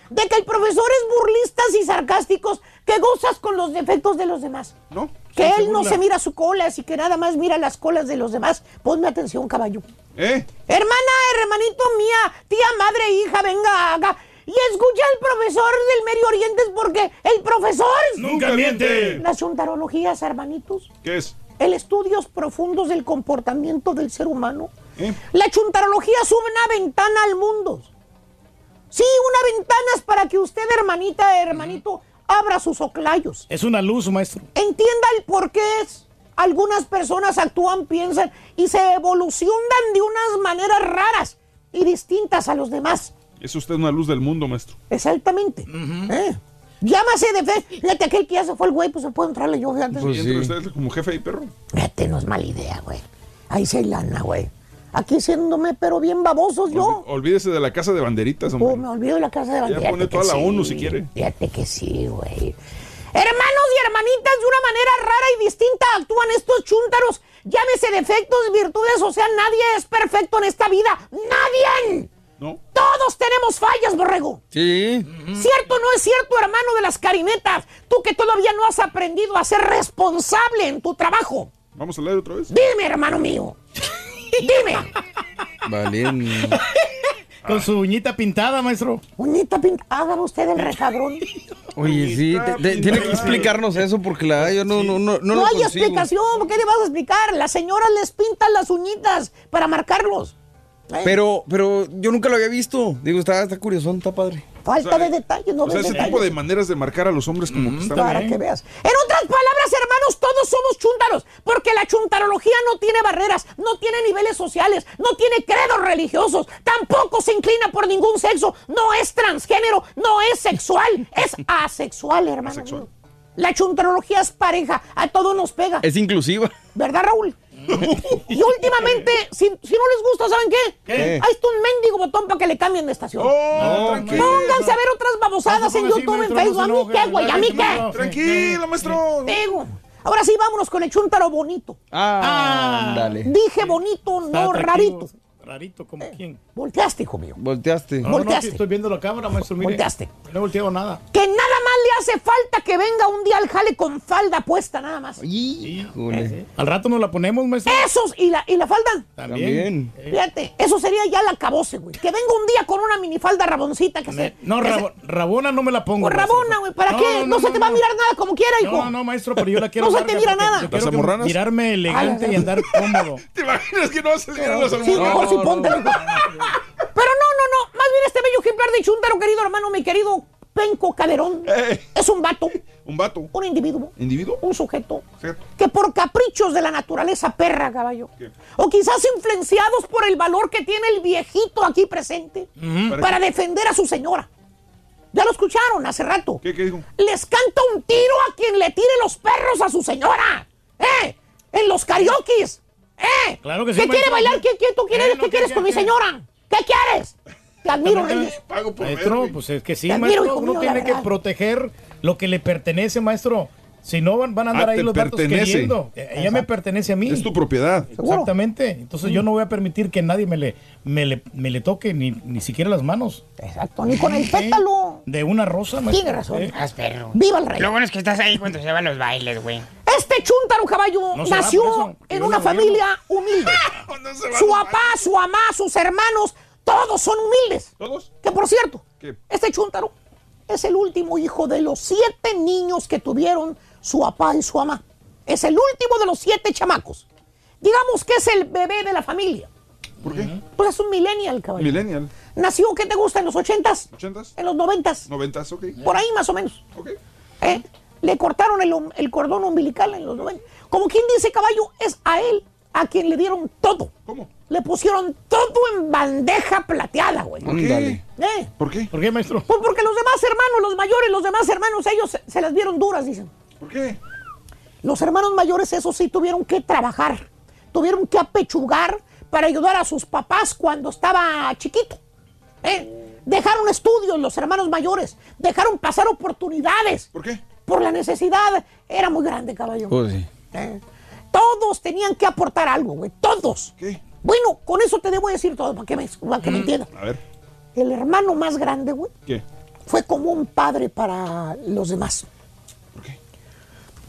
De que el profesor es burlistas y sarcásticos que gozas con los defectos de los demás. ¿No? Que él no se mira su cola, así que nada más mira las colas de los demás. Ponme atención, caballo. ¿Eh? Hermana, hermanito mía, tía, madre, hija, venga, haga. Y escucha al profesor del Medio Oriente porque el profesor... Nunca miente. Las chuntarologías, hermanitos. ¿Qué es? El estudios profundos del comportamiento del ser humano. ¿Eh? La chuntarología sube una ventana al mundo. Sí, una ventana es para que usted, hermanita, hermanito, abra sus oclayos. Es una luz, maestro. Entienda el por qué es. Algunas personas actúan, piensan y se evolucionan de unas maneras raras y distintas a los demás. Es usted una luz del mundo, maestro. Exactamente. ¿Eh? Llámase de fe. Fíjate, aquel que ya se fue el güey, pues se puede entrarle yo. Fíjate. y entra usted como jefe y perro. Fíjate, no es mala idea, güey. Ahí sí hay lana, güey. Aquí siéndome, pero bien babosos yo. Olvídese de la casa de banderitas, Oh, hombre. me olvido de la casa de Ya bandera. pone toda la ONU si quiere. Fíjate que sí, güey. Hermanos y hermanitas, de una manera rara y distinta actúan estos chúntaros. Llámese defectos, virtudes, o sea, nadie es perfecto en esta vida. ¡Nadie! No. Todos tenemos fallas, borrego. Sí. ¿Cierto o no es cierto, hermano de las carinetas? Tú que todavía no has aprendido a ser responsable en tu trabajo. Vamos a leer otra vez. Dime, hermano mío. Dime. Valiendo. Con su uñita pintada, maestro. Uñita pintada. Haga usted el recabrón. Oye, sí, te- te- tiene que explicarnos eso porque la yo no, no, no, no, No, lo hay consigo. explicación. ¿Qué le vas a explicar? Las señoras les pintan las uñitas para marcarlos. ¿Eh? Pero, pero yo nunca lo había visto. Digo, está, está curioso, está padre. Falta de detalles, no O sea, ese detalles. tipo de maneras de marcar a los hombres como que están Para que veas. En otras palabras, hermanos, todos somos chúntaros, porque la chuntarología no tiene barreras, no tiene niveles sociales, no tiene credos religiosos, tampoco se inclina por ningún sexo, no es transgénero, no es sexual, es asexual, hermano. La chuntarología es pareja, a todos nos pega. Es inclusiva. ¿Verdad, Raúl? Y últimamente, si, si no les gusta, ¿saben qué? ¿Qué? Ahí está un mendigo botón para que le cambien de estación. Oh, tranquilo. Pónganse a ver otras babosadas en YouTube, en Facebook. no ¿A mí qué, güey? ¿A mí qué? Tranquilo, maestro. Digo. Ahora sí, vámonos con el chuntaro bonito. Ah, dale. Dije bonito, no rarito. Rarito, ¿como quién? Volteaste, hijo mío. Volteaste. No, no, Volteaste. que estoy viendo la cámara, maestro. Mire. Volteaste. No he volteado nada. Que nada más le hace falta que venga un día al jale con falda puesta, nada más. Híjole. Al rato nos la ponemos, maestro. Esos, ¿y la, y la falda? También. Fíjate, eso sería ya la cabose, güey. Que venga un día con una minifalda raboncita que se... No, que se- Rabo- Rabona no me la pongo. Pues. Rabona, güey, ¿para qué? No, se te va a mirar nada como quiera, hijo. No, no, maestro, pero yo la quiero No se te mira nada. yo quiero mirarme elegante Ah, y andar cómodo. ¿Te imaginas que no vas a mirar las almohadas? Póntelo. Pero no, no, no. Más bien este bello ejemplar de chúntaro, querido hermano, mi querido Penco Caderón. Es un vato, Un vato. un individuo, ¿Individuo? un sujeto, que por caprichos de la naturaleza perra, caballo, o quizás influenciados por el valor que tiene el viejito aquí presente, para defender a su señora. Ya lo escucharon hace rato. ¿Qué, qué dijo? Les canta un tiro a quien le tire los perros a su señora. ¿Eh? En los karaokes. ¿Eh? Claro que sí, ¿Qué quiere bailar? ¿Qué, qué, tú quieres, Eh, no, ¿qué ¿qué, quieres con mi señora? ¿Qué quieres? Te admiro, Reyes. Pago por Maestro, pues es que sí, maestro. hijo Uno mío, tiene que proteger lo que le pertenece, maestro. Si no, van, van a andar Ah, ahí los pertenece. queriendo. Eh, Ella me pertenece a mí. Es tu propiedad. Exactamente. Entonces yo no voy a permitir que nadie me le, me le, me le toque, ni, ni siquiera las manos. Exacto, ni con el pétalo. De una rosa, maestro. Tiene razón. Eh, ¡Viva el rey! Lo bueno es que estás ahí cuando se van los bailes, güey. Este chúntaro caballo No nació en una familia humilde. su papá, su mamá, sus hermanos, todos son humildes. ¿Todos? Que por cierto, ¿Qué? este chúntaro es el último hijo de los siete niños que tuvieron su papá y su mamá. Es el último de los siete chamacos. Digamos que es el bebé de la familia. ¿Por qué? Pues es un millennial, caballo. Millennial. Nació, ¿qué te gusta? ¿En los ochentas? ¿Ochentas? En los noventas. ¿Noventas? Ok. Por ahí más o menos. Ok. ¿Eh? Le cortaron el, el cordón umbilical en los 90. Como quien dice, caballo, es a él a quien le dieron todo. ¿Cómo? Le pusieron todo en bandeja plateada, güey. ¿Por qué? ¿Eh? ¿Por qué? ¿Por qué, maestro? Pues porque los demás hermanos, los mayores, los demás hermanos, ellos se, se las vieron duras, dicen. ¿Por qué? Los hermanos mayores, eso sí, tuvieron que trabajar. Tuvieron que apechugar para ayudar a sus papás cuando estaba chiquito. ¿eh? Dejaron estudios los hermanos mayores. Dejaron pasar oportunidades. ¿Por qué? Por la necesidad. Era muy grande, caballo. Pues sí. ¿eh? Todos tenían que aportar algo, güey. Todos. ¿Qué? Bueno, con eso te debo decir todo para que me, para que me entiendas. A ver. El hermano más grande, güey, ¿Qué? fue como un padre para los demás.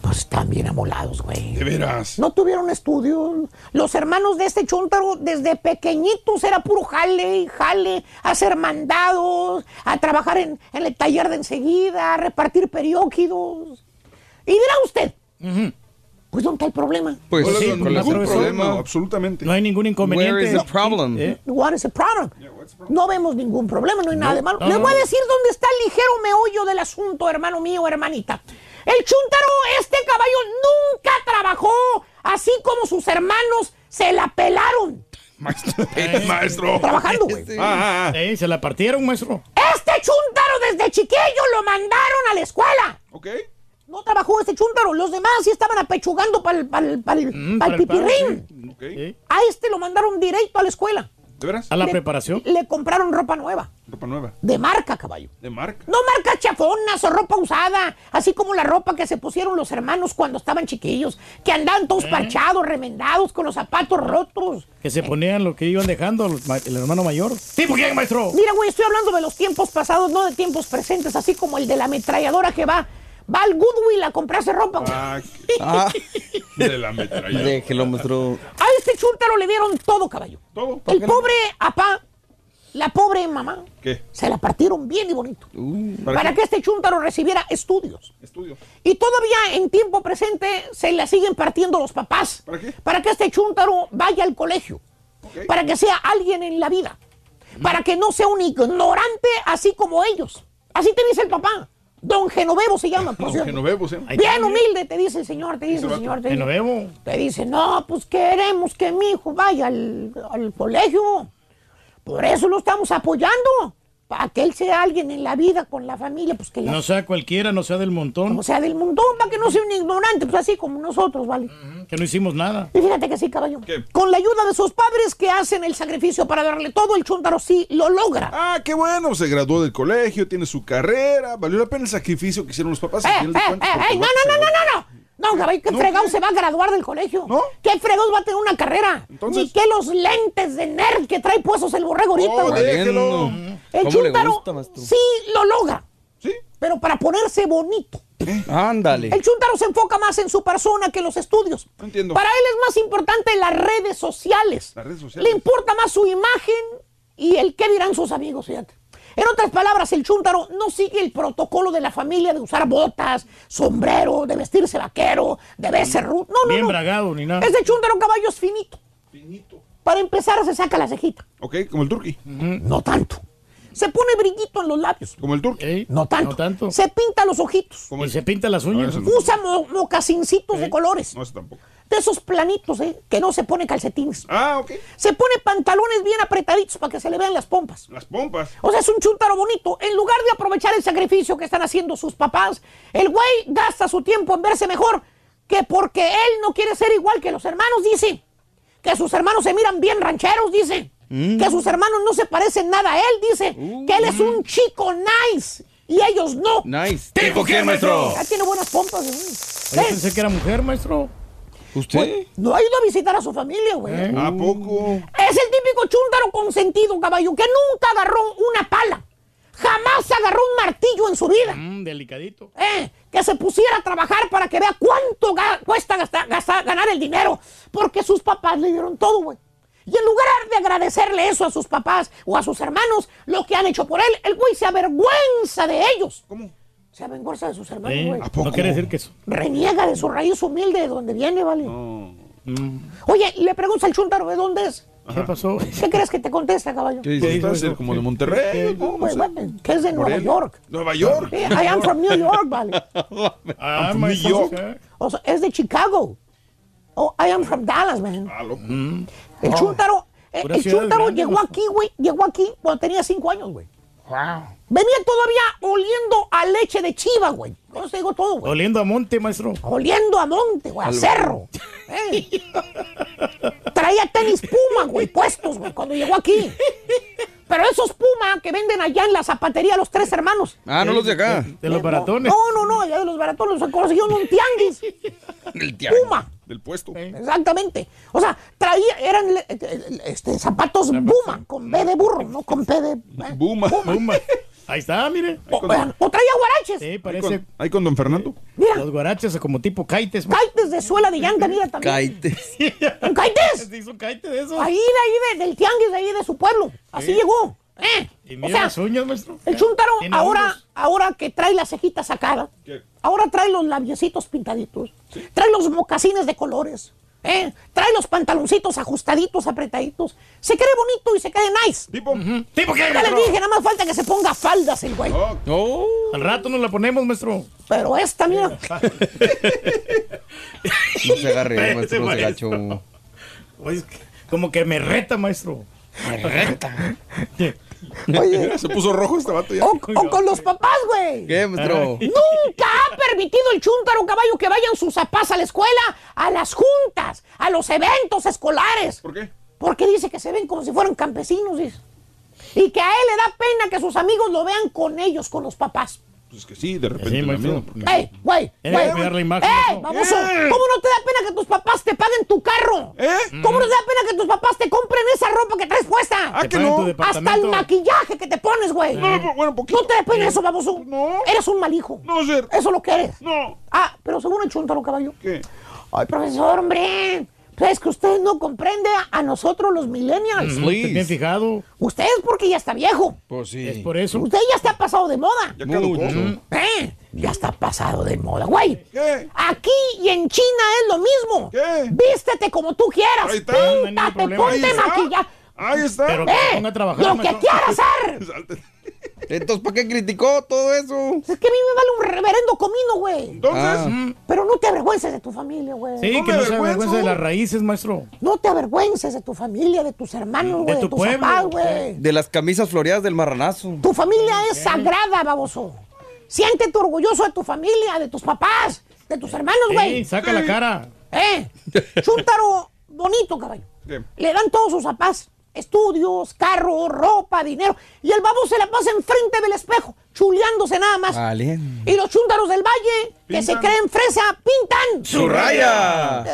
Pues están bien amolados, güey. De veras. No tuvieron estudios. Los hermanos de este chúntaro, desde pequeñitos, era puro jale y jale, a hacer mandados, a trabajar en, en el taller de enseguida, a repartir periódidos. Y dirá usted, pues ¿dónde está el problema? Pues sí, la ningún profesor, problema, no. absolutamente. No hay ningún inconveniente. Where is the problem? ¿Eh? What is the problem? No vemos ningún problema, no hay nada de malo. no, no. voy a decir dónde está el ligero meollo del asunto, hermano mío, hermanita. El chúntaro, este caballo, nunca trabajó así como sus hermanos se la pelaron. Maestro. Maestro. Trabajando, güey. Ah, ah, ah. Eh, se la partieron, maestro. Este chúntaro desde chiquillo lo mandaron a la escuela. Ok. No trabajó este chúntaro, los demás sí estaban apechugando para el, Mm, pipirrín. sí. A este lo mandaron directo a la escuela. ¿De veras? ¿A la Le- preparación? Le compraron ropa nueva. Ropa nueva. De marca, caballo. De marca. No marcas chafonas o ropa usada, así como la ropa que se pusieron los hermanos cuando estaban chiquillos, que andaban todos ¿Eh? parchados, remendados, con los zapatos rotos. Que se ponían lo que iban dejando los el hermano mayor. ¿Tipo quién, maestro? Mira, güey, estoy hablando de los tiempos pasados, no de tiempos presentes, así como el de la ametralladora que va, va al Goodwill a comprarse ropa, güey. Ah, Ah, de la metralla. déjelo, maestro. A este chúntaro le dieron todo, caballo. Todo. El pobre apá, la pobre mamá, ¿Qué? se la partieron bien y bonito. ¿Para que este chúntaro recibiera estudios. Estudio. Y todavía en tiempo presente se la siguen partiendo los papás. ¿Para qué? Para que este chúntaro vaya al colegio. Para que sea alguien en la vida. Para que no sea un ignorante así como ellos. Así te dice el papá. Don Genovevo se llama, por Don cierto. Genovevos, ¿eh? Bien humilde, te dice el señor, te dice el señor. Te dice, Genovevo. te dice, no, pues queremos que mi hijo vaya al, al colegio. Por eso lo estamos apoyando. Para que él sea alguien en la vida con la familia, pues que le No sea cualquiera, no sea del montón. o sea, del montón, para que no sea un ignorante, pues así como nosotros, ¿vale? Que no hicimos nada. Y fíjate que sí, caballo. Con la ayuda de sus padres que hacen el sacrificio para darle todo, el chúntaro sí lo logra. Ah, qué bueno. Se graduó del colegio, tiene su carrera. Valió la pena el sacrificio que hicieron los papás. ¡Eh, al eh, final de eh, eh! porque No, no, no, no, no, no! No, caballo, ¿qué ¿No? fregado se va a graduar del colegio? ¿No? ¿Qué fregados va a tener una carrera? Entonces- Ni que los lentes de nerd que trae puestos el borrego ahorita, Oh, déjelo. El ¿Cómo le chúntaro gusta, maestro? sí lo logra. ¿Sí? Pero para ponerse bonito. Ándale. El chúntaro se enfoca más en su persona que en los estudios. No entiendo. Para él es más importante las redes sociales. Las redes sociales. Le importa más su imagen y el qué dirán sus amigos, fíjate. En otras palabras, el chúntaro no sigue el protocolo de la familia de usar botas, sombrero, de vestirse vaquero, de verse rudo. No, no, Bien no. bragado ni nada. Ese chúntaro caballo es finito. Finito. Para empezar, se saca la cejita. Ok, como el turqui. No tanto. Se pone brillito en los labios. Como el. Ey, No tanto. No tanto. Se pinta los ojitos. Como Y el... se pinta las uñas. No, Usa mo- mocasincitos de colores. No, eso tampoco. De esos planitos, ¿eh? Que no se pone calcetines. Ah, ok. Se pone pantalones bien apretaditos para que se le vean las pompas. Las pompas. O sea, es un chúntaro bonito. En lugar de aprovechar el sacrificio que están haciendo sus papás, el güey gasta su tiempo en verse mejor que porque él no quiere ser igual que los hermanos, dice. Que sus hermanos se miran bien rancheros, dice. Que sus hermanos no se parecen nada a él, dice. Que él es un chico nice y ellos no. Nice. ¿Tipo quién, maestro? Ya tiene buenas pompas, güey. Yo ¿Eh? pensé que era mujer, maestro. ¿Usted? No ha ido a visitar a su familia, güey. ¿Eh? ¿A poco? Es el típico chúntaro consentido, caballo, que nunca agarró una pala. Jamás agarró un martillo en su vida. Mm, delicadito. Eh, que se pusiera a trabajar para que vea cuánto ga- cuesta gastar- gastar- ganar el dinero. Porque sus papás le dieron todo, güey. Y en lugar de agradecerle eso a sus papás o a sus hermanos, lo que han hecho por él, el güey se avergüenza de ellos. ¿Cómo? Se avergüenza de sus hermanos, Eh, güey. ¿A poco? No quiere decir que eso. Reniega de su raíz humilde de donde viene, ¿vale? No. Oye, le preguntas al chúntaro de dónde es. ¿Qué pasó? ¿Qué crees que te contesta, caballo? ¿Qué dices? ¿Estás ser como de Monterrey? No, güey, que es de Nueva. York. Nueva York. Sí, I am from New York, vale. Ah, from maestro. New York. O sea, es de Chicago. Oh, I am from Dallas, man. Ah, loco. El chúntaro, eh, el ciudad chúntaro grande, llegó maestro. aquí, güey, llegó aquí cuando tenía cinco años, güey. Wow. Venía todavía oliendo a leche de chiva, güey. Eso te digo todo, güey. Oliendo a monte, maestro. Oliendo a monte, güey, a cerro. Eh. Traía tenis Puma, güey, puestos, güey, cuando llegó aquí. Pero esos Puma que venden allá en la zapatería los tres hermanos. Ah, no los de acá. De los baratones. No, no, no, allá de los baratones los consiguieron en un tianguis. El tianguis. Puma. Del puesto. Exactamente. O sea, traía, eran le- eh, este, zapatos Puma, con B de burro, no con P de... eh. Buma. Puma. Ahí está, mire. O, vean, o traía guaraches. Sí, Ahí parece con, ahí con don Fernando. Mira, los guaraches como tipo kaites. ma- caites de suela de llanta, mira también. Caites. ¿Un caites? Se hizo un caite de esos. Ahí de ahí, de- del tianguis de ahí de su pueblo. Así llegó. ¿eh? Y O mira sea, las uñas, maestro. el chúntaro, Tiene ahora, ahora que trae la cejita sacada, ¿Qué? ahora trae los labiositos pintaditos, trae los mocasines de colores, ¿eh? trae los pantaloncitos ajustaditos, apretaditos. Se cree bonito y se cree nice. Tipo. ¿Tipo qué, Ya maestro? dije, nada más falta que se ponga faldas el güey. Oh, Oh. Al rato nos la ponemos, maestro. Pero esta, mira, No se agarre, maestro, no se maestro. gacho. Oye, es que como que me reta, maestro. Me reta. oye, se puso rojo este vato ya. o, o con los papás, güey. ¿Qué, maestro? Nunca ha permitido el chúntaro caballo que vayan sus papás a la escuela a a las juntas, a los eventos escolares. ¿Por qué? Porque dice que se ven como si fueran campesinos, dice. Y que a él le da pena que sus amigos lo vean con ellos, con los papás. Pues que sí, de repente. Sí, misma. ¡Ey, güey! Güey, la imagen, ¡Ey, maestro. baboso! ¿Qué? ¿Cómo no te da pena que tus papás te paguen tu carro? ¿Eh? ¿Cómo no te da pena que tus papás te compren esa ropa que traes puesta? Ah, Te que pagan no. Hasta el maquillaje que te pones, güey. No, no, bueno, poquito. ¿No te da pena eso, baboso? No. Eres un mal hijo. No, ser. Eso es lo que eres. No. Ah, pero según el chuntaro, caballo. ¿Qué? Ay, profesor, hombre. Es que usted no comprende a, a nosotros los millennials. No estoy bien fijado. Usted es porque ya está viejo. Pues sí. Es por eso. Usted ya está pasado de moda. Ya caducó. Mucho. ¿Eh? Ya está pasado de moda, güey. ¿Qué? Aquí y en China es lo mismo. ¿Qué? Vístete como tú quieras. Ahí está. No Píntate, ponte Ahí está. maquillaje. Ahí está. Pero que ¡Eh! ponga a trabajar. Lo que quieras hacer. Entonces, ¿para qué criticó todo eso? Es que a mí me vale un reverendo comino, güey. Entonces, Ah. Pero no te avergüences de tu familia, güey. Sí, No que me no se avergüenza de las raíces, maestro. No te avergüences de tu familia, de tus hermanos, De güey, de, tu tus pueblo. papás, güey. De las camisas floreadas del marranazo. Tu familia es sagrada, baboso. Siéntete orgulloso de tu familia, de tus papás, de tus hermanos, Sí, güey. saca la cara. ¿Eh? Chúntaro bonito, caballo. Le dan todos sus papás. Estudios, carro, ropa, dinero. Y el babo se la pasa enfrente del espejo, chuleándose nada más. Vale. Y los chúntaros del valle, que se creen fresa, pintan. ¡Su raya!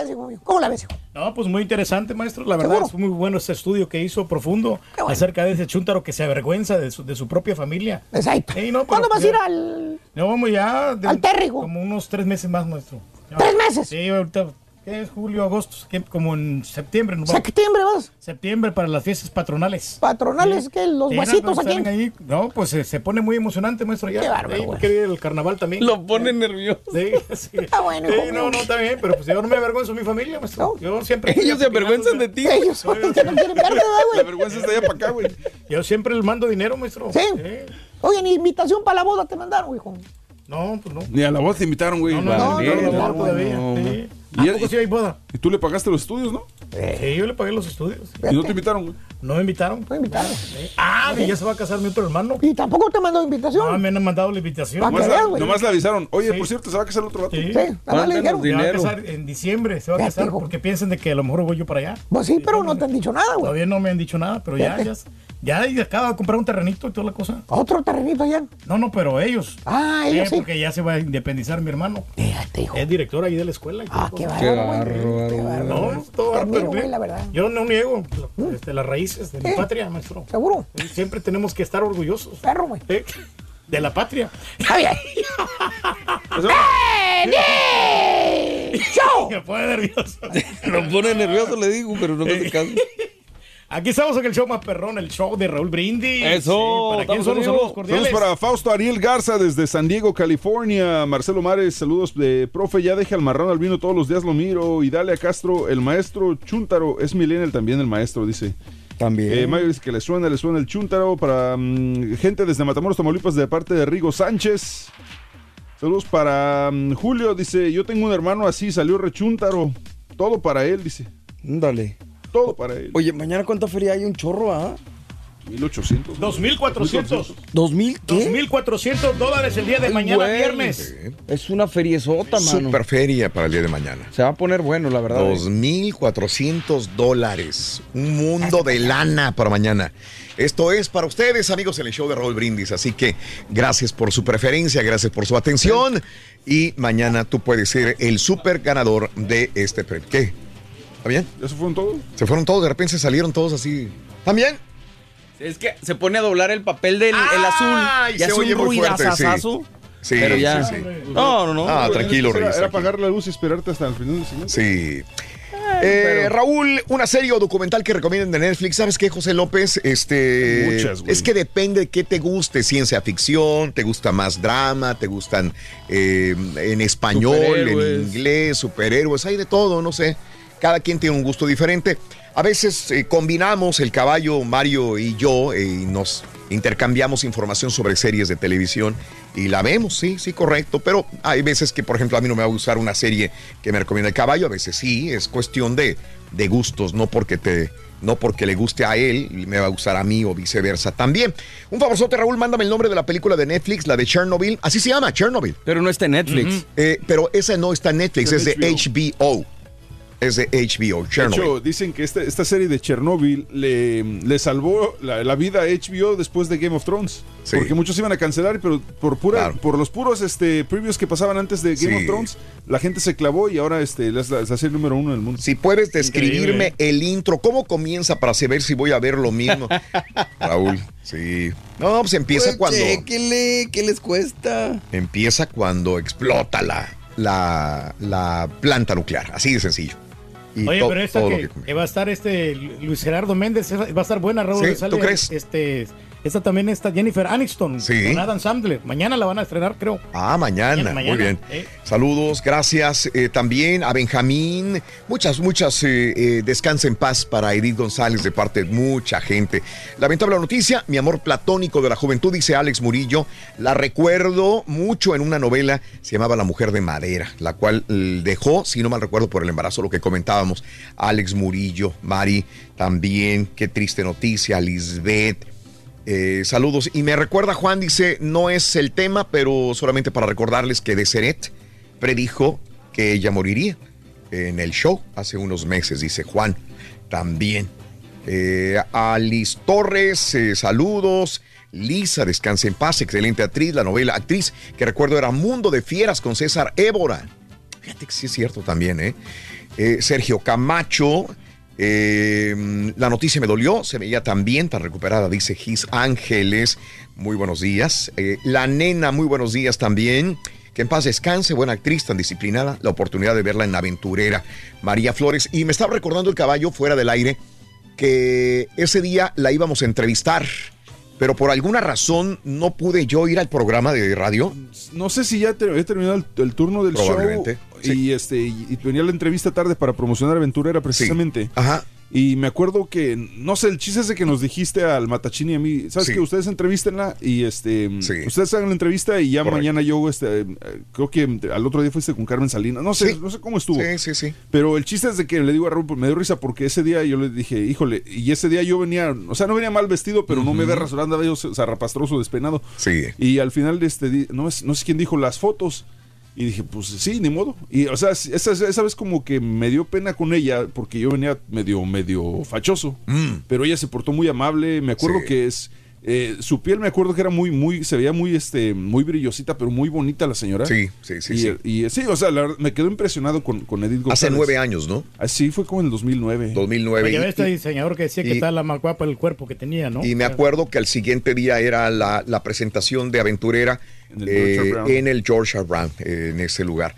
¿Cómo la ves, hijo? No, pues muy interesante, maestro. La verdad ¿Seguro? es muy bueno este estudio que hizo profundo Qué bueno. acerca de ese chúntaro que se avergüenza de su, de su propia familia. Exacto. No, ¿Cuándo vas a ir al...? No, vamos ya. de- Al térrigo. Como unos tres meses más, maestro. ¿Tres meses? Sí, ahorita. ¿Qué es julio, agosto? ¿Qué? Como en septiembre, ¿no? ¿Septiembre vas? Septiembre para las fiestas patronales. Patronales, Sí. que los no, aquí. ahí. No, pues se, se pone muy emocionante, maestro. Ya. Qué bárbaro, Sí, güey. quiere ir al carnaval también. Lo pone nervioso. Sí, sí. Está bueno, Sí, hijo no, no, está bien, pero pues yo no me avergüenzo de mi familia, maestro. No. Yo siempre. Ellos se avergüenzan de ti. Ellos son los que no quieren verte, ¿verdad, la vergüenza está allá para acá, güey. Yo siempre le mando dinero, maestro. Sí. Oye, ni invitación para la boda te mandaron, hijo. No, pues no. Ni a la voz te invitaron, güey. No, no, no, ¿A poco sí hay boda? Y tú le pagaste los estudios, ¿no? Sí, yo le pagué los estudios. Y no te invitaron, güey. ¿No me invitaron? No invitaron. Sí. Ah, que ya se va a casar mi otro hermano. Y tampoco te mandó Ah, invitación. me han mandado la invitación. Nomás, la- güey. nomás le avisaron. Oye, Sí. por cierto, se va a casar el otro vato. Sí. Sí, nada más le dijeron. Se va a dinero. casar en diciembre, se va a Ya, casar hijo. porque piensan de que a lo mejor voy yo para allá. Pues sí, pero no te han dicho nada, güey. Todavía no me han dicho nada, pero ya, Fíjate. ya, ya, ya acaba de comprar un terrenito y toda la cosa. Otro terrenito allá. No, no, pero ellos. Ah, ellos Eh, sí. Porque ya se va a independizar mi hermano. Fíjate, hijo. Es director ahí de la escuela. Ah, qué bárbaro, güey. bárbaro, Qué güey. bárbaro. No, es todo bárbaro, güey, la verdad. Yo no niego este, las raíces de mi patria, maestro. ¿Seguro? Y Siempre tenemos que estar orgullosos Perro, güey. eh, de la patria. Está bien. ¡Ven! ¡Show! Me pone nervioso. Lo pone nervioso, le digo, pero no me hace caso. Aquí estamos en el show más perrón, el show de Raúl Brindis. Eso, ¿Para quién estamos son saludos Saludos para Fausto Ariel Garza desde San Diego, California. Marcelo Mares, saludos de profe, ya deja al marrano al vino todos los días, lo miro. Y dale a Castro, el maestro Chuntaro, es millennial también el maestro, dice. También. Eh, Mario dice que le suena, le suena el Chuntaro. Para mm, gente desde Matamoros, Tamaulipas, de parte de Rigo Sánchez. Saludos para mm, Julio, dice, yo tengo un hermano así, salió rechúntaro. Todo para él, dice. Dale. Todo para él. Oye, mañana cuánta feria hay un chorro, ¿ah? 1800. 2400. ¿2000 qué? 2400 dólares el día de Ay, mañana güey. viernes. Es una feriezota, mano. Super feria para el día de mañana. Se va a poner bueno, la verdad. 2.400 dólares. Un mundo de lana para mañana. Esto es para ustedes, amigos, en el show de Raúl Brindis. Así que gracias por su preferencia, gracias por su atención. Y mañana tú puedes ser el super ganador de este premio. ¿Qué? ¿Está bien? ¿Ya se fueron todos? Se fueron todos, de repente se salieron todos así. ¿También? Es que se pone a doblar el papel del el azul y hace un ruidazazazo. Sí, Pero ya. sí, sí. No, no, no. Ah, tranquilo, Era, Reyes. era tranquilo. apagar la luz y esperarte hasta el final del siguiente. Sí. Eh, Raúl, una serie o documental que recomienden de Netflix. ¿Sabes qué, José López? Este, Muchas, güey. es que depende de qué te guste. Ciencia ficción, te gusta más drama, te gustan eh, en español, en inglés, superhéroes, hay de todo, no sé. Cada quien tiene un gusto diferente. A veces eh, combinamos el caballo, Mario y yo, eh, y nos intercambiamos información sobre series de televisión y la vemos, sí, sí, correcto. Pero hay veces que, por ejemplo, a mí no me va a gustar una serie que me recomienda el caballo, a veces sí, es cuestión de, de gustos, no porque te. No porque le guste a él, me va a gustar a mí o viceversa también. Un favorzote, Raúl, mándame el nombre de la película de Netflix, la de Chernobyl. Así se llama, Chernobyl. Pero no está en Netflix. Eh, pero esa no está en Netflix, es de HBO. Es de HBO, De Chernobyl. hecho, dicen que esta, esta serie de Chernobyl le, le salvó la, la vida a HBO después de Game of Thrones. Sí. Porque muchos iban a cancelar, pero por pura, Claro. por los puros este, previews que pasaban antes de Game Sí. of Thrones, la gente se clavó y ahora este, es la, es la serie número uno del mundo. Si puedes describirme Increíble. el intro, ¿cómo comienza para saber si voy a ver lo mismo? Raúl, sí. No, pues empieza Pues, cuando ¿qué les cuesta? empieza cuando explota la, la, la planta nuclear, así de sencillo. Y Oye, pero esta que, va a estar este Luis Gerardo Méndez, va a estar buena, Raúl. Sí, ¿tú crees? Este, esta también está Jennifer Aniston Sí. con Adam Sandler. Mañana la van a estrenar, creo. Ah, mañana, Mañana, muy bien. eh. Saludos, gracias eh, también a Benjamín. Muchas, muchas eh, eh, descansa en paz para Edith González de parte de mucha gente. Lamentable noticia, mi amor platónico de la juventud, dice Alex Murillo. La recuerdo mucho en una novela, se llamaba La Mujer de Madera, la cual dejó, si no mal recuerdo, por el embarazo, lo que comentábamos. Alex Murillo, Mari, también, qué triste noticia, Lisbeth. Eh, saludos. Y me recuerda, Juan, dice, no es el tema, pero solamente para recordarles que Deseret predijo que ella moriría en el show hace unos meses, dice Juan. También. Eh, a Liz Torres, eh, saludos. Lisa, descanse en paz, excelente actriz, la novela actriz que recuerdo era Mundo de Fieras con César Évora. Fíjate que sí es cierto también. Eh, Sergio Camacho, eh, la noticia me dolió, se veía tan bien, tan recuperada, dice Gis Ángeles. Muy buenos días. Eh, la nena, muy buenos días también. Que en paz descanse, buena actriz, tan disciplinada. La oportunidad de verla en Aventurera. María Flores. Y me estaba recordando el caballo fuera del aire que ese día la íbamos a entrevistar. Pero por alguna razón no pude yo ir al programa de radio. No sé si ya te- he terminado el, el turno del show Probablemente, y este y, y venía la entrevista tarde para promocionar Aventurera precisamente. Ajá. Y me acuerdo que, no sé, el chiste ese que nos dijiste al Matachini y a mí, ¿sabes Sí. que Ustedes entrevístenla y este, Sí. ustedes hagan la entrevista y ya Correcto. mañana yo, este, eh, creo que al otro día fuiste con Carmen Salinas, no sé, Sí. no sé cómo estuvo. Sí, sí, sí. Pero el chiste es de que le digo a Raúl, pues, me dio risa porque ese día yo le dije, híjole, y ese día yo venía, o sea, no venía mal vestido, pero no me ve rasurando, andaba yo zarrapastroso, despeinado. Sí. Y al final, este, di- no, es- no sé quién dijo las fotos. Y dije, pues sí, ni modo. Y, o sea, esa, esa vez como que me dio pena con ella porque yo venía medio, medio fachoso. Pero ella se portó muy amable. Me acuerdo Mm. Sí. que es. Eh, su piel me acuerdo que era muy, muy, se veía muy, este, muy brillosita, pero muy bonita la señora. Sí, sí, sí, Y, sí. y, sí, o sea, la me quedó impresionado con, con Edith González. Hace nueve años, ¿no? Así fue como en el 2009. 2009. Oye, y- este diseñador que decía que está la más guapa el cuerpo que tenía, ¿no? Y me acuerdo que al siguiente día era la, la presentación de Aventurera En el eh, Georgia Brown. en el Georgia Brown, eh, en ese lugar.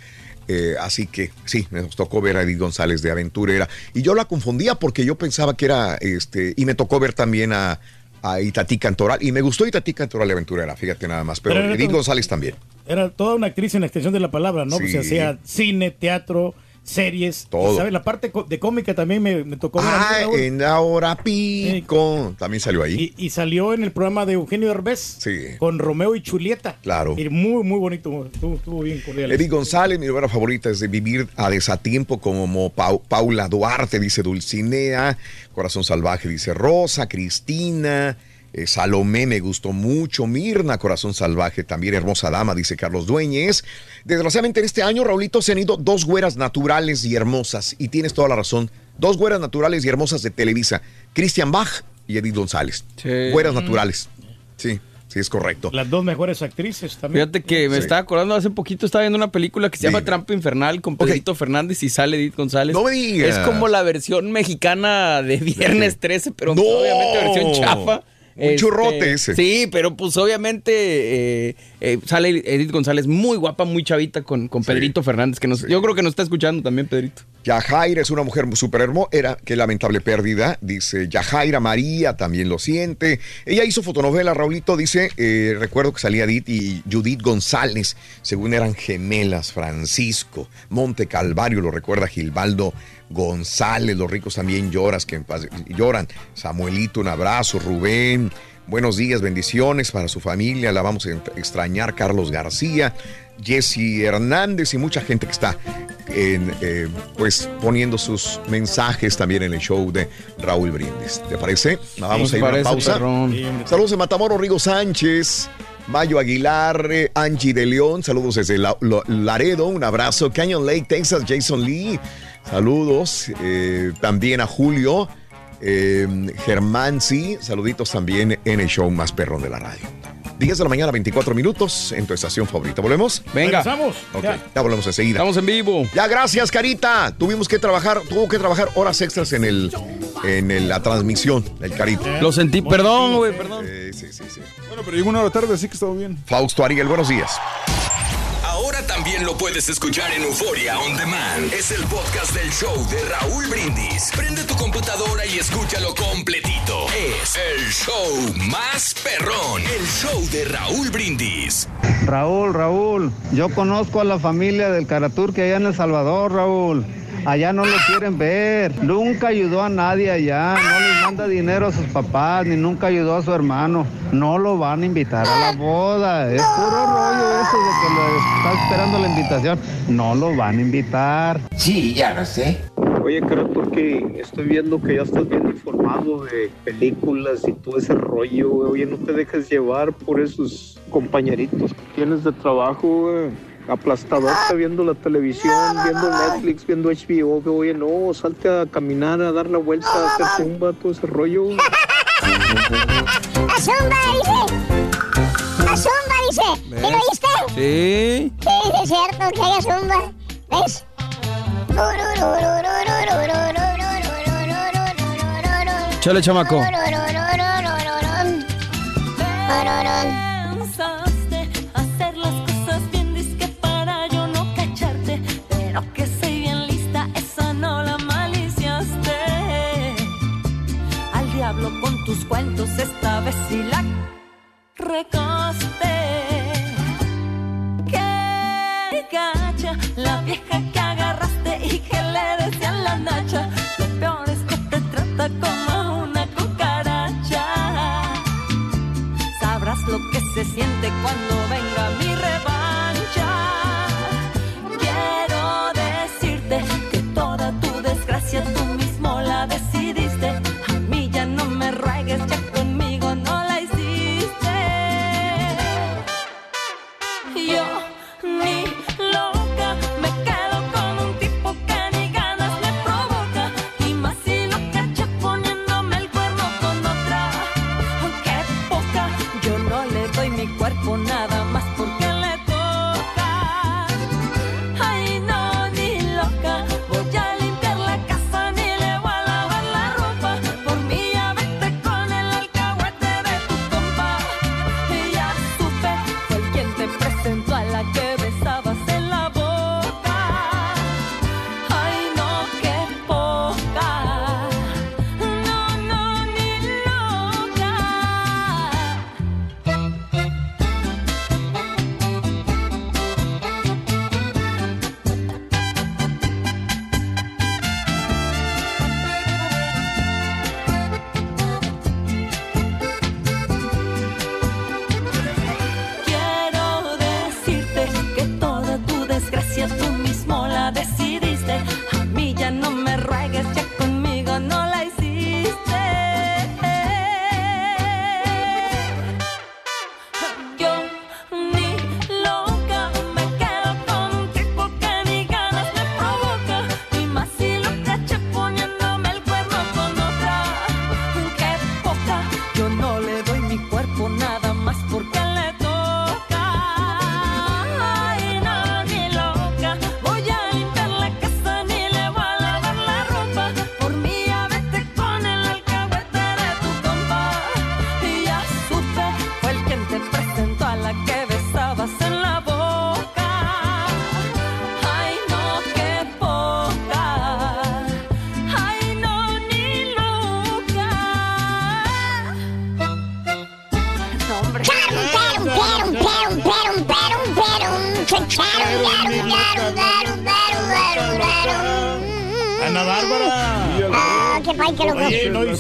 Eh, así que sí, nos tocó ver a Edith González de Aventurera. Y yo la confundía porque yo pensaba que era, este, y me tocó ver también a, a Itatí Cantoral. Y me gustó Itatí Cantoral de Aventurera, fíjate nada más. Pero, Edith González también. Era toda una actriz en la extensión de la palabra, ¿no? Pues Sí. hacía cine, teatro, series. Todo. ¿sabes? La parte de cómica también me, me tocó Ah, en la hora pico. También salió ahí. Y, y salió en el programa de Eugenio Derbez Sí. con Romeo y Julieta. Claro. Y muy, muy bonito. Estuvo, estuvo bien cordial. Edith González, mi novela favorita es de Vivir a Desatiempo, como Pau- Paula Duarte, dice Dulcinea, Corazón Salvaje, dice Rosa, Cristina, eh, Salomé me gustó mucho, Mirna, Corazón Salvaje, también Hermosa Dama, dice Carlos Dueñez. Desgraciadamente en este año, Raulito, se han ido dos güeras naturales y hermosas, y tienes toda la razón, dos güeras naturales y hermosas de Televisa, Christian Bach y Edith González. Güeras naturales. Sí, sí, es correcto. Las dos mejores actrices también. Fíjate que me Sí. estaba acordando hace poquito, estaba viendo una película que se llama Dime. Trampa Infernal con Pedrito Fernández y sale Edith González. No me digas. Es como la versión mexicana de Viernes 13, pero No. obviamente versión chafa. Este, Un churrote ese. Sí, pero pues obviamente eh, eh, sale Edith González muy guapa, muy chavita con, con Pedrito Fernández, que nos, yo creo que nos está escuchando también, Pedrito. Yajaira es una mujer súper hermosa. Era qué lamentable pérdida. Dice Yajaira María también lo siente. Ella hizo fotonovela, Raulito. Dice, eh, recuerdo que salía Edith y Judith González. Según eran gemelas, Francisco, Monte Calvario, lo recuerda Gilbaldo González. Los ricos también lloras, que en paz- lloran. Samuelito, un abrazo. Rubén. Buenos días, bendiciones para su familia. La vamos a extrañar. Carlos García, Jesse Hernández y mucha gente que está en, eh, pues poniendo sus mensajes también en el show de Raúl Brindis. ¿Te parece? Vamos Sí, a ir a una pausa. perrón. Saludos de Matamoros, Rigo Sánchez. Mayo Aguilar, eh, Angie de León, saludos desde Laredo, un abrazo. Canyon Lake, Texas, Jason Lee. Saludos. eh, también a Julio. Eh, Germán, sí. Saluditos también en el show más perrón de la radio. 10 de la mañana, 24 minutos en tu estación favorita. ¿Volvemos? Venga. Regresamos. Ok, Ya. ya volvemos enseguida. Estamos en vivo. Ya, gracias, Carita. Tuvimos que trabajar, tuvo que trabajar horas extras en el en el- la transmisión del Carita. Lo sentí, perdón, güey, perdón. Sí, sí, sí, sí. Bueno, pero llegó una hora tarde, así que estaba bien. Fausto Ariel, buenos días. Ahora también lo puedes escuchar en Euforia On Demand. Es el podcast del show de Raúl Brindis. Prende tu computadora y escúchalo completito. Es el show más perrón. El show de Raúl Brindis. Raúl, Raúl, yo conozco a la familia del Caraturque allá en El Salvador, Raúl. Allá no lo quieren ver. Nunca ayudó a nadie allá. No les manda dinero a sus papás, ni nunca ayudó a su hermano. No lo van a invitar a la boda. Es puro rollo eso de que lo está esperando la invitación. No lo van a invitar. Sí, ya lo sé. Oye, Caraturque, estoy viendo que ya estás bien informado de películas y todo ese rollo, güey. Oye, no te dejes llevar por esos compañeritos que tienes de trabajo, güey. Aplastadota viendo la televisión, viendo Netflix, viendo HBO. güey. Oye, no, salte a caminar, a dar la vuelta, a hacer zumba, todo ese rollo. güey. ¡A Zumba, dice! ¡A Zumba, dice! ¿Sí lo oíste? Sí. Sí, sí, es cierto que haya Zumba. ¿Ves? Chale, chamaco. Que cuentos, esta vez la recaste. Qué gacha, la vieja trata como una cucaracha. Sabrás lo que se siente cuando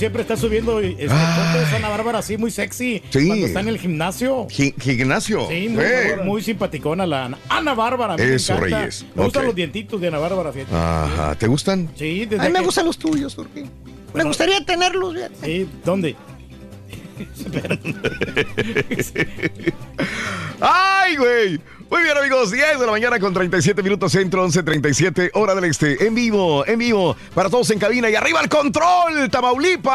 siempre está subiendo este, fotos Ana Bárbara así muy sexy Sí. cuando está en el gimnasio. Gi- Gimnasio. Sí, muy, muy simpaticona la Ana, Ana Bárbara. me Eso, encanta. Reyes. Me gustan los dientitos de Ana Bárbara, fíjate. Ajá, ¿te gustan? Sí, desde A mí me que- gustan los tuyos, Turquín. Me gustaría tenerlos. Sí, ¿dónde? ¡Ay! ¡Ay, güey! Muy bien, amigos, 10 de la mañana con 37 minutos centro, 11.37, hora del este. En vivo, en vivo, para todos en cabina y arriba el control, Tamaulipas.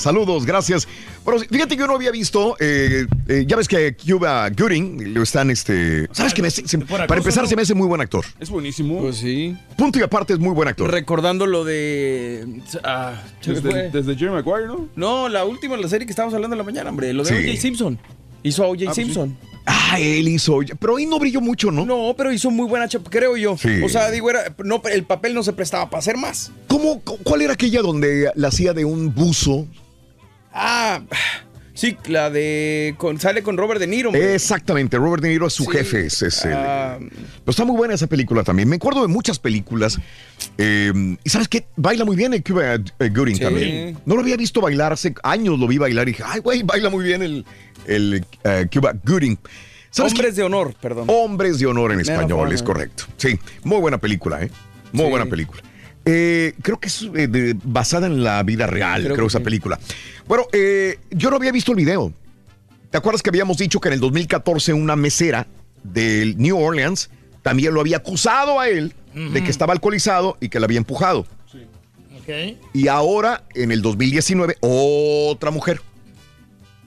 Saludos, gracias. Bueno, fíjate que yo no había visto, eh, eh, ya ves que Cuba Gooding lo están, este... ¿Sabes qué? Para empezar, se me hace muy buen actor. Es buenísimo. Pues sí. Punto y aparte es muy buen actor. Recordando lo de. ah, Desde, desde Jerry Maguire, ¿no? No, la última, la serie que estábamos hablando en la mañana, hombre. Lo de Sí. O.J. Simpson. Hizo a O.J. Ah, pues Simpson. Ah, él hizo, pero ahí no brilló mucho, ¿no? No, pero hizo muy buena chapa, creo yo. Sí. O sea, digo, era, no, el papel no se prestaba para hacer más. ¿Cómo, cu- ¿Cuál era aquella donde la hacía de un buzo? Ah, sí, la de. con- sale con Robert De Niro. Exactamente, Robert De Niro es su Sí. jefe. Es, es el- Ah. Pero está muy buena esa película también. Me acuerdo de muchas películas. eh, y sabes qué? Baila muy bien el Cuba eh, Gooding Sí. también. No lo había visto bailar hace años, lo vi bailar y dije, ay, güey, baila muy bien el, el eh, Cuba Gooding. ¿Sabes Hombres de honor, perdón. Hombres de honor en español, es correcto. Sí, muy buena película, ¿eh? Muy Sí. buena película. Eh, creo que es eh, de- basada en la vida real, creo, Creo que esa sí. película. Bueno, eh, yo no había visto el video. ¿Te acuerdas que habíamos dicho que en el 2014 una mesera del New Orleans también lo había acusado a él de que estaba alcoholizado y que la había empujado? Ok. Y ahora, en el 2019, otra mujer.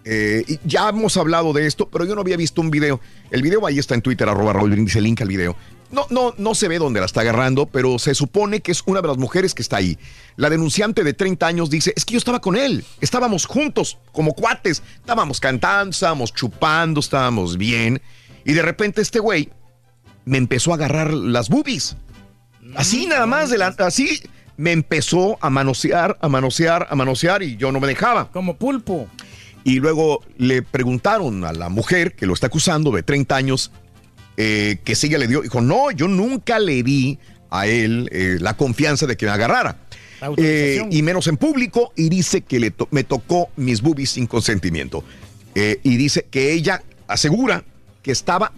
Eh, y ya hemos hablado de esto, pero yo no había visto un video. El video ahí está en Twitter, arroba Raúl Brindis, el link al video. No, no, no se ve dónde la está agarrando, pero se supone que es una de las mujeres que está ahí. La denunciante de 30 años dice, es que yo estaba con él, estábamos juntos, como cuates, estábamos cantando, estábamos chupando, estábamos bien. Y de repente este güey me empezó a agarrar las boobies. Así nada más, de la- así me empezó a manosear, a manosear, a manosear y yo no me dejaba. Como pulpo. Y luego le preguntaron a la mujer que lo está acusando de 30 años eh, que sí le dio. Dijo, no, yo nunca le di a él eh, la confianza de que me agarrara. Eh, y menos en público. Y dice que le to- me tocó mis boobies sin consentimiento. Y dice que ella asegura que estaba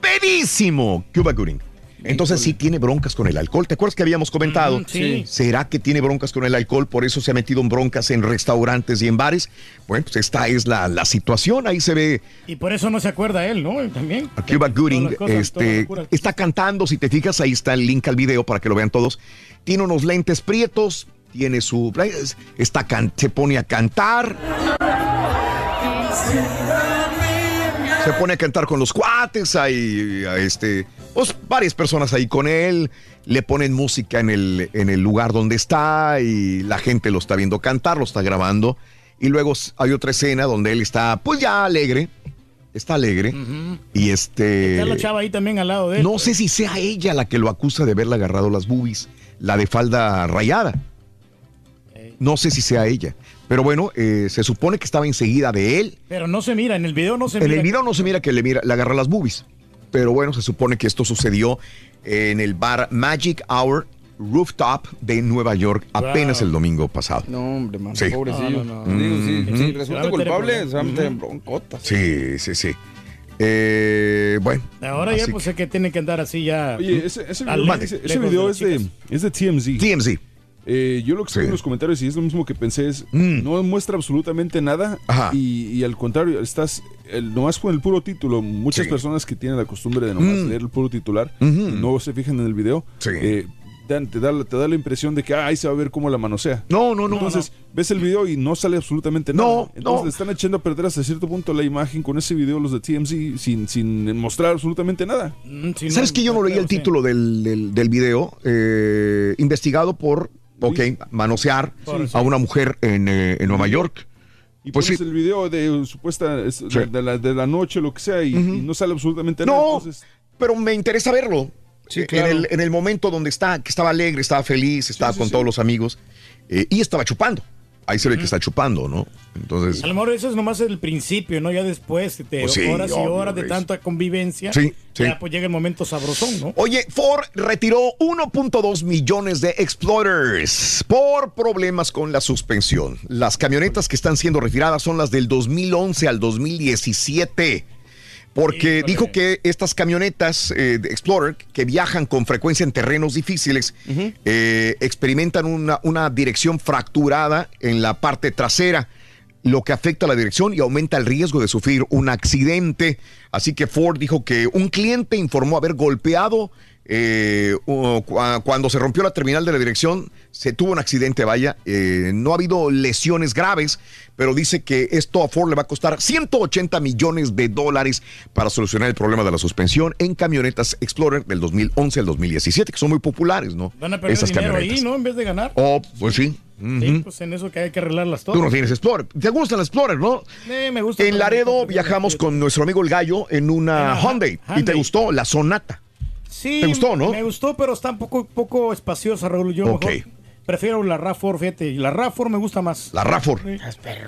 pedísimo Cuba Gooding. Entonces sí tiene broncas con el alcohol. ¿Te acuerdas que habíamos comentado? Sí. ¿Será que tiene broncas con el alcohol? Por eso se ha metido en broncas en restaurantes y en bares. Bueno, pues esta es la, la situación. Ahí se ve Y por eso no se acuerda él, ¿no? Él también. a Cuba Gooding. Cosas, este, está cantando. Si te fijas, ahí está el link al video para que lo vean todos. Tiene unos lentes prietos. Tiene su. Está can- se pone a cantar. Se pone a cantar con los cuates, hay este, pues varias personas ahí con él, le ponen música en el, en el lugar donde está y la gente lo está viendo cantar, lo está grabando. Y luego hay otra escena donde él está, pues ya alegre, está alegre. Y este... Está la chava ahí también al lado de él. No sé si sea ella la que lo acusa de haberle agarrado las boobies, la de falda rayada. No sé si sea ella. Pero bueno, eh, se supone que estaba enseguida de él. Pero no se mira, en el video no se En mira. el video no se mira que le, mira, le agarra las boobies. Pero bueno, se supone que esto sucedió en el bar Magic Hour Rooftop de Nueva York apenas Wow. el domingo pasado. No, hombre, man, Sí. pobrecillo. No, no, no. Digo, sí, si resulta culpable, se va a meter en broncotas. Sí, sí, sí. Eh, bueno. Ahora ya pues es que tiene que andar así ya. Oye, ese, ese al video, ese- video de es, de, es de TMZ. TMZ. Eh, yo lo que escribí en los comentarios y es lo mismo que pensé es, no muestra absolutamente nada y, y al contrario, estás el, nomás con el puro título. Muchas Sí. personas que tienen la costumbre de nomás Mm. leer el puro titular no se fijan en el video, eh, dan- te, da, te da la impresión de que ah, ahí se va a ver cómo la manosea. No, no, no. Entonces ves el video y no sale absolutamente nada. No, Entonces no. le están echando a perder hasta cierto punto la imagen con ese video los de TMZ sin, sin mostrar absolutamente nada. ¿Sabes que yo no leí el título del, del, del video? Eh, investigado por, ok, manosear a una mujer en, eh, en Nueva York. Y Pues pones sí. el video de supuesta es- Sí. de, la, de la noche, lo que sea, y, y no sale absolutamente nada. No, Entonces, pero me interesa verlo. Sí, Eh, claro. en, el, en el momento donde está, que estaba alegre, estaba feliz, estaba con todos los amigos eh, y estaba chupando. Ahí se ve que está chupando, ¿no? Entonces, A lo mejor eso es nomás el principio, ¿no? Ya después de Pues sí, horas y horas de tanta convivencia. Sí, sí. Ya pues llega el momento sabrosón, ¿no? Oye, Ford retiró 1.2 millones de Explorers por problemas con la suspensión. Las camionetas que están siendo retiradas son las del 2011 al 2017. Porque dijo que estas camionetas eh, de Explorer que viajan con frecuencia en terrenos difíciles eh, experimentan una, una dirección fracturada en la parte trasera. lo que afecta a la dirección y aumenta el riesgo de sufrir un accidente. Así que Ford dijo que un cliente informó haber golpeado eh, cua- cuando se rompió la terminal de la dirección, se tuvo un accidente, vaya. Eh, no ha habido lesiones graves, pero dice que esto a Ford le va a costar 180 millones de dólares para solucionar el problema de la suspensión en camionetas Explorer del 2011 al 2017, que son muy populares, ¿no? Van a perder Esas dinero camionetas. ahí, ¿no? En vez de ganar. Oh, pues sí. Sí, pues en eso que hay que arreglarlas todas. Tú no tienes Explorer. ¿Te gusta el Explorer, no? Eh, me gusta. En Laredo viajamos con nuestro amigo el Gallo en una Hyundai. ¿Y te gustó? La Sonata. Sí, ¿Te gustó, no? Me gustó, pero está un poco, poco espaciosa, Raúl. Yo mejor prefiero la RAV4, fíjate. La RAV4 me gusta más. La RAV4.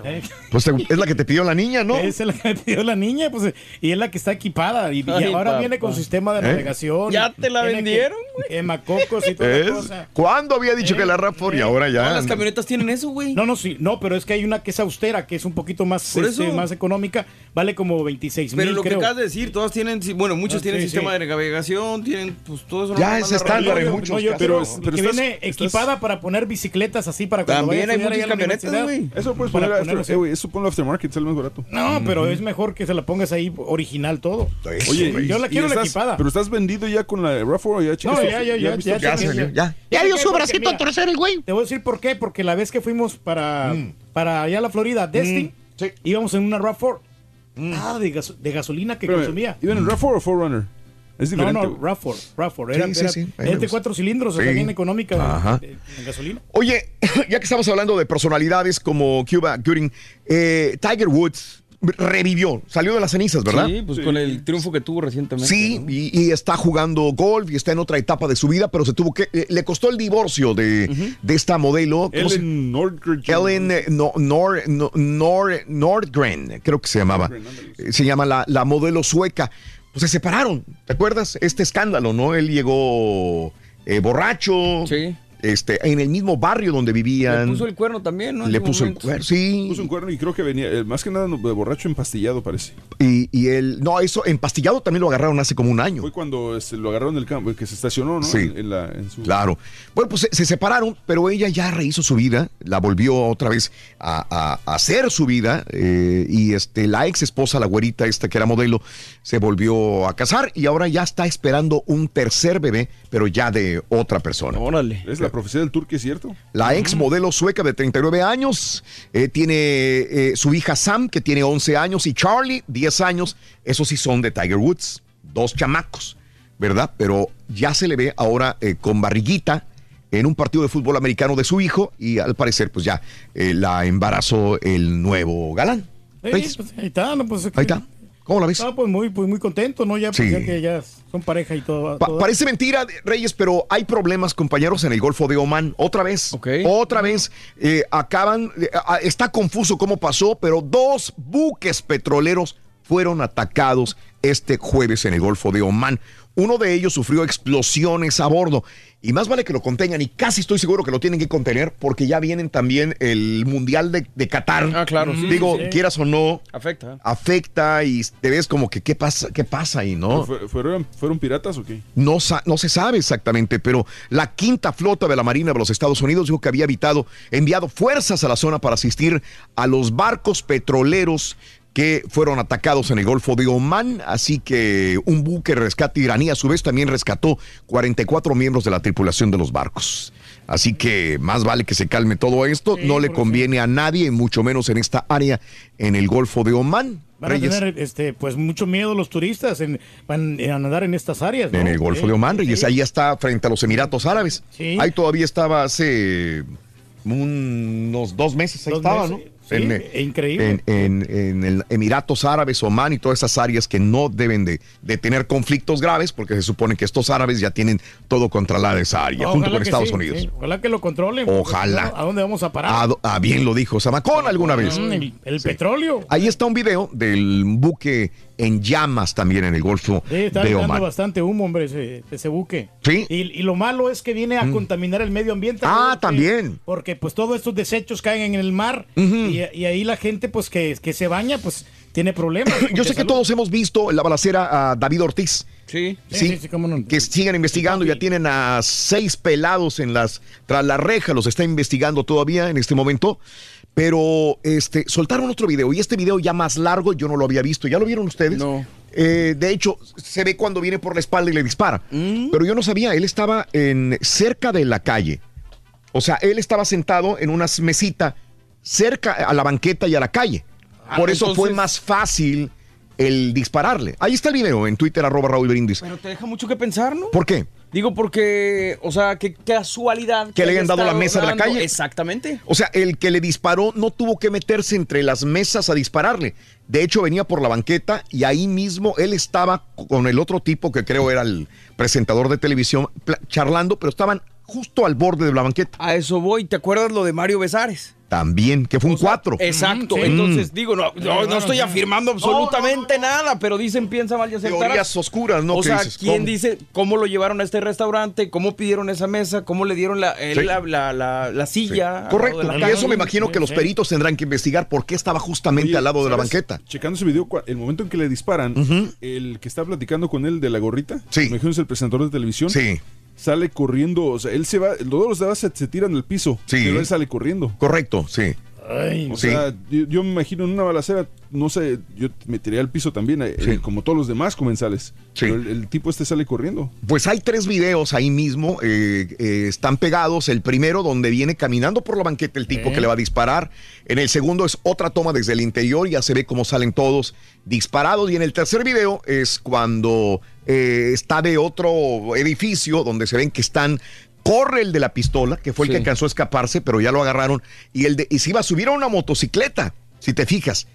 Eh, Pues es la que te pidió la niña, ¿no? Es la que me pidió la niña, pues, y es la que está equipada. Y, y ahora papá. viene con sistema de ¿Eh? navegación. Ya te la vendieron, que- Quemacocos y toda la cosa. ¿Cuándo había dicho que la RAV4 y ahora ya? Todas las camionetas tienen eso, güey. No, no, sí, no, pero es que hay una que es austera, que es un poquito más, este, más económica, vale como 26 Pero mil, lo que acabas de decir, todas tienen, sí, bueno, muchos Ah, tienen sí, sistema sí. de navegación, tienen, pues todo eso. Ya no es estándar en muchos No, yo casos. quiero Pero- pero que estás- viene estás- equipada para poner bicicletas así para cuando También vaya a hay muchas camionetas, güey. Eso puedes Para poner, after, eh, güey, eso ponlo aftermarket, sale más barato. No, pero es mejor que se la pongas ahí original todo. Oye, yo la quiero la estás- equipada. Pero estás vendido ya con la RAV4 o ya No, checaste? ya, ya, ya, viste ya, el ya, precio? ya, ya. Ya dio su bracito a torcer el güey. Te voy a decir por qué, porque la vez que fuimos para, para allá a la Florida, Destin, íbamos en una RAV4. Ah, de, gaso- de gasolina que consumía. ¿Iban en RAV4 o 4Runner? Es No, diferente. no. RAV4, RAV4. Sí, Era, sí, de cuatro cilindros, bien económica en gasolina. Oye, ya que estamos hablando de personalidades como Cuba Gooding, eh, Tiger Woods revivió, salió de las cenizas, ¿verdad? Sí, pues con el triunfo que tuvo recientemente. Sí, ¿no? y, y está jugando golf y está en otra etapa de su vida, pero se tuvo que. eh, le costó el divorcio de, de esta modelo. ¿cómo se- Ellen Nordgren. Ellen eh, no, Nor, no- Nor- Nordgren, creo que se llamaba. Eh, Se llama la, la modelo sueca. Pues se separaron, ¿te acuerdas? Este escándalo, ¿no? Él llegó eh, borracho. Sí. Este, en el mismo barrio donde Le vivían. puso el cuerno también, ¿no? Le puso el momento. cuerno, sí. Puso un cuerno y creo que venía, eh, más que nada, borracho empastillado parece. Y, y él, no, eso empastillado también lo agarraron hace como un año. Fue cuando este, lo agarraron del campo, que se estacionó, ¿no? Sí. En, en la, en su... Claro. Bueno, pues se, se separaron, pero ella ya rehizo su vida, la volvió otra vez a, a- a hacer su vida eh, y este, la ex esposa, la güerita esta que era modelo, se volvió a casar y ahora ya está esperando un tercer bebé, pero ya de otra persona. Órale. Es la profecía del turque, ¿es cierto? La ex modelo sueca de 39 años eh, tiene eh, su hija Sam, que tiene 11 años, y Charlie, 10 años. Esos sí son de Tiger Woods, dos chamacos, ¿verdad? Pero ya se le ve ahora eh, con barriguita en un partido de fútbol americano de su hijo y al parecer pues ya eh, la embarazó el nuevo galán. Pues, ahí está, no, pues, Ahí está. ¿Cómo la ves? Ah, pues muy, pues muy contento, ¿no? Ya, pues, Sí. ya que ya son pareja y todo. Pa- todo. parece mentira, Reyes, pero hay problemas, compañeros, en el Golfo de Omán. Otra vez. Otra vez. eh, acaban. eh, está confuso cómo pasó, pero dos buques petroleros fueron atacados este jueves en el Golfo de Omán. Uno de ellos sufrió explosiones a bordo. Y más vale que lo contengan, y casi estoy seguro que lo tienen que contener, porque ya vienen también el Mundial de, de Qatar. Ah, claro, sí, Digo, sí, sí. quieras o no, Afecta. afecta y te ves como que qué pasa, qué pasa ahí, ¿no? ¿Fue- ¿Fueron, ¿Fueron piratas o qué? No, no se sabe exactamente, pero la quinta flota de la Marina de los Estados Unidos dijo que había evitado, enviado fuerzas a la zona para asistir a los barcos petroleros que fueron atacados en el Golfo de Omán. Así que un buque rescate iraní a su vez también rescató 44 miembros de la tripulación de los barcos. Así que más vale que se calme todo esto. no le conviene a nadie, mucho menos en esta área en el Golfo de Omán. Van a Reyes. tener este, pues mucho miedo los turistas en, van a nadar en estas áreas. ¿no? En el Golfo de Omán, Reyes, ahí está frente a los Emiratos Árabes. Ahí todavía estaba hace unos dos meses, ahí Dos estaba, meses, ¿no? En, increíble. En, en- en el Emiratos Árabes, Omán y todas esas áreas que no deben de, de tener conflictos graves porque se supone que estos árabes ya tienen todo controlada esa área, junto con Estados sí, Unidos. sí. Ojalá que lo controlen. Ojalá. ¿A dónde vamos a parar? Ah, do- ah, bien lo dijo Samacón alguna vez. Mm, el el petróleo. Ahí está un video del buque en llamas también en el Golfo Sí, está de dando Omán. bastante humo, hombre, ese, ese buque. Sí. Y, y lo malo es que viene a Mm. contaminar el medio ambiente. Ah, porque- también. Porque pues todos estos desechos caen en el mar y, y ahí la gente pues que, que se baña pues tiene problemas. Yo sé que todos hemos visto en la balacera a David Ortiz. Sí. Sí, sí, sí, cómo no. Que siguen investigando, ya tienen a seis pelados en las tras la reja, los está investigando todavía en este momento. Pero este, soltaron otro video y este video ya más largo yo no lo había visto. ¿Ya lo vieron ustedes? No. Eh, de hecho, se ve cuando viene por la espalda y le dispara. Mm. Pero yo no sabía, él estaba en, cerca de la calle. O sea, él estaba sentado en una mesita cerca a la banqueta y a la calle. Ah, Por eso fue más fácil el dispararle. Ahí está el video en Twitter, arroba Raúl Brindis. Pero te deja mucho que pensar, ¿no? ¿Por qué? Digo porque, o sea, qué casualidad. Que le haya hayan dado la mesa de la calle. Exactamente. O sea, el que le disparó no tuvo que meterse entre las mesas a dispararle. De hecho, venía por la banqueta y ahí mismo él estaba con el otro tipo que creo era el presentador de televisión charlando, pero estaban justo al borde de la banqueta. A eso voy. ¿Te acuerdas lo de Mario Besares? También, que fue un cuatro. Exacto. Sí. Entonces, digo, no, no, no estoy afirmando absolutamente nada, pero dicen piensa mal y acertará. Teorías oscuras, ¿no? O ¿Qué sea, dices? ¿quién ¿Cómo? dice cómo lo llevaron a este restaurante? ¿Cómo pidieron esa mesa? ¿Cómo le dieron la, el- Sí. la, la- la- la silla? lado Correcto. Y eso me imagino que los peritos tendrán que investigar por qué estaba justamente Oye, al lado de la banqueta. Checando ese video, el momento en que le disparan, el que está platicando con él de la gorrita, Sí. me imagino es el presentador de televisión, Sí. Sale corriendo, o sea, él se va, todos los demás se, se tiran al piso, Sí. pero él sale corriendo. Correcto, sí. O Sí. sea, yo, yo me imagino en una balacera, no sé, yo me tiré al piso también, eh, Sí. como todos los demás comensales. Sí. Pero el, el tipo este sale corriendo. Pues hay tres videos ahí mismo, eh, eh, están pegados. El primero donde viene caminando por la banqueta el tipo Eh. que le va a disparar. En el segundo es otra toma desde el interior, ya se ve cómo salen todos disparados. Y en el tercer video es cuando eh, está de otro edificio donde se ven que están... Corre el de la pistola, que fue el Sí. que alcanzó a escaparse, pero ya lo agarraron. Y el de, y se iba a subir a una motocicleta, si te fijas.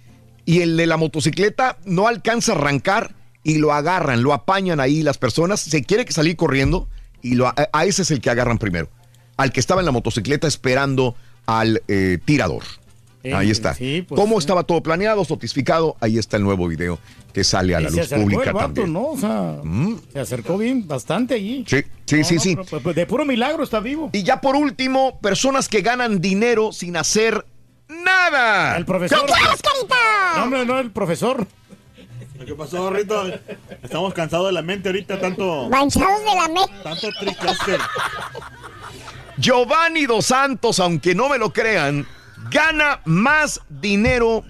Y el de la motocicleta no alcanza a arrancar y lo agarran, lo apañan ahí las personas, se quiere que salir corriendo y lo, a, a ese es el que agarran primero, al que estaba en la motocicleta esperando al eh, tirador. Eh, ahí está. sí, pues, ¿Cómo sí. estaba todo planeado, notificado? Ahí está el nuevo video que sale a Y la luz pública el vato, también. ¿no? O sea, Mm. se acercó bien, bastante allí. Sí, sí, No, sí, no, sí. pero, pues, pues, de puro milagro está vivo. Y ya por último, personas que ganan dinero sin hacer nada. El profesor. ¿Qué No, hombre, no, el profesor. ¿Qué pasó, Rito? Estamos cansados de la mente ahorita, tanto. Manchados de la mente. Tanto TrickCaster. Giovanni Dos Santos, aunque no me lo crean, gana más dinero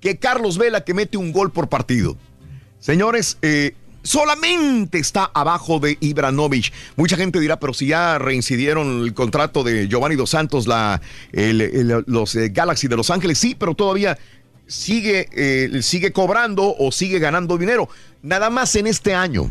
que Carlos Vela, que mete un gol por partido. Señores, eh, solamente está abajo de Ibranovic. Mucha gente dirá, pero si ya reincidieron el contrato de Giovanni Dos Santos, la, los eh, Galaxy de Los Ángeles, sí, pero todavía sigue, eh, sigue cobrando o sigue ganando dinero. Nada más en este año.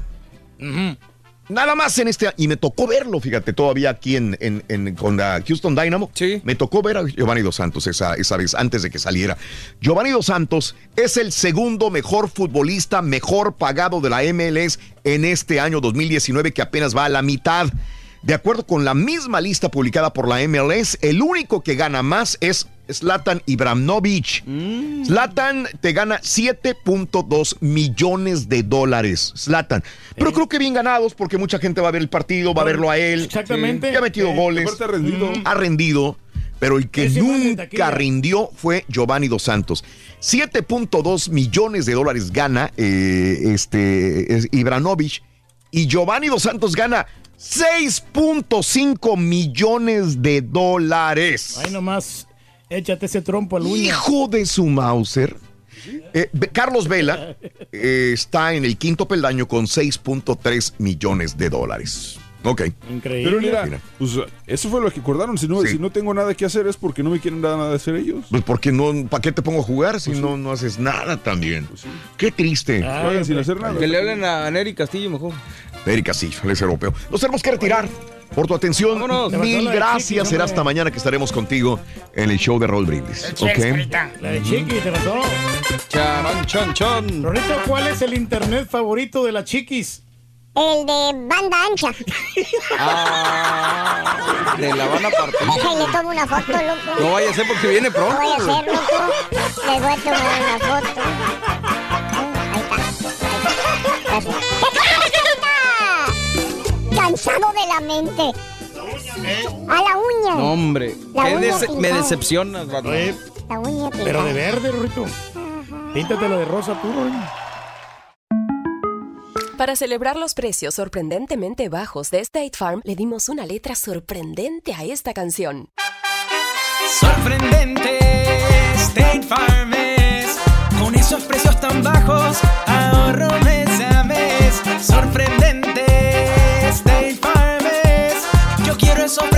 Nada más en este y me tocó verlo, fíjate, todavía aquí en, en- en- con la Houston Dynamo. Me tocó ver a Giovanni Dos Santos esa, esa vez, antes de que saliera. Giovanni Dos Santos es el segundo mejor futbolista, mejor pagado de la MLS en este año 2019, que apenas va a la mitad. De acuerdo con la misma lista publicada por la MLS, el único que gana más es Zlatan Ibrahimovic. Zlatan te gana 7.2 millones de dólares. Zlatan. Pero creo que bien ganados porque mucha gente va a ver el partido, va a verlo a él. Exactamente. Ya ha metido goles. Aparte ha rendido. Mm, Ha rendido. Pero el que Ese nunca rindió fue Giovanni Dos Santos. 7.2 millones de dólares gana eh, este es Ibrahimovic y Giovanni Dos Santos gana 6.5 millones de dólares. Ahí nomás, échate ese trompo al. Hijo de su Mauser. Eh, Carlos Vela eh, está en el quinto peldaño con 6.3 millones de dólares. Ok. Increíble. Pero mira, Mira. pues eso fue lo que acordaron. Si no, Sí. si no tengo nada que hacer es porque no me quieren dar nada de hacer ellos. Pues porque no, ¿para qué te pongo a jugar si no, no haces nada también? Qué triste. Ah, Juegan sin hacer nada. Que le hablen a Nery Castillo mejor. Erika sí, él es europeo. Nos tenemos que retirar. Por tu atención, Vámonos. mil gracias. Será hasta mañana que estaremos contigo en el show de Roll Brindis. ¿Ok? La de Chiqui, te pasó. Charán, chan, chan. Rorrito, ¿cuál es el internet favorito de la Chiquis? El de banda ancha. Ah, de La Habana parte. Déjale, tomo una foto, loco. No vaya a ser porque viene No pronto. voy a güey. hacer, loco. Les voy a tomar una foto. Ahí está. Ahí está. ¡Qué Cansado de la mente. A la uña. No, hombre. La uña dece- me decepcionas, vato. La uña Pero de verde, Rorrito. Píntatelo de rosa tú. Para celebrar los precios sorprendentemente bajos de State Farm, le dimos una letra sorprendente a esta canción. Sorprendente, State Farm es. Con esos precios tan bajos, ahorro